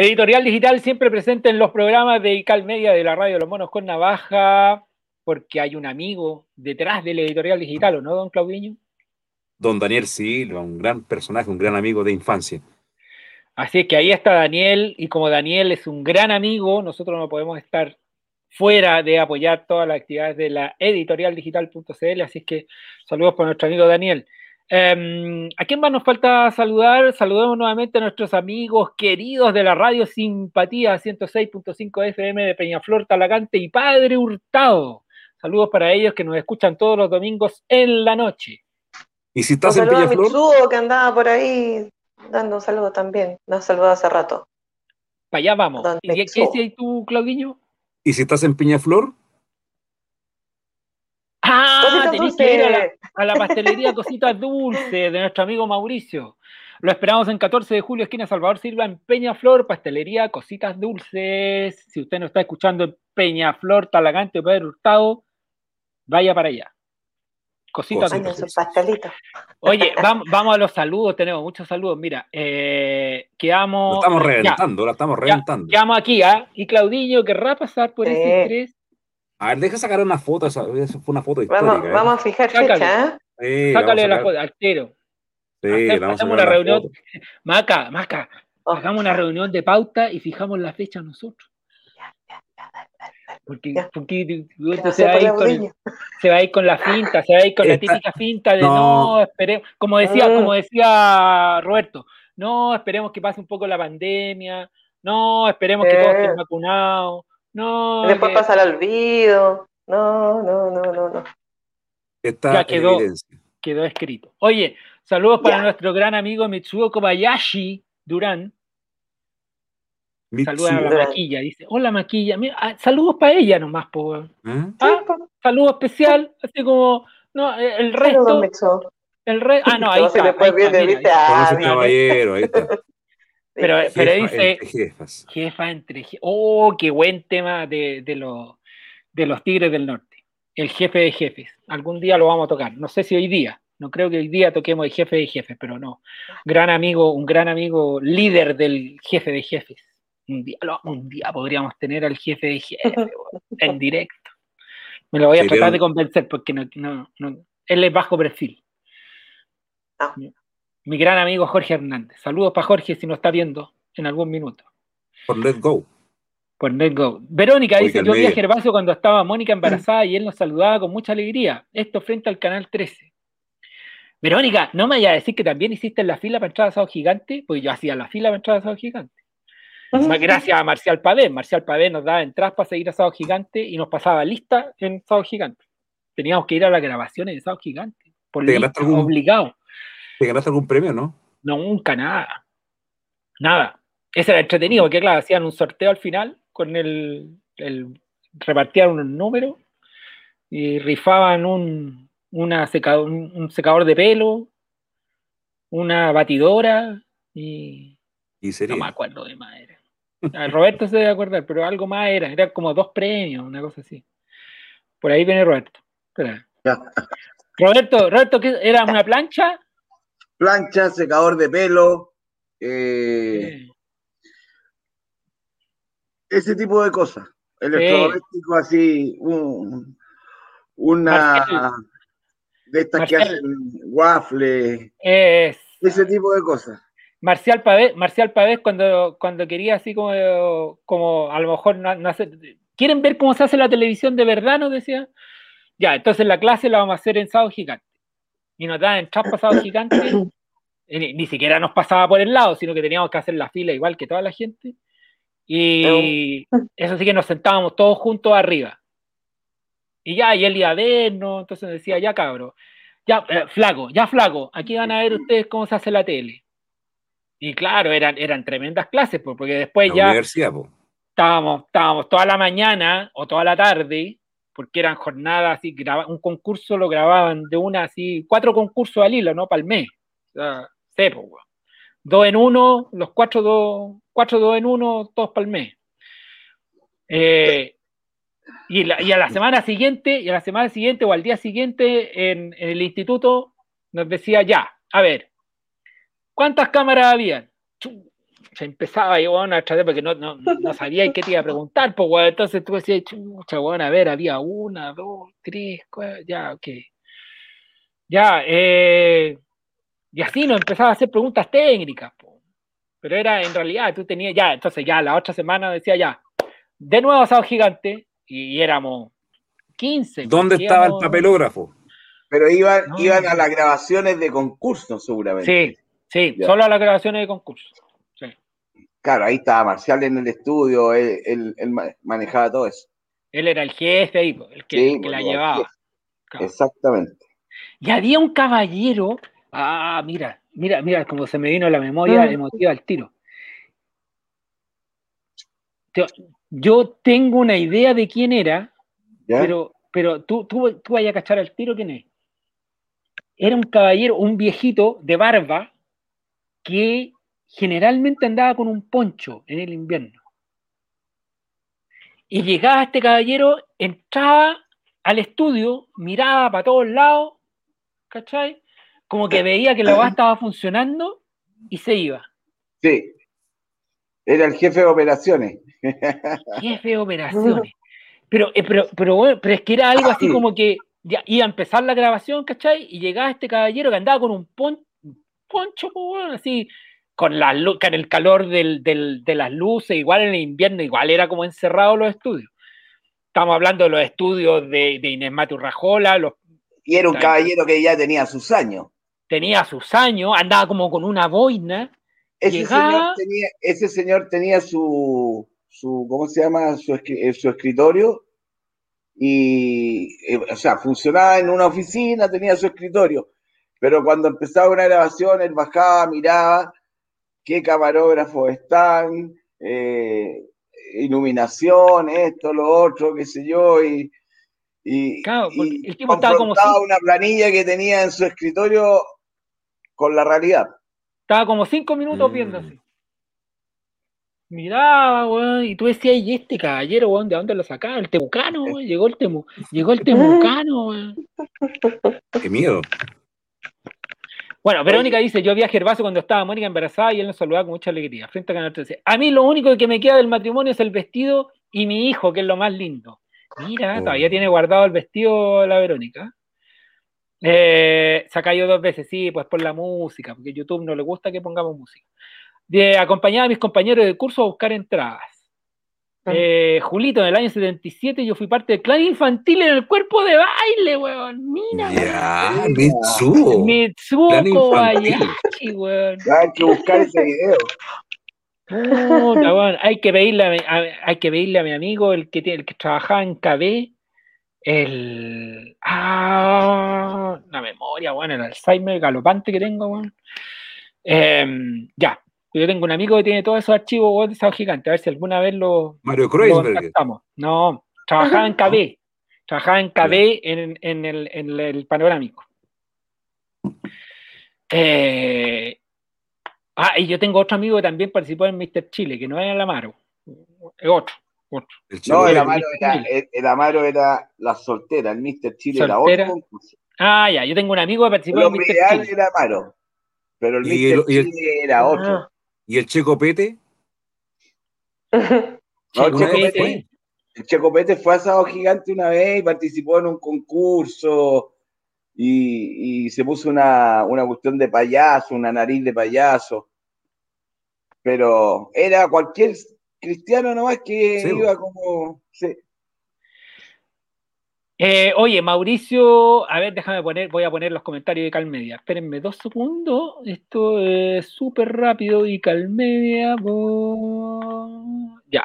Speaker 1: Editorial Digital siempre presente en los programas de ICAL Media de la radio Los Monos con Navaja, porque hay un amigo detrás del Editorial Digital, ¿o no, don Claudiño?
Speaker 2: Don Daniel Silva, un gran personaje, un gran amigo de infancia.
Speaker 1: Así es que ahí está Daniel, y como Daniel es un gran amigo, nosotros no podemos estar fuera de apoyar todas las actividades de la editorialdigital.cl, así es que saludos para nuestro amigo Daniel. Eh, ¿A quién más nos falta saludar? Saludemos nuevamente a nuestros amigos queridos de la radio Simpatía 106.5 FM de Peñaflor, Talagante y Padre Hurtado. Saludos para ellos que nos escuchan todos los domingos en la noche.
Speaker 2: Y si
Speaker 3: un
Speaker 2: estás en Peñaflor,
Speaker 3: Mitsuo que andaba por ahí dando un saludo también. Nos saludó hace rato.
Speaker 1: Para allá vamos.
Speaker 3: Don
Speaker 1: ¿Y qué, qué tú, Claudiño?
Speaker 2: y si estás en Peñaflor,
Speaker 1: Ah, tenés que ir a la,
Speaker 3: dulces.
Speaker 1: a la pastelería Cositas Dulces de nuestro amigo Mauricio. Lo esperamos en 14 de julio, esquina Salvador Silva, en Peñaflor, pastelería Cositas Dulces. Si usted no está escuchando en Peñaflor, Talagante o Pedro Hurtado, vaya para allá. Cositas Dulces.
Speaker 3: sus pastelitos.
Speaker 1: Oye, vamos, vamos a los saludos, tenemos muchos saludos. Mira, eh,
Speaker 2: lo
Speaker 1: quedamos.
Speaker 2: estamos
Speaker 1: ya,
Speaker 2: reventando, la estamos
Speaker 1: ya,
Speaker 2: reventando.
Speaker 1: quedamos aquí, ¿ah? Y Claudillo querrá pasar por ese estrés.
Speaker 2: A ver, deja sacar una foto, esa, esa fue una foto histórica.
Speaker 3: Vamos,
Speaker 2: ¿eh?
Speaker 3: vamos a fijar
Speaker 1: Sácale.
Speaker 3: fecha, ¿eh?
Speaker 2: Sí,
Speaker 1: Sácale la foto, altero.
Speaker 2: Sí,
Speaker 1: Hacer-
Speaker 2: le vamos a
Speaker 1: una
Speaker 2: la
Speaker 1: reunión.
Speaker 2: foto.
Speaker 1: Maca, Maca,
Speaker 3: Oh.
Speaker 1: hagamos una reunión de pauta y fijamos la fecha nosotros. Porque,
Speaker 3: Ya.
Speaker 1: porque
Speaker 3: no
Speaker 1: se, va a ir con, se va a ir con la finta, se va a ir con la típica finta de
Speaker 2: no.
Speaker 1: no, esperemos, como decía,
Speaker 3: Mm.
Speaker 1: como decía Roberto, no, esperemos que pase un poco la pandemia, no, esperemos que todos
Speaker 3: Eh.
Speaker 1: estén vacunados, no,
Speaker 3: Después
Speaker 1: que-
Speaker 3: pasa al olvido. No, no, no, no, no.
Speaker 2: Está
Speaker 1: Ya quedó. quedó escrito. Oye, saludos para
Speaker 3: Ya.
Speaker 1: nuestro gran amigo Mitsuo Kobayashi Durán. Saluda a la maquilla, dice, hola maquilla, Mira, ah, saludos para ella nomás, po.
Speaker 2: ¿Eh?
Speaker 1: Ah, saludo especial, así como, no, eh, el
Speaker 3: Saludos,
Speaker 1: resto, el re, ah, no, ahí está, ahí está,
Speaker 3: viene,
Speaker 1: mira,
Speaker 3: viste,
Speaker 1: ahí está.
Speaker 3: ah, mira,
Speaker 2: caballero, ahí está.
Speaker 1: Pero,
Speaker 2: Jefa
Speaker 1: pero dice,
Speaker 2: entre jefas.
Speaker 1: jefa entre Oh, qué buen tema de, de, los, de los Tigres del Norte. El jefe de jefes. Algún día lo vamos a tocar. No sé si hoy día. No creo que hoy día toquemos el jefe de jefes, pero no. Gran amigo, un gran amigo líder del jefe de jefes. Un día, lo- un día podríamos tener al jefe de jefes en directo. Me lo voy a tratar de convencer porque no, no, no- él es bajo perfil.
Speaker 3: Ah.
Speaker 1: Mi gran amigo Jorge Hernández. Saludos para Jorge si nos está viendo en algún minuto.
Speaker 2: Por Let Go.
Speaker 1: Por NetGo. Verónica
Speaker 2: Oiga,
Speaker 1: dice, yo vi a. Gervasio cuando estaba Mónica embarazada y él nos saludaba con mucha alegría. Esto frente al canal 13. Verónica, no me vayas a decir que también hiciste la fila para entrar a Sábado Gigante, pues yo hacía la fila para entrar a Sábado Gigante. Gracias a Marcial Pavé. Marcial Pavé nos daba entradas para seguir a Sábado Gigante y nos pasaba lista en Sábado Gigante. Teníamos que ir a las grabaciones de Sábado Gigante. Por
Speaker 2: ¿Te
Speaker 1: lista,
Speaker 2: algún-
Speaker 1: obligado.
Speaker 2: ¿Te ganaste algún premio, no?
Speaker 1: Nunca, nada. Nada. Ese era entretenido, porque claro, hacían un sorteo al final con el, el repartían unos números y rifaban un, una seca- un, un secador de pelo, una batidora y
Speaker 2: Y sería.
Speaker 1: no me acuerdo de más era. Ah, Roberto se debe acordar, pero algo más era, era como dos premios, una cosa así. Por ahí viene Roberto. Espera. Roberto, Roberto, ¿qué era una plancha?
Speaker 4: Plancha, secador de pelo, eh, ese tipo de cosas. Electrodoméstico así, un- una de estas que hacen waffles,
Speaker 1: Es
Speaker 4: ese tipo de cosas.
Speaker 1: Marcial Pavés, Marcial Pavés cuando, cuando quería así como, como a lo mejor no, no hacer- ¿quieren ver cómo se hace la televisión de verdad? Nos decía. Ya, entonces la clase la vamos a hacer en Sábado Gigante. Y nos daban entrar para Sábado Gigante. y ni, ni siquiera nos pasaba por el lado, sino que teníamos que hacer la fila igual que toda la gente. Y eso sí que nos sentábamos todos juntos arriba. Y ya, y él iba a vernos, entonces decía, ya cabro, ya, eh, flaco, ya flaco, aquí van a ver ustedes cómo se hace la tele. Y claro, eran, eran tremendas clases, pues, porque después
Speaker 2: La
Speaker 1: ya
Speaker 2: universidad, po.
Speaker 1: estábamos, estábamos toda la mañana o toda la tarde, porque eran jornadas así, graba- un concurso lo grababan de una así, cuatro concursos al hilo, ¿no? Para el mes. O sea, weón. Dos en uno, los cuatro dos, cuatro dos en uno, todos para el mes. Eh, y, la- y a la semana siguiente, y a la semana siguiente o al día siguiente en, en el instituto nos decía ya, a ver, ¿cuántas cámaras habían? Se empezaba ahí, weón, a tratar porque no, no, no sabía qué te iba a preguntar, pues, weón. Entonces tú decías, chucha, weón, a ver, había una, dos, tres, cuatro, ya, ok. Ya, eh, y así nos empezaba a hacer preguntas técnicas, po. pero era en realidad, tú tenías ya, entonces ya la otra semana decía ya, de nuevo asado gigante, y, y éramos 15.
Speaker 2: ¿Dónde
Speaker 1: porque
Speaker 2: estaba el papelógrafo?
Speaker 4: Pero iban,
Speaker 1: No.
Speaker 4: iban a las grabaciones de concursos, seguramente.
Speaker 1: Sí, sí,
Speaker 4: Ya.
Speaker 1: solo a las grabaciones de concurso.
Speaker 4: Claro, ahí estaba Marcial en el estudio, él, él- él ma- manejaba todo eso.
Speaker 1: Él era el jefe ahí, el que,
Speaker 4: Sí,
Speaker 1: el que la llevaba. Claro.
Speaker 4: Exactamente.
Speaker 1: Y había un caballero. Ah, mira, mira, mira, como se me vino la memoria
Speaker 3: Mm.
Speaker 1: emotiva al tiro. Yo, yo tengo una idea de quién era,
Speaker 4: ¿Ya?
Speaker 1: pero, pero tú, tú, tú vayas a cachar al tiro quién es. Era un caballero, un viejito de barba que generalmente andaba con un poncho en el invierno. Y llegaba este caballero, entraba al estudio, miraba para todos lados, ¿cachai? Como que veía que la weá estaba funcionando y se iba.
Speaker 4: Sí. Era el jefe de operaciones.
Speaker 1: Jefe de operaciones. Pero, eh, pero, pero, bueno, pero es que era algo así como que ya iba a empezar la grabación, ¿cachai? Y llegaba este caballero que andaba con un pon- un poncho, pues, así, con, la, con el calor del- del- de las luces, igual en el invierno, igual era como encerrado los estudios. Estamos hablando de los estudios de, de Inés Matu Rajola, los,
Speaker 4: Y era un
Speaker 1: Claro.
Speaker 4: caballero que ya tenía sus años.
Speaker 1: tenía sus años, andaba como con una boina,
Speaker 4: Ese
Speaker 1: llegaba,
Speaker 4: señor tenía, ese señor tenía su, su ¿cómo se llama? Su, eh, su escritorio y, eh, o sea, funcionaba en una oficina, tenía su escritorio, pero cuando empezaba una grabación, él bajaba, miraba qué camarógrafos están, eh, iluminación, esto, lo otro, qué sé yo, y, y,
Speaker 1: Claro, porque
Speaker 4: y
Speaker 1: el tipo estaba como
Speaker 4: una planilla que tenía en su escritorio con la realidad.
Speaker 1: estaba como cinco minutos
Speaker 2: Mm.
Speaker 1: viendo así. Miraba, weón, y tú decías, ¿y este caballero, weón, de dónde lo sacaron? El temucano, weón, llegó el temu, llegó el temucano, weón.
Speaker 2: Qué miedo.
Speaker 1: Bueno, Verónica dice, yo vi a Gervasio cuando estaba Mónica embarazada y él nos saludaba con mucha alegría. Frente a Canal 13. A mí lo único que me queda del matrimonio es el vestido y mi hijo, que es lo más lindo. Mira,
Speaker 2: Oh.
Speaker 1: todavía tiene guardado el vestido la Verónica. Eh, se ha caído dos veces, sí, pues por la música, porque YouTube no le gusta que pongamos música. De acompañar a mis compañeros de curso a buscar entradas. Eh, Julito, en el año 77 yo fui parte del clan infantil en el cuerpo de baile, weón. Mira,
Speaker 2: Ya, Mitsuo.
Speaker 1: Mitsuo. Kobayashi, weón.
Speaker 4: Hay que buscar ese video.
Speaker 1: Puta, weón, Hay que pedirle a mi, a- hay que pedirle a mi amigo, el que tiene, el que trabajaba en KB, el ah, la memoria, weón, el Alzheimer galopante que tengo, weón. Em, ya. Yo tengo un amigo que tiene todos esos archivos de esa gigante, a ver si alguna vez lo,
Speaker 2: Mario Kreuzberger.
Speaker 1: No, trabajaba en KB. Trabajaba en KB en, en el, en el panorámico. Eh, ah, y yo tengo otro amigo que también participó en Mr. Chile, que no es el Amaro. Es otro. otro.
Speaker 4: No, el Amaro era, el, el Amaro era la soltera, el Mr. Chile era
Speaker 1: Soltera.
Speaker 4: otro concurso.
Speaker 1: Ah, ya, yo tengo un amigo que participó
Speaker 4: El
Speaker 1: en
Speaker 4: hombre
Speaker 1: Mr.
Speaker 4: ideal
Speaker 1: Chile.
Speaker 4: era Amaro, pero el
Speaker 2: el-
Speaker 4: Mr.
Speaker 2: el-
Speaker 4: Chile era otro.
Speaker 2: ¿Y el Checo Pete?
Speaker 4: No, el
Speaker 2: Checo Pete.
Speaker 4: Pete, el Checo Pete fue a Sábado Gigante una vez y participó en un concurso y, y se puso una, una cuestión de payaso, una nariz de payaso. Pero era cualquier cristiano nomás que
Speaker 1: Sí,
Speaker 4: iba como... sí.
Speaker 1: Eh, oye, Mauricio, a ver, déjame poner, voy a poner los comentarios de Calmedia. Espérenme dos segundos. Esto es súper rápido y Calmedia. Ya.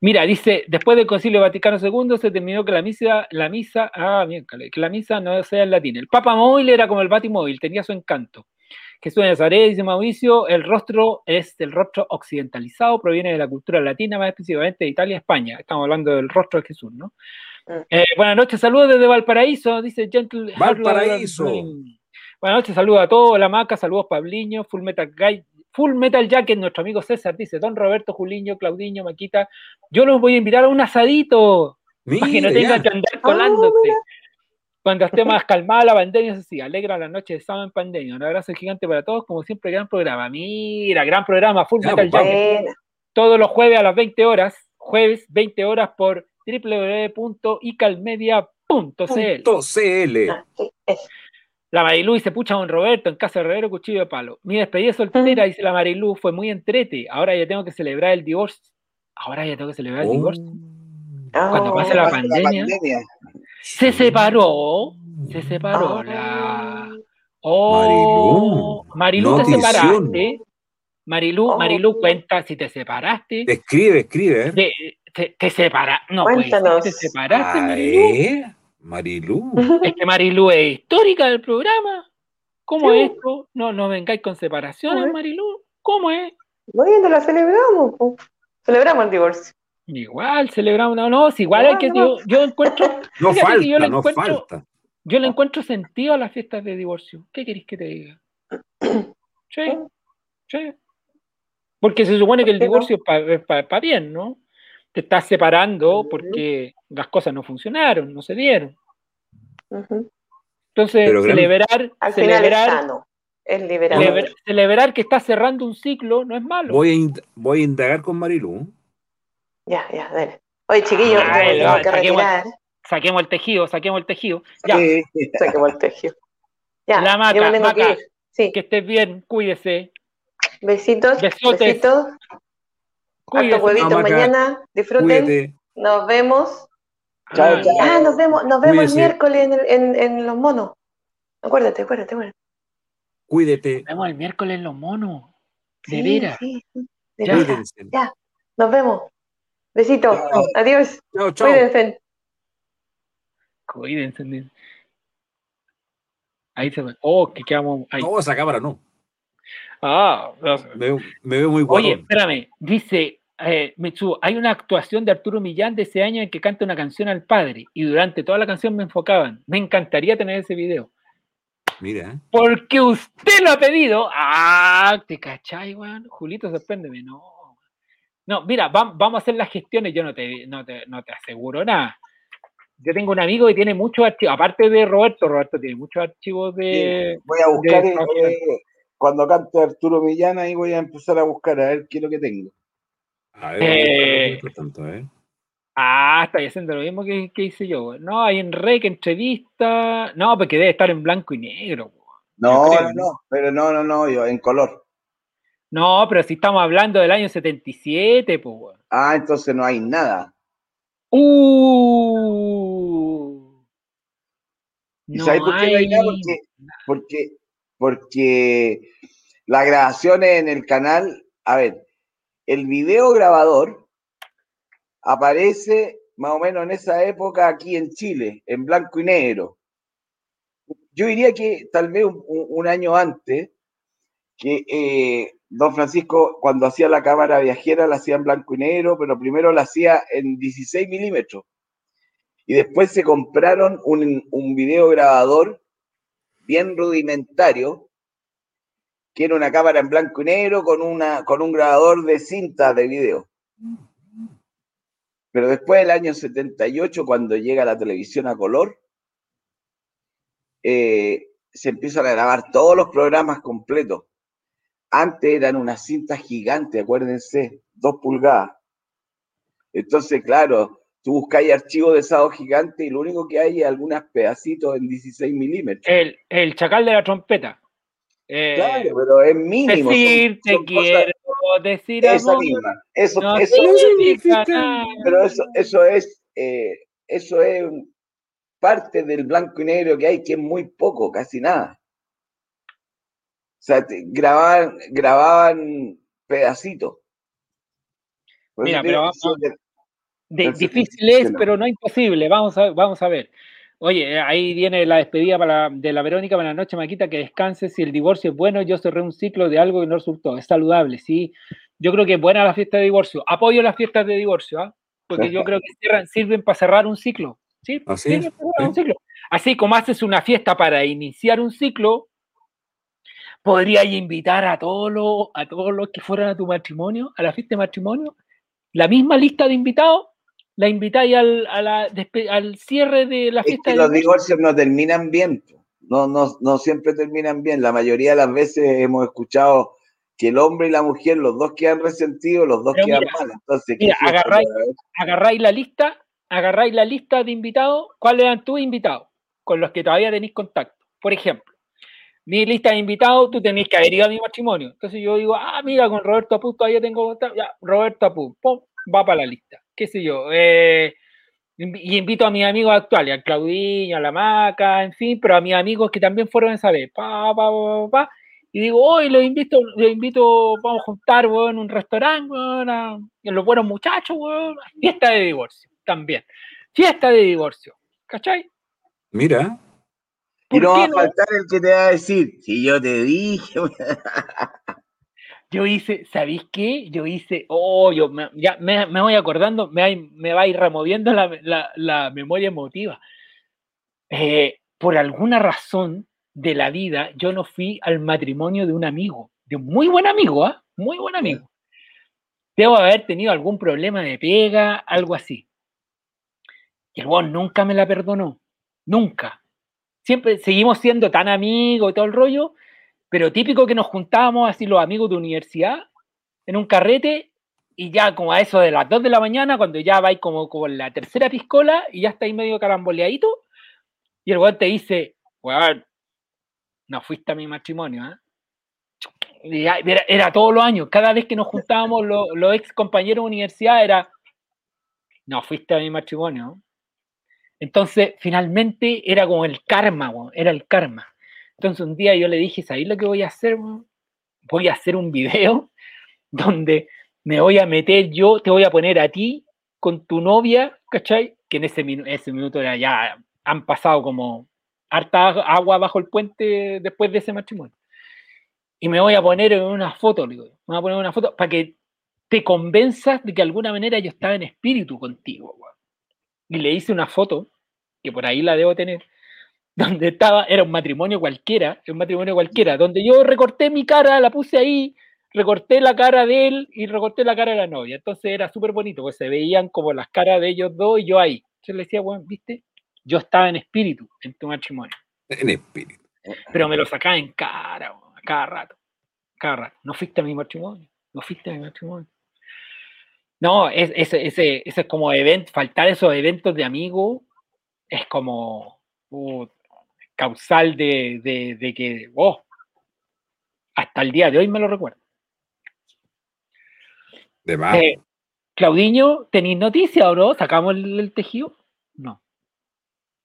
Speaker 1: Mira, dice, después del Concilio Vaticano II se terminó que la misa, la misa, ah, miércoles, que la misa no sea en latín. El Papa Móvil era como el Batimóvil, tenía su encanto. Jesús de Nazaret, dice Mauricio, el rostro es el rostro occidentalizado, proviene de la cultura latina, más específicamente de Italia y España. Estamos hablando del rostro de Jesús, ¿no? Eh, buenas noches, saludos desde Valparaíso, dice Gentle.
Speaker 2: Valparaíso.
Speaker 1: Buenas noches, saludos a todos, la maca, saludos Pabliño, Full Metal Guy, Full Metal Jacket, nuestro amigo César, dice Don Roberto, Juliño, Claudiño, Maquita, yo los voy a invitar a un asadito, para que no
Speaker 2: Mira,
Speaker 1: tengan que andar colándose. Cuando esté más calmada la pandemia, eso sí, alegra la noche de sábado en pandemia. Un abrazo gigante para todos, como siempre, gran programa. Mira, gran programa, Full
Speaker 2: Ya,
Speaker 1: Metal
Speaker 2: pues.
Speaker 1: Jacket todos los jueves a las 20 horas, jueves 20 horas por www.icalmedia.cl.
Speaker 2: CL.
Speaker 1: La Marilú dice, pucha, don Roberto, en casa de Herrero, cuchillo de palo. Mi despedida soltera, dice la Marilú, fue muy entrete. Ahora ya tengo que celebrar el divorcio. Ahora ya tengo que celebrar el
Speaker 2: Oh.
Speaker 1: divorcio. Cuando pase la
Speaker 4: Pasa la
Speaker 1: pandemia, se separó, se separó la... Oh, Marilú, te
Speaker 2: Notición.
Speaker 1: separaste. Marilú, Marilú, cuenta si te separaste.
Speaker 2: Escribe, escribe. ¿eh?
Speaker 1: Te, te, separa- No, pues, te separaste, Marilú.
Speaker 2: ¿eh? Marilú.
Speaker 1: Es que Marilú es histórica del programa. ¿Cómo es esto? No, no vengáis con separaciones, Marilú. ¿Cómo es?
Speaker 3: Bueno, la celebramos. po. Celebramos el divorcio.
Speaker 1: Igual, celebramos, no, no, si igual hay que, yo, yo encuentro,
Speaker 2: No
Speaker 1: fíjate que yo le
Speaker 2: falta, no
Speaker 1: encuentro,
Speaker 2: falta.
Speaker 1: yo le encuentro sentido a las fiestas de divorcio. ¿Qué queréis que te diga? Sí, sí. Porque se supone que el divorcio es para bien, ¿no? Te estás separando porque las cosas no funcionaron, no se dieron. Entonces,
Speaker 2: Pero
Speaker 1: celebrar,
Speaker 3: Al final es
Speaker 1: celebrar,
Speaker 3: sano. Es liberador.
Speaker 1: celebrar, celebrar que estás cerrando un ciclo no es malo.
Speaker 2: Voy a, ind- voy a indagar con Marilú.
Speaker 3: Ya, ya, dale. Oye, me tengo
Speaker 1: va,
Speaker 3: que
Speaker 1: saquemos-
Speaker 3: retirar.
Speaker 1: Saquemos el tejido, saquemos el tejido. Ya,
Speaker 3: Saquemos el tejido. Ya,
Speaker 1: la maca, maca,
Speaker 3: que. Sí.
Speaker 1: que estés bien, cuídese.
Speaker 3: Besitos,
Speaker 1: Besotes.
Speaker 3: besitos. Huevitos
Speaker 2: No, Maca,
Speaker 3: mañana. Disfruten.
Speaker 2: Cuídate.
Speaker 3: Nos vemos.
Speaker 4: Chao,
Speaker 1: Ah,
Speaker 4: chao.
Speaker 3: Ah, nos vemos, nos vemos
Speaker 2: Cuídese.
Speaker 3: el miércoles en, el- en, en Los Monos. Acuérdate, acuérdate, acuérdate.
Speaker 2: Cuídate.
Speaker 1: Nos vemos el miércoles en los monos. De
Speaker 3: Sí,
Speaker 1: veras.
Speaker 3: sí, sí, de
Speaker 1: Ya.
Speaker 3: veras. Ya, nos vemos. Besitos.
Speaker 4: Chao.
Speaker 3: Adiós.
Speaker 2: Chao, chao.
Speaker 3: Cuídense.
Speaker 1: Cuídense. Ahí se ve. Oh, que quedamos ahí.
Speaker 2: No, esa cámara no.
Speaker 1: Ah.
Speaker 2: Me, veo- me veo muy
Speaker 1: Oye,
Speaker 2: guapo.
Speaker 1: espérame, dice eh, Mitsu, hay una actuación de Arturo Millán de ese año en que canta una canción al padre y durante toda la canción me enfocaban. Me encantaría tener ese video.
Speaker 2: Mira.
Speaker 1: Porque usted lo ha pedido. Ah, te cachai, weón. Julito, sorpréndeme. No. No, mira, vam- vamos a hacer las gestiones, yo no te, no te, no te aseguro nada. Yo tengo un amigo que tiene muchos archivos, aparte de Roberto, Roberto tiene muchos archivos de...
Speaker 4: Voy a buscar,
Speaker 1: de
Speaker 4: cuando cante Arturo Millán, ahí voy a empezar a buscar a ver qué es lo que tengo.
Speaker 2: A ver,
Speaker 1: Eh,
Speaker 2: mientras tanto, ¿eh?
Speaker 1: Ah, está haciendo lo mismo que, que hice yo. güey. No, hay en rec, entrevista. No, porque debe estar en blanco y negro. güey.
Speaker 4: No, no, no, pero no, no, no, yo en color.
Speaker 1: No, pero si estamos hablando del año 77, pues. güey.
Speaker 4: Ah, entonces no hay nada.
Speaker 1: Uh,
Speaker 4: ¿Y
Speaker 1: no
Speaker 4: sabes por qué no hay nada?
Speaker 1: hay-
Speaker 4: Porque, porque, porque las grabaciones en el canal, a ver, el video grabador aparece más o menos en esa época aquí en Chile, en blanco y negro. Yo diría que tal vez un, año antes, que eh, don Francisco cuando hacía la cámara viajera la hacía en blanco y negro, pero primero la hacía en 16 milímetros. Y después se compraron un, un video grabador bien rudimentario, que era una cámara en blanco y negro con, una, con un grabador de cinta de video. Pero después del año 78, cuando llega la televisión a color, eh, se empiezan a grabar todos los programas completos. Antes eran unas cintas gigantes, acuérdense, dos pulgadas. Entonces, claro, tú buscáis archivos de esos gigantes y lo único que hay es algunos pedacitos en 16 milímetros.
Speaker 1: El, el chacal de la trompeta. Eh,
Speaker 4: Claro, pero es mínimo. son-
Speaker 1: Decir te
Speaker 4: son cosas-
Speaker 1: quiero, decir
Speaker 4: esa
Speaker 1: amor,
Speaker 4: misma. Eso,
Speaker 1: no
Speaker 4: eso,
Speaker 1: significa nada.
Speaker 4: pero eso, eso es, eh, eso es parte del blanco y negro que hay, que es muy poco, casi nada. O sea, te- grababan, grababan pedacitos. Por
Speaker 1: Mira,
Speaker 4: te
Speaker 1: pero vamos-
Speaker 4: de-
Speaker 1: difícil es,
Speaker 4: 77.
Speaker 1: pero no imposible. Vamos a, vamos a ver. Oye, ahí viene la despedida para, de la Verónica. Buenas noches, Maquita. Que descanse. Si el divorcio es bueno, yo cerré un ciclo de algo que no resultó. Es saludable, sí. Yo creo que es buena la fiesta de divorcio. Apoyo las fiestas de divorcio, ¿ah? Porque yo creo que cierran- sirven para cerrar un ciclo. ¿sí?
Speaker 2: Así
Speaker 1: Sirven
Speaker 2: es,
Speaker 1: un ciclo. Así como haces una fiesta para iniciar un ciclo, podrías invitar a todos los, a todos los que fueran a tu matrimonio, a la fiesta de matrimonio, la misma lista de invitados, la invitáis al, a la al cierre de la
Speaker 4: Es
Speaker 1: fiesta
Speaker 4: que los
Speaker 1: divorcio.
Speaker 4: divorcios no terminan bien. No, no, no siempre terminan bien. La mayoría de las veces hemos escuchado que el hombre y la mujer, los dos quedan resentidos, los dos
Speaker 1: Pero
Speaker 4: quedan
Speaker 1: mira,
Speaker 4: mal. Entonces, ¿qué
Speaker 1: Mira, agarráis, agarráis la lista, agarráis la lista de invitados, ¿cuáles eran tus invitados? Con los que todavía tenéis contacto. Por ejemplo, mi lista de invitados, tú tenés que haber ido a mi matrimonio. Entonces yo digo, ah, mira, con Roberto Apú todavía tengo contacto. Ya, Roberto Apú, pum, va para la lista. ¿Qué sé yo? Eh, y invito a mis amigos actuales, a Claudinho, a la Maca, en fin, pero a mis amigos que también fueron esa vez. Pa, pa, pa, pa, pa. y digo, hoy los invito, los invito, vamos a juntar, weón, en un restaurante, weón, a, a los buenos muchachos, weón, fiesta de divorcio, también. Fiesta de divorcio, ¿cachai?
Speaker 2: Mira,
Speaker 4: Y no
Speaker 1: ¿Por
Speaker 4: va a faltar el que te va a decir, si yo te dije.
Speaker 1: Yo hice, ¿sabéis qué? Yo hice, oh, yo me, ya me, me voy acordando, me, va- me va a ir removiendo la, la- la memoria emotiva. Eh, por alguna razón de la vida, yo no fui al matrimonio de un amigo, de un muy buen amigo, ¿ah? Muy buen amigo. Debo haber tenido algún problema de pega, algo así. Y el weón nunca me la perdonó, nunca. Siempre seguimos siendo tan amigos y todo el rollo, pero típico que nos juntábamos así los amigos de universidad en un carrete y ya como a eso de las 2 de la mañana, cuando ya vais como con la tercera piscola y ya estáis medio caramboleadito, y el weón te dice, weón, no fuiste a mi matrimonio. Y ya Era, era todos los años, cada vez que nos juntábamos los, los ex compañeros de universidad era, no fuiste a mi matrimonio. ¿no?". Entonces, finalmente era como el karma, weón, era el karma. Entonces un día yo le dije, ¿sabéis lo que voy a hacer? Voy a hacer un video donde me voy a meter yo, te voy a poner a ti con tu novia, ¿cachai? Que en ese, minu- ese minuto ya, han pasado como harta agua bajo el puente después de ese matrimonio. Y me voy a poner en una foto, digo, me voy a poner una foto para que te convenzas de que de alguna manera yo estaba en espíritu contigo. Y le hice una foto, que por ahí la debo tener, donde estaba, era un matrimonio cualquiera, un matrimonio cualquiera, donde yo recorté mi cara, la puse ahí, recorté la cara de él y recorté la cara de la novia. Entonces era súper bonito, pues se veían como las caras de ellos dos y yo ahí. Yo le decía, bueno, viste, yo estaba en espíritu en tu matrimonio.
Speaker 2: En espíritu.
Speaker 1: Pero me lo sacaba en cara, a cada rato. Cada rato. No fuiste a mi matrimonio. No fuiste a mi matrimonio. No, es, ese, ese, ese es como evento, faltar esos eventos de amigos es como uh, causal de, de, de que, oh, hasta el día de hoy me lo recuerdo.
Speaker 2: De más.
Speaker 1: Eh, Claudiño, ¿tenéis noticia o no? ¿Sacamos el, el tejido? No.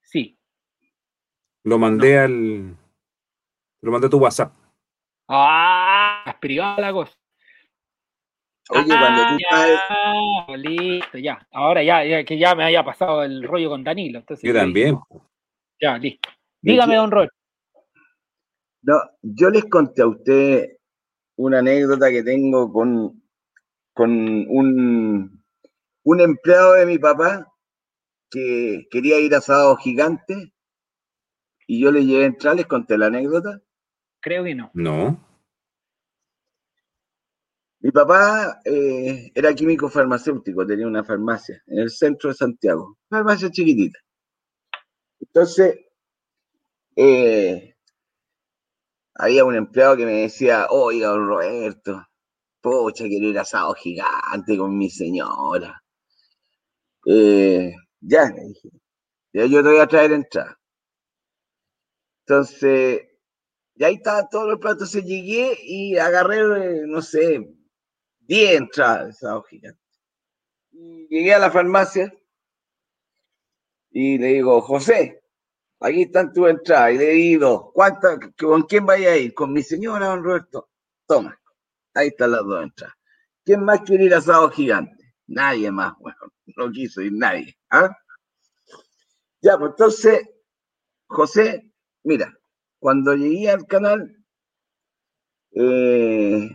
Speaker 1: Sí.
Speaker 2: Lo mandé al. Lo mandé a tu WhatsApp.
Speaker 1: Ah, es privada la cosa.
Speaker 4: Oye, cuando tú estás.
Speaker 1: Ah, listo, ya. Ahora ya, ya, que ya me haya pasado el rollo con Danilo. Entonces,
Speaker 2: Yo también.
Speaker 1: Ya, listo. Dígame, don Roy.
Speaker 4: No, yo les conté a usted una anécdota que tengo con, con un, un empleado de mi papá que quería ir a Sábado Gigante y yo le llevé a entrar, les conté la anécdota.
Speaker 1: Creo que no.
Speaker 2: No.
Speaker 4: Mi papá eh, era químico farmacéutico, tenía una farmacia en el centro de Santiago, farmacia chiquitita. Entonces, eh, había un empleado que me decía, oiga, Roberto, pocha, quiero ir asado gigante con mi señora. Eh, ya, le dije, ya yo te voy a traer entrada. Entonces, y ahí estaban todos los platos, entonces llegué y agarré, no sé, 10 entradas de asado gigante. Llegué a la farmacia y le digo, José, aquí están tus entradas. Y le digo, ¿cuántas, ¿con quién vaya a ir? Con mi señora, don Roberto. Toma, ahí están las dos entradas. ¿Quién más quiere ir a asado gigante? Nadie más, bueno, no quiso ir nadie. ¿ah? Ya, pues entonces, José, mira, cuando llegué al canal, eh,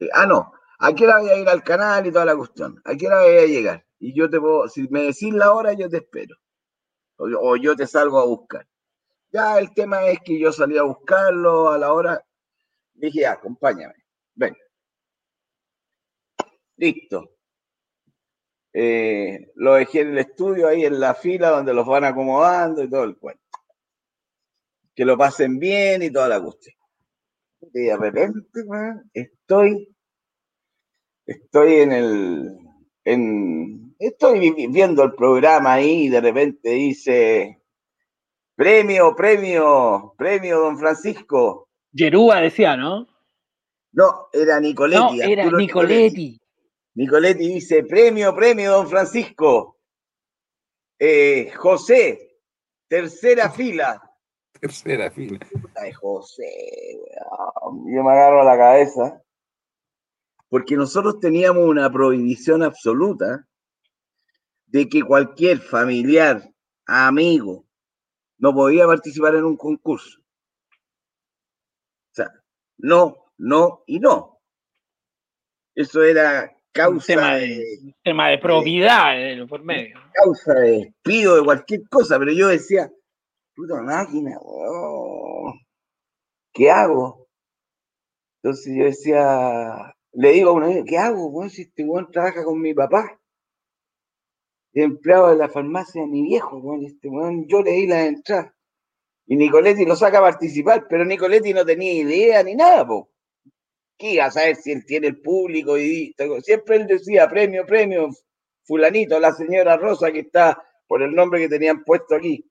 Speaker 4: eh, ah, no, ¿a qué hora voy a ir al canal y toda la cuestión? ¿A qué hora voy a llegar? Y yo te puedo, si me decís la hora, yo te espero. O, yo te salgo a buscar. Ya el tema es que yo salí a buscarlo a la hora. Dije, "Ya, acompáñame, ven. Listo. Eh, lo dejé en el estudio, ahí en la fila donde los van acomodando y todo el cuento. Que lo pasen bien y toda la cuestión. Y de repente, estoy, estoy en el, en, estoy vi- viendo el programa ahí y de repente dice, premio, premio, premio, don Francisco.
Speaker 1: Yerúa decía, ¿no?
Speaker 4: No, era Nicoletti.
Speaker 1: No, era Nicoletti.
Speaker 4: Nicoletti dice, premio, premio, don Francisco. Eh, José, tercera fila.
Speaker 2: Tercera fila.
Speaker 4: Ay, José. Yo me agarro a la cabeza. Porque nosotros teníamos una prohibición absoluta de que cualquier familiar, amigo, no podía participar en un concurso. O sea, no, no y no. Eso era causa
Speaker 1: tema de-
Speaker 4: de,
Speaker 1: Tema de probidad eh, por medio.
Speaker 4: causa de despido, de cualquier cosa, pero yo decía, puta máquina, weón, ¿qué hago? Entonces yo decía, le digo a uno, ¿qué hago, weón, si este weón trabaja con mi papá? Empleado de la farmacia mi viejo, y este weón, yo le di la entrada. Y Nicoletti lo saca a participar, pero Nicoletti no tenía idea ni nada, po. ¿Qué iba a saber si él tiene el público? Y siempre él decía, premio, premio, fulanito, la señora Rosa que está por el nombre que tenían puesto aquí.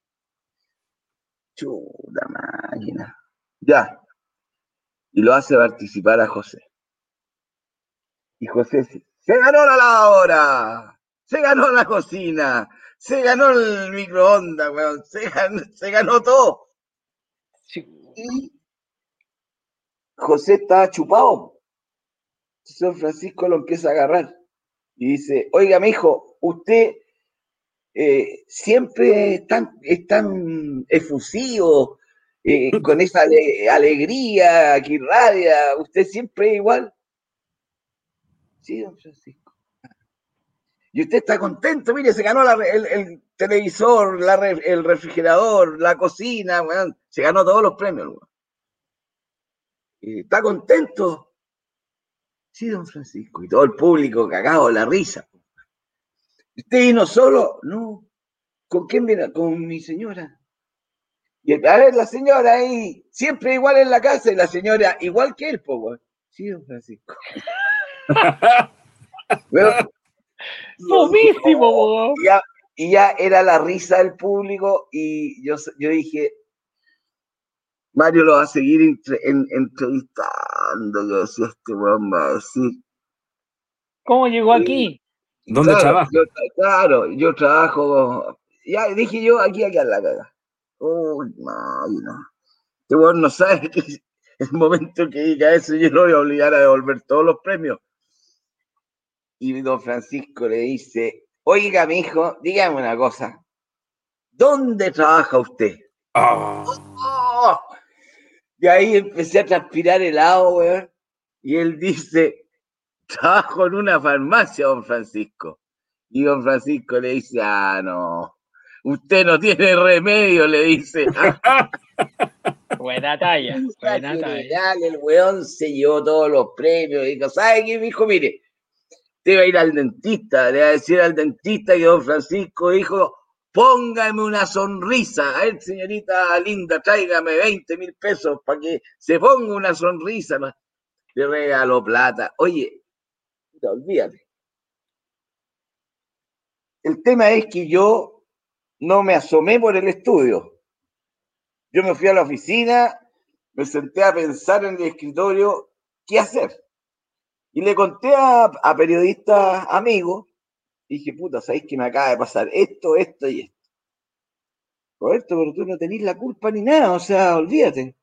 Speaker 4: Chuta máquina. Ya. Y lo hace participar a José. Y José se, se ganó la lavadora, se ganó la cocina, se ganó el microondas, weón, se ganó, se ganó todo. Y José estaba chupado. San Francisco lo empieza a agarrar y dice, oiga, mi hijo, usted eh, siempre es tan, es tan efusivo, eh, con esa ale- alegría que irradia, usted siempre es igual. Sí, don Francisco. Y usted está contento, mire, se ganó la el, el televisor, la el refrigerador, la cocina, se ganó todos los premios. Y está contento. Sí, don Francisco. Y todo el público cagado de la risa. ¿Usted vino solo? No. ¿Con quién viene? Con mi señora. Y a ver, la señora ahí, siempre igual en la casa, y la señora igual que él, po, weón. Sí, don Francisco. Weón, Y ya, y ya era la risa del público y yo, yo dije, Mario lo va a seguir entre- en- entrevistando. Yo decía, este weón va a decir.
Speaker 1: ¿Cómo llegó aquí?
Speaker 2: ¿Dónde
Speaker 4: Claro,
Speaker 2: trabaja?
Speaker 4: yo claro, yo trabajo. Ya dije yo, aquí, aquí a la caga. Uy, no, y no. Este weón no sabe que el momento que diga eso yo lo voy a obligar a devolver todos los premios. Y don Francisco le dice, oiga, mi hijo, dígame una cosa. ¿Dónde trabaja usted? Oh. Y ahí empecé a transpirar helado, weón. Y él dice, trabajo en una farmacia, don Francisco. Y don Francisco le dice, ah, no, usted no tiene remedio, le dice.
Speaker 1: Buena talla, buena talla.
Speaker 4: el weón se llevó todos los premios. Dijo, ¿sabe qué, hijo? Mire, te va a ir al dentista, le va a decir al dentista que don Francisco dijo, póngame una sonrisa. A ver, señorita linda, tráigame 20 mil pesos para que se ponga una sonrisa. Le regaló plata. Oye, olvídate. El tema es que yo no me asomé por el estudio. Yo me fui a la oficina, me senté a pensar en el escritorio qué hacer. Y le conté a, a periodistas amigos, dije, puta, ¿sabéis que me acaba de pasar esto, esto y esto? Roberto, pero tú no tenés la culpa ni nada, o sea, olvídate.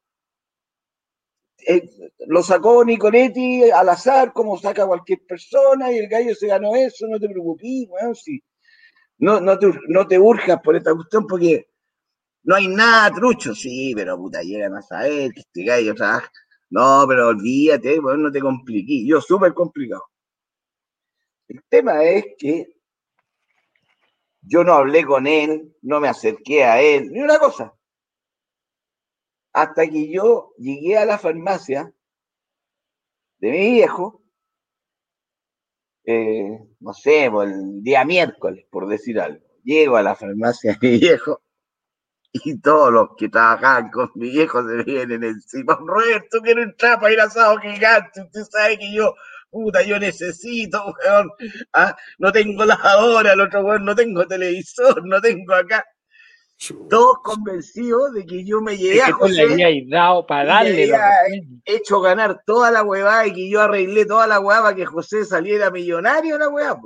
Speaker 4: Lo sacó Nicoletti al azar, como saca cualquier persona, y el gallo se ganó eso, no te preocupes, weón, si no, no, te, no te urjas por esta cuestión porque no hay nada trucho, sí, pero puta, llegan a saber que este gallo trabaja. No, pero olvídate, weón, no te compliqué. Yo súper complicado. El tema es que yo no hablé con él, no me acerqué a él, ni una cosa. Hasta que yo llegué a la farmacia de mi viejo, eh, no sé, por el día miércoles, por decir algo. Llego a la farmacia de mi viejo y todos los que trabajaban con mi viejo se vienen encima. Roberto, quiero entrar para ir a asado gigante. Usted sabe que yo, puta, yo necesito, weón. Ah, no tengo lavadora, el otro weón, no tengo televisor, no tengo acá. Todos convencidos de que yo me llegué
Speaker 1: Es
Speaker 4: a
Speaker 1: que le
Speaker 4: José
Speaker 1: habías dado para darle
Speaker 4: le había hecho ganar toda la huevada y que yo arreglé toda la huevada para que José saliera millonario la huevada.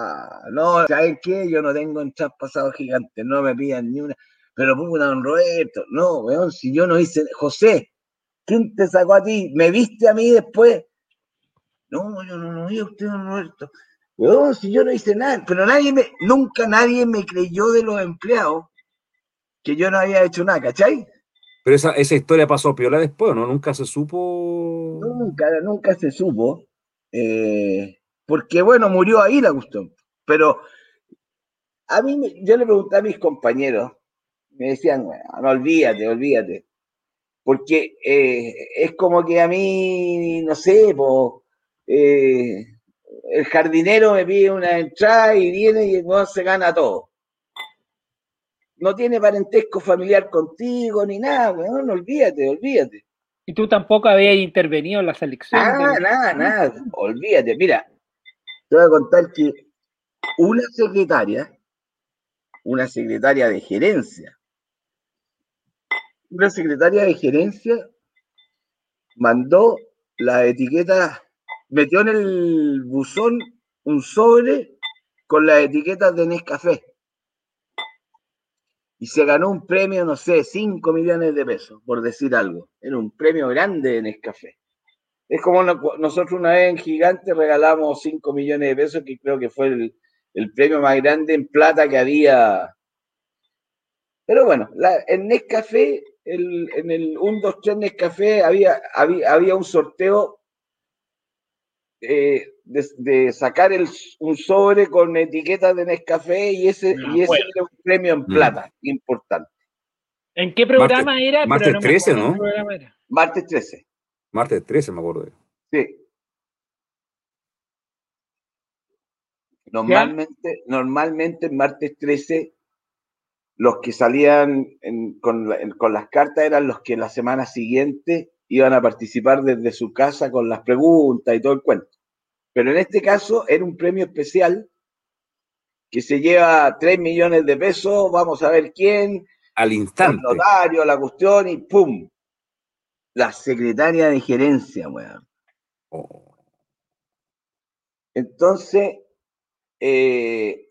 Speaker 4: Ah, no, ¿sabes qué? Yo no tengo entradas pasado gigante, no me pidan ni una. Pero puta, don Roberto, no, weón, si yo no hice. José, ¿quién te sacó a ti? ¿Me viste a mí después? No, yo no lo vi a usted, don Roberto. Weón, si yo no hice nada, pero nadie me, nunca nadie me creyó de los empleados que yo no había hecho nada, ¿cachai?
Speaker 2: Pero esa, esa historia pasó piola después, ¿no? Nunca se supo.
Speaker 4: Nunca, nunca se supo. eh, porque bueno, murió ahí la cuestión. Pero a mí, yo le pregunté a mis compañeros, me decían, bueno, no olvídate, olvídate. Porque eh, es como que a mí, no sé, po, eh, el jardinero me pide una entrada y viene y weón se gana todo. No tiene parentesco familiar contigo ni nada, weón, no olvídate, olvídate.
Speaker 1: Y tú tampoco habías intervenido en la selección.
Speaker 4: Nada, nada, nada. Olvídate. Mira, te voy a contar que una secretaria, una secretaria de gerencia, una secretaria de gerencia mandó la etiqueta, metió en el buzón un sobre con las etiquetas de Nescafé. Y se ganó un premio, no sé, 5 millones de pesos, por decir algo. Era un premio grande de Nescafé. Es como no- nosotros una vez en Gigante regalamos 5 millones de pesos, que creo que fue el, el premio más grande en plata que había. Pero bueno, la, en Nescafé, el, en el 1, 2, 3 Nescafé, había, había, había un sorteo eh, de, de sacar el, un sobre con etiquetas de Nescafé y ese,
Speaker 1: Me
Speaker 4: y ese era un premio en
Speaker 2: Mm.
Speaker 4: plata, importante.
Speaker 1: ¿En qué programa era?
Speaker 2: Martes
Speaker 1: no me
Speaker 2: 13,
Speaker 1: acuerdo en
Speaker 2: ¿no?
Speaker 4: Martes 13.
Speaker 2: Martes 13, me acuerdo.
Speaker 4: Sí. Normalmente, normalmente en martes 13, los que salían en- con, la- en- con las cartas eran los que la semana siguiente iban a participar desde su casa con las preguntas y todo el cuento. Pero en este caso era un premio especial que se lleva 3 millones de pesos, vamos a ver quién,
Speaker 2: Al
Speaker 4: el
Speaker 2: instante.
Speaker 4: notario, la cuestión y ¡pum! La secretaria de gerencia, weón. Entonces, eh,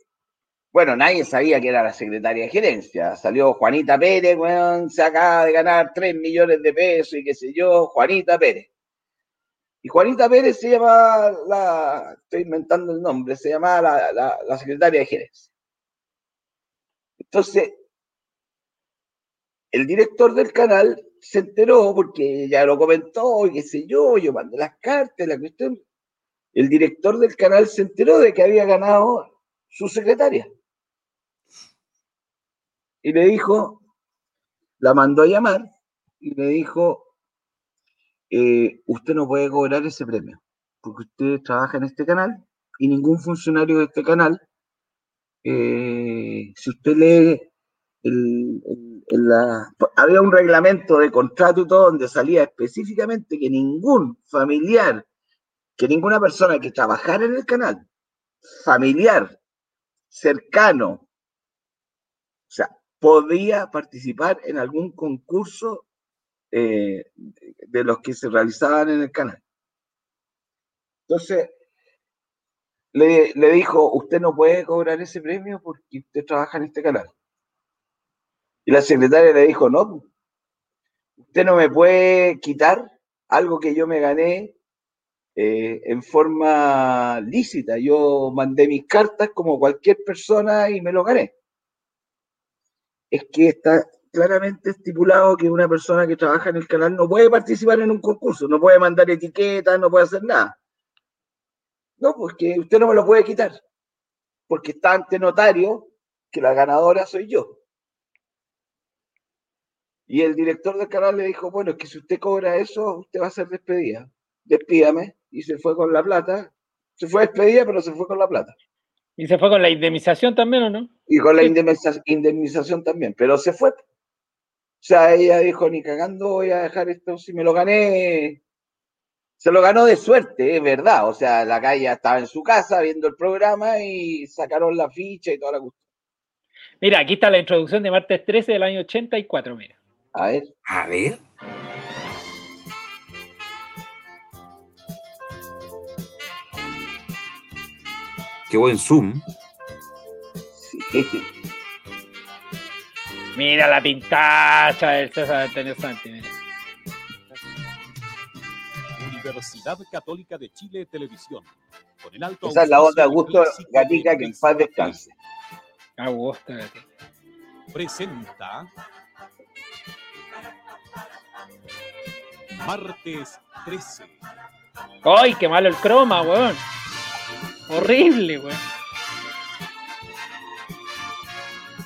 Speaker 4: bueno, nadie sabía que era la secretaria de gerencia. Salió Juanita Pérez, weón, se acaba de ganar 3 millones de pesos y qué sé yo, Juanita Pérez. Y Juanita Pérez se llama la, estoy inventando el nombre, se llama la, la- la secretaria de gerencia. Entonces, el director del canal se enteró porque ya lo comentó y qué sé yo, yo mandé las cartas, la cuestión. El director del canal se enteró de que había ganado su secretaria. Y le dijo, la mandó a llamar y le dijo, eh, usted no puede cobrar ese premio, porque usted trabaja en este canal y ningún funcionario de este canal, eh, si usted lee el- el- había un reglamento de contrato y todo donde salía específicamente que ningún familiar, que ninguna persona que trabajara en el canal, familiar, cercano, o sea, podía participar en algún concurso eh, de los que se realizaban en el canal. Entonces, le dijo, usted no puede cobrar ese premio porque usted trabaja en este canal. Y la secretaria le dijo, no, usted no me puede quitar algo que yo me gané eh, en forma lícita. Yo mandé mis cartas como cualquier persona y me lo gané. Es que está claramente estipulado que una persona que trabaja en el canal no puede participar en un concurso, no puede mandar etiquetas, no puede hacer nada. No, porque usted no me lo puede quitar, porque está ante notario que la ganadora soy yo. Y el director del canal le dijo, bueno, es que si usted cobra eso, usted va a ser despedida. Despídame. Y se fue con la plata. Se fue despedida, pero se fue con la plata.
Speaker 1: ¿Y se fue con la indemnización también o no?
Speaker 4: Y con la indemniza- indemnización también, pero se fue. O sea, ella dijo, ni cagando voy a dejar esto, si me lo gané, se lo ganó de suerte, es verdad. O sea, la calle estaba en su casa viendo el programa y sacaron la ficha y toda la cuestión.
Speaker 1: Mira, aquí está la introducción de martes 13 del año 84, mira.
Speaker 4: A ver.
Speaker 2: A ver. Qué buen zoom.
Speaker 1: Mira la pintacha del César Antonio Santi, mira.
Speaker 31: Universidad Católica de Chile Televisión. Con el alto
Speaker 4: Esa es la voz de Augusto Gatica, que en paz descanse.
Speaker 1: Augusto Gatica.
Speaker 31: presenta Martes 13.
Speaker 1: ¡Ay, qué malo el croma, weón! Horrible, weón.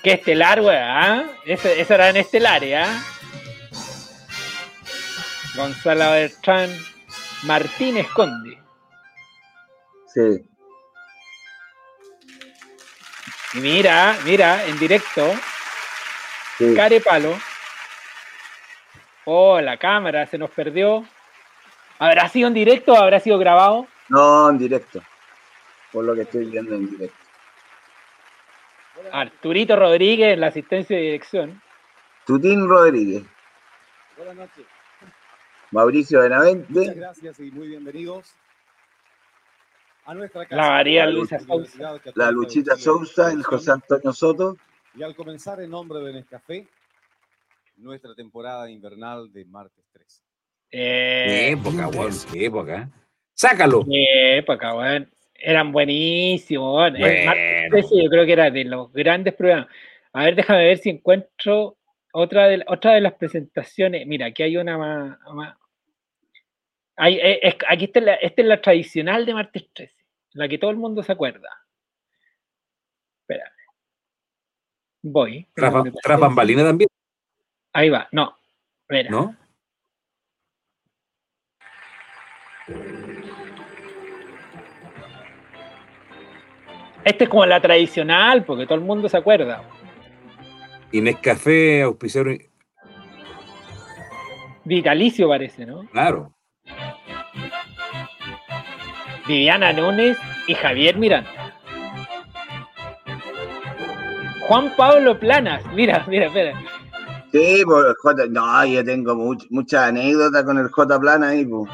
Speaker 1: Qué estelar, weón, ¿ah? Ese, ese era en estelares, ¿ah? Gonzalo Bertrán Martínez Conde.
Speaker 4: Sí.
Speaker 1: Y mira, mira, en directo,
Speaker 4: Sí.
Speaker 1: Care Palo. Oh, la cámara se nos perdió. ¿Habrá sido en directo o habrá sido grabado?
Speaker 4: No, en directo. Por lo que estoy viendo en directo.
Speaker 1: Arturito Rodríguez, la asistencia de dirección.
Speaker 4: Tutín Rodríguez,
Speaker 31: Buenas noches.
Speaker 4: Mauricio
Speaker 31: Muchas
Speaker 4: Benavente,
Speaker 31: gracias y muy bienvenidos a nuestra casa.
Speaker 1: La María Luisa
Speaker 31: Católica
Speaker 4: la Luchita Sousa, el. José Antonio Soto.
Speaker 31: Y al comenzar en nombre de Nescafé, nuestra temporada invernal de martes 13.
Speaker 1: Eh,
Speaker 2: Qué época, weón. Qué época. Sácalo.
Speaker 1: qué época, weón. Eran buenísimos, weón.
Speaker 2: Bueno.
Speaker 1: martes 13 yo creo que era de los grandes programas. A ver, déjame ver si encuentro otra de, otra de las presentaciones. Mira, aquí hay una más. más- Hay- eh, es- aquí está la, esta es la tradicional de martes 13, la que todo el mundo se acuerda. Espera. Voy.
Speaker 2: Tras,
Speaker 1: espérame,
Speaker 2: tras bambalina también,
Speaker 1: Ahí va, no. Mira.
Speaker 2: ¿No?
Speaker 1: Esta es como la tradicional, porque todo el mundo se acuerda.
Speaker 2: Y Nescafé, auspiciador.
Speaker 1: Vitalicio parece, ¿no?
Speaker 2: Claro.
Speaker 1: Viviana Núñez y Javier Miranda. Juan Pablo Planas, mira, mira, espera.
Speaker 4: Sí, pues, J, no, yo tengo much, muchas anécdotas con el J Plana ahí, pues.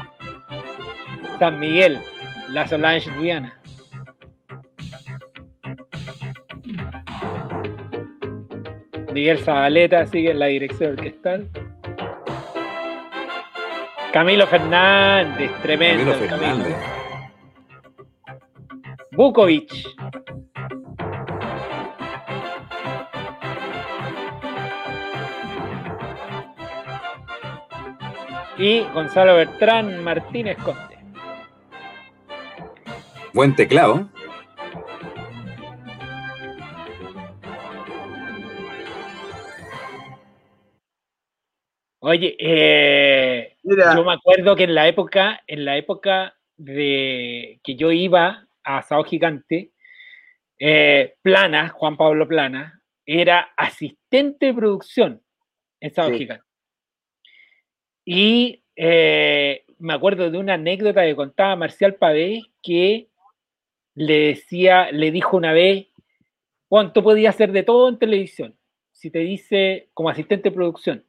Speaker 1: San Miguel, la Solange Viana. Miguel Zabaleta sigue en la dirección orquestal. Camilo Fernández, tremendo.
Speaker 2: Camilo Fernández.
Speaker 1: Bukovic. Y Gonzalo Bertrán Martínez Conte.
Speaker 2: Buen teclado.
Speaker 1: Oye, eh,
Speaker 4: Mira.
Speaker 1: yo me acuerdo que en la época, en la época de que yo iba a Sao Gigante, eh, Plana, Juan Pablo Plana, era asistente de producción en Sao
Speaker 4: Sí.
Speaker 1: Gigante. Y eh, me acuerdo de una anécdota que contaba Marcial Pavés que le decía, le dijo una vez, Juan, tú podías hacer de todo en televisión. Si te dice, como asistente de producción,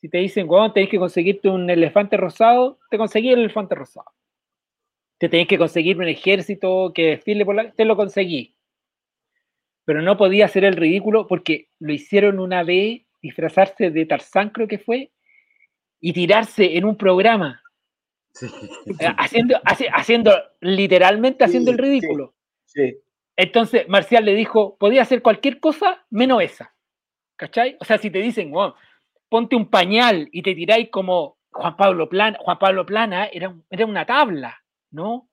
Speaker 1: si te dicen, Juan, tenés que conseguirte un elefante rosado, te conseguí el elefante rosado. Te tenés que conseguir un ejército que desfile por la... Te lo conseguí. Pero no podía hacer el ridículo porque lo hicieron una vez disfrazarse de Tarzán, creo que fue, y tirarse en un programa. Haciendo, hace- haciendo, literalmente haciendo el ridículo.
Speaker 4: Sí.
Speaker 1: Entonces Marcial le dijo, podía hacer cualquier cosa menos esa. ¿Cachai? O sea, si te dicen, "Weón, ponte un pañal y te tiráis como Juan Pablo Plana, Juan Pablo Plana era, era una tabla, ¿no?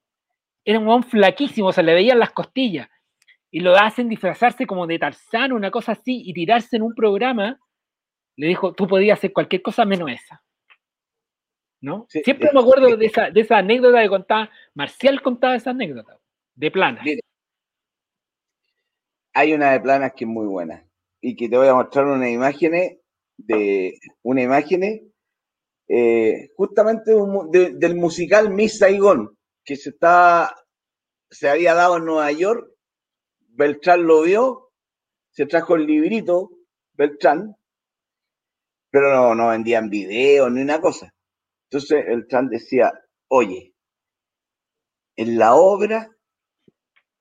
Speaker 1: Era un flaquísimo, se le veían las costillas. Y lo hacen disfrazarse como de Tarzán, una cosa así, y tirarse en un programa. Le dijo, tú podías hacer cualquier cosa menos esa. ¿No? Siempre me acuerdo de esa, de esa anécdota que contaba, Marcial contaba esa anécdota, de Plana.
Speaker 4: Hay una de planas que es muy buena y que te voy a mostrar unas imágenes de una imagen eh, justamente un de- del musical Miss Saigon que se está se había dado en Nueva York. Beltrán lo vio, se trajo el librito Beltrán, pero no, no vendían videos ni una cosa. Entonces Beltrán decía, oye, en la obra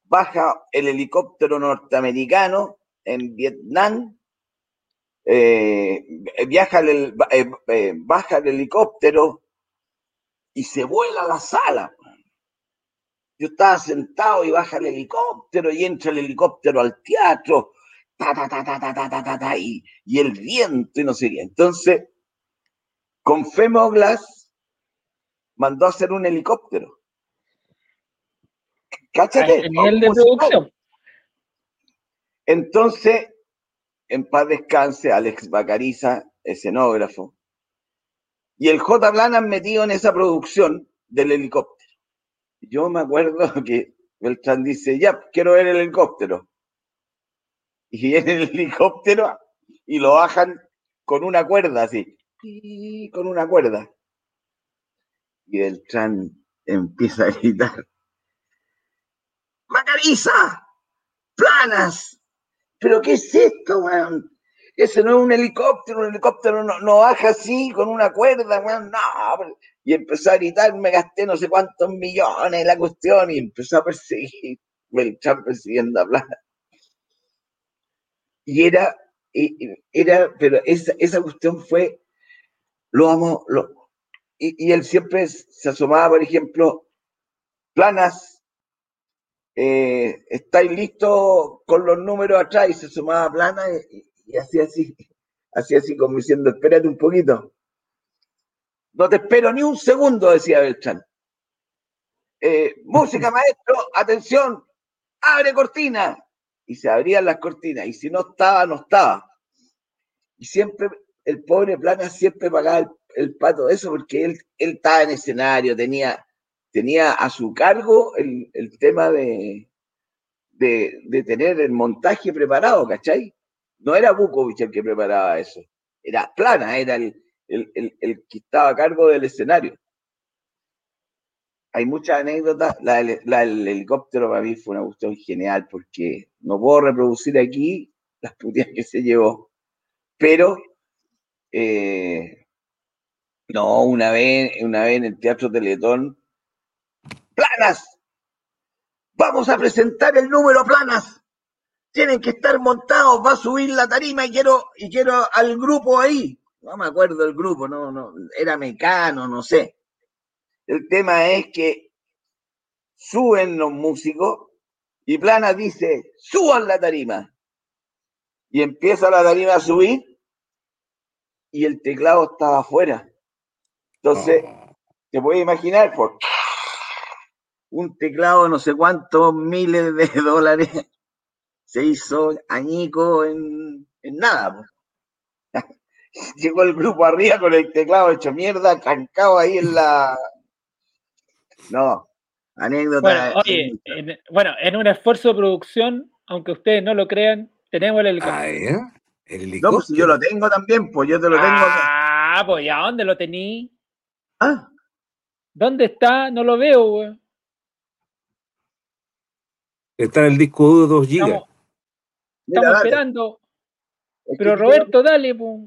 Speaker 4: baja el helicóptero norteamericano en Vietnam, eh, el, eh, eh, baja el helicóptero y se vuela la sala. Yo estaba sentado y baja el helicóptero y entra el helicóptero al teatro, ta, ta, ta, ta, ta, ta, ta, ta, y, y el viento y no sé qué. Entonces, con Femo Glass mandó a hacer un helicóptero. Cáchate.
Speaker 1: Nivel de producción.
Speaker 4: Entonces, en paz descanse, Alex Bacariza, escenógrafo, y el J. Blanan metido en esa producción del helicóptero. Yo me acuerdo que Beltrán dice, ya, quiero ver el helicóptero. Y viene el helicóptero y lo bajan con una cuerda así, con una cuerda. Y Beltrán empieza a gritar, ¡Macariza! ¡Planas! ¿Pero qué es esto, weón? Ese no es un helicóptero, un helicóptero no, no baja así con una cuerda, weón, no. Y empezó a gritar, me gasté no sé cuántos millones la cuestión y empezó a perseguir, Beltrán persiguiendo a Plana. Y era, era, pero esa, esa cuestión fue, lo amo, lo, y, y él siempre se asomaba, por ejemplo, Planas, eh, ¿estáis listos con los números atrás? Y se sumaba plana y, y hacía así, hacía así como diciendo, espérate un poquito. No te espero ni un segundo, decía Beltrán. Eh, música, maestro, atención, abre cortina. Y se abrían las cortinas, y si no estaba, no estaba. Y siempre, el pobre Plana siempre pagaba el, el pato de eso, porque él, él estaba en escenario, tenía, tenía a su cargo el, el tema de, de, de tener el montaje preparado, ¿cachai? No era Bukovic el que preparaba eso, era Plana, era el, el, el- que estaba a cargo del escenario. Hay muchas anécdotas, la, la del helicóptero para mí fue una cuestión genial porque no puedo reproducir aquí las puteas que se llevó, pero eh, no, una vez, una vez en el Teatro Teletón, planas, vamos a presentar el número planas. Tienen que estar montados, va a subir la tarima y quiero, y quiero al grupo ahí. No me acuerdo del grupo, no, no, era mecano, no sé. El tema es que suben los músicos y Planas dice, suban la tarima. Y empieza la tarima a subir y el teclado estaba afuera. Entonces, te puedes imaginar, por un teclado no sé cuántos miles de dólares se hizo añico en, en nada. Llegó el grupo arriba con el teclado hecho mierda, trancado ahí en la... No, anécdota.
Speaker 1: Bueno, oye, en, bueno, en un esfuerzo de producción, aunque ustedes no lo crean, tenemos el helicóptero.
Speaker 2: El
Speaker 4: No, pues si yo lo tengo también, pues yo te lo tengo.
Speaker 1: Ah, pues ¿ya dónde lo tení?
Speaker 4: Ah.
Speaker 1: ¿Dónde está? No lo veo, güey.
Speaker 2: Está en el disco duro 2 GB.
Speaker 1: Estamos,
Speaker 4: Mira,
Speaker 1: estamos
Speaker 4: dale.
Speaker 1: esperando.
Speaker 4: Es
Speaker 1: Pero Roberto, dale, pues.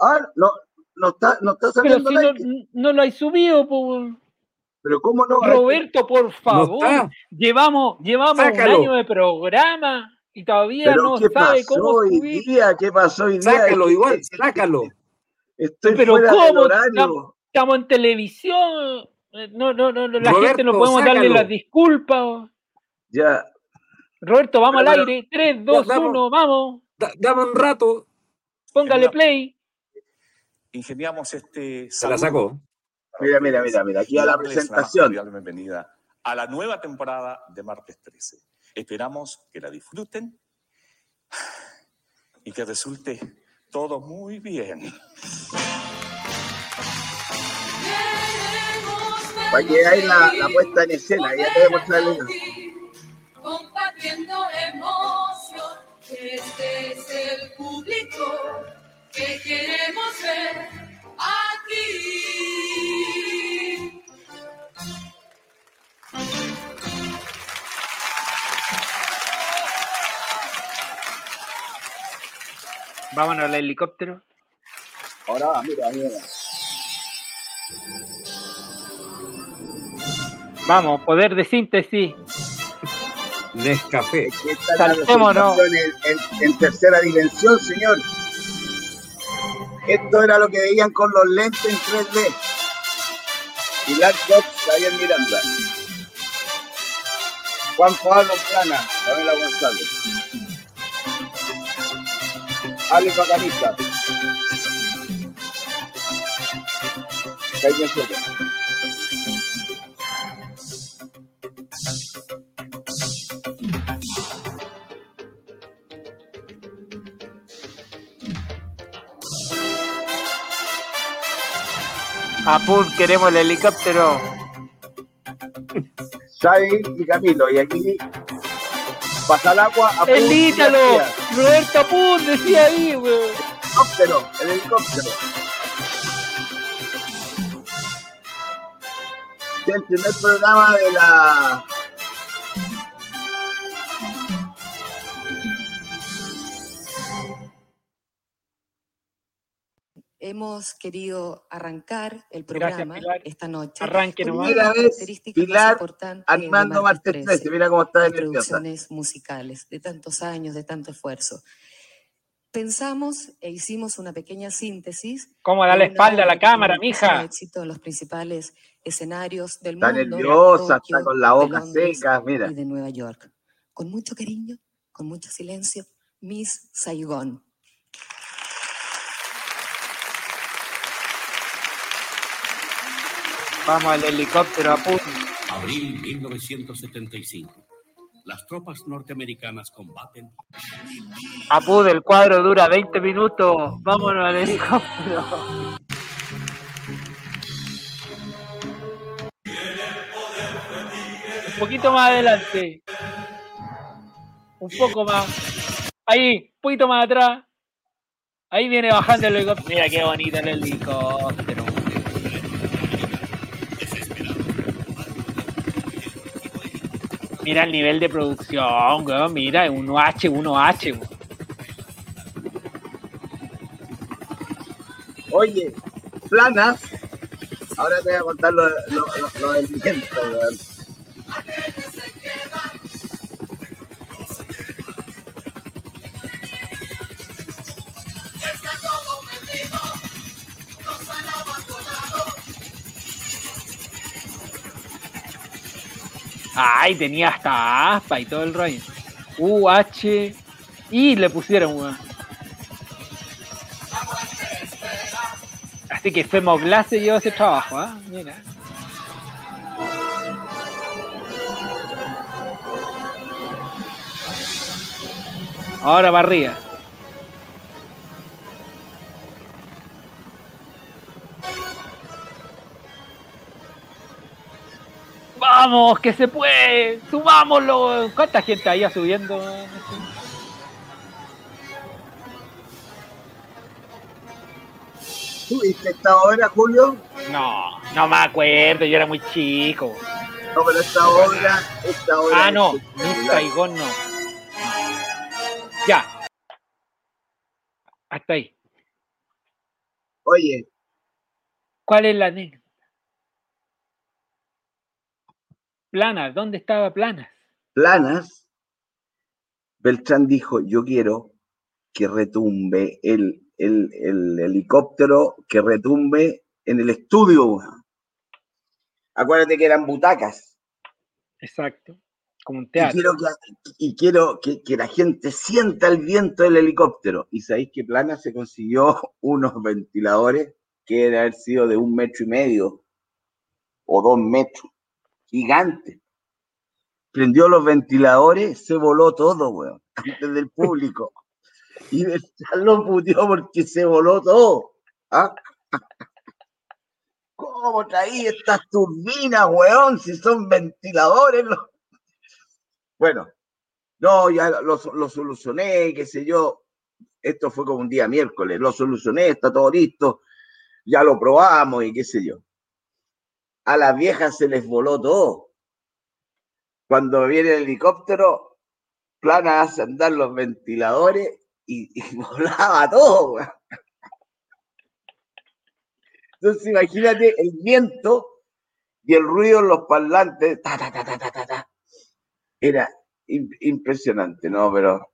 Speaker 4: Ah, no, no está, no está
Speaker 1: Pero
Speaker 4: saliendo
Speaker 1: si no, no lo hay subido, pues.
Speaker 4: Pero cómo no.
Speaker 1: Roberto, por favor. llevamos llevamos
Speaker 4: Sácalo.
Speaker 1: un año de programa y todavía
Speaker 4: Pero
Speaker 1: no
Speaker 4: ¿qué
Speaker 1: sabe
Speaker 4: pasó
Speaker 1: cómo
Speaker 4: hoy
Speaker 1: subir.
Speaker 4: día? ¿Qué pasó hoy día?
Speaker 2: Sácalo igual, sácalo.
Speaker 4: Estoy
Speaker 1: Pero
Speaker 4: fuera del
Speaker 1: ¿cómo?
Speaker 4: horario.
Speaker 1: Estamos, estamos en televisión. Eh, No, no, no, no, la
Speaker 2: Roberto,
Speaker 1: gente no podemos darle las disculpas.
Speaker 4: Ya.
Speaker 1: Roberto, vamos
Speaker 2: Pero,
Speaker 1: al aire. 3, 2,
Speaker 2: dame-
Speaker 1: 1, vamos.
Speaker 2: Da- dame un rato.
Speaker 1: Póngale play.
Speaker 32: ingeniamos este
Speaker 2: Se la sacó.
Speaker 4: Mira, mira, mira, mira, aquí a la presentación.
Speaker 32: bienvenida a la nueva temporada de Martes 13. Esperamos que la disfruten y que resulte todo muy bien.
Speaker 4: Para que hay la, la puesta en escena, ya te voy a
Speaker 16: compartiendo emoción. Este es el público que queremos ver
Speaker 1: Vámonos al helicóptero.
Speaker 4: Ahora va, mira, mira.
Speaker 1: Vamos, poder de síntesis.
Speaker 2: Nescafé.
Speaker 1: Saltémonos.
Speaker 4: en, en- en tercera dimensión, señor. Esto era lo que veían con los lentes en 3D. Pilar Cox, Javier Miranda. Juan Pablo Plana, Pamela González. Alex Bacaniza. Jaime Soto.
Speaker 1: Apun, queremos el helicóptero.
Speaker 4: Xavi y Camilo. Y aquí pasa el agua a
Speaker 1: El Ítalo. Roberto Apun decía ahí, güey.
Speaker 4: helicóptero, el helicóptero. El primer programa de la
Speaker 33: Hemos querido arrancar el
Speaker 1: Gracias,
Speaker 33: programa
Speaker 1: Pilar.
Speaker 33: esta noche
Speaker 1: Arranque
Speaker 33: con
Speaker 1: nomás.
Speaker 4: Primera vez, Pilar Armando Martes 13. Mira cómo está de
Speaker 33: producciones musicales de tantos años, de tanto esfuerzo. Pensamos e hicimos una pequeña síntesis.
Speaker 1: ¿Cómo da la espalda a la cámara, mija?
Speaker 33: éxito en los principales escenarios del
Speaker 4: Está
Speaker 33: mundo.
Speaker 4: nerviosa,
Speaker 33: Tokio,
Speaker 4: está con la boca
Speaker 33: Londres
Speaker 4: seca, mira.
Speaker 33: Y de Nueva York. Con mucho cariño, con mucho silencio, Miss Saigon.
Speaker 1: Vamos al helicóptero, Apun.
Speaker 34: Abril 1975. Las tropas norteamericanas combaten.
Speaker 1: Apun, el cuadro dura 20 minutos. Vámonos al helicóptero. Un poquito más adelante. un poco más. Ahí, un poquito más atrás. Ahí viene bajando el helicóptero. Mira qué bonito el helicóptero. Mira el nivel de producción, weón. Mira, 1H, 1H. weón.
Speaker 4: Oye, planas. Ahora te voy a contar lo, lo, lo- lo del viento, weón.
Speaker 1: Ay, tenía hasta aspa y todo el rollo. UH. Y le pusieron, weón. Así que Femoglass se llevó ese trabajo, ¿ah? Mira. Ahora para ¡Vamos, que se puede! ¡Subámoslo! ¿Cuánta gente ahí subiendo?
Speaker 4: ¿Tú viste esta obra, Julio?
Speaker 1: No, no me acuerdo, yo era muy chico.
Speaker 4: No, pero esta obra, esta obra.
Speaker 1: Ah, no, Miss. Saigon no. Ya. Hasta ahí.
Speaker 4: Oye,
Speaker 1: ¿Cuál es la anécdota? Planas, ¿dónde estaba Planas?
Speaker 4: planas, Beltrán dijo, yo quiero que retumbe el, el, el helicóptero, que retumbe en el estudio. Acuérdate que eran butacas.
Speaker 1: Exacto. Como un
Speaker 4: Y
Speaker 1: teatro.
Speaker 4: quiero, que, y quiero que, que la gente sienta el viento del helicóptero. Y sabéis que Plana se consiguió unos ventiladores que deben haber sido de un metro y medio o dos metros. Gigante. Prendió los ventiladores, se voló todo, weón, antes del público. Y Beltrán lo puteó porque se voló todo. ¿ah? ¿Cómo traí estas turbinas, weón? Si son ventiladores. los- Bueno, no, ya lo, lo solucioné, qué sé yo. Esto fue como un día miércoles, lo solucioné, está todo listo, ya lo probamos y qué sé yo. A las viejas se les voló todo. Cuando viene el helicóptero, plana hace andar los ventiladores y, volaba todo. Entonces imagínate el viento y el ruido en los parlantes. Era im- impresionante, ¿no? Pero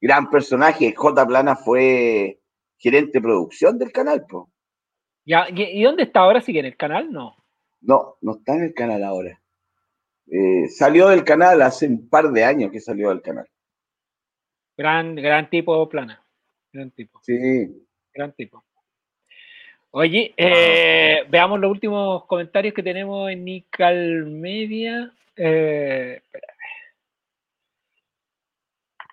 Speaker 4: gran personaje. J. Plana fue gerente de producción del canal, po.
Speaker 1: Ya, ¿Y y dónde está ahora? ¿Sigue en el canal? No.
Speaker 4: No, no está en el canal ahora. Eh, salió del canal hace un par de años que salió del canal.
Speaker 1: Gran, gran tipo, Plana. Gran tipo.
Speaker 4: Sí.
Speaker 1: Gran tipo. Oye, eh, veamos los últimos comentarios que tenemos en Nical Media. Eh.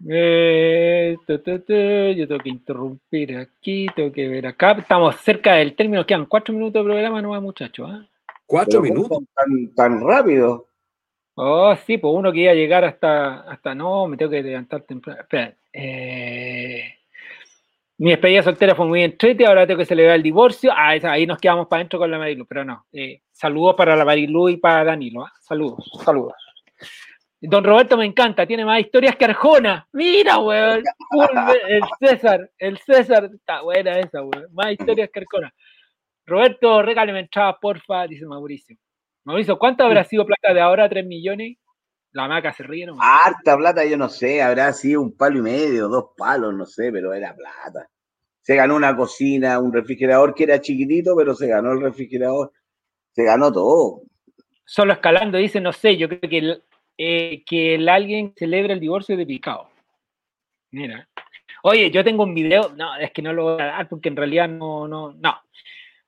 Speaker 1: Eh, tu, tu, tu, yo tengo que interrumpir aquí, tengo que ver acá. Estamos cerca del término, quedan cuatro minutos de programa, no muchachos. ¿ah?
Speaker 2: ¿Cuatro
Speaker 4: Pero ¿cómo
Speaker 2: minutos?
Speaker 4: Tan, tan rápido.
Speaker 1: Oh, sí, pues uno que iba a llegar hasta, hasta no, me tengo que levantar temprano. Espera, eh, mi despedida soltera fue muy entrete, ahora tengo que celebrar el divorcio. Ah, esa- ahí nos quedamos para adentro con la Marilu, pero no. eh, saludos para la Marilu y para Danilo. ¿ah? Saludos, saludos. Don Roberto me encanta, tiene más historias que Arjona. Mira, weón. El César, el César, está buena esa, weón. Más historias que Arjona. Roberto, regáleme entradas, porfa, dice Mauricio. Mauricio, ¿cuánto habrá sido plata de ahora? ¿3 millones? La maca se ríe, ¿no?
Speaker 4: Harta plata, yo no sé, habrá sido un palo y medio, dos palos, no sé, pero era plata. Se ganó una cocina, un refrigerador que era chiquitito, pero se ganó el refrigerador. Se ganó todo.
Speaker 1: Solo escalando, dice, no sé, yo creo que el, eh, que el alguien celebra el divorcio de Picao. Mira. Oye, yo tengo un video, no, es que no lo voy a dar porque en realidad no, no, no.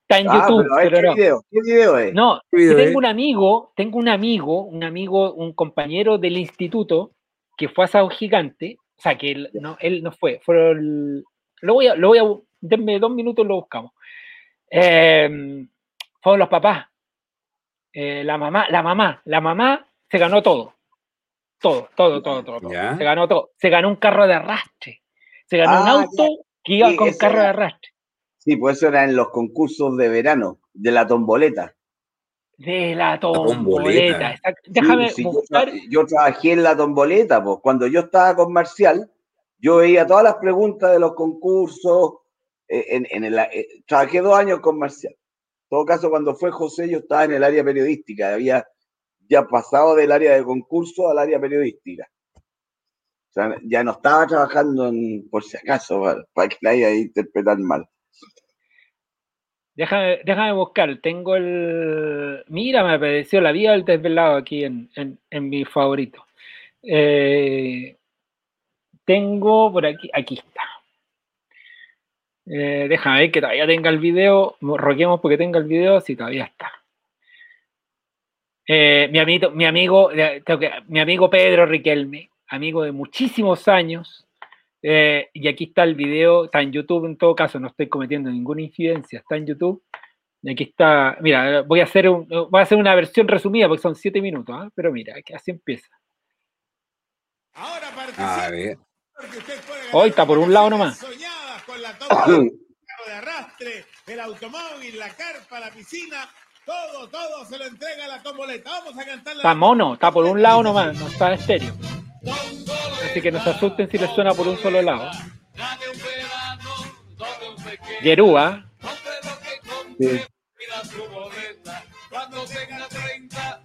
Speaker 1: Está en
Speaker 4: Ah,
Speaker 1: YouTube,
Speaker 4: pero a ver,
Speaker 1: pero
Speaker 4: ¿qué
Speaker 1: no.
Speaker 4: video? ¿Qué video es?
Speaker 1: No,
Speaker 2: ¿Qué
Speaker 1: que
Speaker 2: video
Speaker 1: tengo
Speaker 2: es?
Speaker 1: un amigo, tengo un amigo, un amigo, un compañero del instituto que fue a Sao Gigante, o sea, que él no, él no fue, fue el- lo voy a, lo voy a, denme dos minutos lo buscamos. Eh, fueron los papás, Eh, la mamá, la mamá, la mamá se ganó todo. Todo, todo, todo, todo. Se ganó todo. Se ganó un carro de arrastre. Se ganó un
Speaker 4: Ah,
Speaker 1: auto que iba
Speaker 4: Sí,
Speaker 1: con carro de arrastre.
Speaker 4: Sí, pues eso era en los concursos de verano, de la tomboleta.
Speaker 1: De la
Speaker 2: tomboleta.
Speaker 1: tomboleta. exacto. Déjame
Speaker 4: Sí,
Speaker 1: buscar.
Speaker 4: yo trabajé en la tomboleta, pues cuando yo estaba con Marcial, yo veía todas las preguntas de los concursos. eh, En, en el- eh, trabajé dos años con Marcial. En todo caso, cuando fue José, yo estaba en el área periodística, había ya pasado del área de concurso al área periodística. O sea, ya no estaba trabajando en, por si acaso, para, para que nadie haya interpretar mal.
Speaker 1: Déjame, déjame buscar. Tengo el. Mira, me apareció la vida del desvelado aquí en, en, en mi favorito. Eh, tengo por aquí. Aquí está. Eh, déjame ver que todavía tenga el video. Roquemos porque tenga el video. Si todavía está. Eh, mi, amigo, mi, amigo, mi amigo Pedro Riquelme, amigo de muchísimos años. Eh, y aquí está el video, está en YouTube en todo caso, no estoy cometiendo ninguna incidencia, está en YouTube. Y aquí está, mira, voy a hacer, un- voy a hacer una versión resumida porque son siete minutos, ¿ah? pero mira, así empieza.
Speaker 2: A ver.
Speaker 1: Hoy está por un lado nomás.
Speaker 35: soñadas con la toma del carro de arrastre, el automóvil, la carpa, la piscina, todo, todo se lo entrega a la tomboleta. Vamos a cantarle
Speaker 1: Está mono, está por un lado nomás, no está estéreo. Así que no se asusten si les suena por un solo lado. Yerúa,
Speaker 35: Cuando tenga 30,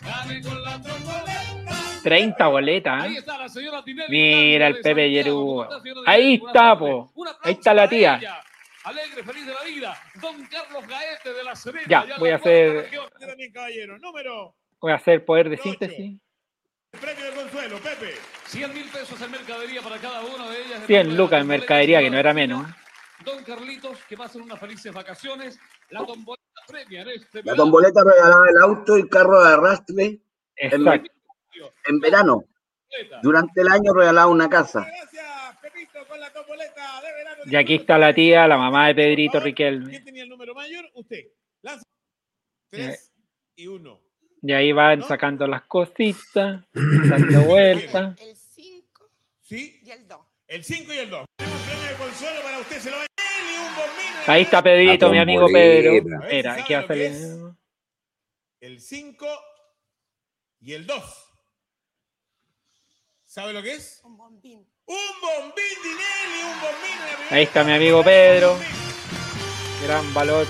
Speaker 35: gane con la tomboleta.
Speaker 1: 30 boletas. ¿eh? Mira el
Speaker 35: de
Speaker 1: Pepe. Yerúa.
Speaker 35: ¿Cómo está, señora
Speaker 1: Ahí está, po. Ahí está la tía.
Speaker 35: Alegre, feliz de la vida. Don Carlos Gaete de la Serena.
Speaker 1: Ya, voy a hacer-.
Speaker 35: Número.
Speaker 1: Voy a hacer poder de síntesis.
Speaker 35: Premio de consuelo, Pepe. 100 mil pesos en mercadería para cada una de ellas.
Speaker 1: 100 lucas en mercadería, que no era menos. ¿eh?
Speaker 35: Don Carlitos, que pasen unas felices vacaciones. La tomboleta premia en este
Speaker 4: La tomboleta regalaba el auto y el carro de arrastre en,
Speaker 1: Exacto.
Speaker 4: en verano. Durante el año regalaba una casa.
Speaker 1: Y aquí está la tía, la mamá de Pedrito Riquelme.
Speaker 35: tenía el número mayor? Usted. Lanza.
Speaker 1: Eh,
Speaker 35: Tres y uno.
Speaker 1: Y ahí van sacando las cositas, dando vueltas.
Speaker 35: ¿Sí? Y el 2. El 5 y el 2. Tenemos un premio de consuelo para usted. Se lo va a y un bombín.
Speaker 1: Ahí está Pedrito, mi amigo. Pedro.
Speaker 35: A ver si
Speaker 1: Mira,
Speaker 35: sabe
Speaker 1: aquí va a
Speaker 35: lo que
Speaker 1: salir.
Speaker 35: es. El 5 y el 2. ¿Sabe lo que es? Un bombín. Un bombín, Dinelli, un bombín.
Speaker 1: Ahí está mi amigo Pedro. Gran valor